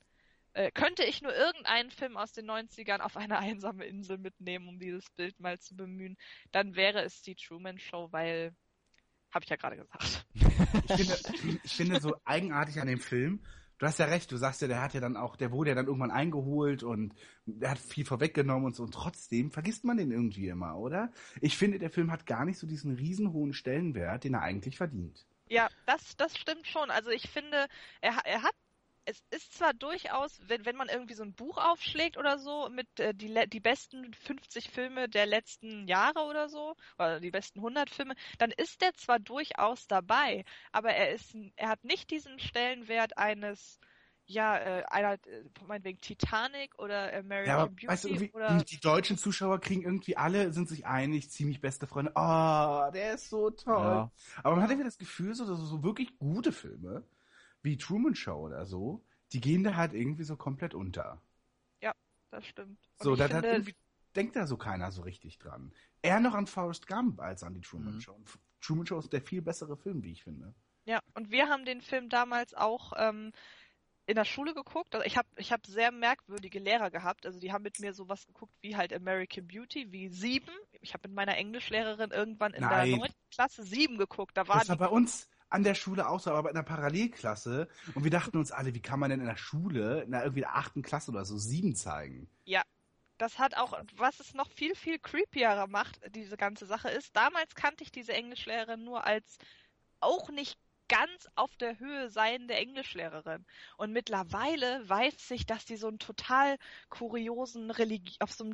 äh, könnte ich nur irgendeinen Film aus den 90ern auf eine einsame Insel mitnehmen, um dieses Bild mal zu bemühen, dann wäre es die Truman Show, weil habe ich ja gerade gesagt. Ich finde, ich finde so eigenartig an dem Film, du hast ja recht, du sagst ja, der hat ja dann auch, der wurde ja dann irgendwann eingeholt und der hat viel vorweggenommen und so und trotzdem vergisst man den irgendwie immer, oder? Ich finde, der Film hat gar nicht so diesen riesenhohen Stellenwert, den er eigentlich verdient. Ja, das, das stimmt schon. Also ich finde, er, er hat es ist zwar durchaus, wenn, wenn man irgendwie so ein Buch aufschlägt oder so, mit äh, die, die besten 50 Filme der letzten Jahre oder so, oder die besten 100 Filme, dann ist der zwar durchaus dabei, aber er ist, er hat nicht diesen Stellenwert eines, ja, äh, einer, äh, meinetwegen Titanic oder American ja, aber, Beauty weißt du, oder... Die deutschen Zuschauer kriegen irgendwie alle, sind sich einig, ziemlich beste Freunde. Oh, der ist so toll. Ja. Aber man hat irgendwie das Gefühl, so, dass so wirklich gute Filme, wie Truman Show oder so, die gehen da halt irgendwie so komplett unter. Ja, das stimmt. Und so, da denkt da so keiner so richtig dran. Eher noch an Forrest Gump als an die Truman mhm. Show. Truman Show ist der viel bessere Film, wie ich finde. Ja, und wir haben den Film damals auch ähm, in der Schule geguckt. Also ich habe ich hab sehr merkwürdige Lehrer gehabt. Also die haben mit mir sowas geguckt wie halt American Beauty, wie Sieben. Ich habe mit meiner Englischlehrerin irgendwann in Nein. der neunten Klasse Sieben geguckt. Da war Das war bei uns an der Schule auch so, aber in einer Parallelklasse. Und wir dachten uns alle, wie kann man denn in der Schule, in der irgendwie der achten Klasse oder so, sieben zeigen? das hat auch, was es noch viel, viel creepier macht, diese ganze Sache ist, damals kannte ich diese Englischlehrerin nur als auch nicht ganz auf der Höhe seiende Englischlehrerin. Und mittlerweile weiß ich, dass die so einen total kuriosen Religi auf so einem,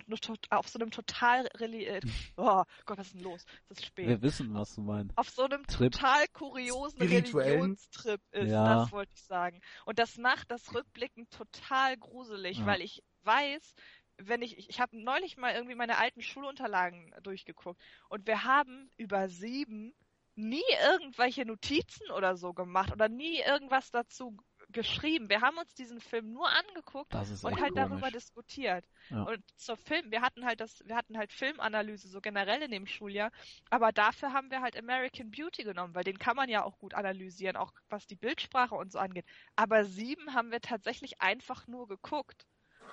auf so einem total Reli äh, oh Gott, was ist denn los? Es ist spät. Wir wissen, was du meinst. auf so einem Trip. total kuriosen. Religionstrip ist, Ja. das wollte ich sagen. Und das macht das Rückblicken total gruselig, Ja. weil ich weiß, wenn ich, ich, ich habe neulich mal irgendwie meine alten Schulunterlagen durchgeguckt und wir haben über sieben nie irgendwelche Notizen oder so gemacht oder nie irgendwas dazu geschrieben. Wir haben uns diesen Film nur angeguckt und halt darüber komisch. diskutiert. Ja. Und zur Film, wir hatten halt das, wir hatten halt Filmanalyse so generell in dem Schuljahr, aber dafür haben wir halt American Beauty genommen, weil den kann man ja auch gut analysieren, auch was die Bildsprache und so angeht. Aber sieben haben wir tatsächlich einfach nur geguckt.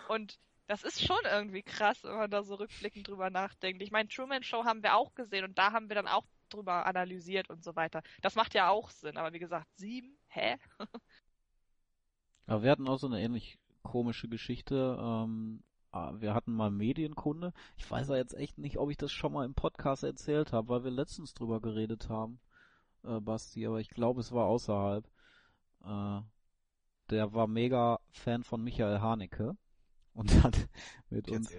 Und das ist schon irgendwie krass, wenn man da so rückblickend drüber nachdenkt. Ich meine, Truman Show haben wir auch gesehen und da haben wir dann auch drüber analysiert und so weiter. Das macht ja auch Sinn, aber wie gesagt, sieben, hä? Aber wir hatten auch so eine ähnlich komische Geschichte. Ähm, ah, wir hatten mal Medienkunde. Ich weiß ja jetzt echt nicht, ob ich das schon mal im Podcast erzählt habe, weil wir letztens drüber geredet haben, äh, Basti, aber ich glaube, es war außerhalb. Äh, der war mega Fan von Michael Haneke und hat mit uns,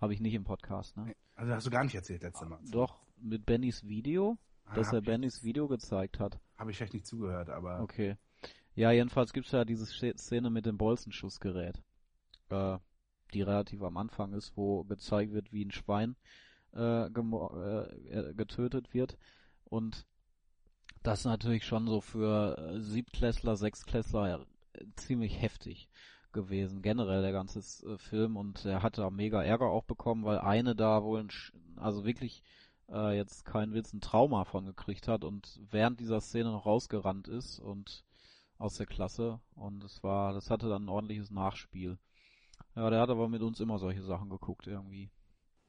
habe ich nicht im Podcast, ne? Nee, Also hast du gar nicht erzählt letztes Mal. Doch, mit Bennys Video, dass er habe Bennys Video gezeigt hat. hab ich vielleicht nicht zugehört, aber Okay. Ja, jedenfalls gibt's ja diese Szene mit dem Bolzenschussgerät, äh, die relativ am Anfang ist, wo gezeigt wird, wie ein Schwein äh, äh, äh, getötet wird. Und das ist natürlich schon so für äh, Siebtklässler, Sechstklässler ziemlich heftig gewesen, generell der ganze äh, Film. Und er hatte da mega Ärger auch bekommen, weil eine da wohl, ein, Sch- also wirklich äh, jetzt kein Witz, ein Trauma von gekriegt hat und während dieser Szene noch rausgerannt ist und aus der Klasse und es war, das hatte dann ein ordentliches Nachspiel. Ja, der hat aber mit uns immer solche Sachen geguckt irgendwie.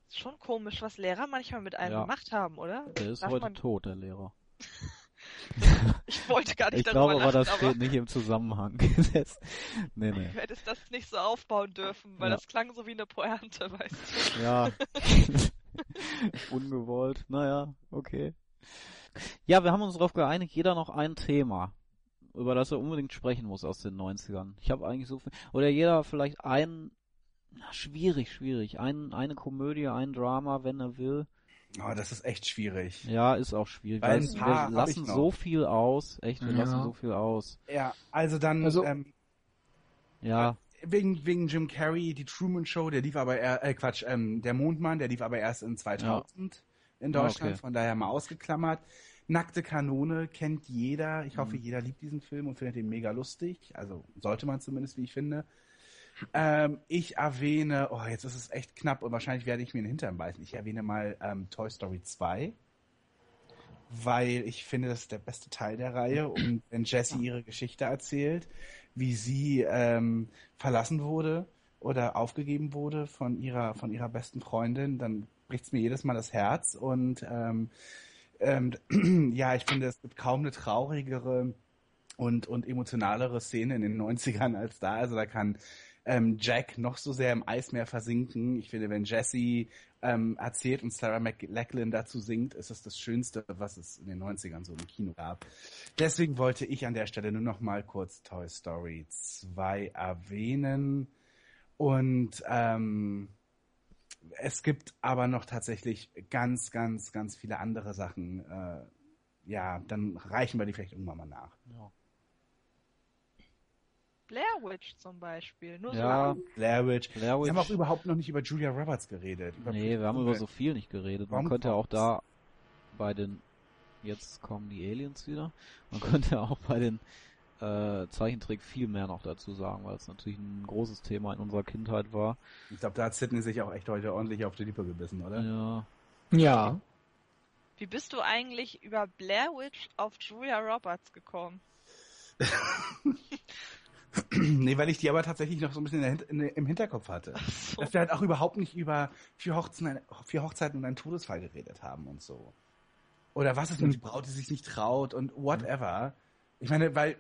Ist schon komisch, was Lehrer manchmal mit einem Ja. gemacht haben, oder? Der ist Darf heute man- tot, der Lehrer. Ich wollte gar nicht Ich darüber glaube aber, das aber steht nicht im Zusammenhang. Das- nee, nee. du hättest das nicht so aufbauen dürfen, weil Ja. das klang so wie eine Pointe, weißt du. Ja. Ungewollt. Naja, okay. Ja, wir haben uns darauf geeinigt, jeder noch ein Thema, über das er unbedingt sprechen muss aus den 90ern. Ich habe eigentlich so viel, oder jeder vielleicht ein, na, schwierig, schwierig, ein, eine Komödie, ein Drama, wenn er will. oh, das ist echt schwierig. Ja, ist auch schwierig, Weil paar wir lassen so viel aus, echt, wir Ja. lassen so viel aus. Ja, also dann Also- ähm, Ja, wegen, wegen Jim Carrey, die Truman Show, der lief aber eher, äh, Quatsch, ähm, der Mondmann, der lief aber erst in 2000 in Ah, Deutschland, okay. von daher mal ausgeklammert. Nackte Kanone kennt jeder. Ich hoffe, Mhm. jeder liebt diesen Film und findet ihn mega lustig. Also sollte man zumindest, wie ich finde. Ähm, ich erwähne, oh, jetzt ist es echt knapp und wahrscheinlich werde ich mir den Hintern beißen. Ich erwähne mal ähm, Toy Story 2, weil ich finde, das ist der beste Teil der Reihe und wenn Jessie ihre Geschichte erzählt, wie sie ähm, verlassen wurde oder aufgegeben wurde von ihrer, von ihrer besten Freundin, dann bricht es mir jedes Mal das Herz und ähm, ähm, ja, ich finde, es gibt kaum eine traurigere und, und emotionalere Szene in den 90ern als da. Also da kann ähm, Jack noch so sehr im Eismeer versinken. Ich finde, wenn Jesse ähm, erzählt und Sarah McLachlan dazu singt, ist es das Schönste, was es in den 90ern so im Kino gab. Deswegen wollte ich an der Stelle nur noch mal kurz Toy Story 2 erwähnen. Und ähm, es gibt aber noch tatsächlich ganz, ganz, ganz viele andere Sachen. Äh, ja, dann reichen wir die vielleicht irgendwann mal nach. ja. Blair Witch zum Beispiel. Nur ja so Blair Witch. Blair Wir haben auch Witch. überhaupt noch nicht über Julia Roberts geredet. Über Nee, wir haben über so viel nicht geredet. Man Warum könnte ja auch da bei den, jetzt kommen die Aliens wieder, man könnte ja auch bei den äh, Zeichentrick viel mehr noch dazu sagen, weil es natürlich ein großes Thema in unserer Kindheit war. Ich glaube, da hat Sidney sich auch echt heute ordentlich auf die Lippe gebissen, oder? Ja, Ja. Wie bist du eigentlich über Blair Witch auf Julia Roberts gekommen? nee, weil ich die aber tatsächlich noch so ein bisschen in der, in im Hinterkopf hatte. So. Dass wir halt auch überhaupt nicht über vier Hochzeiten, vier Hochzeiten und einen Todesfall geredet haben und so. Oder was ist mit die Braut, die sich nicht traut und whatever. Ich meine, weil,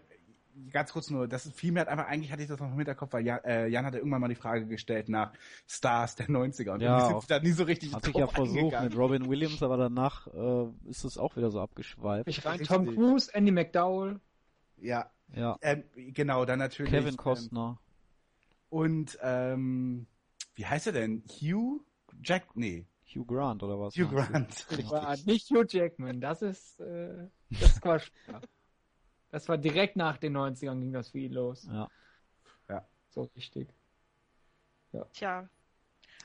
ganz kurz nur, das fiel mir halt einfach, eigentlich hatte ich das noch im Hinterkopf, weil Jan, äh, Jan hatte irgendwann mal die Frage gestellt nach Stars der 90er und Ja, sind da nie so richtig Hatte ich ja versucht mit Robin Williams, aber danach äh, ist es auch wieder so abgeschweift. Ich rein. Tom Cruise, Andy McDowell. Ja, Ja, ähm, genau, dann natürlich. Kevin Ähm, Costner. und, ähm, wie heißt er denn? Hugh? Jack? Nee, Hugh Grant oder was? Hugh? Grant. War nicht Hugh Jackman, das ist, äh, das ist Quatsch. Das war direkt nach den 90ern ging das ihn los. Ja. So richtig. Tja.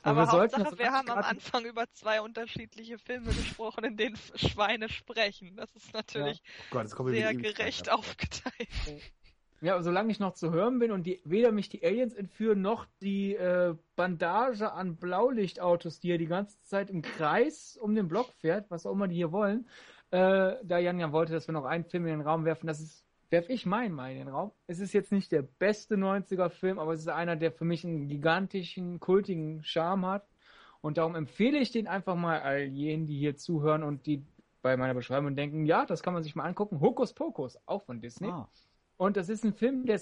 Aber Aber, wir Hauptsache, wir haben am Anfang über zwei unterschiedliche Filme gesprochen, in denen Schweine sprechen. Das ist natürlich Oh Gott, sehr gerecht weiter. aufgeteilt. Ja, solange ich noch zu hören bin und die, weder mich die Aliens entführen, noch die äh, Bandage an Blaulichtautos, die ja die ganze Zeit im Kreis um den Block fährt, was auch immer die hier wollen, äh, da Jan ja wollte, dass wir noch einen Film in den Raum werfen, das ist, werf ich meinen mal in den Raum. Es ist jetzt nicht der beste 90er-Film, aber es ist einer, der für mich einen gigantischen, kultigen Charme hat. Und darum empfehle ich den einfach mal all jenen, die hier zuhören und die bei meiner Beschreibung denken, ja, das kann man sich mal angucken. Hokus Pokus, auch von Disney. Ah, Und das ist ein Film, der,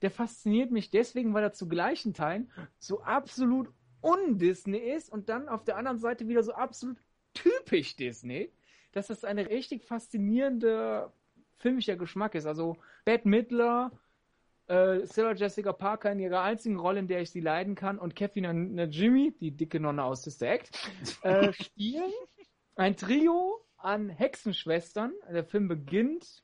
der fasziniert mich deswegen, weil er zu gleichen Teilen so absolut un-Disney ist und dann auf der anderen Seite wieder so absolut typisch Disney, dass das eine richtig faszinierende filmischer Geschmack ist. Also Bette Midler, äh, Sarah Jessica Parker in ihrer einzigen Rolle, in der ich sie leiden kann, und Kathy Jimmy, die dicke Nonne aus Sister Act, äh, spielen ein Trio an Hexenschwestern. Der Film beginnt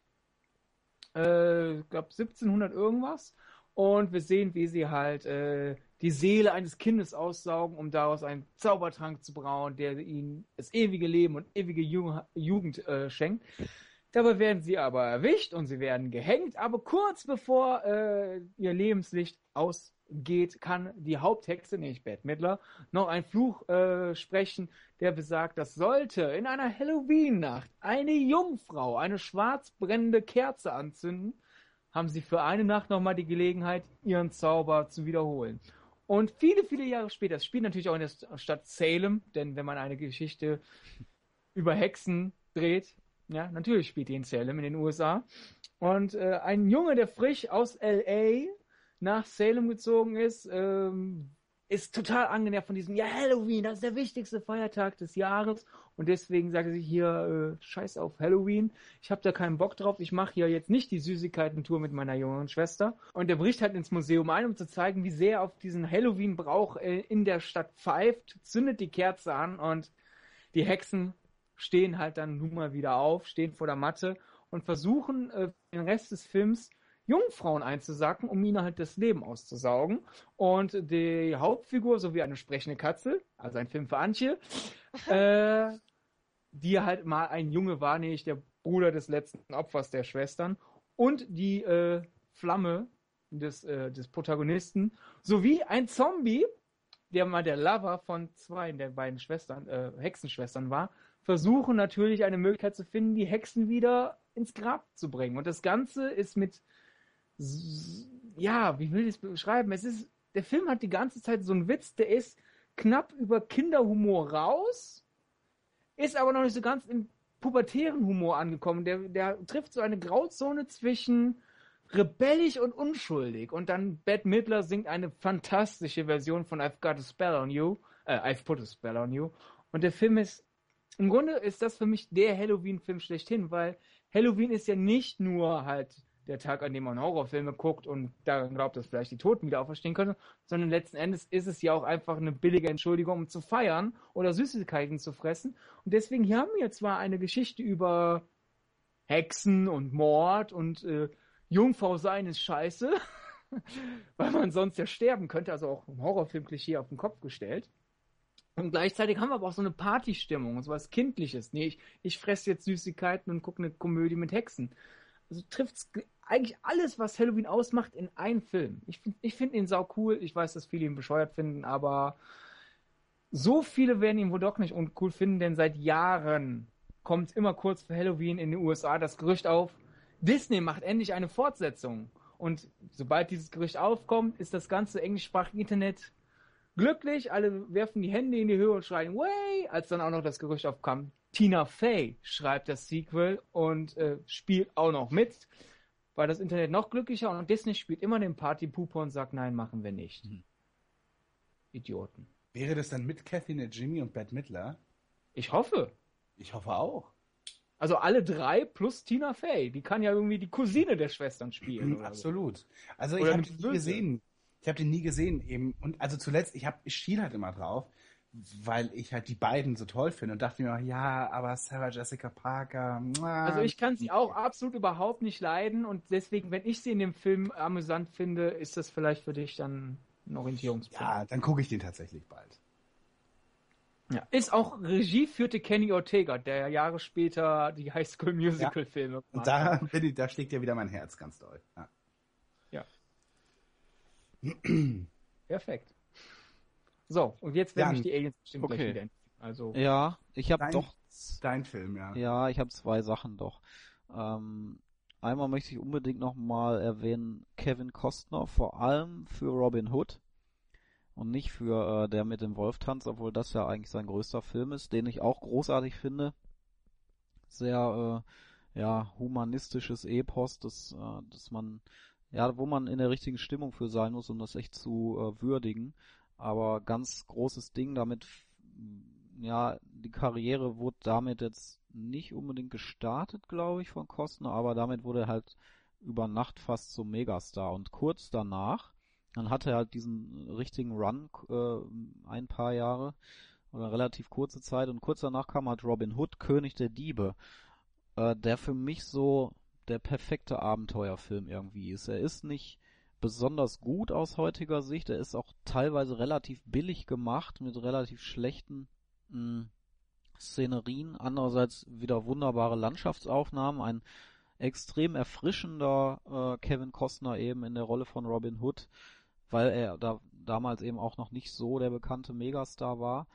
äh, ich glaube 1700 irgendwas. Und wir sehen, wie sie halt äh, die Seele eines Kindes aussaugen, um daraus einen Zaubertrank zu brauen, der ihnen das ewige Leben und ewige Ju Jugend äh, schenkt. Dabei werden sie aber erwischt und sie werden gehängt. Aber kurz bevor äh, ihr Lebenslicht ausgeht, kann die Haupthexe, nämlich Bette Midler, noch einen Fluch äh, sprechen, der besagt, dass sollte in einer Halloween-Nacht eine Jungfrau eine schwarz brennende Kerze anzünden, haben sie für eine Nacht nochmal die Gelegenheit, ihren Zauber zu wiederholen. Und viele, viele Jahre später, das spielt natürlich auch in der Stadt Salem, denn wenn man eine Geschichte über Hexen dreht, ja, natürlich spielt die in Salem in den USA. Und äh, ein Junge, der frisch aus LA nach Salem gezogen ist, ähm, ist total angenervt von diesem, ja, Halloween, das ist der wichtigste Feiertag des Jahres. Und deswegen sagt er sich hier, äh, scheiß auf Halloween, ich habe da keinen Bock drauf, ich mache hier jetzt nicht die Süßigkeiten-Tour mit meiner jüngeren Schwester. Und er bricht halt ins Museum ein, um zu zeigen, wie sehr er auf diesen Halloween-Brauch äh, in der Stadt pfeift, zündet die Kerze an und die Hexen stehen halt dann nun mal wieder auf, stehen vor der Matte und versuchen äh, den Rest des Films Jungfrauen einzusacken, um ihnen halt das Leben auszusaugen. Und die Hauptfigur sowie eine sprechende Katze, also ein Film für Antje, äh, die halt mal ein Junge war, nämlich der Bruder des letzten Opfers der Schwestern, und die äh, Flamme des, äh, des Protagonisten, sowie ein Zombie, der mal der Lover von zwei der beiden Schwestern, äh, Hexenschwestern war, versuchen natürlich eine Möglichkeit zu finden, die Hexen wieder ins Grab zu bringen. Und das Ganze ist mit ja, wie will ich es beschreiben? Es ist, der Film hat die ganze Zeit so einen Witz, der ist knapp über Kinderhumor raus, ist aber noch nicht so ganz im pubertären Humor angekommen. Der, der trifft so eine Grauzone zwischen rebellisch und unschuldig. Und dann Bette Midler singt eine fantastische Version von I've Got a Spell on You, äh, I've Put a Spell on You. Und der Film ist, im Grunde ist das für mich der Halloween-Film schlechthin, weil Halloween ist ja nicht nur halt der Tag, an dem man Horrorfilme guckt und daran glaubt, dass vielleicht die Toten wieder auferstehen können, sondern letzten Endes ist es ja auch einfach eine billige Entschuldigung, um zu feiern oder Süßigkeiten zu fressen. Und deswegen hier haben wir zwar eine Geschichte über Hexen und Mord und äh, Jungfrau sein ist scheiße, weil man sonst ja sterben könnte, also auch ein Horrorfilm-Klischee auf den Kopf gestellt. Und gleichzeitig haben wir aber auch so eine Partystimmung, so was Kindliches. Nee, ich, ich fresse jetzt Süßigkeiten und gucke eine Komödie mit Hexen. Also trifft eigentlich alles, was Halloween ausmacht, in einen Film. Ich, find- ich finde ihn sau cool. Ich weiß, dass viele ihn bescheuert finden, aber so viele werden ihn wohl doch nicht uncool finden, denn seit Jahren kommt immer kurz vor Halloween in den USA das Gerücht auf, Disney macht endlich eine Fortsetzung. Und sobald dieses Gerücht aufkommt, ist das ganze englischsprachige Internet glücklich, alle werfen die Hände in die Höhe und schreien, way, als dann auch noch das Gerücht aufkam, Tina Fey schreibt das Sequel und äh, spielt auch noch mit. War das Internet noch glücklicher und Disney spielt immer den Party-Pooper und sagt, nein, machen wir nicht. Hm. Idioten. Wäre das dann mit Kathy Jimmy und Bette Midler? Ich hoffe. Ich hoffe auch. Also alle drei plus Tina Fey. Die kann ja irgendwie die Cousine der Schwestern spielen. Absolut. So. Also ich habe die gesehen. Ich habe den nie gesehen eben. Und also zuletzt, ich habe, ich schiel halt immer drauf, weil ich halt die beiden so toll finde und dachte mir, ja, aber Sarah Jessica Parker. Muah. Also ich kann sie auch absolut überhaupt nicht leiden und deswegen, wenn ich sie in dem Film amüsant finde, ist das vielleicht für dich dann ein Orientierungspunkt. Ja, dann gucke ich den tatsächlich bald. Ja. Ist auch Regie führte Kenny Ortega, der Jahre später die High School Musical Filme ja. Und da, bin ich, da schlägt ja wieder mein Herz ganz doll. Ja. Perfekt. So, und jetzt werden mich die Aliens bestimmt okay. gleich wieder Also ja, ich habe doch dein Film, ja. Ja, ich habe zwei Sachen doch. Ähm, einmal möchte ich unbedingt nochmal erwähnen Kevin Costner, vor allem für Robin Hood und nicht für äh, der mit dem Wolf tanzt, obwohl das ja eigentlich sein größter Film ist, den ich auch großartig finde. Sehr äh, ja humanistisches Epos, das äh, das man ja, wo man in der richtigen Stimmung für sein muss, um das echt zu äh, würdigen. Aber ganz großes Ding, damit, ja, die Karriere wurde damit jetzt nicht unbedingt gestartet, glaube ich, von Costner, aber damit wurde er halt über Nacht fast zum Megastar. Und kurz danach, dann hatte er halt diesen richtigen Run äh, ein paar Jahre oder relativ kurze Zeit und kurz danach kam halt Robin Hood, König der Diebe, äh, der für mich so der perfekte Abenteuerfilm irgendwie ist. Er ist nicht besonders gut aus heutiger Sicht, er ist auch teilweise relativ billig gemacht mit relativ schlechten mh, hm, Szenerien, andererseits wieder wunderbare Landschaftsaufnahmen, ein extrem erfrischender äh, Kevin Costner eben in der Rolle von Robin Hood, weil er da damals eben auch noch nicht so der bekannte Megastar war.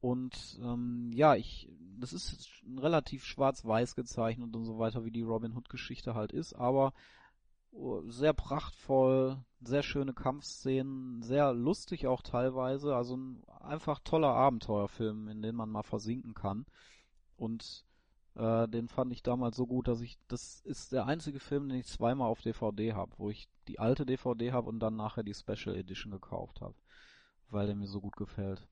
Und ähm, ja, ich, das ist relativ schwarz-weiß gezeichnet und so weiter, wie die Robin Hood-Geschichte halt ist, aber oh, sehr prachtvoll, sehr schöne Kampfszenen, sehr lustig auch teilweise, also ein einfach toller Abenteuerfilm, in den man mal versinken kann. Und äh, den fand ich damals so gut, dass ich, das ist der einzige Film, den ich zweimal auf DVD habe, wo ich die alte DVD habe und dann nachher die Special Edition gekauft habe, weil der mir so gut gefällt.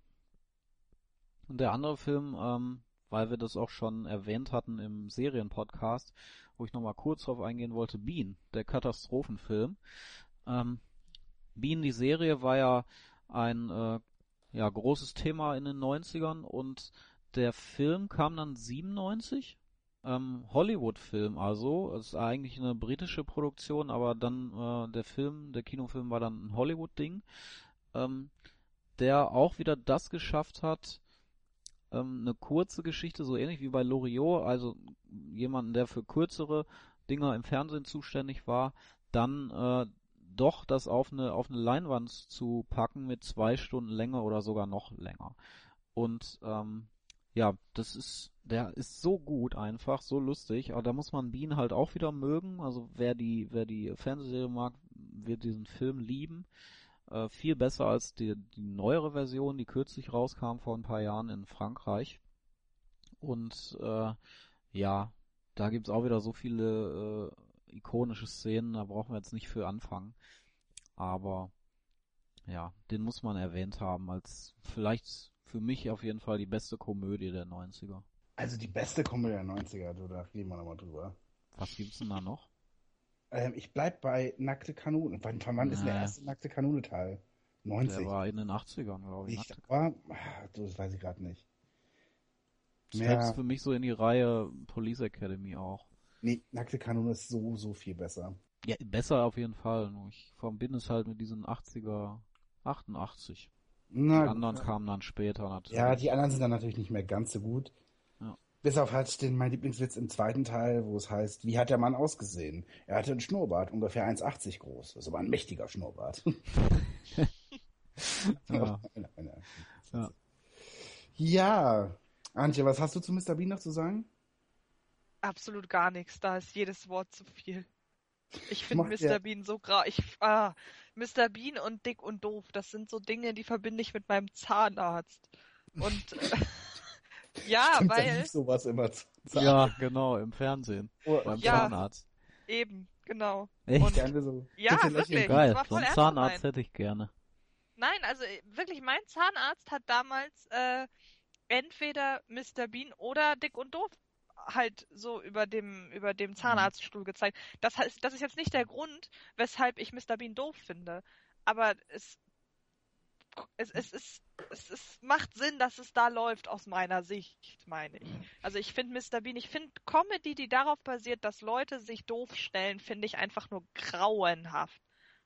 Und der andere Film, ähm, weil wir das auch schon erwähnt hatten im Serienpodcast, wo ich nochmal kurz drauf eingehen wollte, Bean, der Katastrophenfilm. Ähm, Bean, die Serie, war ja ein äh, ja, großes Thema in den 90ern und der Film kam dann 97. Ähm, Hollywood-Film also, es ist eigentlich eine britische Produktion, aber dann äh, der Film, der Kinofilm war dann ein Hollywood-Ding, ähm, der auch wieder das geschafft hat, ähm, eine kurze Geschichte, so ähnlich wie bei Loriot, also jemanden, der für kürzere Dinger im Fernsehen zuständig war, dann äh, doch das auf eine auf eine Leinwand zu packen mit zwei Stunden länger oder sogar noch länger. Und ähm, ja, das ist, der ist so gut einfach, so lustig, aber da muss man Bean halt auch wieder mögen. Also wer die, wer die Fernsehserie mag, wird diesen Film lieben. Äh, viel besser als die, die neuere Version, die kürzlich rauskam vor ein paar Jahren in Frankreich. Und äh, ja, da gibt's auch wieder so viele äh, ikonische Szenen, da brauchen wir jetzt nicht für anfangen. Aber ja, den muss man erwähnt haben als vielleicht für mich auf jeden Fall die beste Komödie der 90er. Also die beste Komödie der 90er, du, da reden wir nochmal drüber. Was gibt's denn da noch? Ähm, ich bleib bei Nackte Kanone. Wann, wann ist der erste Nackte Kanone Teil? 90. Der war in den 80ern, glaube ich. ich war, das weiß ich gerade nicht. Mehr... für mich so in die Reihe Police Academy auch. Nee, Nackte Kanone ist so, so viel besser. Ja, besser auf jeden Fall. Ich verbinde es halt mit diesen 80er, 88. Na, die anderen kamen dann später natürlich. Ja, die anderen sind dann natürlich nicht mehr ganz so gut. Bis auf halt den, mein Lieblingswitz im zweiten Teil, wo es heißt, wie hat der Mann ausgesehen? Er hatte einen Schnurrbart, ungefähr 1,80 groß. Das ist aber ein mächtiger Schnurrbart. ja. ja. ja. Antje, was hast du zu Mr. Bean noch zu sagen? absolut gar nichts. Da ist jedes Wort zu viel. Ich finde Mr. ja- Bean so grau. Ich, ah, Mr. Bean und dick und doof, das sind so Dinge, die verbinde ich mit meinem Zahnarzt. Und äh, ja, Stimmt, weil lief sowas immer zu sagen. Ja, genau, im Fernsehen. Oh, Beim Ja. Zahnarzt. eben, genau. Echt? Und- gerne so. Ja, wirklich. Geil, so einen Zahnarzt hätte ich gerne. Nein, also äh, wirklich, mein Zahnarzt hat damals äh, entweder Mr. Bean oder Dick und Doof halt so über dem über dem Zahnarztstuhl gezeigt. Das heißt, das ist jetzt nicht der Grund, weshalb ich Mr. Bean doof finde, aber es es, es, ist, es, es macht Sinn, dass es da läuft aus meiner Sicht, meine ich. Also ich finde Mr. Bean, ich finde Comedy, die darauf basiert, dass Leute sich doof stellen, finde ich einfach nur grauenhaft.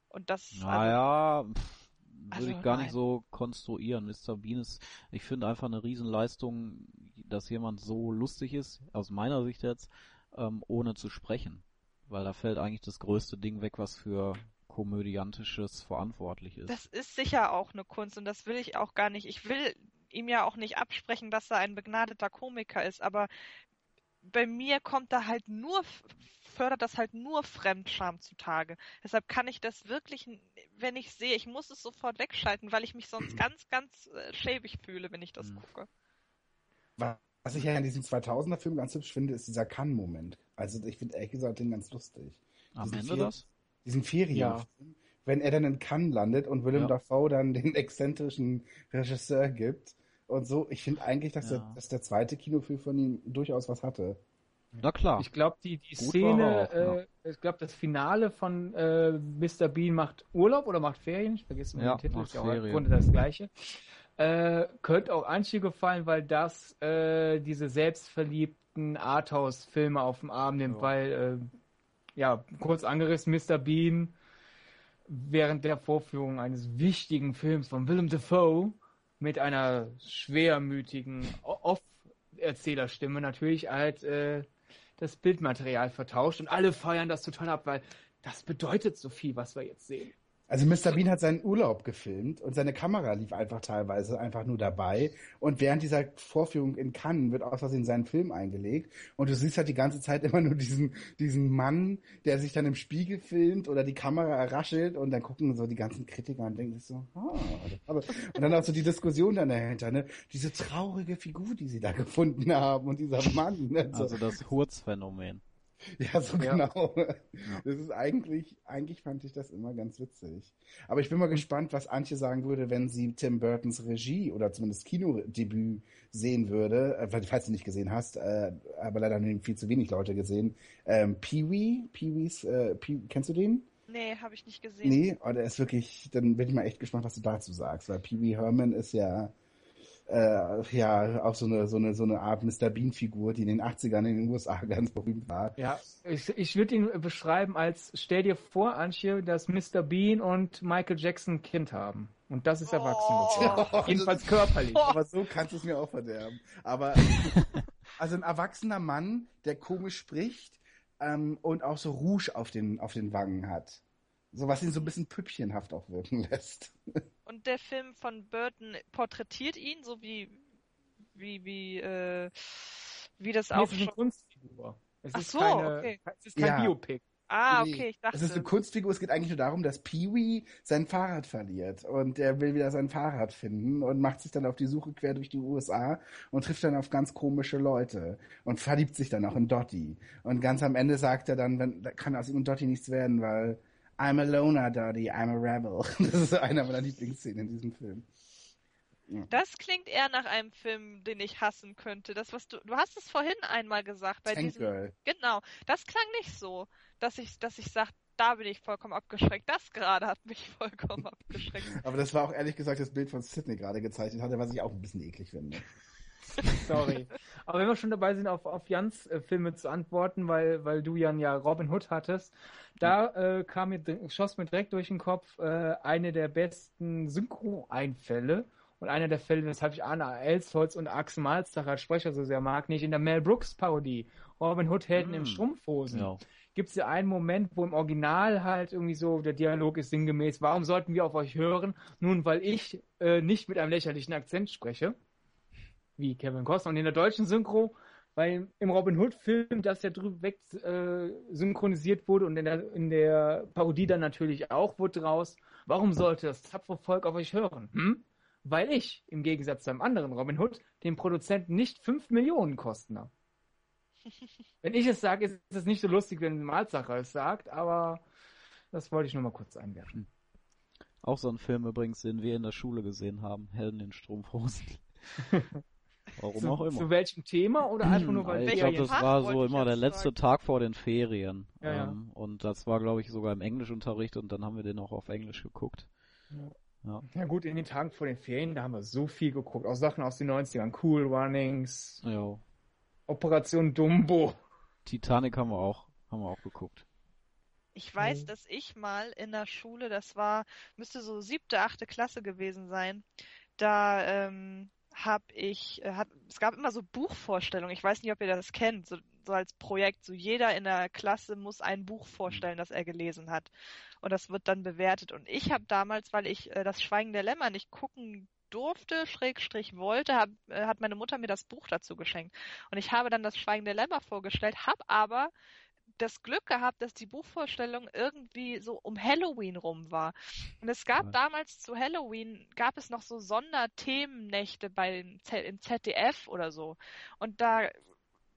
Und das also, Naja, pff, würde Also, ich gar nicht nein. so konstruieren. Mr. Bean ist, ich finde einfach eine Riesenleistung, dass jemand so lustig ist, aus meiner Sicht jetzt, ähm, ohne zu sprechen. Weil da fällt eigentlich das größte Ding weg, was für komödiantisches verantwortlich ist. Das ist sicher auch eine Kunst und das will ich auch gar nicht. Ich will ihm ja auch nicht absprechen, dass er ein begnadeter Komiker ist, aber bei mir kommt da halt nur, fördert das halt nur Fremdscham zutage. Deshalb kann ich das wirklich, wenn ich sehe, ich muss es sofort wegschalten, weil ich mich sonst ganz, ganz äh, schäbig fühle, wenn ich das Mhm. gucke. Was ich ja in diesem 2000er-Film ganz hübsch finde, ist dieser Kann-Moment. Also ich finde ehrlich gesagt den ganz lustig. Am Ende das? Diesen Ferienfilm, wenn er dann in Cannes landet und Willem Ja. Dafoe dann den exzentrischen Regisseur gibt und so. Ich finde eigentlich, dass, Ja. der, dass der zweite Kinofilm von ihm durchaus was hatte. Na klar. Ich glaube, die, die Gut Szene, auch, ja. äh, ich glaube, das Finale von äh, Mr. Bean macht Urlaub oder macht Ferien, ich vergesse mal Ja, den Titel, ist ja auch im Ferien. Grunde das gleiche. Äh, könnte auch Antje gefallen, weil das äh, diese selbstverliebten Arthouse-Filme auf dem Arm nimmt, Ja. weil, äh, ja, kurz angerissen, Mr. Bean während der Vorführung eines wichtigen Films von Willem Dafoe mit einer schwermütigen Off-Erzählerstimme natürlich halt äh, das Bildmaterial vertauscht und alle feiern das total ab, weil das bedeutet so viel, was wir jetzt sehen. Also Mr. Bean hat seinen Urlaub gefilmt und seine Kamera lief einfach teilweise einfach nur dabei. Und während dieser Vorführung in Cannes wird aus Versehen sein Film eingelegt. Und du siehst halt die ganze Zeit immer nur diesen, diesen Mann, der sich dann im Spiegel filmt oder die Kamera raschelt und dann gucken so die ganzen Kritiker und denken sich so, ah, aber und dann auch so die Diskussion dann dahinter, ne? Diese traurige Figur, die sie da gefunden haben und dieser Mann. Ne? So. Also das Hurz-Phänomen. Ja, so Ja. genau. Das ist eigentlich, eigentlich fand ich das immer ganz witzig. Aber ich bin mal gespannt, was Antje sagen würde, wenn sie Tim Burtons Regie oder zumindest Kinodebüt sehen würde, äh, falls du nicht gesehen hast, äh, aber leider haben viel zu wenig Leute gesehen. Ähm, Pee-wee, Pee-wees, äh, Pee kennst du den? Nee, habe ich nicht gesehen. Nee, oh, der ist wirklich, dann bin ich mal echt gespannt, was du dazu sagst, weil Pee-wee Herman ist ja, äh, ja, auch so eine, so eine, so eine Art Mr. Bean-Figur, die in den 80ern in den USA ganz berühmt war. Ja, ich, ich würde ihn beschreiben als, stell dir vor, Antje, dass Mr. Bean und Michael Jackson ein Kind haben. Und das ist erwachsen Oh. geworden. Oh, Jedenfalls körperlich. Aber so kannst du es mir auch verderben. Aber also ein erwachsener Mann, der komisch spricht ähm, und auch so Rouge auf den, auf den Wangen hat. So was ihn so ein bisschen püppchenhaft auch wirken lässt. Und der Film von Burton porträtiert ihn, so wie, wie, wie, äh, wie das Nee, auch es ist eine. Kunstfigur. Es Ach ist so, keine, okay. es ist kein Ja. Biopic. Ah, okay, ich dachte. Es ist eine Kunstfigur, es geht eigentlich nur darum, dass Pee-wee sein Fahrrad verliert und er will wieder sein Fahrrad finden und macht sich dann auf die Suche quer durch die USA und trifft dann auf ganz komische Leute und verliebt sich dann auch in Dottie. Und ganz am Ende sagt er dann, wenn, da kann aus ihm und Dottie nichts werden, weil I'm a loner, Dottie, I'm a rebel. Das ist einer meiner Lieblingsszenen in diesem Film. Das klingt eher nach einem Film, den ich hassen könnte. Das, was du, du hast es vorhin einmal gesagt, bei Tank diesem, Girl. genau, das klang nicht so, dass ich, dass ich sage, da bin ich vollkommen abgeschreckt. Das gerade hat mich vollkommen abgeschreckt. Aber das war auch ehrlich gesagt das Bild von Sidney gerade gezeichnet hatte, was ich auch ein bisschen eklig finde. Sorry. Aber wenn wir schon dabei sind, auf, auf Jans äh, Filme zu antworten, weil, weil du Jan ja Robin Hood hattest, da äh, kam mir, schoss mir direkt durch den Kopf äh, eine der besten Synchro-Einfälle und einer der Fälle, weshalb ich Anna Elsholz und Axel Malzach als Sprecher so sehr mag, nicht in der Mel Brooks Parodie Robin Hood Helden in Mm. Strumpfhosen. Ja. gibt es ja einen Moment, wo im Original halt irgendwie so der Dialog ist sinngemäß, warum sollten wir auf euch hören? Nun, weil ich äh, nicht mit einem lächerlichen Akzent spreche, wie Kevin Costner. Und in der deutschen Synchro weil im Robin Hood-Film das ja drüber weg äh, synchronisiert wurde und in der, in der Parodie dann natürlich auch wurde draus. Warum sollte das tapfere Volk auf euch hören? Hm? Weil ich, im Gegensatz zu einem anderen Robin Hood, den Produzenten nicht 5 Millionen kosten habe. Wenn ich es sage, ist es nicht so lustig, wenn Malzacher es sagt, aber das wollte ich nur mal kurz einwerfen. Auch so ein Film übrigens, den wir in der Schule gesehen haben, Helden in Strumpfhosen. Warum zu, auch immer. Zu welchem Thema oder einfach nur, weil ich glaube, das Tag war so immer der letzte sagen. Tag vor den Ferien. Ja, ja. ähm, Und das war, glaube ich, sogar im Englischunterricht und dann haben wir den auch auf Englisch geguckt. Ja gut, in den Tagen vor den Ferien, da haben wir so viel geguckt. Auch Sachen aus den 90ern. Cool Runnings, Ja. Operation Dumbo. Titanic haben wir auch, haben wir auch geguckt. Ich weiß, Mhm. dass ich mal in der Schule, das war, müsste so siebte, achte Klasse gewesen sein, da ähm, habe ich, äh, hab, es gab immer so Buchvorstellungen. Ich weiß nicht, ob ihr das kennt, so, so als Projekt. So jeder in der Klasse muss ein Buch vorstellen, das er gelesen hat. Und das wird dann bewertet. Und ich habe damals, weil ich äh, das Schweigen der Lämmer nicht gucken durfte, Schrägstrich wollte, hab, äh, hat meine Mutter mir das Buch dazu geschenkt. Und ich habe dann das Schweigen der Lämmer vorgestellt, habe aber das Glück gehabt, dass die Buchvorstellung irgendwie so um Halloween rum war. Und es gab Ja. damals zu Halloween, gab es noch so Sonderthemennächte bei den Z im ZDF oder so. Und da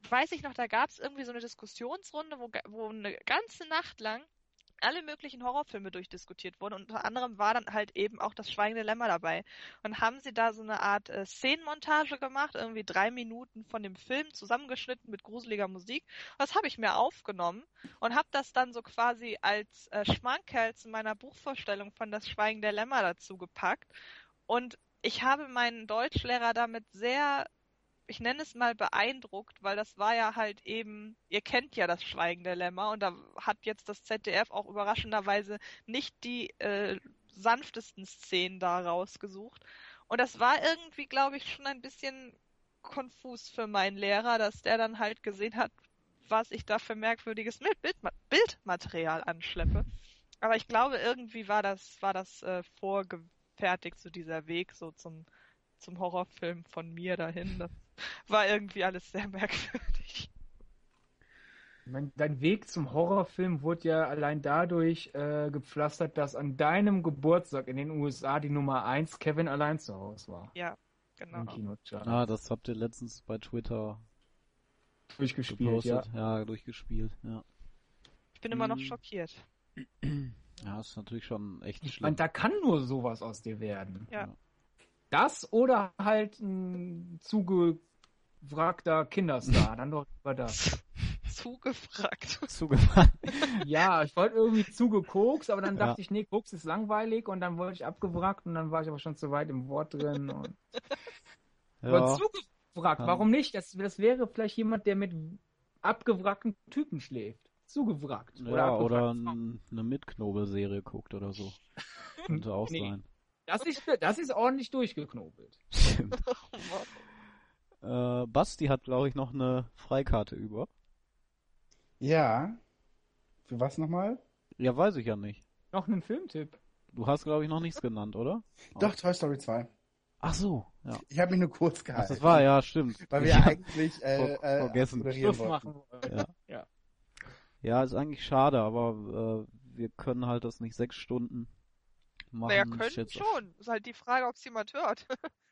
weiß ich noch, da gab es irgendwie so eine Diskussionsrunde, wo, wo eine ganze Nacht lang alle möglichen Horrorfilme durchdiskutiert wurden. Und unter anderem war dann halt eben auch das Schweigende Lämmer dabei. Und haben sie da so eine Art äh, Szenenmontage gemacht, irgendwie drei Minuten von dem Film zusammengeschnitten mit gruseliger Musik. Das habe ich mir aufgenommen und habe das dann so quasi als äh, Schmankerl zu meiner Buchvorstellung von Das Schweigen der Lämmer dazu gepackt. Und ich habe meinen Deutschlehrer damit sehr, ich nenne es mal beeindruckt, weil das war ja halt eben, ihr kennt ja das Schweigen der Lämmer und da hat jetzt das ZDF auch überraschenderweise nicht die äh, sanftesten Szenen da rausgesucht. Und das war irgendwie, glaube ich, schon ein bisschen konfus für meinen Lehrer, dass der dann halt gesehen hat, was ich da für merkwürdiges Bild, Bildma Bildmaterial anschleppe. Aber ich glaube, irgendwie war das, war das äh, vorgefertigt, so dieser Weg so zum, zum Horrorfilm von mir dahin. Das war irgendwie alles sehr merkwürdig. Ich dein Weg zum Horrorfilm wurde ja allein dadurch äh, gepflastert, dass an deinem Geburtstag in den USA die Nummer 1 Kevin allein zu Hause war. Ja, genau. Ah, das habt ihr letztens bei Twitter durchgespielt, gepostet. ja. Ja, durchgespielt, ja. Ich bin immer noch Hm. schockiert. Ja, ist natürlich schon echt Ich schlimm. meine, da kann nur sowas aus dir werden. Ja. Das oder halt ein zugewrackter Kinderstar. Dann doch lieber das. Zugefragt. Zugefallen. Ja, ich wollte irgendwie zugekokst, aber dann Ja. dachte ich, nee, Koks ist langweilig und dann wollte ich abgewrackt und dann war ich aber schon zu weit im Wort drin. Und... Aber Ja, zugewrackt, Kann- warum nicht? Das, das wäre vielleicht jemand, der mit abgewrackten Typen schläft. Zugewrackt. ja, oder n- eine Mitknobelserie guckt oder so. Könnte auch Nee. sein. Das ist, das ist ordentlich durchgeknobelt. Stimmt. Äh, Basti hat, glaube ich, noch eine Freikarte über. Ja. Für was nochmal? Ja, weiß ich ja nicht. Noch einen Filmtipp. Du hast, glaube ich, noch nichts genannt, oder? Doch, Toy Story 2. Ach so, ja. Ich habe mich nur kurz Ach, gehalten. das war, ja, stimmt. Weil wir ja eigentlich äh, ver- äh, vergessen. Schluss machen wollen. Ja. Ja. Ja, ist eigentlich schade, aber äh, wir können halt das nicht sechs Stunden machen. Naja, können schon. Ist halt die Frage, ob es jemand hört.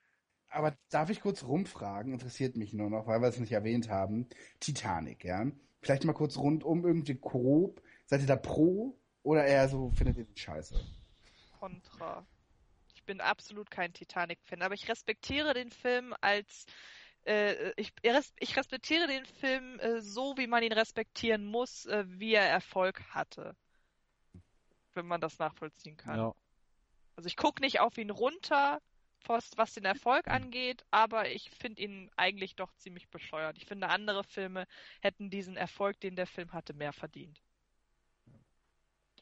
Aber darf ich kurz rumfragen? Interessiert mich nur noch, weil wir es nicht erwähnt haben. Titanic, ja. Vielleicht mal kurz rundum irgendwie grob. Seid ihr da pro oder eher so findet ihr den scheiße? Contra. Ich bin absolut kein Titanic-Fan, aber ich respektiere den Film als äh, ich, ich respektiere den Film äh, so, wie man ihn respektieren muss, äh, wie er Erfolg hatte. Wenn man das nachvollziehen kann. Ja, Also ich gucke nicht auf ihn runter, was, den Erfolg angeht, aber ich finde ihn eigentlich doch ziemlich bescheuert. Ich finde, andere Filme hätten diesen Erfolg, den der Film hatte, mehr verdient.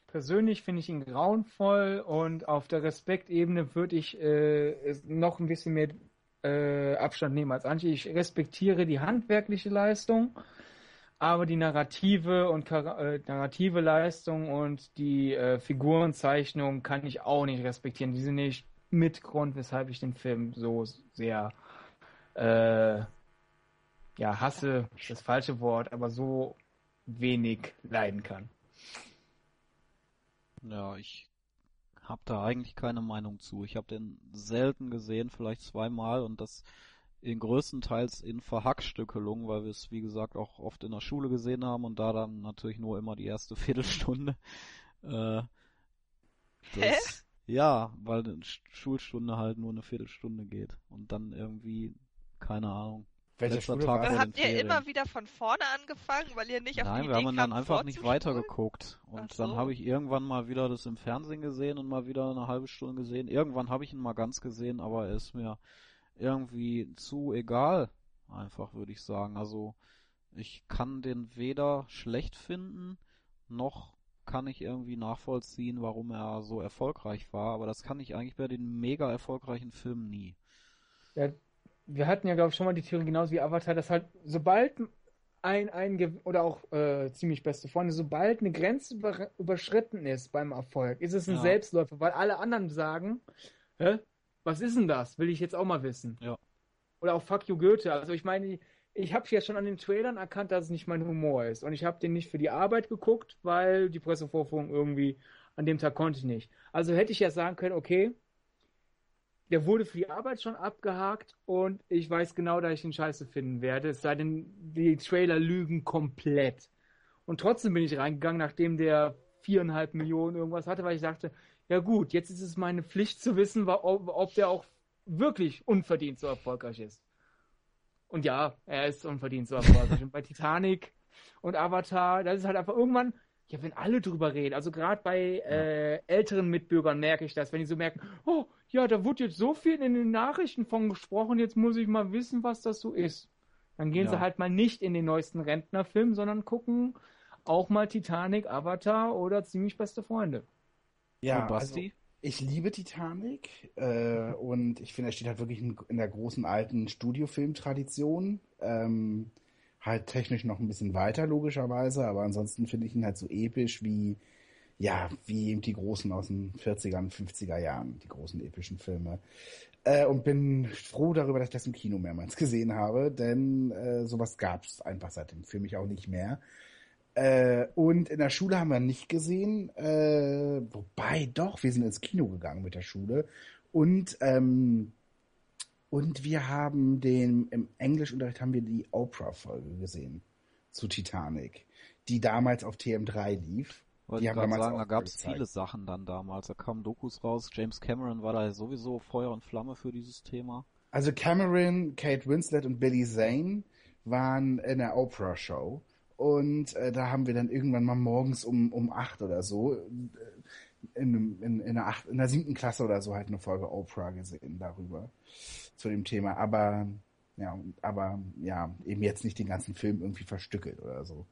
Persönlich finde ich ihn grauenvoll und auf der Respektebene würde ich äh, noch ein bisschen mehr äh, Abstand nehmen als Antje. Ich respektiere die handwerkliche Leistung, aber die narrative und äh, narrative Leistung und die äh, Figurenzeichnung kann ich auch nicht respektieren. Die sind nicht mit Grund, weshalb ich den Film so sehr äh, ja, hasse ist das falsche Wort, aber so wenig leiden kann. Ja, ich habe da eigentlich keine Meinung zu. Ich habe den selten gesehen, vielleicht zweimal und das in größtenteils in Verhackstückelung, weil wir es wie gesagt auch oft in der Schule gesehen haben und da dann natürlich nur immer die erste Viertelstunde. Äh, das, ja, weil eine Schulstunde halt nur eine Viertelstunde geht und dann irgendwie keine Ahnung. Welcher Letzter Schule Tag war habt ihr Ferien. immer wieder von vorne angefangen, weil ihr nicht auf Nein, die wir Idee haben dann einfach nicht weitergeguckt. Und Ach dann so. habe ich irgendwann mal wieder das im Fernsehen gesehen und mal wieder eine halbe Stunde gesehen. Irgendwann habe ich ihn mal ganz gesehen, aber er ist mir irgendwie zu egal. Einfach würde ich sagen. Also ich kann den weder schlecht finden, noch kann ich irgendwie nachvollziehen, warum er so erfolgreich war. Aber das kann ich eigentlich bei den mega erfolgreichen Filmen nie. Ja, wir hatten ja, glaube ich, schon mal die Theorie, genauso wie Avatar, dass halt, sobald ein, ein oder auch äh, ziemlich beste Freunde, sobald eine Grenze über, überschritten ist beim Erfolg, ist es ein Ja. Selbstläufer, weil alle anderen sagen, hä, was ist denn das? Will ich jetzt auch mal wissen. Ja. Oder auch Fuck you Goethe. Also ich meine, ich habe ja schon an den Trailern erkannt, dass es nicht mein Humor ist. Und ich habe den nicht für die Arbeit geguckt, weil die Pressevorführung irgendwie an dem Tag konnte ich nicht. Also hätte ich ja sagen können, okay, der wurde für die Arbeit schon abgehakt und ich weiß genau, dass ich ihn scheiße finden werde. Es sei denn, die Trailer lügen komplett. Und trotzdem bin ich reingegangen, nachdem der viereinhalb Millionen irgendwas hatte, weil ich dachte, ja gut, jetzt ist es meine Pflicht zu wissen, ob, ob der auch wirklich unverdient so erfolgreich ist. Und ja, er ist unverdient so erfolgreich. und bei Titanic und Avatar, das ist halt einfach irgendwann, ja, wenn alle drüber reden, also gerade bei äh, älteren Mitbürgern merke ich das, wenn die so merken, oh, ja, da wurde jetzt so viel in den Nachrichten von gesprochen, jetzt muss ich mal wissen, was das so ist. Dann gehen sie Ja. halt mal nicht in den neuesten Rentnerfilm, sondern gucken auch mal Titanic, Avatar oder ziemlich beste Freunde. Ja, Und Basti? also ich liebe Titanic äh, und ich finde, er steht halt wirklich in, in der großen alten Studiofilmtradition. Ähm, halt technisch noch ein bisschen weiter, logischerweise, aber ansonsten finde ich ihn halt so episch wie, ja, wie eben die großen aus den 40er und 50er Jahren, die großen epischen Filme. Äh, und bin froh darüber, dass ich das im Kino mehrmals gesehen habe, denn äh, sowas gab es einfach seitdem für mich auch nicht mehr. Äh, und in der Schule haben wir nicht gesehen, äh, wobei doch, wir sind ins Kino gegangen mit der Schule und ähm, und wir haben den im Englischunterricht haben wir die Oprah-Folge gesehen zu Titanic, die damals auf TM3 lief. Wollte Die ich haben damals sagen, da gab es viele Sachen dann damals. Da kamen Dokus raus. James Cameron war da sowieso Feuer und Flamme für dieses Thema. Also Cameron, Kate Winslet und Billy Zane waren in der Oprah-Show. Und äh, da haben wir dann irgendwann mal morgens um, um acht oder so, äh, in, in, in, der acht, in der siebten Klasse oder so halt eine Folge Oprah gesehen darüber, zu dem Thema. Aber ja, aber ja, eben jetzt nicht den ganzen Film irgendwie verstückelt oder so.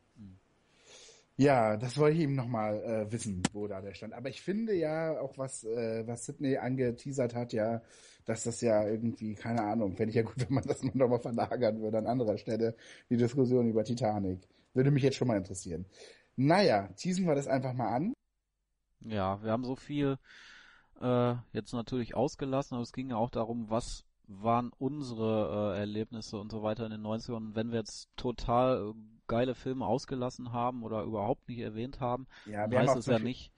Ja, das wollte ich eben nochmal äh, wissen, wo da der stand. Aber ich finde ja auch, was, äh, was Sydney angeteasert hat, ja, dass das ja irgendwie, keine Ahnung, fände ich ja gut, wenn man das mal nochmal verlagern würde an anderer Stelle, die Diskussion über Titanic. Würde mich jetzt schon mal interessieren. Naja, teasen wir das einfach mal an. Ja, wir haben so viel äh, jetzt natürlich ausgelassen, aber es ging ja auch darum, was waren unsere äh, Erlebnisse und so weiter in den 90ern. Und wenn wir jetzt total äh, geile Filme ausgelassen haben oder überhaupt nicht erwähnt haben, Ja, heißt es ja nicht.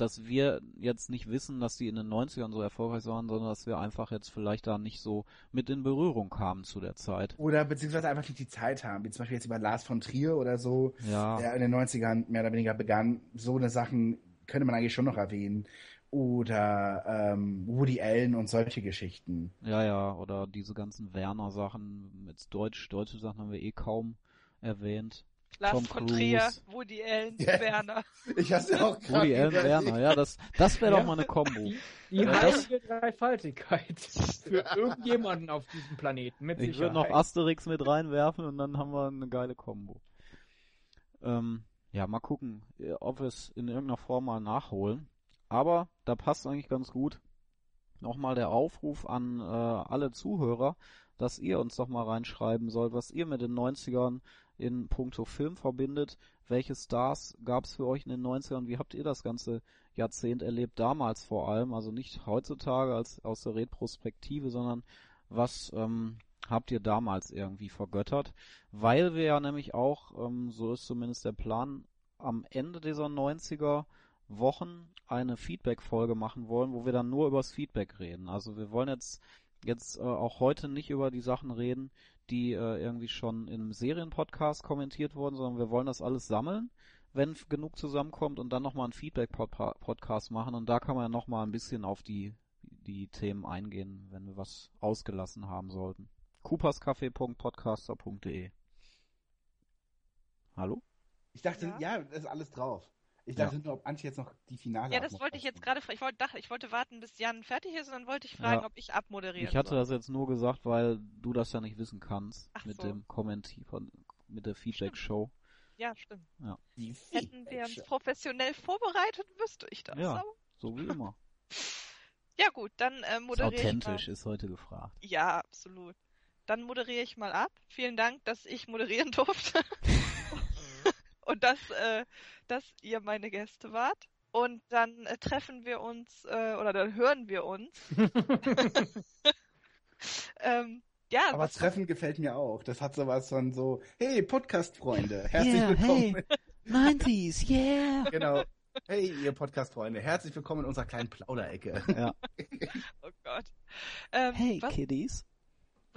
Dass wir jetzt nicht wissen, dass die in den 90ern so erfolgreich waren, sondern dass wir einfach jetzt vielleicht da nicht so mit in Berührung kamen zu der Zeit. Oder beziehungsweise einfach nicht die Zeit haben, wie zum Beispiel jetzt über Lars von Trier oder so, Ja, der in den 90ern mehr oder weniger begann. So eine Sachen könnte man eigentlich schon noch erwähnen. Oder ähm, Woody Allen und solche Geschichten. ja, ja, oder diese ganzen Werner-Sachen, jetzt Deutsch, deutsche Sachen haben wir eh kaum erwähnt. Lars Tom von Cruise. Trier, Woody Allen, Ja. Werner. Ich hab's ja auch gerade Woody Allen. Werner, ja, das, das wäre Ja. doch mal eine Kombo. Die, Ja, heilige Dreifaltigkeit für irgendjemanden auf diesem Planeten, mit Ich würde noch Asterix mit reinwerfen und dann haben wir eine geile Kombo. Ähm, ja, mal gucken, äh, ob wir es in irgendeiner Form mal nachholen. Aber da passt eigentlich ganz gut nochmal der Aufruf an äh, alle Zuhörer, dass ihr uns doch mal reinschreiben sollt, was ihr mit den 90ern in puncto Film verbindet. Welche Stars gab es für euch in den 90ern? Wie habt ihr das ganze Jahrzehnt erlebt? Damals vor allem, also nicht heutzutage als aus der Retrospektive, sondern was ähm, habt ihr damals irgendwie vergöttert? Weil wir ja nämlich auch, ähm, so ist zumindest der Plan, am Ende dieser 90er Wochen eine Feedback-Folge machen wollen, wo wir dann nur übers Feedback reden. Also wir wollen jetzt jetzt äh, auch heute nicht über die Sachen reden, die äh, irgendwie schon im Serienpodcast kommentiert wurden, sondern wir wollen das alles sammeln, wenn genug zusammenkommt und dann nochmal einen Feedback-Podcast machen und da kann man ja nochmal ein bisschen auf die, die Themen eingehen, wenn wir was ausgelassen haben sollten. cooperscafé.podcaster.de Hallo? Ich dachte, Ja. ja, ist alles drauf. Ich dachte nur, ob Antje jetzt noch die Finale Ja, das wollte ich jetzt gerade, ich wollte, dachte, ich wollte warten, bis Jan fertig ist und dann wollte ich fragen, Ja. ob ich abmoderieren Ich hatte soll. das jetzt nur gesagt, weil du das ja nicht wissen kannst Ach mit so. dem Kommentier von mit der Feedback-Show. Ja, stimmt. Die Hätten wir uns professionell vorbereitet, wüsste ich das. Ja. Aber- So wie immer. ja gut, dann äh, moderiere ich mal. Authentisch ist heute gefragt. Ja, absolut. Dann moderiere ich mal ab. Vielen Dank, dass ich moderieren durfte. Und dass, äh, dass ihr meine Gäste wart. Und dann äh, treffen wir uns, äh, oder dann hören wir uns. ähm, ja, Aber was, Treffen gefällt mir auch. Das hat sowas von so, hey, Podcast-Freunde, herzlich Yeah, willkommen. hey. 90s, yeah! Genau. Hey, ihr Podcast-Freunde, herzlich willkommen in unserer kleinen Plauderecke. Ja. oh Gott. Ähm, Hey, was, Kiddies.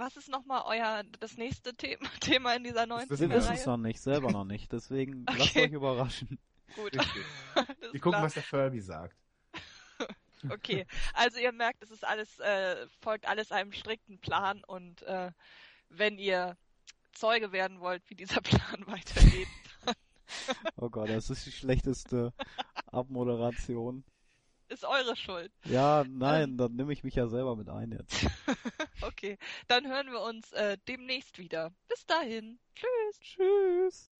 Was ist nochmal euer, das nächste Thema, Thema in dieser 90er wissen Wir wissen es noch nicht, selber noch nicht. Deswegen lasst Okay. euch überraschen. Gut. Wir gucken, klar. was der Furby sagt. Okay, also ihr merkt, es ist alles, äh, folgt alles einem strikten Plan und äh, wenn ihr Zeuge werden wollt, wie dieser Plan weitergeht, Oh Gott, das ist die schlechteste Abmoderation. Ist eure Schuld. Ja, nein, dann nehme ich mich ja selber mit ein jetzt. Okay, dann hören wir uns äh, demnächst wieder. Bis dahin. Tschüss. Tschüss.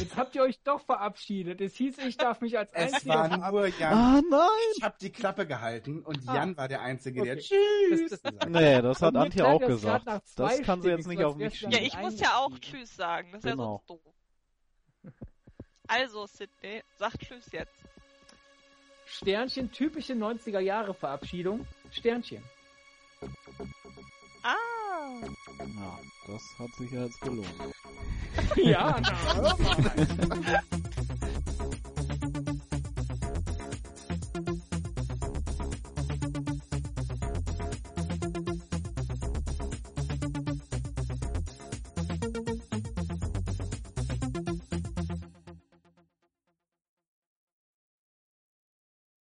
Jetzt habt ihr euch doch verabschiedet. Es hieß, ich darf mich als Es einziger war verabschieden. nur Jan. Ah, nein! Ich habe die Klappe gehalten und Ah. Jan war der Einzige, der Okay. Tschüss Das- das-. Nee, das hat Antje auch gesagt. Das kann sie jetzt nicht auf mich wär's Ja, schieben. ich muss ja auch. Tschüss sagen. Das ist ja Genau. sonst doof. Also, Sydney, sag Tschüss jetzt. Sternchen, typische 90er Jahre Verabschiedung. Sternchen. Ah. Ja, das hat sich ja jetzt gelohnt. Ja, na.